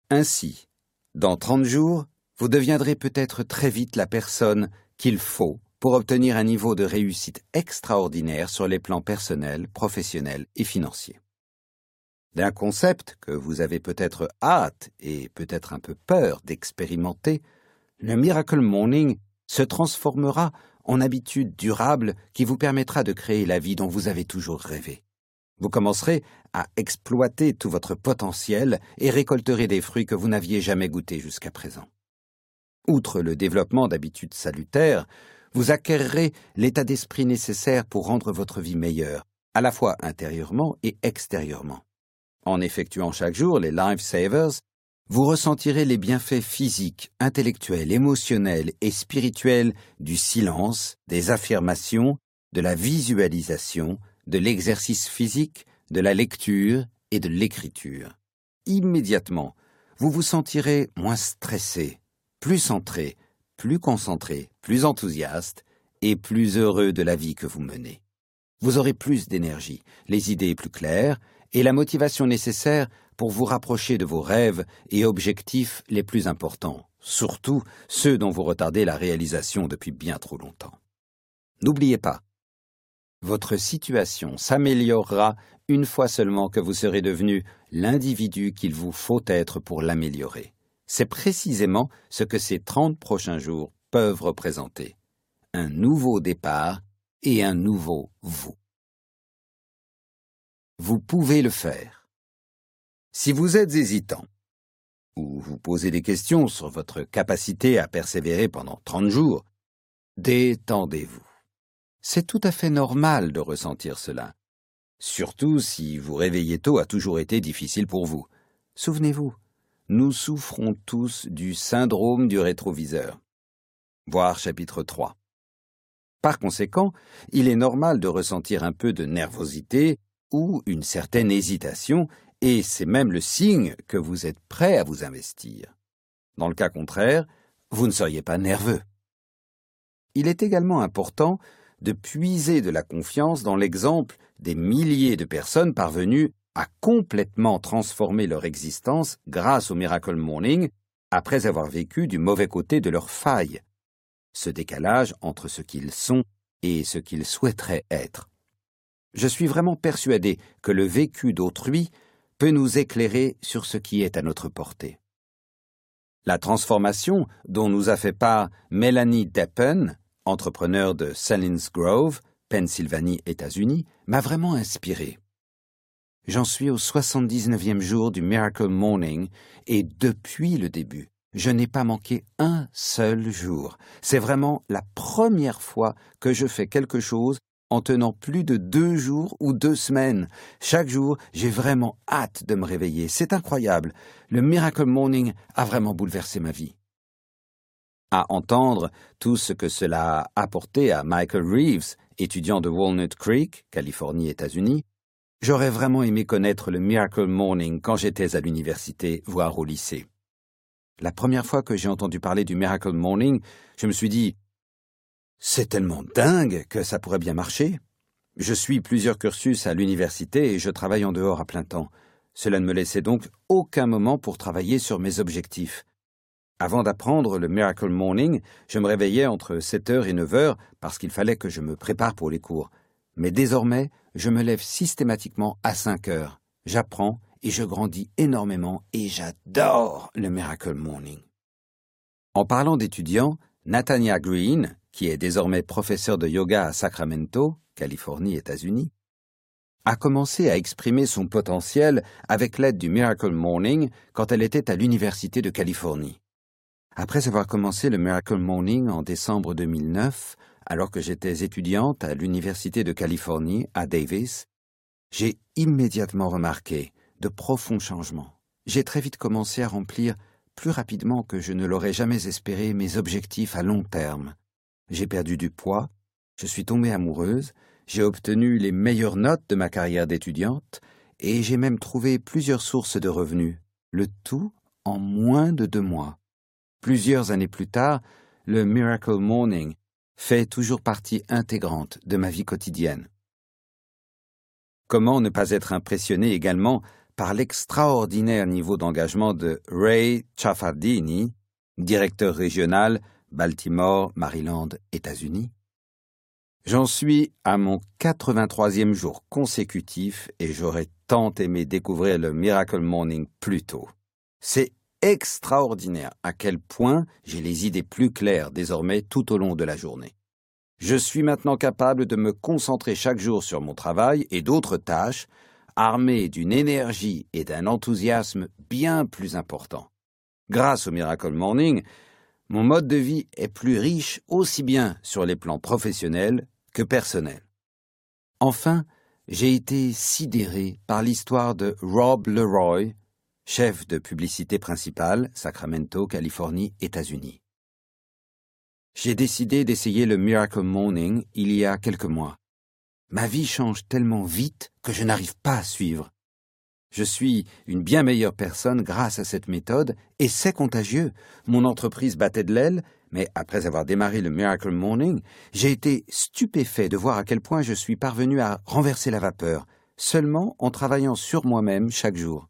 S1: Ainsi, dans 30 jours, vous deviendrez peut-être très vite la personne qu'il faut pour obtenir un niveau de réussite extraordinaire sur les plans personnels, professionnels et financiers. D'un concept que vous avez peut-être hâte et peut-être un peu peur d'expérimenter, le Miracle Morning se transformera en habitude durable qui vous permettra de créer la vie dont vous avez toujours rêvé. Vous commencerez à exploiter tout votre potentiel et récolterez des fruits que vous n'aviez jamais goûtés jusqu'à présent. Outre le développement d'habitudes salutaires, vous acquerrez l'état d'esprit nécessaire pour rendre votre vie meilleure, à la fois intérieurement et extérieurement. En effectuant chaque jour les Life Savers, vous ressentirez les bienfaits physiques, intellectuels, émotionnels et spirituels du silence, des affirmations, de la visualisation, de l'exercice physique, de la lecture et de l'écriture. Immédiatement, vous vous sentirez moins stressé, plus centré, plus concentré, plus enthousiaste et plus heureux de la vie que vous menez. Vous aurez plus d'énergie, les idées plus claires et la motivation nécessaire pour vous rapprocher de vos rêves et objectifs les plus importants, surtout ceux dont vous retardez la réalisation depuis bien trop longtemps. N'oubliez pas, votre situation s'améliorera une fois seulement que vous serez devenu l'individu qu'il vous faut être pour l'améliorer. C'est précisément ce que ces trente prochains jours peuvent représenter. Un nouveau départ et un nouveau vous. Vous pouvez le faire. Si vous êtes hésitant, ou vous posez des questions sur votre capacité à persévérer pendant trente jours, détendez-vous. C'est tout à fait normal de ressentir cela, surtout si vous réveiller tôt a toujours été difficile pour vous. Souvenez-vous, nous souffrons tous du syndrome du rétroviseur. Voir chapitre 3. Par conséquent, il est normal de ressentir un peu de nervosité ou une certaine hésitation, et c'est même le signe que vous êtes prêt à vous investir. Dans le cas contraire, vous ne seriez pas nerveux. Il est également important de puiser de la confiance dans l'exemple des milliers de personnes parvenues à complètement transformer leur existence grâce au Miracle Morning après avoir vécu du mauvais côté de leur faille, ce décalage entre ce qu'ils sont et ce qu'ils souhaiteraient être. Je suis vraiment persuadé que le vécu d'autrui peut nous éclairer sur ce qui est à notre portée. La transformation dont nous a fait part Melanie Deppen, entrepreneur de Selinsgrove, Pennsylvanie, États-Unis, m'a vraiment inspiré. J'en suis au 79e jour du Miracle Morning et depuis le début, je n'ai pas manqué un seul jour. C'est vraiment la première fois que je fais quelque chose en tenant plus de deux jours ou deux semaines. Chaque jour, j'ai vraiment hâte de me réveiller. C'est incroyable. Le Miracle Morning a vraiment bouleversé ma vie. À entendre tout ce que cela a apporté à Michael Reeves, étudiant de Walnut Creek, Californie, États-Unis, j'aurais vraiment aimé connaître le Miracle Morning quand j'étais à l'université, voire au lycée. La première fois que j'ai entendu parler du Miracle Morning, je me suis dit c'est tellement dingue que ça pourrait bien marcher. Je suis plusieurs cursus à l'université et je travaille en dehors à plein temps. Cela ne me laissait donc aucun moment pour travailler sur mes objectifs. Avant d'apprendre le Miracle Morning, je me réveillais entre 7h et 9h parce qu'il fallait que je me prépare pour les cours. Mais désormais, je me lève systématiquement à 5 heures. J'apprends et je grandis énormément et j'adore le Miracle Morning. En parlant d'étudiants, Nathania Green, qui est désormais professeur de yoga à Sacramento, Californie, États-Unis, a commencé à exprimer son potentiel avec l'aide du Miracle Morning quand elle était à l'Université de Californie. Après avoir commencé le Miracle Morning en décembre 2009, alors que j'étais étudiante à l'Université de Californie à Davis, j'ai immédiatement remarqué de profonds changements. J'ai très vite commencé à remplir plus rapidement que je ne l'aurais jamais espéré mes objectifs à long terme, j'ai perdu du poids, je suis tombée amoureuse, j'ai obtenu les meilleures notes de ma carrière d'étudiante, et j'ai même trouvé plusieurs sources de revenus, le tout en moins de deux mois. Plusieurs années plus tard, le Miracle Morning fait toujours partie intégrante de ma vie quotidienne. Comment ne pas être impressionné également par l'extraordinaire niveau d'engagement de Ray Chaffardini, directeur régional Baltimore, Maryland, États-Unis? J'en suis à mon 83e jour consécutif et j'aurais tant aimé découvrir le Miracle Morning plus tôt. C'est extraordinaire à quel point j'ai les idées plus claires désormais tout au long de la journée. Je suis maintenant capable de me concentrer chaque jour sur mon travail et d'autres tâches, armé d'une énergie et d'un enthousiasme bien plus importants. Grâce au Miracle Morning, mon mode de vie est plus riche aussi bien sur les plans professionnels que personnels. Enfin, j'ai été sidéré par l'histoire de Rob Leroy, chef de publicité principale, Sacramento, Californie, États-Unis. J'ai décidé d'essayer le Miracle Morning il y a quelques mois. Ma vie change tellement vite que je n'arrive pas à suivre. Je suis une bien meilleure personne grâce à cette méthode, et c'est contagieux. Mon entreprise battait de l'aile, mais après avoir démarré le Miracle Morning, j'ai été stupéfait de voir à quel point je suis parvenu à renverser la vapeur, seulement en travaillant sur moi-même chaque jour.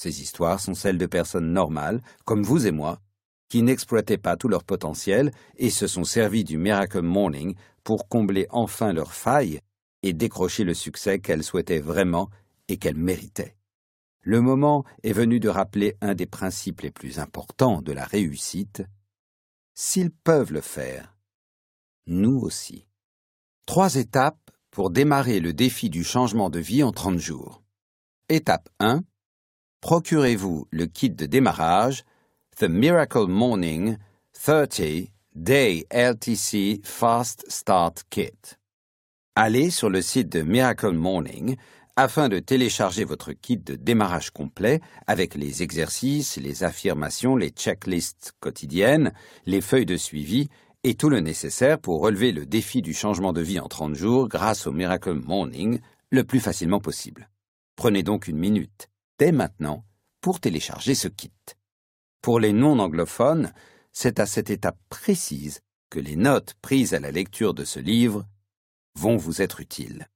S1: Ces histoires sont celles de personnes normales, comme vous et moi, qui n'exploitaient pas tout leur potentiel et se sont servis du Miracle Morning pour combler enfin leurs failles et décrocher le succès qu'elles souhaitaient vraiment et qu'elle méritait. Le moment est venu de rappeler un des principes les plus importants de la réussite. S'ils peuvent le faire, nous aussi. Trois étapes pour démarrer le défi du changement de vie en 30 jours. Étape 1. Procurez-vous le kit de démarrage The Miracle Morning 30 Day LTC Fast Start Kit. Allez sur le site de Miracle Morning afin de télécharger votre kit de démarrage complet avec les exercices, les affirmations, les checklists quotidiennes, les feuilles de suivi et tout le nécessaire pour relever le défi du changement de vie en 30 jours grâce au Miracle Morning le plus facilement possible. Prenez donc une minute, dès maintenant, pour télécharger ce kit. Pour les non-anglophones, c'est à cette étape précise que les notes prises à la lecture de ce livre vont vous être utiles.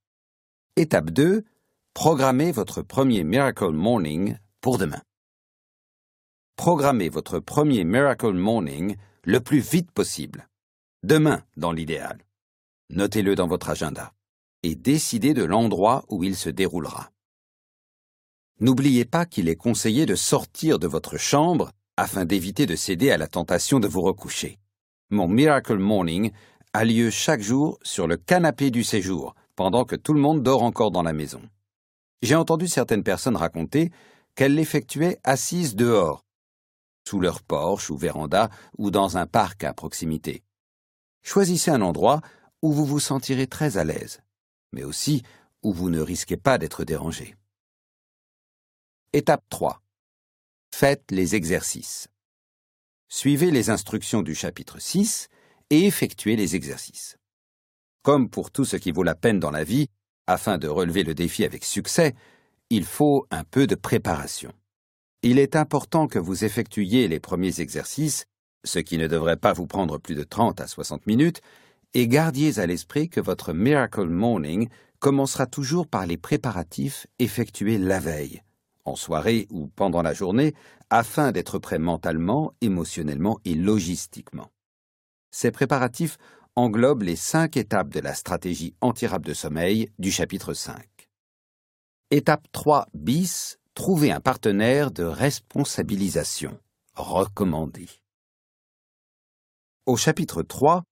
S1: Étape 2 Programmez votre premier Miracle Morning pour demain. Programmez votre premier Miracle Morning le plus vite possible. Demain, dans l'idéal. Notez-le dans votre agenda et décidez de l'endroit où il se déroulera. N'oubliez pas qu'il est conseillé de sortir de votre chambre afin d'éviter de céder à la tentation de vous recoucher. Mon Miracle Morning a lieu chaque jour sur le canapé du séjour, pendant que tout le monde dort encore dans la maison. J'ai entendu certaines personnes raconter qu'elles l'effectuaient assises dehors, sous leur porche ou véranda ou dans un parc à proximité. Choisissez un endroit où vous vous sentirez très à l'aise, mais aussi où vous ne risquez pas d'être dérangé. Étape 3. Faites les exercices. Suivez les instructions du chapitre 6 et effectuez les exercices. Comme pour tout ce qui vaut la peine dans la vie, afin de relever le défi avec succès, il faut un peu de préparation. Il est important que vous effectuiez les premiers exercices, ce qui ne devrait pas vous prendre plus de 30 à 60 minutes, et gardiez à l'esprit que votre Miracle Morning commencera toujours par les préparatifs effectués la veille, en soirée ou pendant la journée, afin d'être prêt mentalement, émotionnellement et logistiquement. Ces préparatifs englobent les cinq étapes de la stratégie anti-rap de sommeil du chapitre 5. Étape 3 bis, trouver un partenaire de responsabilisation recommandé. Au chapitre 3,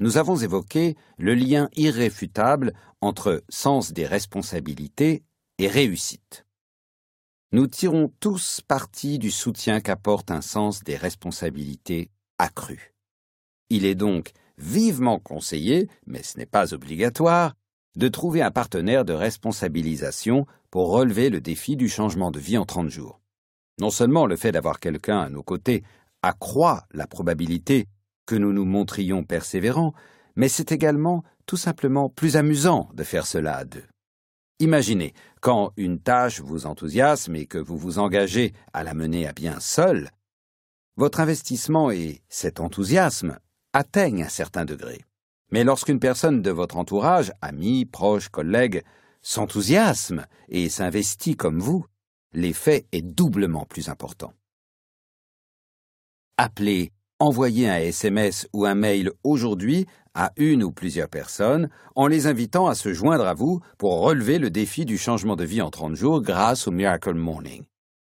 S1: nous avons évoqué le lien irréfutable entre sens des responsabilités et réussite. Nous tirons tous parti du soutien qu'apporte un sens des responsabilités accru. Il est donc vivement conseillé, mais ce n'est pas obligatoire, de trouver un partenaire de responsabilisation pour relever le défi du changement de vie en 30 jours. Non seulement le fait d'avoir quelqu'un à nos côtés accroît la probabilité que nous nous montrions persévérants, mais c'est également tout simplement plus amusant de faire cela à deux. Imaginez, quand une tâche vous enthousiasme et que vous vous engagez à la mener à bien seul, votre investissement et cet enthousiasme atteignent un certain degré. Mais lorsqu'une personne de votre entourage, amis, proches, collègues, s'enthousiasme et s'investit comme vous, l'effet est doublement plus important. Appelez, envoyez un SMS ou un mail aujourd'hui à une ou plusieurs personnes en les invitant à se joindre à vous pour relever le défi du changement de vie en 30 jours grâce au Miracle Morning.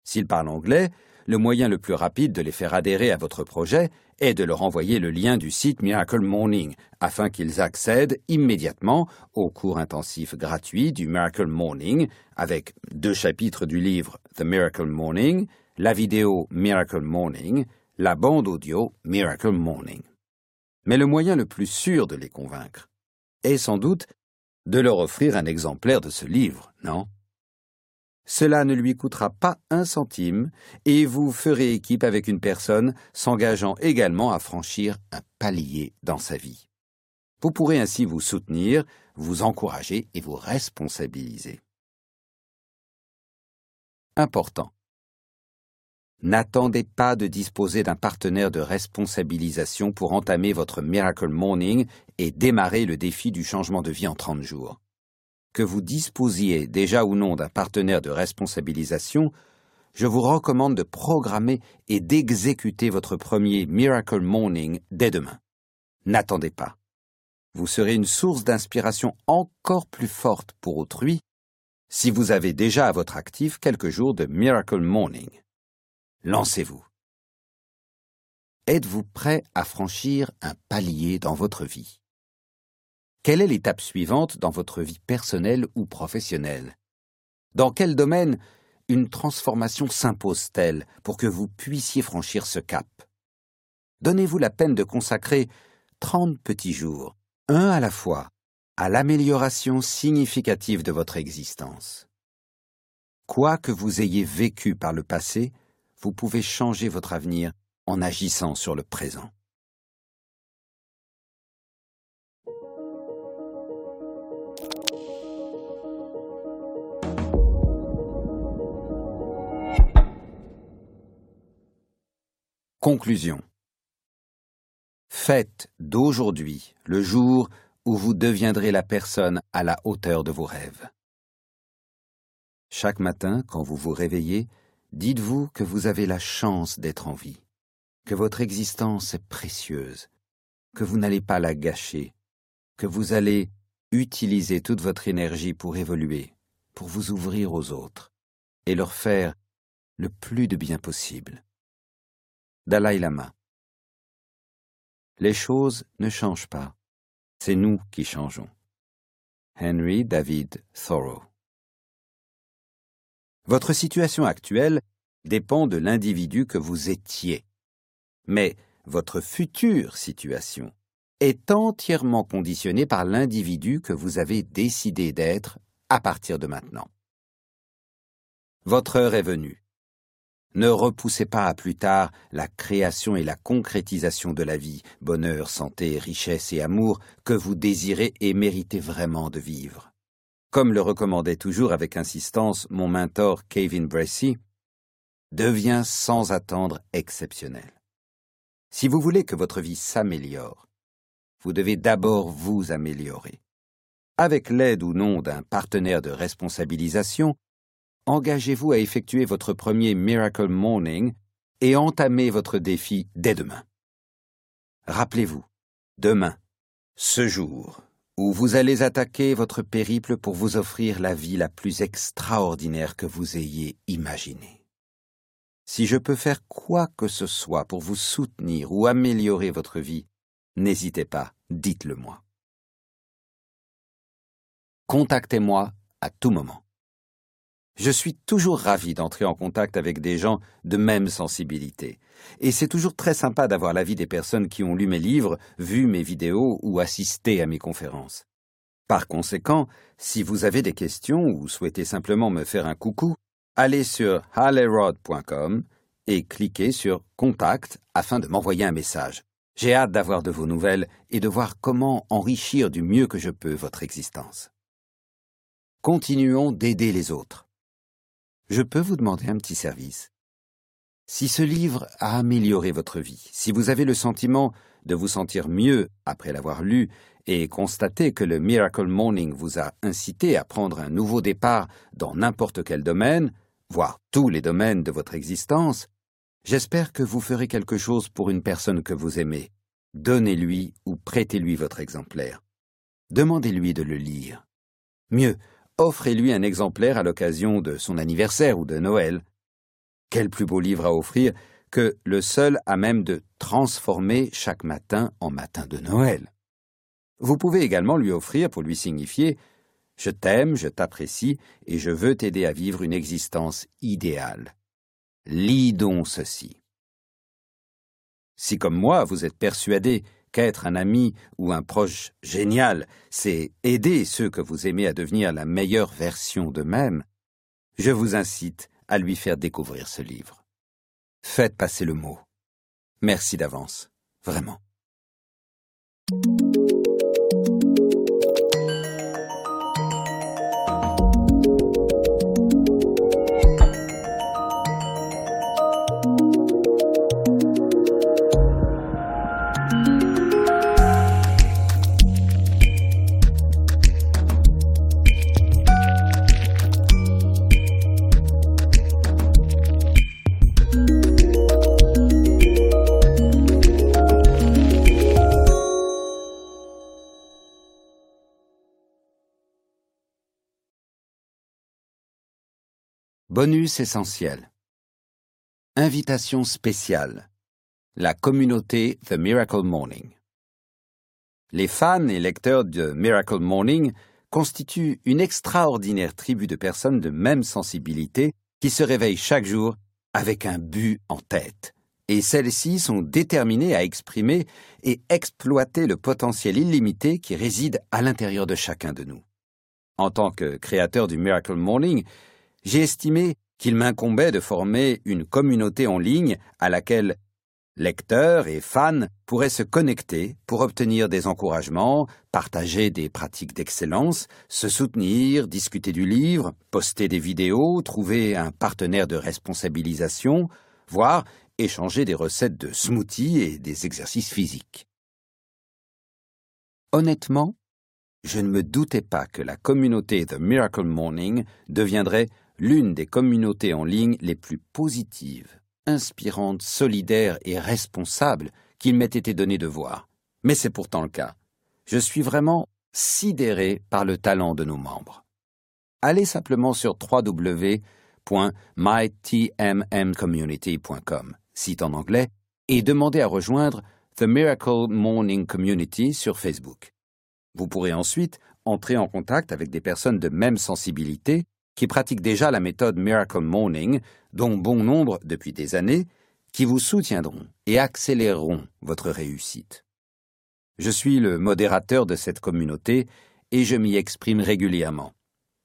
S1: S'ils parlent anglais, le moyen le plus rapide de les faire adhérer à votre projet est de leur envoyer le lien du site Miracle Morning afin qu'ils accèdent immédiatement au cours intensif gratuit du Miracle Morning avec deux chapitres du livre The Miracle Morning, la vidéo Miracle Morning, la bande audio Miracle Morning. Mais le moyen le plus sûr de les convaincre est sans doute de leur offrir un exemplaire de ce livre, non? Cela ne lui coûtera pas un centime et vous ferez équipe avec une personne s'engageant également à franchir un palier dans sa vie. Vous pourrez ainsi vous soutenir, vous encourager et vous responsabiliser. Important. N'attendez pas de disposer d'un partenaire de responsabilisation pour entamer votre Miracle Morning et démarrer le défi du changement de vie en 30 jours que vous disposiez déjà ou non d'un partenaire de responsabilisation, je vous recommande de programmer et d'exécuter votre premier Miracle Morning dès demain. N'attendez pas. Vous serez une source d'inspiration encore plus forte pour autrui si vous avez déjà à votre actif quelques jours de Miracle Morning. Lancez-vous. Êtes-vous prêt à franchir un palier dans votre vie? Quelle est l'étape suivante dans votre vie personnelle ou professionnelle? Dans quel domaine une transformation s'impose-t-elle pour que vous puissiez franchir ce cap? Donnez-vous la peine de consacrer trente petits jours, un à la fois, à l'amélioration significative de votre existence. Quoi que vous ayez vécu par le passé, vous pouvez changer votre avenir en agissant sur le présent. Conclusion. Faites d'aujourd'hui le jour où vous deviendrez la personne à la hauteur de vos rêves. Chaque matin, quand vous vous réveillez, dites-vous que vous avez la chance d'être en vie, que votre existence est précieuse, que vous n'allez pas la gâcher, que vous allez utiliser toute votre énergie pour évoluer, pour vous ouvrir aux autres, et leur faire le plus de bien possible. Dalai Lama. Les choses ne changent pas. C'est nous qui changeons. Henry David Thoreau. Votre situation actuelle dépend de l'individu que vous étiez. Mais votre future situation est entièrement conditionnée par l'individu que vous avez décidé d'être à partir de maintenant. Votre heure est venue. Ne repoussez pas à plus tard la création et la concrétisation de la vie, bonheur, santé, richesse et amour que vous désirez et méritez vraiment de vivre. Comme le recommandait toujours avec insistance mon mentor Kevin Bracey, devient sans attendre exceptionnel. Si vous voulez que votre vie s'améliore, vous devez d'abord vous améliorer. Avec l'aide ou non d'un partenaire de responsabilisation, engagez-vous à effectuer votre premier Miracle Morning et entamez votre défi dès demain. Rappelez-vous, demain, ce jour, où vous allez attaquer votre périple pour vous offrir la vie la plus extraordinaire que vous ayez imaginée. Si je peux faire quoi que ce soit pour vous soutenir ou améliorer votre vie, n'hésitez pas, dites-le moi. Contactez-moi à tout moment. Je suis toujours ravi d'entrer en contact avec des gens de même sensibilité. Et c'est toujours très sympa d'avoir l'avis des personnes qui ont lu mes livres, vu mes vidéos ou assisté à mes conférences. Par conséquent, si vous avez des questions ou souhaitez simplement me faire un coucou, allez sur harleyrod.com et cliquez sur Contact afin de m'envoyer un message. J'ai hâte d'avoir de vos nouvelles et de voir comment enrichir du mieux que je peux votre existence. Continuons d'aider les autres je peux vous demander un petit service. Si ce livre a amélioré votre vie, si vous avez le sentiment de vous sentir mieux après l'avoir lu et constaté que le Miracle Morning vous a incité à prendre un nouveau départ dans n'importe quel domaine, voire tous les domaines de votre existence, j'espère que vous ferez quelque chose pour une personne que vous aimez. Donnez-lui ou prêtez-lui votre exemplaire. Demandez-lui de le lire. Mieux, offrez-lui un exemplaire à l'occasion de son anniversaire ou de Noël. Quel plus beau livre à offrir que le seul à même de transformer chaque matin en matin de Noël. Vous pouvez également lui offrir pour lui signifier Je t'aime, je t'apprécie et je veux t'aider à vivre une existence idéale. Lis donc ceci. Si comme moi vous êtes persuadé qu'être un ami ou un proche génial, c'est aider ceux que vous aimez à devenir la meilleure version d'eux-mêmes, je vous incite à lui faire découvrir ce livre. Faites passer le mot. Merci d'avance, vraiment. Bonus essentiel. Invitation spéciale. La communauté The Miracle Morning. Les fans et lecteurs de Miracle Morning constituent une extraordinaire tribu de personnes de même sensibilité qui se réveillent chaque jour avec un but en tête. Et celles-ci sont déterminées à exprimer et exploiter le potentiel illimité qui réside à l'intérieur de chacun de nous. En tant que créateur du Miracle Morning, j'ai estimé qu'il m'incombait de former une communauté en ligne à laquelle lecteurs et fans pourraient se connecter pour obtenir des encouragements, partager des pratiques d'excellence, se soutenir, discuter du livre, poster des vidéos, trouver un partenaire de responsabilisation, voire échanger des recettes de smoothies et des exercices physiques. Honnêtement, je ne me doutais pas que la communauté The Miracle Morning deviendrait l'une des communautés en ligne les plus positives, inspirantes, solidaires et responsables qu'il m'ait été donné de voir. Mais c'est pourtant le cas. Je suis vraiment sidéré par le talent de nos membres. Allez simplement sur www.mytmmcommunity.com, site en anglais, et demandez à rejoindre The Miracle Morning Community sur Facebook. Vous pourrez ensuite entrer en contact avec des personnes de même sensibilité qui pratiquent déjà la méthode Miracle Morning, dont bon nombre depuis des années, qui vous soutiendront et accéléreront votre réussite. Je suis le modérateur de cette communauté et je m'y exprime régulièrement.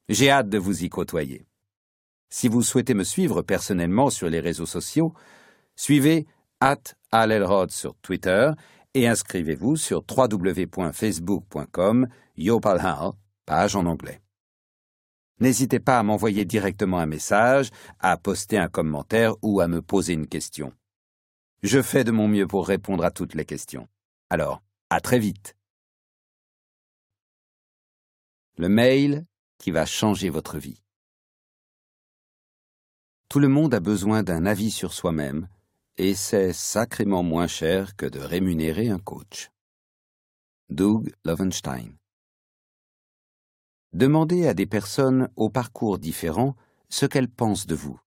S1: J'ai hâte de vous y côtoyer. Si vous souhaitez me suivre personnellement sur les réseaux sociaux, suivez Alelrod sur Twitter et inscrivez-vous sur www.facebook.com page en anglais. N'hésitez pas à m'envoyer directement un message, à poster un commentaire ou à me poser une question. Je fais de mon mieux pour répondre à toutes les questions. Alors, à très vite. Le mail qui va changer votre vie. Tout le monde a besoin d'un avis sur soi-même, et c'est sacrément moins cher que de rémunérer un coach. Doug Lovenstein Demandez à des personnes au parcours différent ce qu'elles pensent de vous.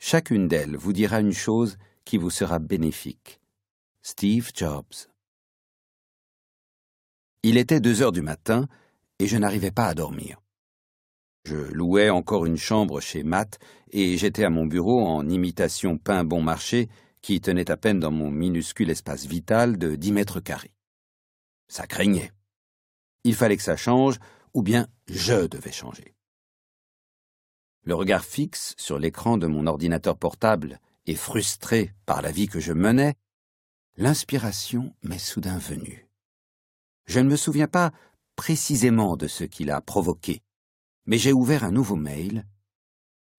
S1: Chacune d'elles vous dira une chose qui vous sera bénéfique. Steve Jobs. Il était deux heures du matin et je n'arrivais pas à dormir. Je louais encore une chambre chez Matt et j'étais à mon bureau en imitation pain bon marché qui tenait à peine dans mon minuscule espace vital de dix mètres carrés. Ça craignait. Il fallait que ça change ou bien je devais changer. Le regard fixe sur l'écran de mon ordinateur portable et frustré par la vie que je menais, l'inspiration m'est soudain venue. Je ne me souviens pas précisément de ce qui l'a provoqué, mais j'ai ouvert un nouveau mail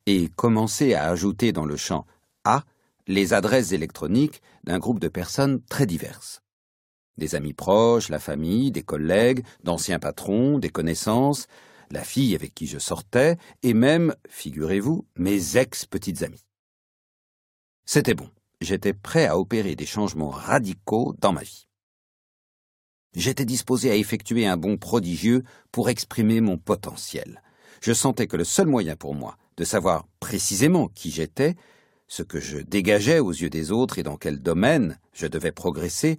S1: et commencé à ajouter dans le champ A les adresses électroniques d'un groupe de personnes très diverses. Des amis proches, la famille, des collègues, d'anciens patrons, des connaissances, la fille avec qui je sortais, et même, figurez-vous, mes ex-petites amies. C'était bon, j'étais prêt à opérer des changements radicaux dans ma vie. J'étais disposé à effectuer un bond prodigieux pour exprimer mon potentiel, je sentais que le seul moyen pour moi de savoir précisément qui j'étais, ce que je dégageais aux yeux des autres et dans quel domaine je devais progresser,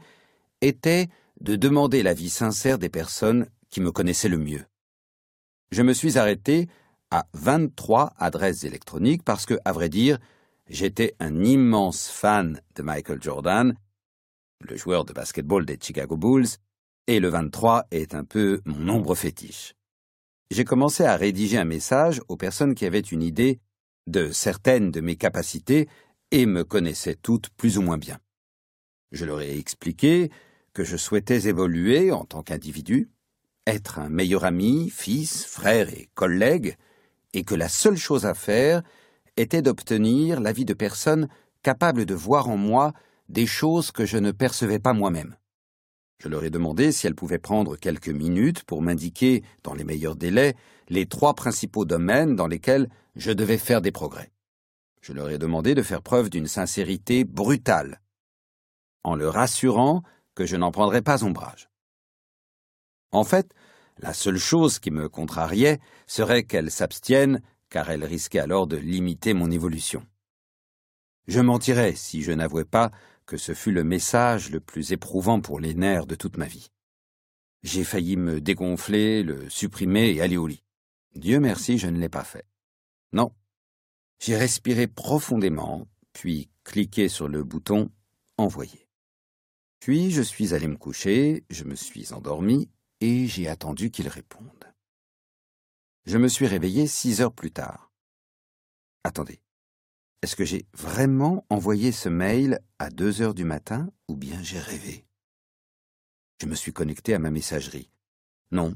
S1: était de demander l'avis sincère des personnes qui me connaissaient le mieux. Je me suis arrêté à 23 adresses électroniques parce que, à vrai dire, j'étais un immense fan de Michael Jordan, le joueur de basketball des Chicago Bulls, et le 23 est un peu mon nombre fétiche j'ai commencé à rédiger un message aux personnes qui avaient une idée de certaines de mes capacités et me connaissaient toutes plus ou moins bien. Je leur ai expliqué que je souhaitais évoluer en tant qu'individu, être un meilleur ami, fils, frère et collègue, et que la seule chose à faire était d'obtenir l'avis de personnes capables de voir en moi des choses que je ne percevais pas moi-même. Je leur ai demandé si elles pouvaient prendre quelques minutes pour m'indiquer, dans les meilleurs délais, les trois principaux domaines dans lesquels je devais faire des progrès. Je leur ai demandé de faire preuve d'une sincérité brutale, en leur assurant je n'en prendrais pas ombrage. En fait, la seule chose qui me contrariait serait qu'elles s'abstiennent, car elles risquaient alors de limiter mon évolution. Je mentirais si je n'avouais pas que ce fut le message le plus éprouvant pour les nerfs de toute ma vie. J'ai failli me dégonfler, le supprimer et aller au lit. Dieu merci, je ne l'ai pas fait. Non. J'ai respiré profondément, puis cliqué sur le bouton Envoyer. Puis je suis allé me coucher, je me suis endormi et j'ai attendu qu'il réponde. Je me suis réveillé six heures plus tard. Attendez. Est-ce que j'ai vraiment envoyé ce mail à deux heures du matin ou bien j'ai rêvé? Je me suis connecté à ma messagerie. Non,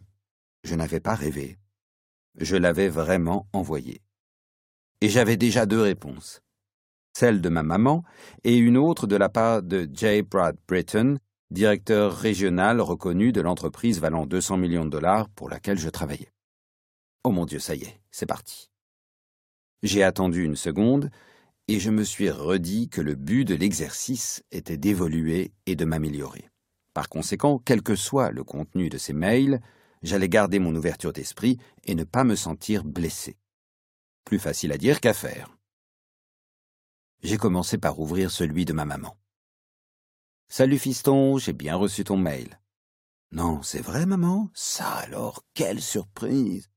S1: je n'avais pas rêvé. Je l'avais vraiment envoyé. Et j'avais déjà deux réponses. Celle de ma maman et une autre de la part de J. Brad Britton, directeur régional reconnu de l'entreprise valant 200 millions de dollars pour laquelle je travaillais. Oh mon Dieu, ça y est, c'est parti. J'ai attendu une seconde, et je me suis redit que le but de l'exercice était d'évoluer et de m'améliorer. Par conséquent, quel que soit le contenu de ces mails, j'allais garder mon ouverture d'esprit et ne pas me sentir blessé. Plus facile à dire qu'à faire. J'ai commencé par ouvrir celui de ma maman. Salut fiston, j'ai bien reçu ton mail. Non, c'est vrai, maman? Ça alors, quelle surprise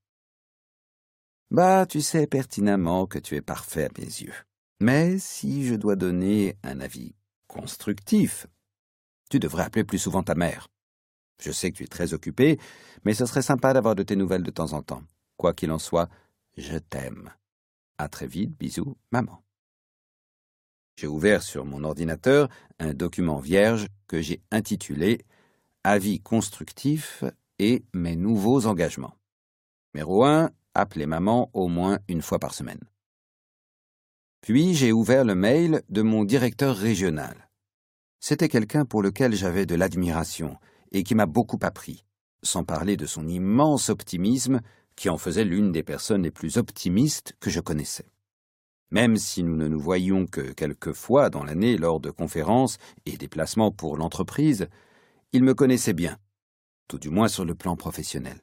S1: Bah, tu sais pertinemment que tu es parfait à mes yeux. Mais si je dois donner un avis constructif, tu devrais appeler plus souvent ta mère. Je sais que tu es très occupé, mais ce serait sympa d'avoir de tes nouvelles de temps en temps. Quoi qu'il en soit, je t'aime. À très vite, bisous, maman. J'ai ouvert sur mon ordinateur un document vierge que j'ai intitulé Avis constructif et mes nouveaux engagements. Numéro 1. Appelez maman au moins une fois par semaine. Puis j'ai ouvert le mail de mon directeur régional. C'était quelqu'un pour lequel j'avais de l'admiration et qui m'a beaucoup appris, sans parler de son immense optimisme qui en faisait l'une des personnes les plus optimistes que je connaissais. Même si nous ne nous voyions que quelques fois dans l'année lors de conférences et déplacements pour l'entreprise, il me connaissait bien, tout du moins sur le plan professionnel.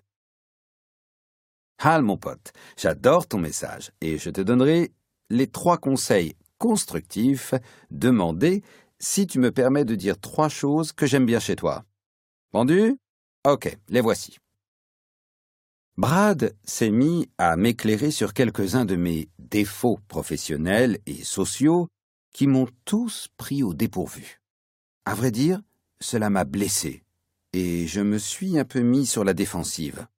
S1: Hal, mon pote, j'adore ton message et je te donnerai les trois conseils constructifs demandés si tu me permets de dire trois choses que j'aime bien chez toi. Vendu? Ok, les voici. Brad s'est mis à m'éclairer sur quelques-uns de mes défauts professionnels et sociaux qui m'ont tous pris au dépourvu. À vrai dire, cela m'a blessé, et je me suis un peu mis sur la défensive.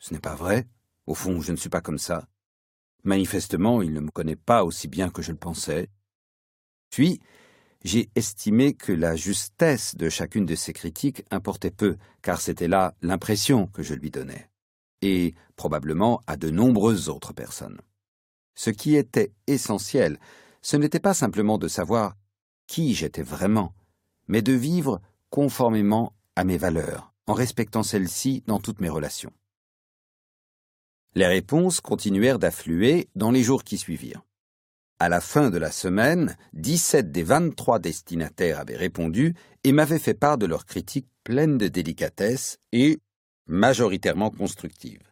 S1: Ce n'est pas vrai. Au fond, je ne suis pas comme ça. Manifestement, il ne me connaît pas aussi bien que je le pensais. Puis, j'ai estimé que la justesse de chacune de ses critiques importait peu, car c'était là l'impression que je lui donnais et probablement à de nombreuses autres personnes. Ce qui était essentiel, ce n'était pas simplement de savoir qui j'étais vraiment, mais de vivre conformément à mes valeurs, en respectant celles-ci dans toutes mes relations. Les réponses continuèrent d'affluer dans les jours qui suivirent. À la fin de la semaine, 17 des 23 destinataires avaient répondu et m'avaient fait part de leurs critiques pleines de délicatesse et majoritairement constructive.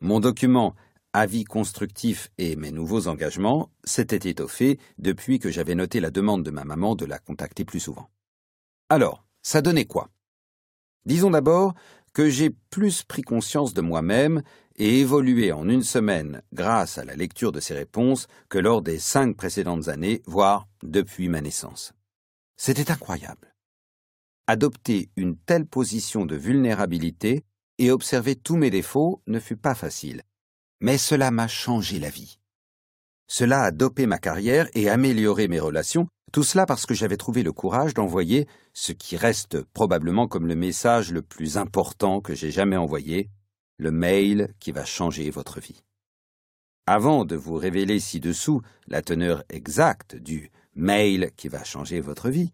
S1: Mon document Avis constructif et mes nouveaux engagements s'était étoffé depuis que j'avais noté la demande de ma maman de la contacter plus souvent. Alors, ça donnait quoi? Disons d'abord que j'ai plus pris conscience de moi-même et évolué en une semaine grâce à la lecture de ces réponses que lors des cinq précédentes années, voire depuis ma naissance. C'était incroyable. Adopter une telle position de vulnérabilité et observer tous mes défauts ne fut pas facile, mais cela m'a changé la vie. Cela a dopé ma carrière et amélioré mes relations, tout cela parce que j'avais trouvé le courage d'envoyer ce qui reste probablement comme le message le plus important que j'ai jamais envoyé, le mail qui va changer votre vie. Avant de vous révéler ci-dessous la teneur exacte du mail qui va changer votre vie,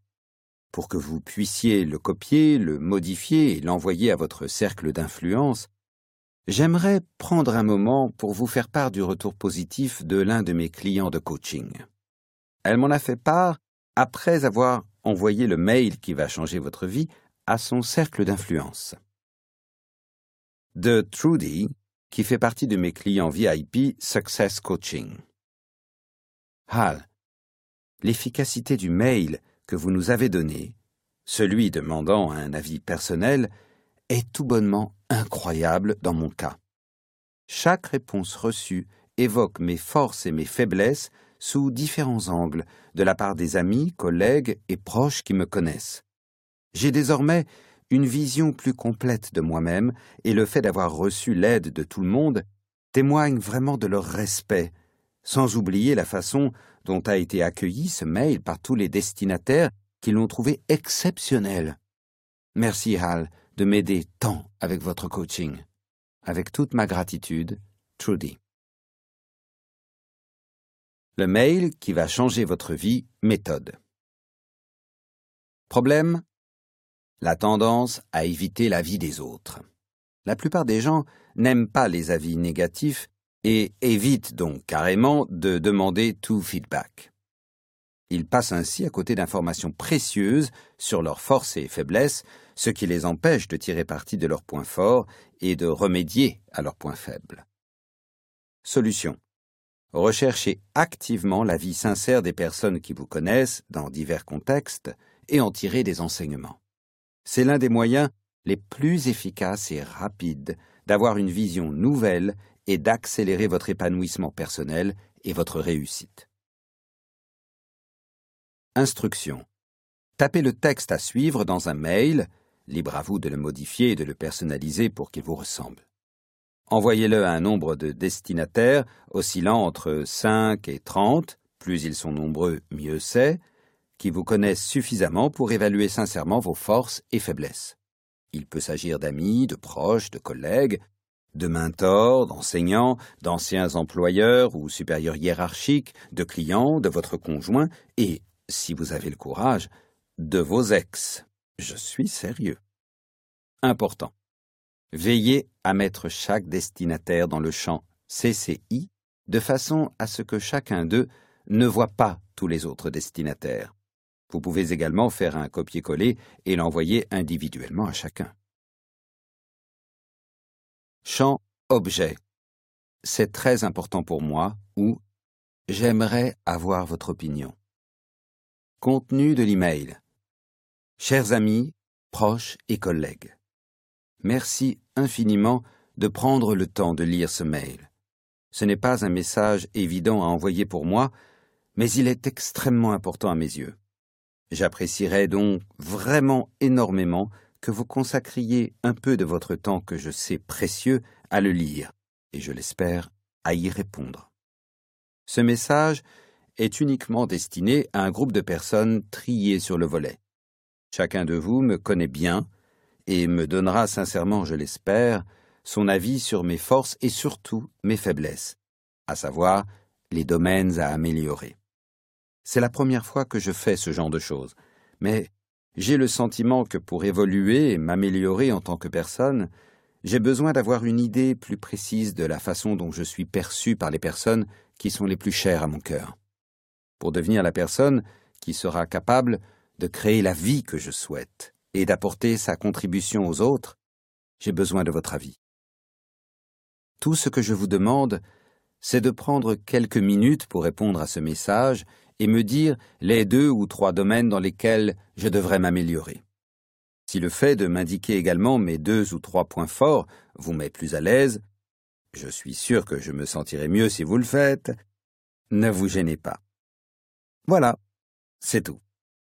S1: pour que vous puissiez le copier, le modifier et l'envoyer à votre cercle d'influence, j'aimerais prendre un moment pour vous faire part du retour positif de l'un de mes clients de coaching. Elle m'en a fait part après avoir envoyé le mail qui va changer votre vie à son cercle d'influence. De Trudy, qui fait partie de mes clients VIP Success Coaching. Hal, l'efficacité du mail vous nous avez donné, celui demandant un avis personnel, est tout bonnement incroyable dans mon cas. Chaque réponse reçue évoque mes forces et mes faiblesses sous différents angles, de la part des amis, collègues et proches qui me connaissent. J'ai désormais une vision plus complète de moi-même, et le fait d'avoir reçu l'aide de tout le monde témoigne vraiment de leur respect, sans oublier la façon dont a été accueilli ce mail par tous les destinataires qui l'ont trouvé exceptionnel. Merci, Hal, de m'aider tant avec votre coaching. Avec toute ma gratitude, Trudy. Le mail qui va changer votre vie, méthode. Problème? La tendance à éviter la vie des autres. La plupart des gens n'aiment pas les avis négatifs et évite donc carrément de demander tout feedback. Ils passent ainsi à côté d'informations précieuses sur leurs forces et faiblesses, ce qui les empêche de tirer parti de leurs points forts et de remédier à leurs points faibles. Solution. Recherchez activement la vie sincère des personnes qui vous connaissent dans divers contextes et en tirez des enseignements. C'est l'un des moyens les plus efficaces et rapides d'avoir une vision nouvelle et d'accélérer votre épanouissement personnel et votre réussite. Instruction. Tapez le texte à suivre dans un mail, libre à vous de le modifier et de le personnaliser pour qu'il vous ressemble. Envoyez-le à un nombre de destinataires oscillant entre 5 et 30, plus ils sont nombreux, mieux c'est, qui vous connaissent suffisamment pour évaluer sincèrement vos forces et faiblesses. Il peut s'agir d'amis, de proches, de collègues, de mentors, d'enseignants, d'anciens employeurs ou supérieurs hiérarchiques, de clients, de votre conjoint et, si vous avez le courage, de vos ex. Je suis sérieux. Important. Veillez à mettre chaque destinataire dans le champ CCI de façon à ce que chacun d'eux ne voit pas tous les autres destinataires. Vous pouvez également faire un copier-coller et l'envoyer individuellement à chacun. Champ objet. C'est très important pour moi ou j'aimerais avoir votre opinion. Contenu de l'email. Chers amis, proches et collègues. Merci infiniment de prendre le temps de lire ce mail. Ce n'est pas un message évident à envoyer pour moi, mais il est extrêmement important à mes yeux. J'apprécierais donc vraiment énormément que vous consacriez un peu de votre temps que je sais précieux à le lire, et je l'espère, à y répondre. Ce message est uniquement destiné à un groupe de personnes triées sur le volet. Chacun de vous me connaît bien, et me donnera sincèrement, je l'espère, son avis sur mes forces et surtout mes faiblesses, à savoir les domaines à améliorer. C'est la première fois que je fais ce genre de choses, mais j'ai le sentiment que pour évoluer et m'améliorer en tant que personne, j'ai besoin d'avoir une idée plus précise de la façon dont je suis perçu par les personnes qui sont les plus chères à mon cœur. Pour devenir la personne qui sera capable de créer la vie que je souhaite, et d'apporter sa contribution aux autres, j'ai besoin de votre avis. Tout ce que je vous demande, c'est de prendre quelques minutes pour répondre à ce message et me dire les deux ou trois domaines dans lesquels je devrais m'améliorer. Si le fait de m'indiquer également mes deux ou trois points forts vous met plus à l'aise, je suis sûr que je me sentirai mieux si vous le faites, ne vous gênez pas. Voilà, c'est tout.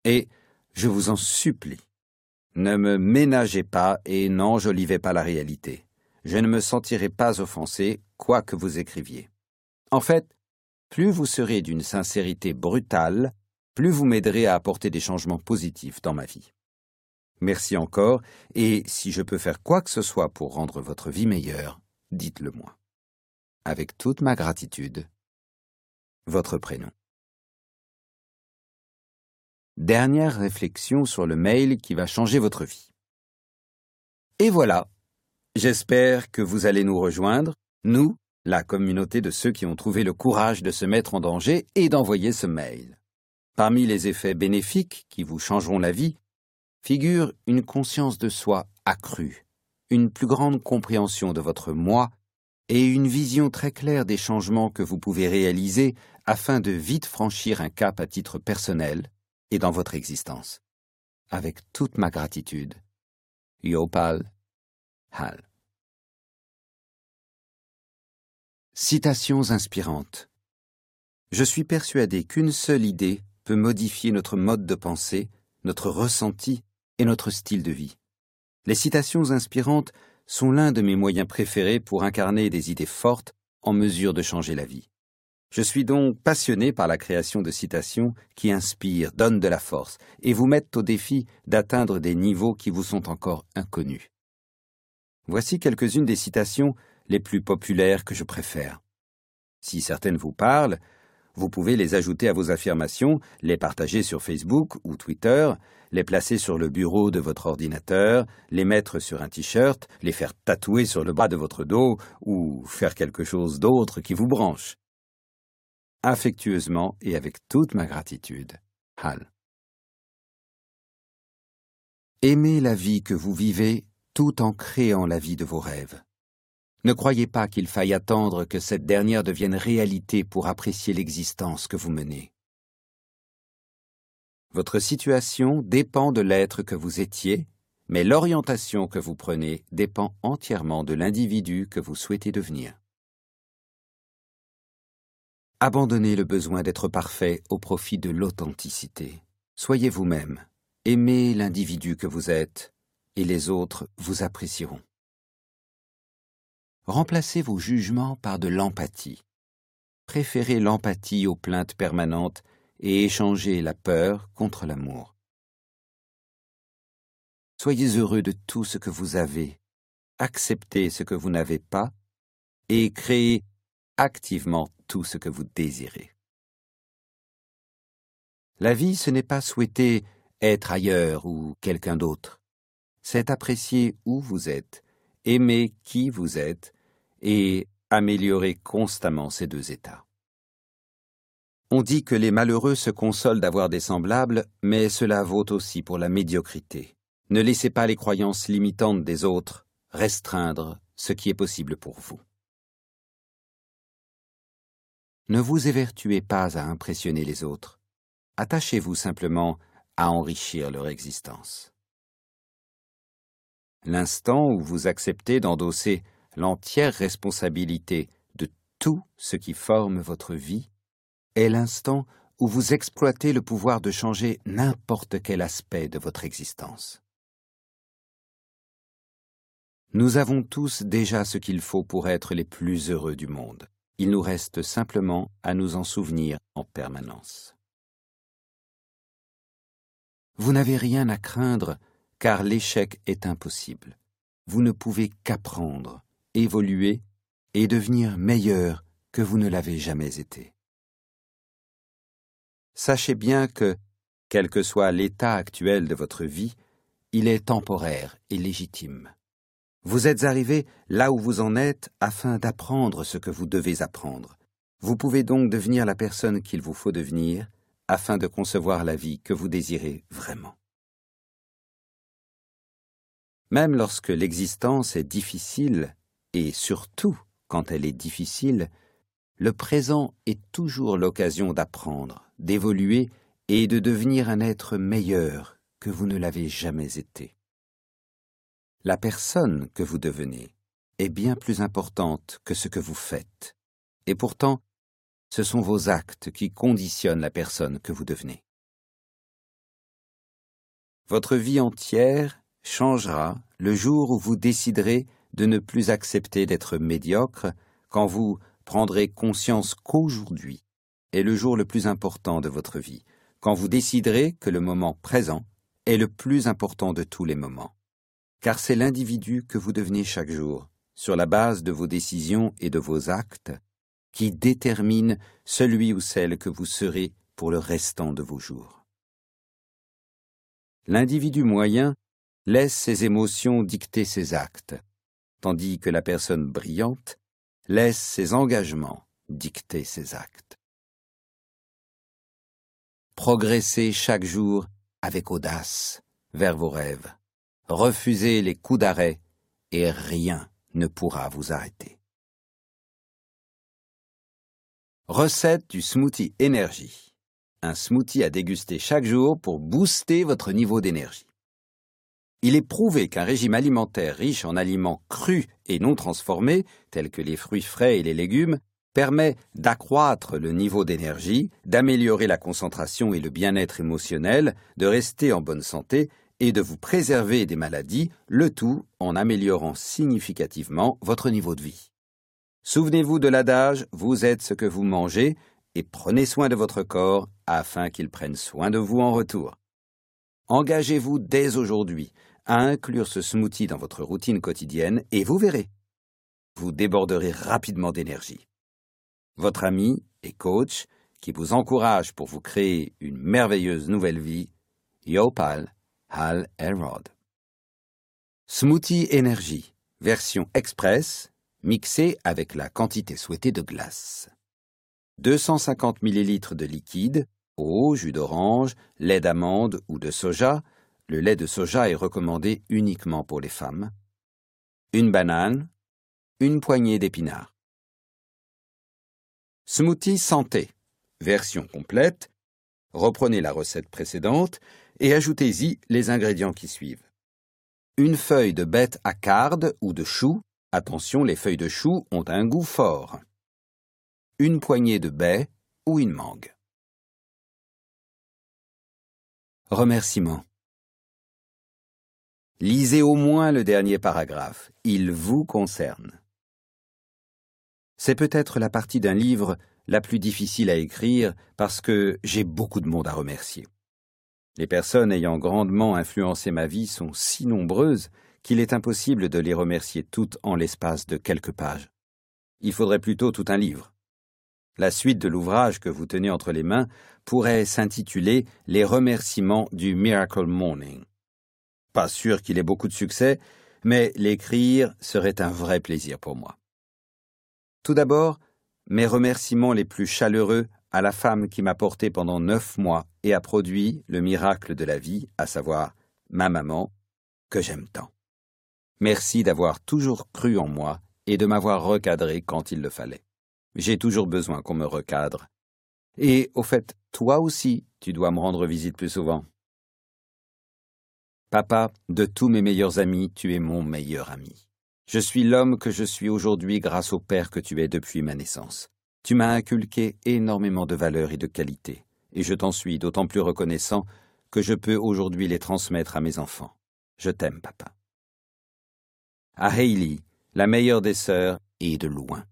S1: Et je vous en supplie, ne me ménagez pas et n'enjolivez pas la réalité. Je ne me sentirai pas offensé, quoi que vous écriviez. En fait, plus vous serez d'une sincérité brutale, plus vous m'aiderez à apporter des changements positifs dans ma vie. Merci encore, et si je peux faire quoi que ce soit pour rendre votre vie meilleure, dites-le moi. Avec toute ma gratitude, votre prénom. Dernière réflexion sur le mail qui va changer votre vie. Et voilà. J'espère que vous allez nous rejoindre, nous, la communauté de ceux qui ont trouvé le courage de se mettre en danger et d'envoyer ce mail. Parmi les effets bénéfiques qui vous changeront la vie, figure une conscience de soi accrue, une plus grande compréhension de votre moi et une vision très claire des changements que vous pouvez réaliser afin de vite franchir un cap à titre personnel et dans votre existence. Avec toute ma gratitude. Yopal Hal. Citations inspirantes. Je suis persuadé qu'une seule idée peut modifier notre mode de pensée, notre ressenti et notre style de vie. Les citations inspirantes sont l'un de mes moyens préférés pour incarner des idées fortes en mesure de changer la vie. Je suis donc passionné par la création de citations qui inspirent, donnent de la force et vous mettent au défi d'atteindre des niveaux qui vous sont encore inconnus. Voici quelques-unes des citations les plus populaires que je préfère. Si certaines vous parlent, vous pouvez les ajouter à vos affirmations, les partager sur Facebook ou Twitter, les placer sur le bureau de votre ordinateur, les mettre sur un t-shirt, les faire tatouer sur le bas de votre dos ou faire quelque chose d'autre qui vous branche affectueusement et avec toute ma gratitude. Hal. Aimez la vie que vous vivez tout en créant la vie de vos rêves. Ne croyez pas qu'il faille attendre que cette dernière devienne réalité pour apprécier l'existence que vous menez. Votre situation dépend de l'être que vous étiez, mais l'orientation que vous prenez dépend entièrement de l'individu que vous souhaitez devenir. Abandonnez le besoin d'être parfait au profit de l'authenticité. Soyez vous-même, aimez l'individu que vous êtes, et les autres vous apprécieront. Remplacez vos jugements par de l'empathie. Préférez l'empathie aux plaintes permanentes et échangez la peur contre l'amour. Soyez heureux de tout ce que vous avez, acceptez ce que vous n'avez pas et créez activement tout ce que vous désirez. La vie, ce n'est pas souhaiter être ailleurs ou quelqu'un d'autre, c'est apprécier où vous êtes, aimer qui vous êtes et améliorer constamment ces deux états. On dit que les malheureux se consolent d'avoir des semblables, mais cela vaut aussi pour la médiocrité. Ne laissez pas les croyances limitantes des autres restreindre ce qui est possible pour vous. Ne vous évertuez pas à impressionner les autres. Attachez-vous simplement à enrichir leur existence. L'instant où vous acceptez d'endosser l'entière responsabilité de tout ce qui forme votre vie est l'instant où vous exploitez le pouvoir de changer n'importe quel aspect de votre existence. Nous avons tous déjà ce qu'il faut pour être les plus heureux du monde. Il nous reste simplement à nous en souvenir en permanence. Vous n'avez rien à craindre car l'échec est impossible. Vous ne pouvez qu'apprendre, évoluer et devenir meilleur que vous ne l'avez jamais été sachez bien que, quel que soit l'état actuel de votre vie, il est temporaire et légitime. Vous êtes arrivé là où vous en êtes afin d'apprendre ce que vous devez apprendre. Vous pouvez donc devenir la personne qu'il vous faut devenir afin de concevoir la vie que vous désirez vraiment. Même lorsque l'existence est difficile, et surtout quand elle est difficile, le présent est toujours l'occasion d'apprendre, d'évoluer et de devenir un être meilleur que vous ne l'avez jamais été. La personne que vous devenez est bien plus importante que ce que vous faites, et pourtant ce sont vos actes qui conditionnent la personne que vous devenez. Votre vie entière changera le jour où vous déciderez de ne plus accepter d'être médiocre quand vous prendrez conscience qu'aujourd'hui est le jour le plus important de votre vie, quand vous déciderez que le moment présent est le plus important de tous les moments. Car c'est l'individu que vous devenez chaque jour, sur la base de vos décisions et de vos actes, qui détermine celui ou celle que vous serez pour le restant de vos jours. L'individu moyen laisse ses émotions dicter ses actes, tandis que la personne brillante laisse ses engagements dicter ses actes. Progressez chaque jour avec audace vers vos rêves. Refusez les coups d'arrêt et rien ne pourra vous arrêter. Recette du smoothie énergie. Un smoothie à déguster chaque jour pour booster votre niveau d'énergie. Il est prouvé qu'un régime alimentaire riche en aliments crus et non transformés, tels que les fruits frais et les légumes, permet d'accroître le niveau d'énergie, d'améliorer la concentration et le bien-être émotionnel, de rester en bonne santé et de vous préserver des maladies, le tout en améliorant significativement votre niveau de vie. Souvenez-vous de l'adage Vous êtes ce que vous mangez et prenez soin de votre corps afin qu'il prenne soin de vous en retour. Engagez-vous dès aujourd'hui à inclure ce smoothie dans votre routine quotidienne et vous verrez. Vous déborderez rapidement d'énergie. Votre ami et coach qui vous encourage pour vous créer une merveilleuse nouvelle vie, Yopal Hal Elrod. Smoothie énergie, version express, mixée avec la quantité souhaitée de glace. 250 ml de liquide, eau, jus d'orange, lait d'amande ou de soja, le lait de soja est recommandé uniquement pour les femmes. Une banane, une poignée d'épinards. Smoothie santé. Version complète. Reprenez la recette précédente et ajoutez-y les ingrédients qui suivent. Une feuille de bête à carde ou de chou. Attention, les feuilles de chou ont un goût fort. Une poignée de baies ou une mangue. Remerciements. Lisez au moins le dernier paragraphe. Il vous concerne. C'est peut-être la partie d'un livre la plus difficile à écrire parce que j'ai beaucoup de monde à remercier. Les personnes ayant grandement influencé ma vie sont si nombreuses qu'il est impossible de les remercier toutes en l'espace de quelques pages. Il faudrait plutôt tout un livre. La suite de l'ouvrage que vous tenez entre les mains pourrait s'intituler Les remerciements du Miracle Morning. Pas sûr qu'il ait beaucoup de succès, mais l'écrire serait un vrai plaisir pour moi. Tout d'abord, mes remerciements les plus chaleureux à la femme qui m'a porté pendant neuf mois et a produit le miracle de la vie, à savoir ma maman, que j'aime tant. Merci d'avoir toujours cru en moi et de m'avoir recadré quand il le fallait. J'ai toujours besoin qu'on me recadre. Et au fait, toi aussi, tu dois me rendre visite plus souvent. Papa, de tous mes meilleurs amis, tu es mon meilleur ami. Je suis l'homme que je suis aujourd'hui grâce au Père que tu es depuis ma naissance. Tu m'as inculqué énormément de valeurs et de qualités, et je t'en suis d'autant plus reconnaissant que je peux aujourd'hui les transmettre à mes enfants. Je t'aime, papa. À Hayley, la meilleure des sœurs, et de loin.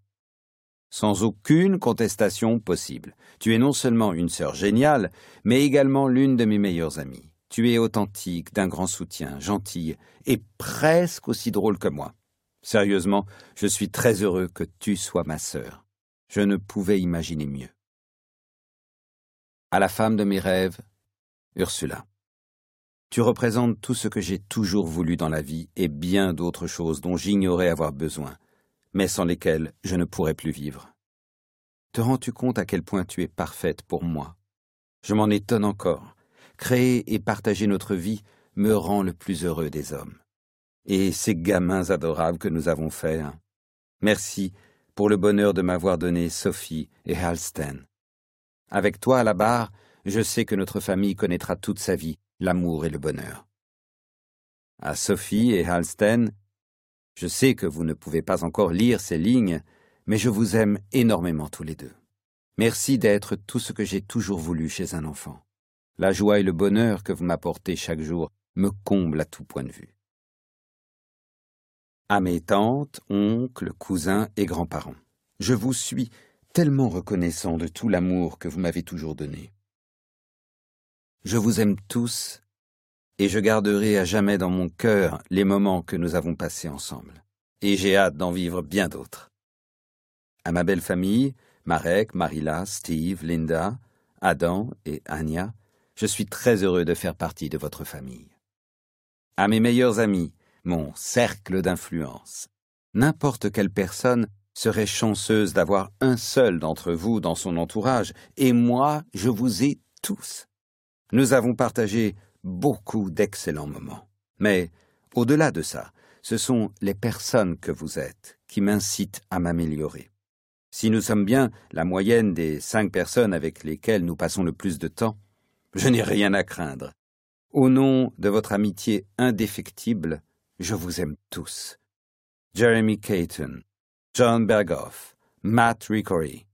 S1: Sans aucune contestation possible. Tu es non seulement une sœur géniale, mais également l'une de mes meilleures amies. Tu es authentique, d'un grand soutien, gentille, et presque aussi drôle que moi. Sérieusement, je suis très heureux que tu sois ma sœur. Je ne pouvais imaginer mieux. À la femme de mes rêves, Ursula. Tu représentes tout ce que j'ai toujours voulu dans la vie et bien d'autres choses dont j'ignorais avoir besoin, mais sans lesquelles je ne pourrais plus vivre. Te rends-tu compte à quel point tu es parfaite pour moi? Je m'en étonne encore. Créer et partager notre vie me rend le plus heureux des hommes et ces gamins adorables que nous avons faits. Hein. Merci pour le bonheur de m'avoir donné Sophie et Halsten. Avec toi à la barre, je sais que notre famille connaîtra toute sa vie l'amour et le bonheur. À Sophie et Halsten, je sais que vous ne pouvez pas encore lire ces lignes, mais je vous aime énormément tous les deux. Merci d'être tout ce que j'ai toujours voulu chez un enfant. La joie et le bonheur que vous m'apportez chaque jour me comblent à tout point de vue à mes tantes, oncles, cousins et grands-parents. Je vous suis tellement reconnaissant de tout l'amour que vous m'avez toujours donné. Je vous aime tous, et je garderai à jamais dans mon cœur les moments que nous avons passés ensemble, et j'ai hâte d'en vivre bien d'autres. À ma belle famille, Marek, Marilla, Steve, Linda, Adam et Anya, je suis très heureux de faire partie de votre famille. À mes meilleurs amis, mon cercle d'influence. N'importe quelle personne serait chanceuse d'avoir un seul d'entre vous dans son entourage, et moi, je vous ai tous. Nous avons partagé beaucoup d'excellents moments. Mais, au-delà de ça, ce sont les personnes que vous êtes qui m'incitent à m'améliorer. Si nous sommes bien la moyenne des cinq personnes avec lesquelles nous passons le plus de temps, je n'ai rien à craindre. Au nom de votre amitié indéfectible, je vous aime tous. Jeremy Caton, John Berghoff, Matt Ricory,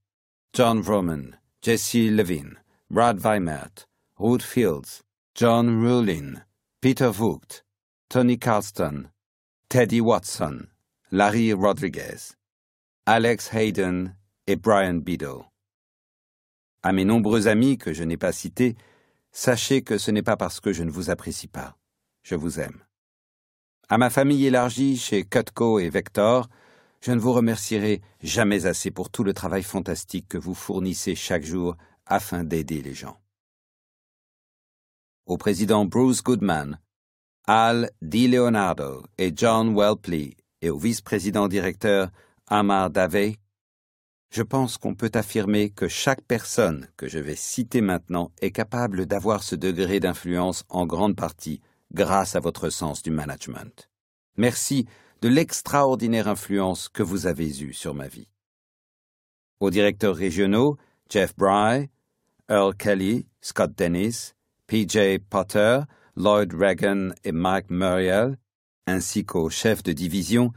S1: John Roman, Jesse Levin, Brad Weimert, Ruth Fields, John Rulin, Peter Vogt, Tony Carlston, Teddy Watson, Larry Rodriguez, Alex Hayden et Brian Biddle. À mes nombreux amis que je n'ai pas cités, sachez que ce n'est pas parce que je ne vous apprécie pas. Je vous aime. À ma famille élargie chez Cutco et Vector, je ne vous remercierai jamais assez pour tout le travail fantastique que vous fournissez chaque jour afin d'aider les gens. Au président Bruce Goodman, Al Di Leonardo et John Welpley et au vice-président directeur Amar Davey, je pense qu'on peut affirmer que chaque personne que je vais citer maintenant est capable d'avoir ce degré d'influence en grande partie grâce à votre sens du management. Merci de l'extraordinaire influence que vous avez eue sur ma vie. Aux directeurs régionaux, Jeff Bry, Earl Kelly, Scott Dennis, PJ Potter, Lloyd Reagan et Mike Muriel, ainsi qu'aux chefs de division,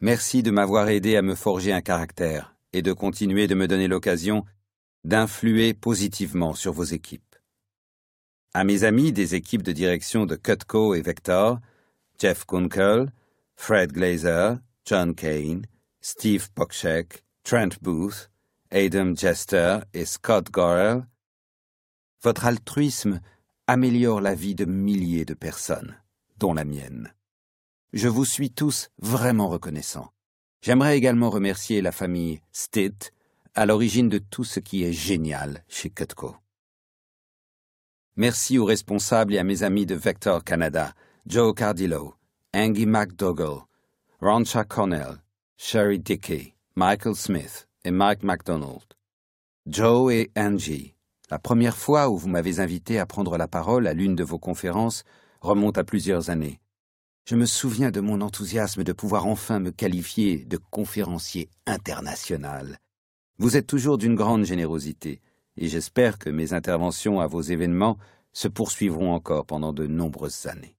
S1: merci de m'avoir aidé à me forger un caractère et de continuer de me donner l'occasion d'influer positivement sur vos équipes. À mes amis des équipes de direction de Cutco et Vector, Jeff Kunkel, Fred Glazer, John Kane, Steve Pokshek, Trent Booth, Adam Jester et Scott Gorel, votre altruisme améliore la vie de milliers de personnes, dont la mienne. Je vous suis tous vraiment reconnaissants. J'aimerais également remercier la famille Stitt, à l'origine de tout ce qui est génial chez Cutco. Merci aux responsables et à mes amis de Vector Canada, Joe Cardillo, Angie McDougall, Roncha Connell, Sherry Dickey, Michael Smith et Mike McDonald. Joe et Angie, la première fois où vous m'avez invité à prendre la parole à l'une de vos conférences remonte à plusieurs années. Je me souviens de mon enthousiasme de pouvoir enfin me qualifier de conférencier international. Vous êtes toujours d'une grande générosité, et j'espère que mes interventions à vos événements se poursuivront encore pendant de nombreuses années.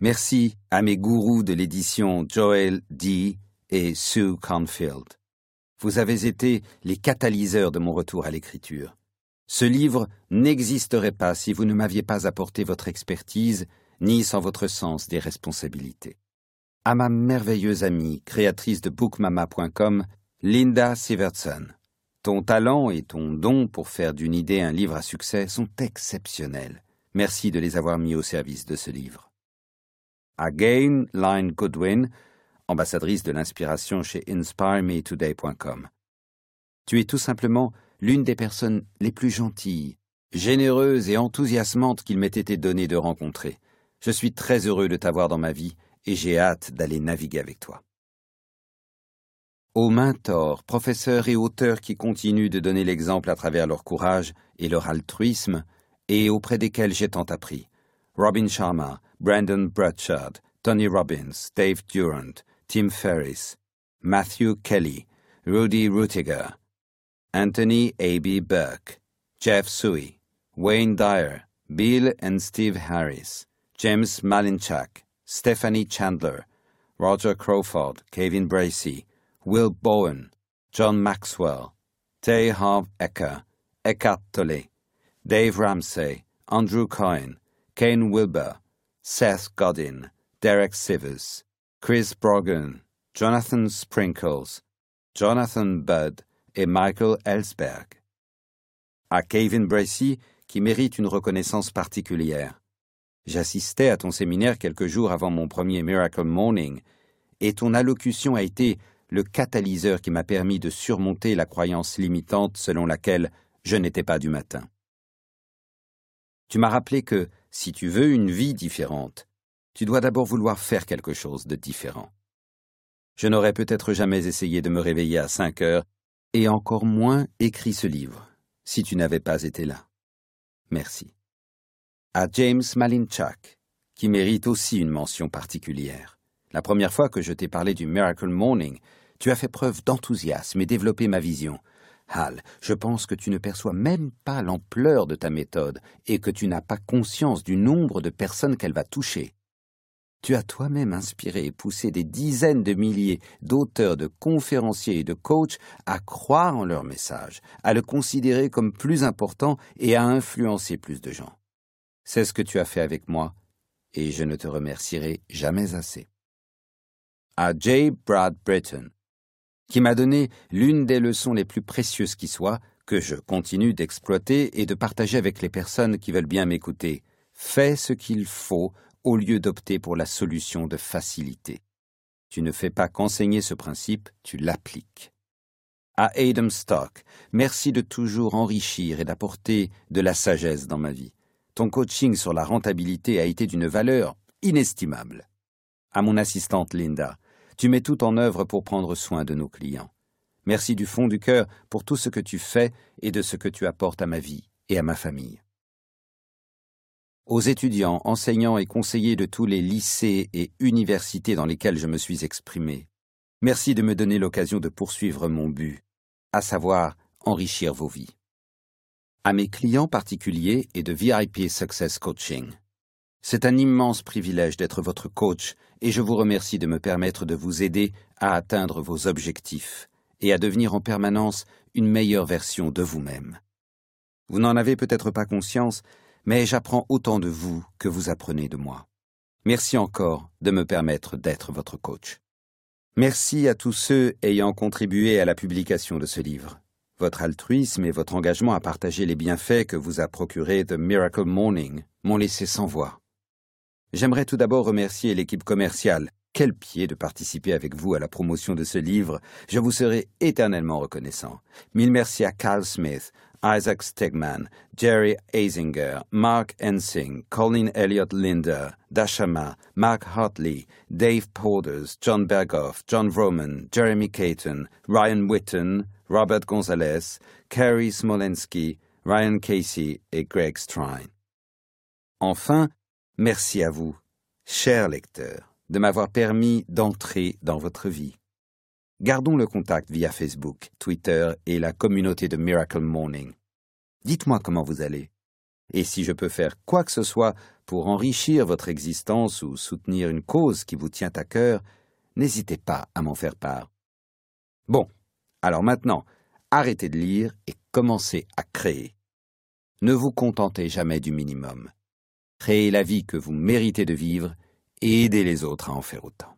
S1: Merci à mes gourous de l'édition Joel D. et Sue Confield. Vous avez été les catalyseurs de mon retour à l'écriture. Ce livre n'existerait pas si vous ne m'aviez pas apporté votre expertise, ni sans votre sens des responsabilités. À ma merveilleuse amie, créatrice de bookmama.com, Linda Sivertson. Ton talent et ton don pour faire d'une idée un livre à succès sont exceptionnels. Merci de les avoir mis au service de ce livre. À Gain Line Goodwin, ambassadrice de l'inspiration chez InspireMeToday.com. Tu es tout simplement l'une des personnes les plus gentilles, généreuses et enthousiasmantes qu'il m'ait été donné de rencontrer. Je suis très heureux de t'avoir dans ma vie et j'ai hâte d'aller naviguer avec toi aux mentors, professeurs et auteurs qui continuent de donner l'exemple à travers leur courage et leur altruisme, et auprès desquels j'ai tant appris. Robin Sharma, Brandon Bradshaw, Tony Robbins, Dave Durant, Tim Ferriss, Matthew Kelly, Rudy Rutiger, Anthony A.B. Burke, Jeff Sui, Wayne Dyer, Bill and Steve Harris, James Malinchak, Stephanie Chandler, Roger Crawford, Kevin Bracey, Will Bowen, John Maxwell, Tay Harv Ecker, Eckhart Tolle, Dave Ramsey, Andrew Cohen, Kane Wilber, Seth Godin, Derek Sivers, Chris Brogan, Jonathan Sprinkles, Jonathan Budd et Michael Ellsberg. À Kevin Bracey, qui mérite une reconnaissance particulière. J'assistais à ton séminaire quelques jours avant mon premier Miracle Morning, et ton allocution a été le catalyseur qui m'a permis de surmonter la croyance limitante selon laquelle je n'étais pas du matin. Tu m'as rappelé que, si tu veux une vie différente, tu dois d'abord vouloir faire quelque chose de différent. Je n'aurais peut-être jamais essayé de me réveiller à cinq heures, et encore moins écrit ce livre, si tu n'avais pas été là. Merci. À James Malinchak, qui mérite aussi une mention particulière. La première fois que je t'ai parlé du Miracle Morning, tu as fait preuve d'enthousiasme et développé ma vision. Hal, je pense que tu ne perçois même pas l'ampleur de ta méthode et que tu n'as pas conscience du nombre de personnes qu'elle va toucher. Tu as toi-même inspiré et poussé des dizaines de milliers d'auteurs, de conférenciers et de coachs à croire en leur message, à le considérer comme plus important et à influencer plus de gens. C'est ce que tu as fait avec moi, et je ne te remercierai jamais assez à J. Brad Britton, qui m'a donné l'une des leçons les plus précieuses qui soient, que je continue d'exploiter et de partager avec les personnes qui veulent bien m'écouter. Fais ce qu'il faut au lieu d'opter pour la solution de facilité. Tu ne fais pas qu'enseigner ce principe, tu l'appliques. À Adam Stock, merci de toujours enrichir et d'apporter de la sagesse dans ma vie. Ton coaching sur la rentabilité a été d'une valeur inestimable. À mon assistante Linda, tu mets tout en œuvre pour prendre soin de nos clients. Merci du fond du cœur pour tout ce que tu fais et de ce que tu apportes à ma vie et à ma famille. aux étudiants, enseignants et conseillers de tous les lycées et universités dans lesquels je me suis exprimé. Merci de me donner l'occasion de poursuivre mon but, à savoir enrichir vos vies. À mes clients particuliers et de VIP Success Coaching. C'est un immense privilège d'être votre coach et je vous remercie de me permettre de vous aider à atteindre vos objectifs et à devenir en permanence une meilleure version de vous-même. Vous n'en avez peut-être pas conscience, mais j'apprends autant de vous que vous apprenez de moi. Merci encore de me permettre d'être votre coach. Merci à tous ceux ayant contribué à la publication de ce livre. Votre altruisme et votre engagement à partager les bienfaits que vous a procuré The Miracle Morning m'ont laissé sans voix. J'aimerais tout d'abord remercier l'équipe commerciale. Quel pied de participer avec vous à la promotion de ce livre. Je vous serai éternellement reconnaissant. Mille merci à Carl Smith, Isaac Stegman, Jerry Eisinger, Mark Ensing, Colin Elliott Linder, Dashama, Mark Hartley, Dave Porters, John Berghoff, John Vroman, Jeremy Caton, Ryan Witten, Robert Gonzalez, Kerry Smolensky, Ryan Casey et Greg Strine. Enfin, merci à vous, chers lecteurs, de m'avoir permis d'entrer dans votre vie. Gardons le contact via Facebook, Twitter et la communauté de Miracle Morning. Dites-moi comment vous allez. Et si je peux faire quoi que ce soit pour enrichir votre existence ou soutenir une cause qui vous tient à cœur, n'hésitez pas à m'en faire part. Bon, alors maintenant, arrêtez de lire et commencez à créer. Ne vous contentez jamais du minimum. Créez la vie que vous méritez de vivre et aidez les autres à en faire autant.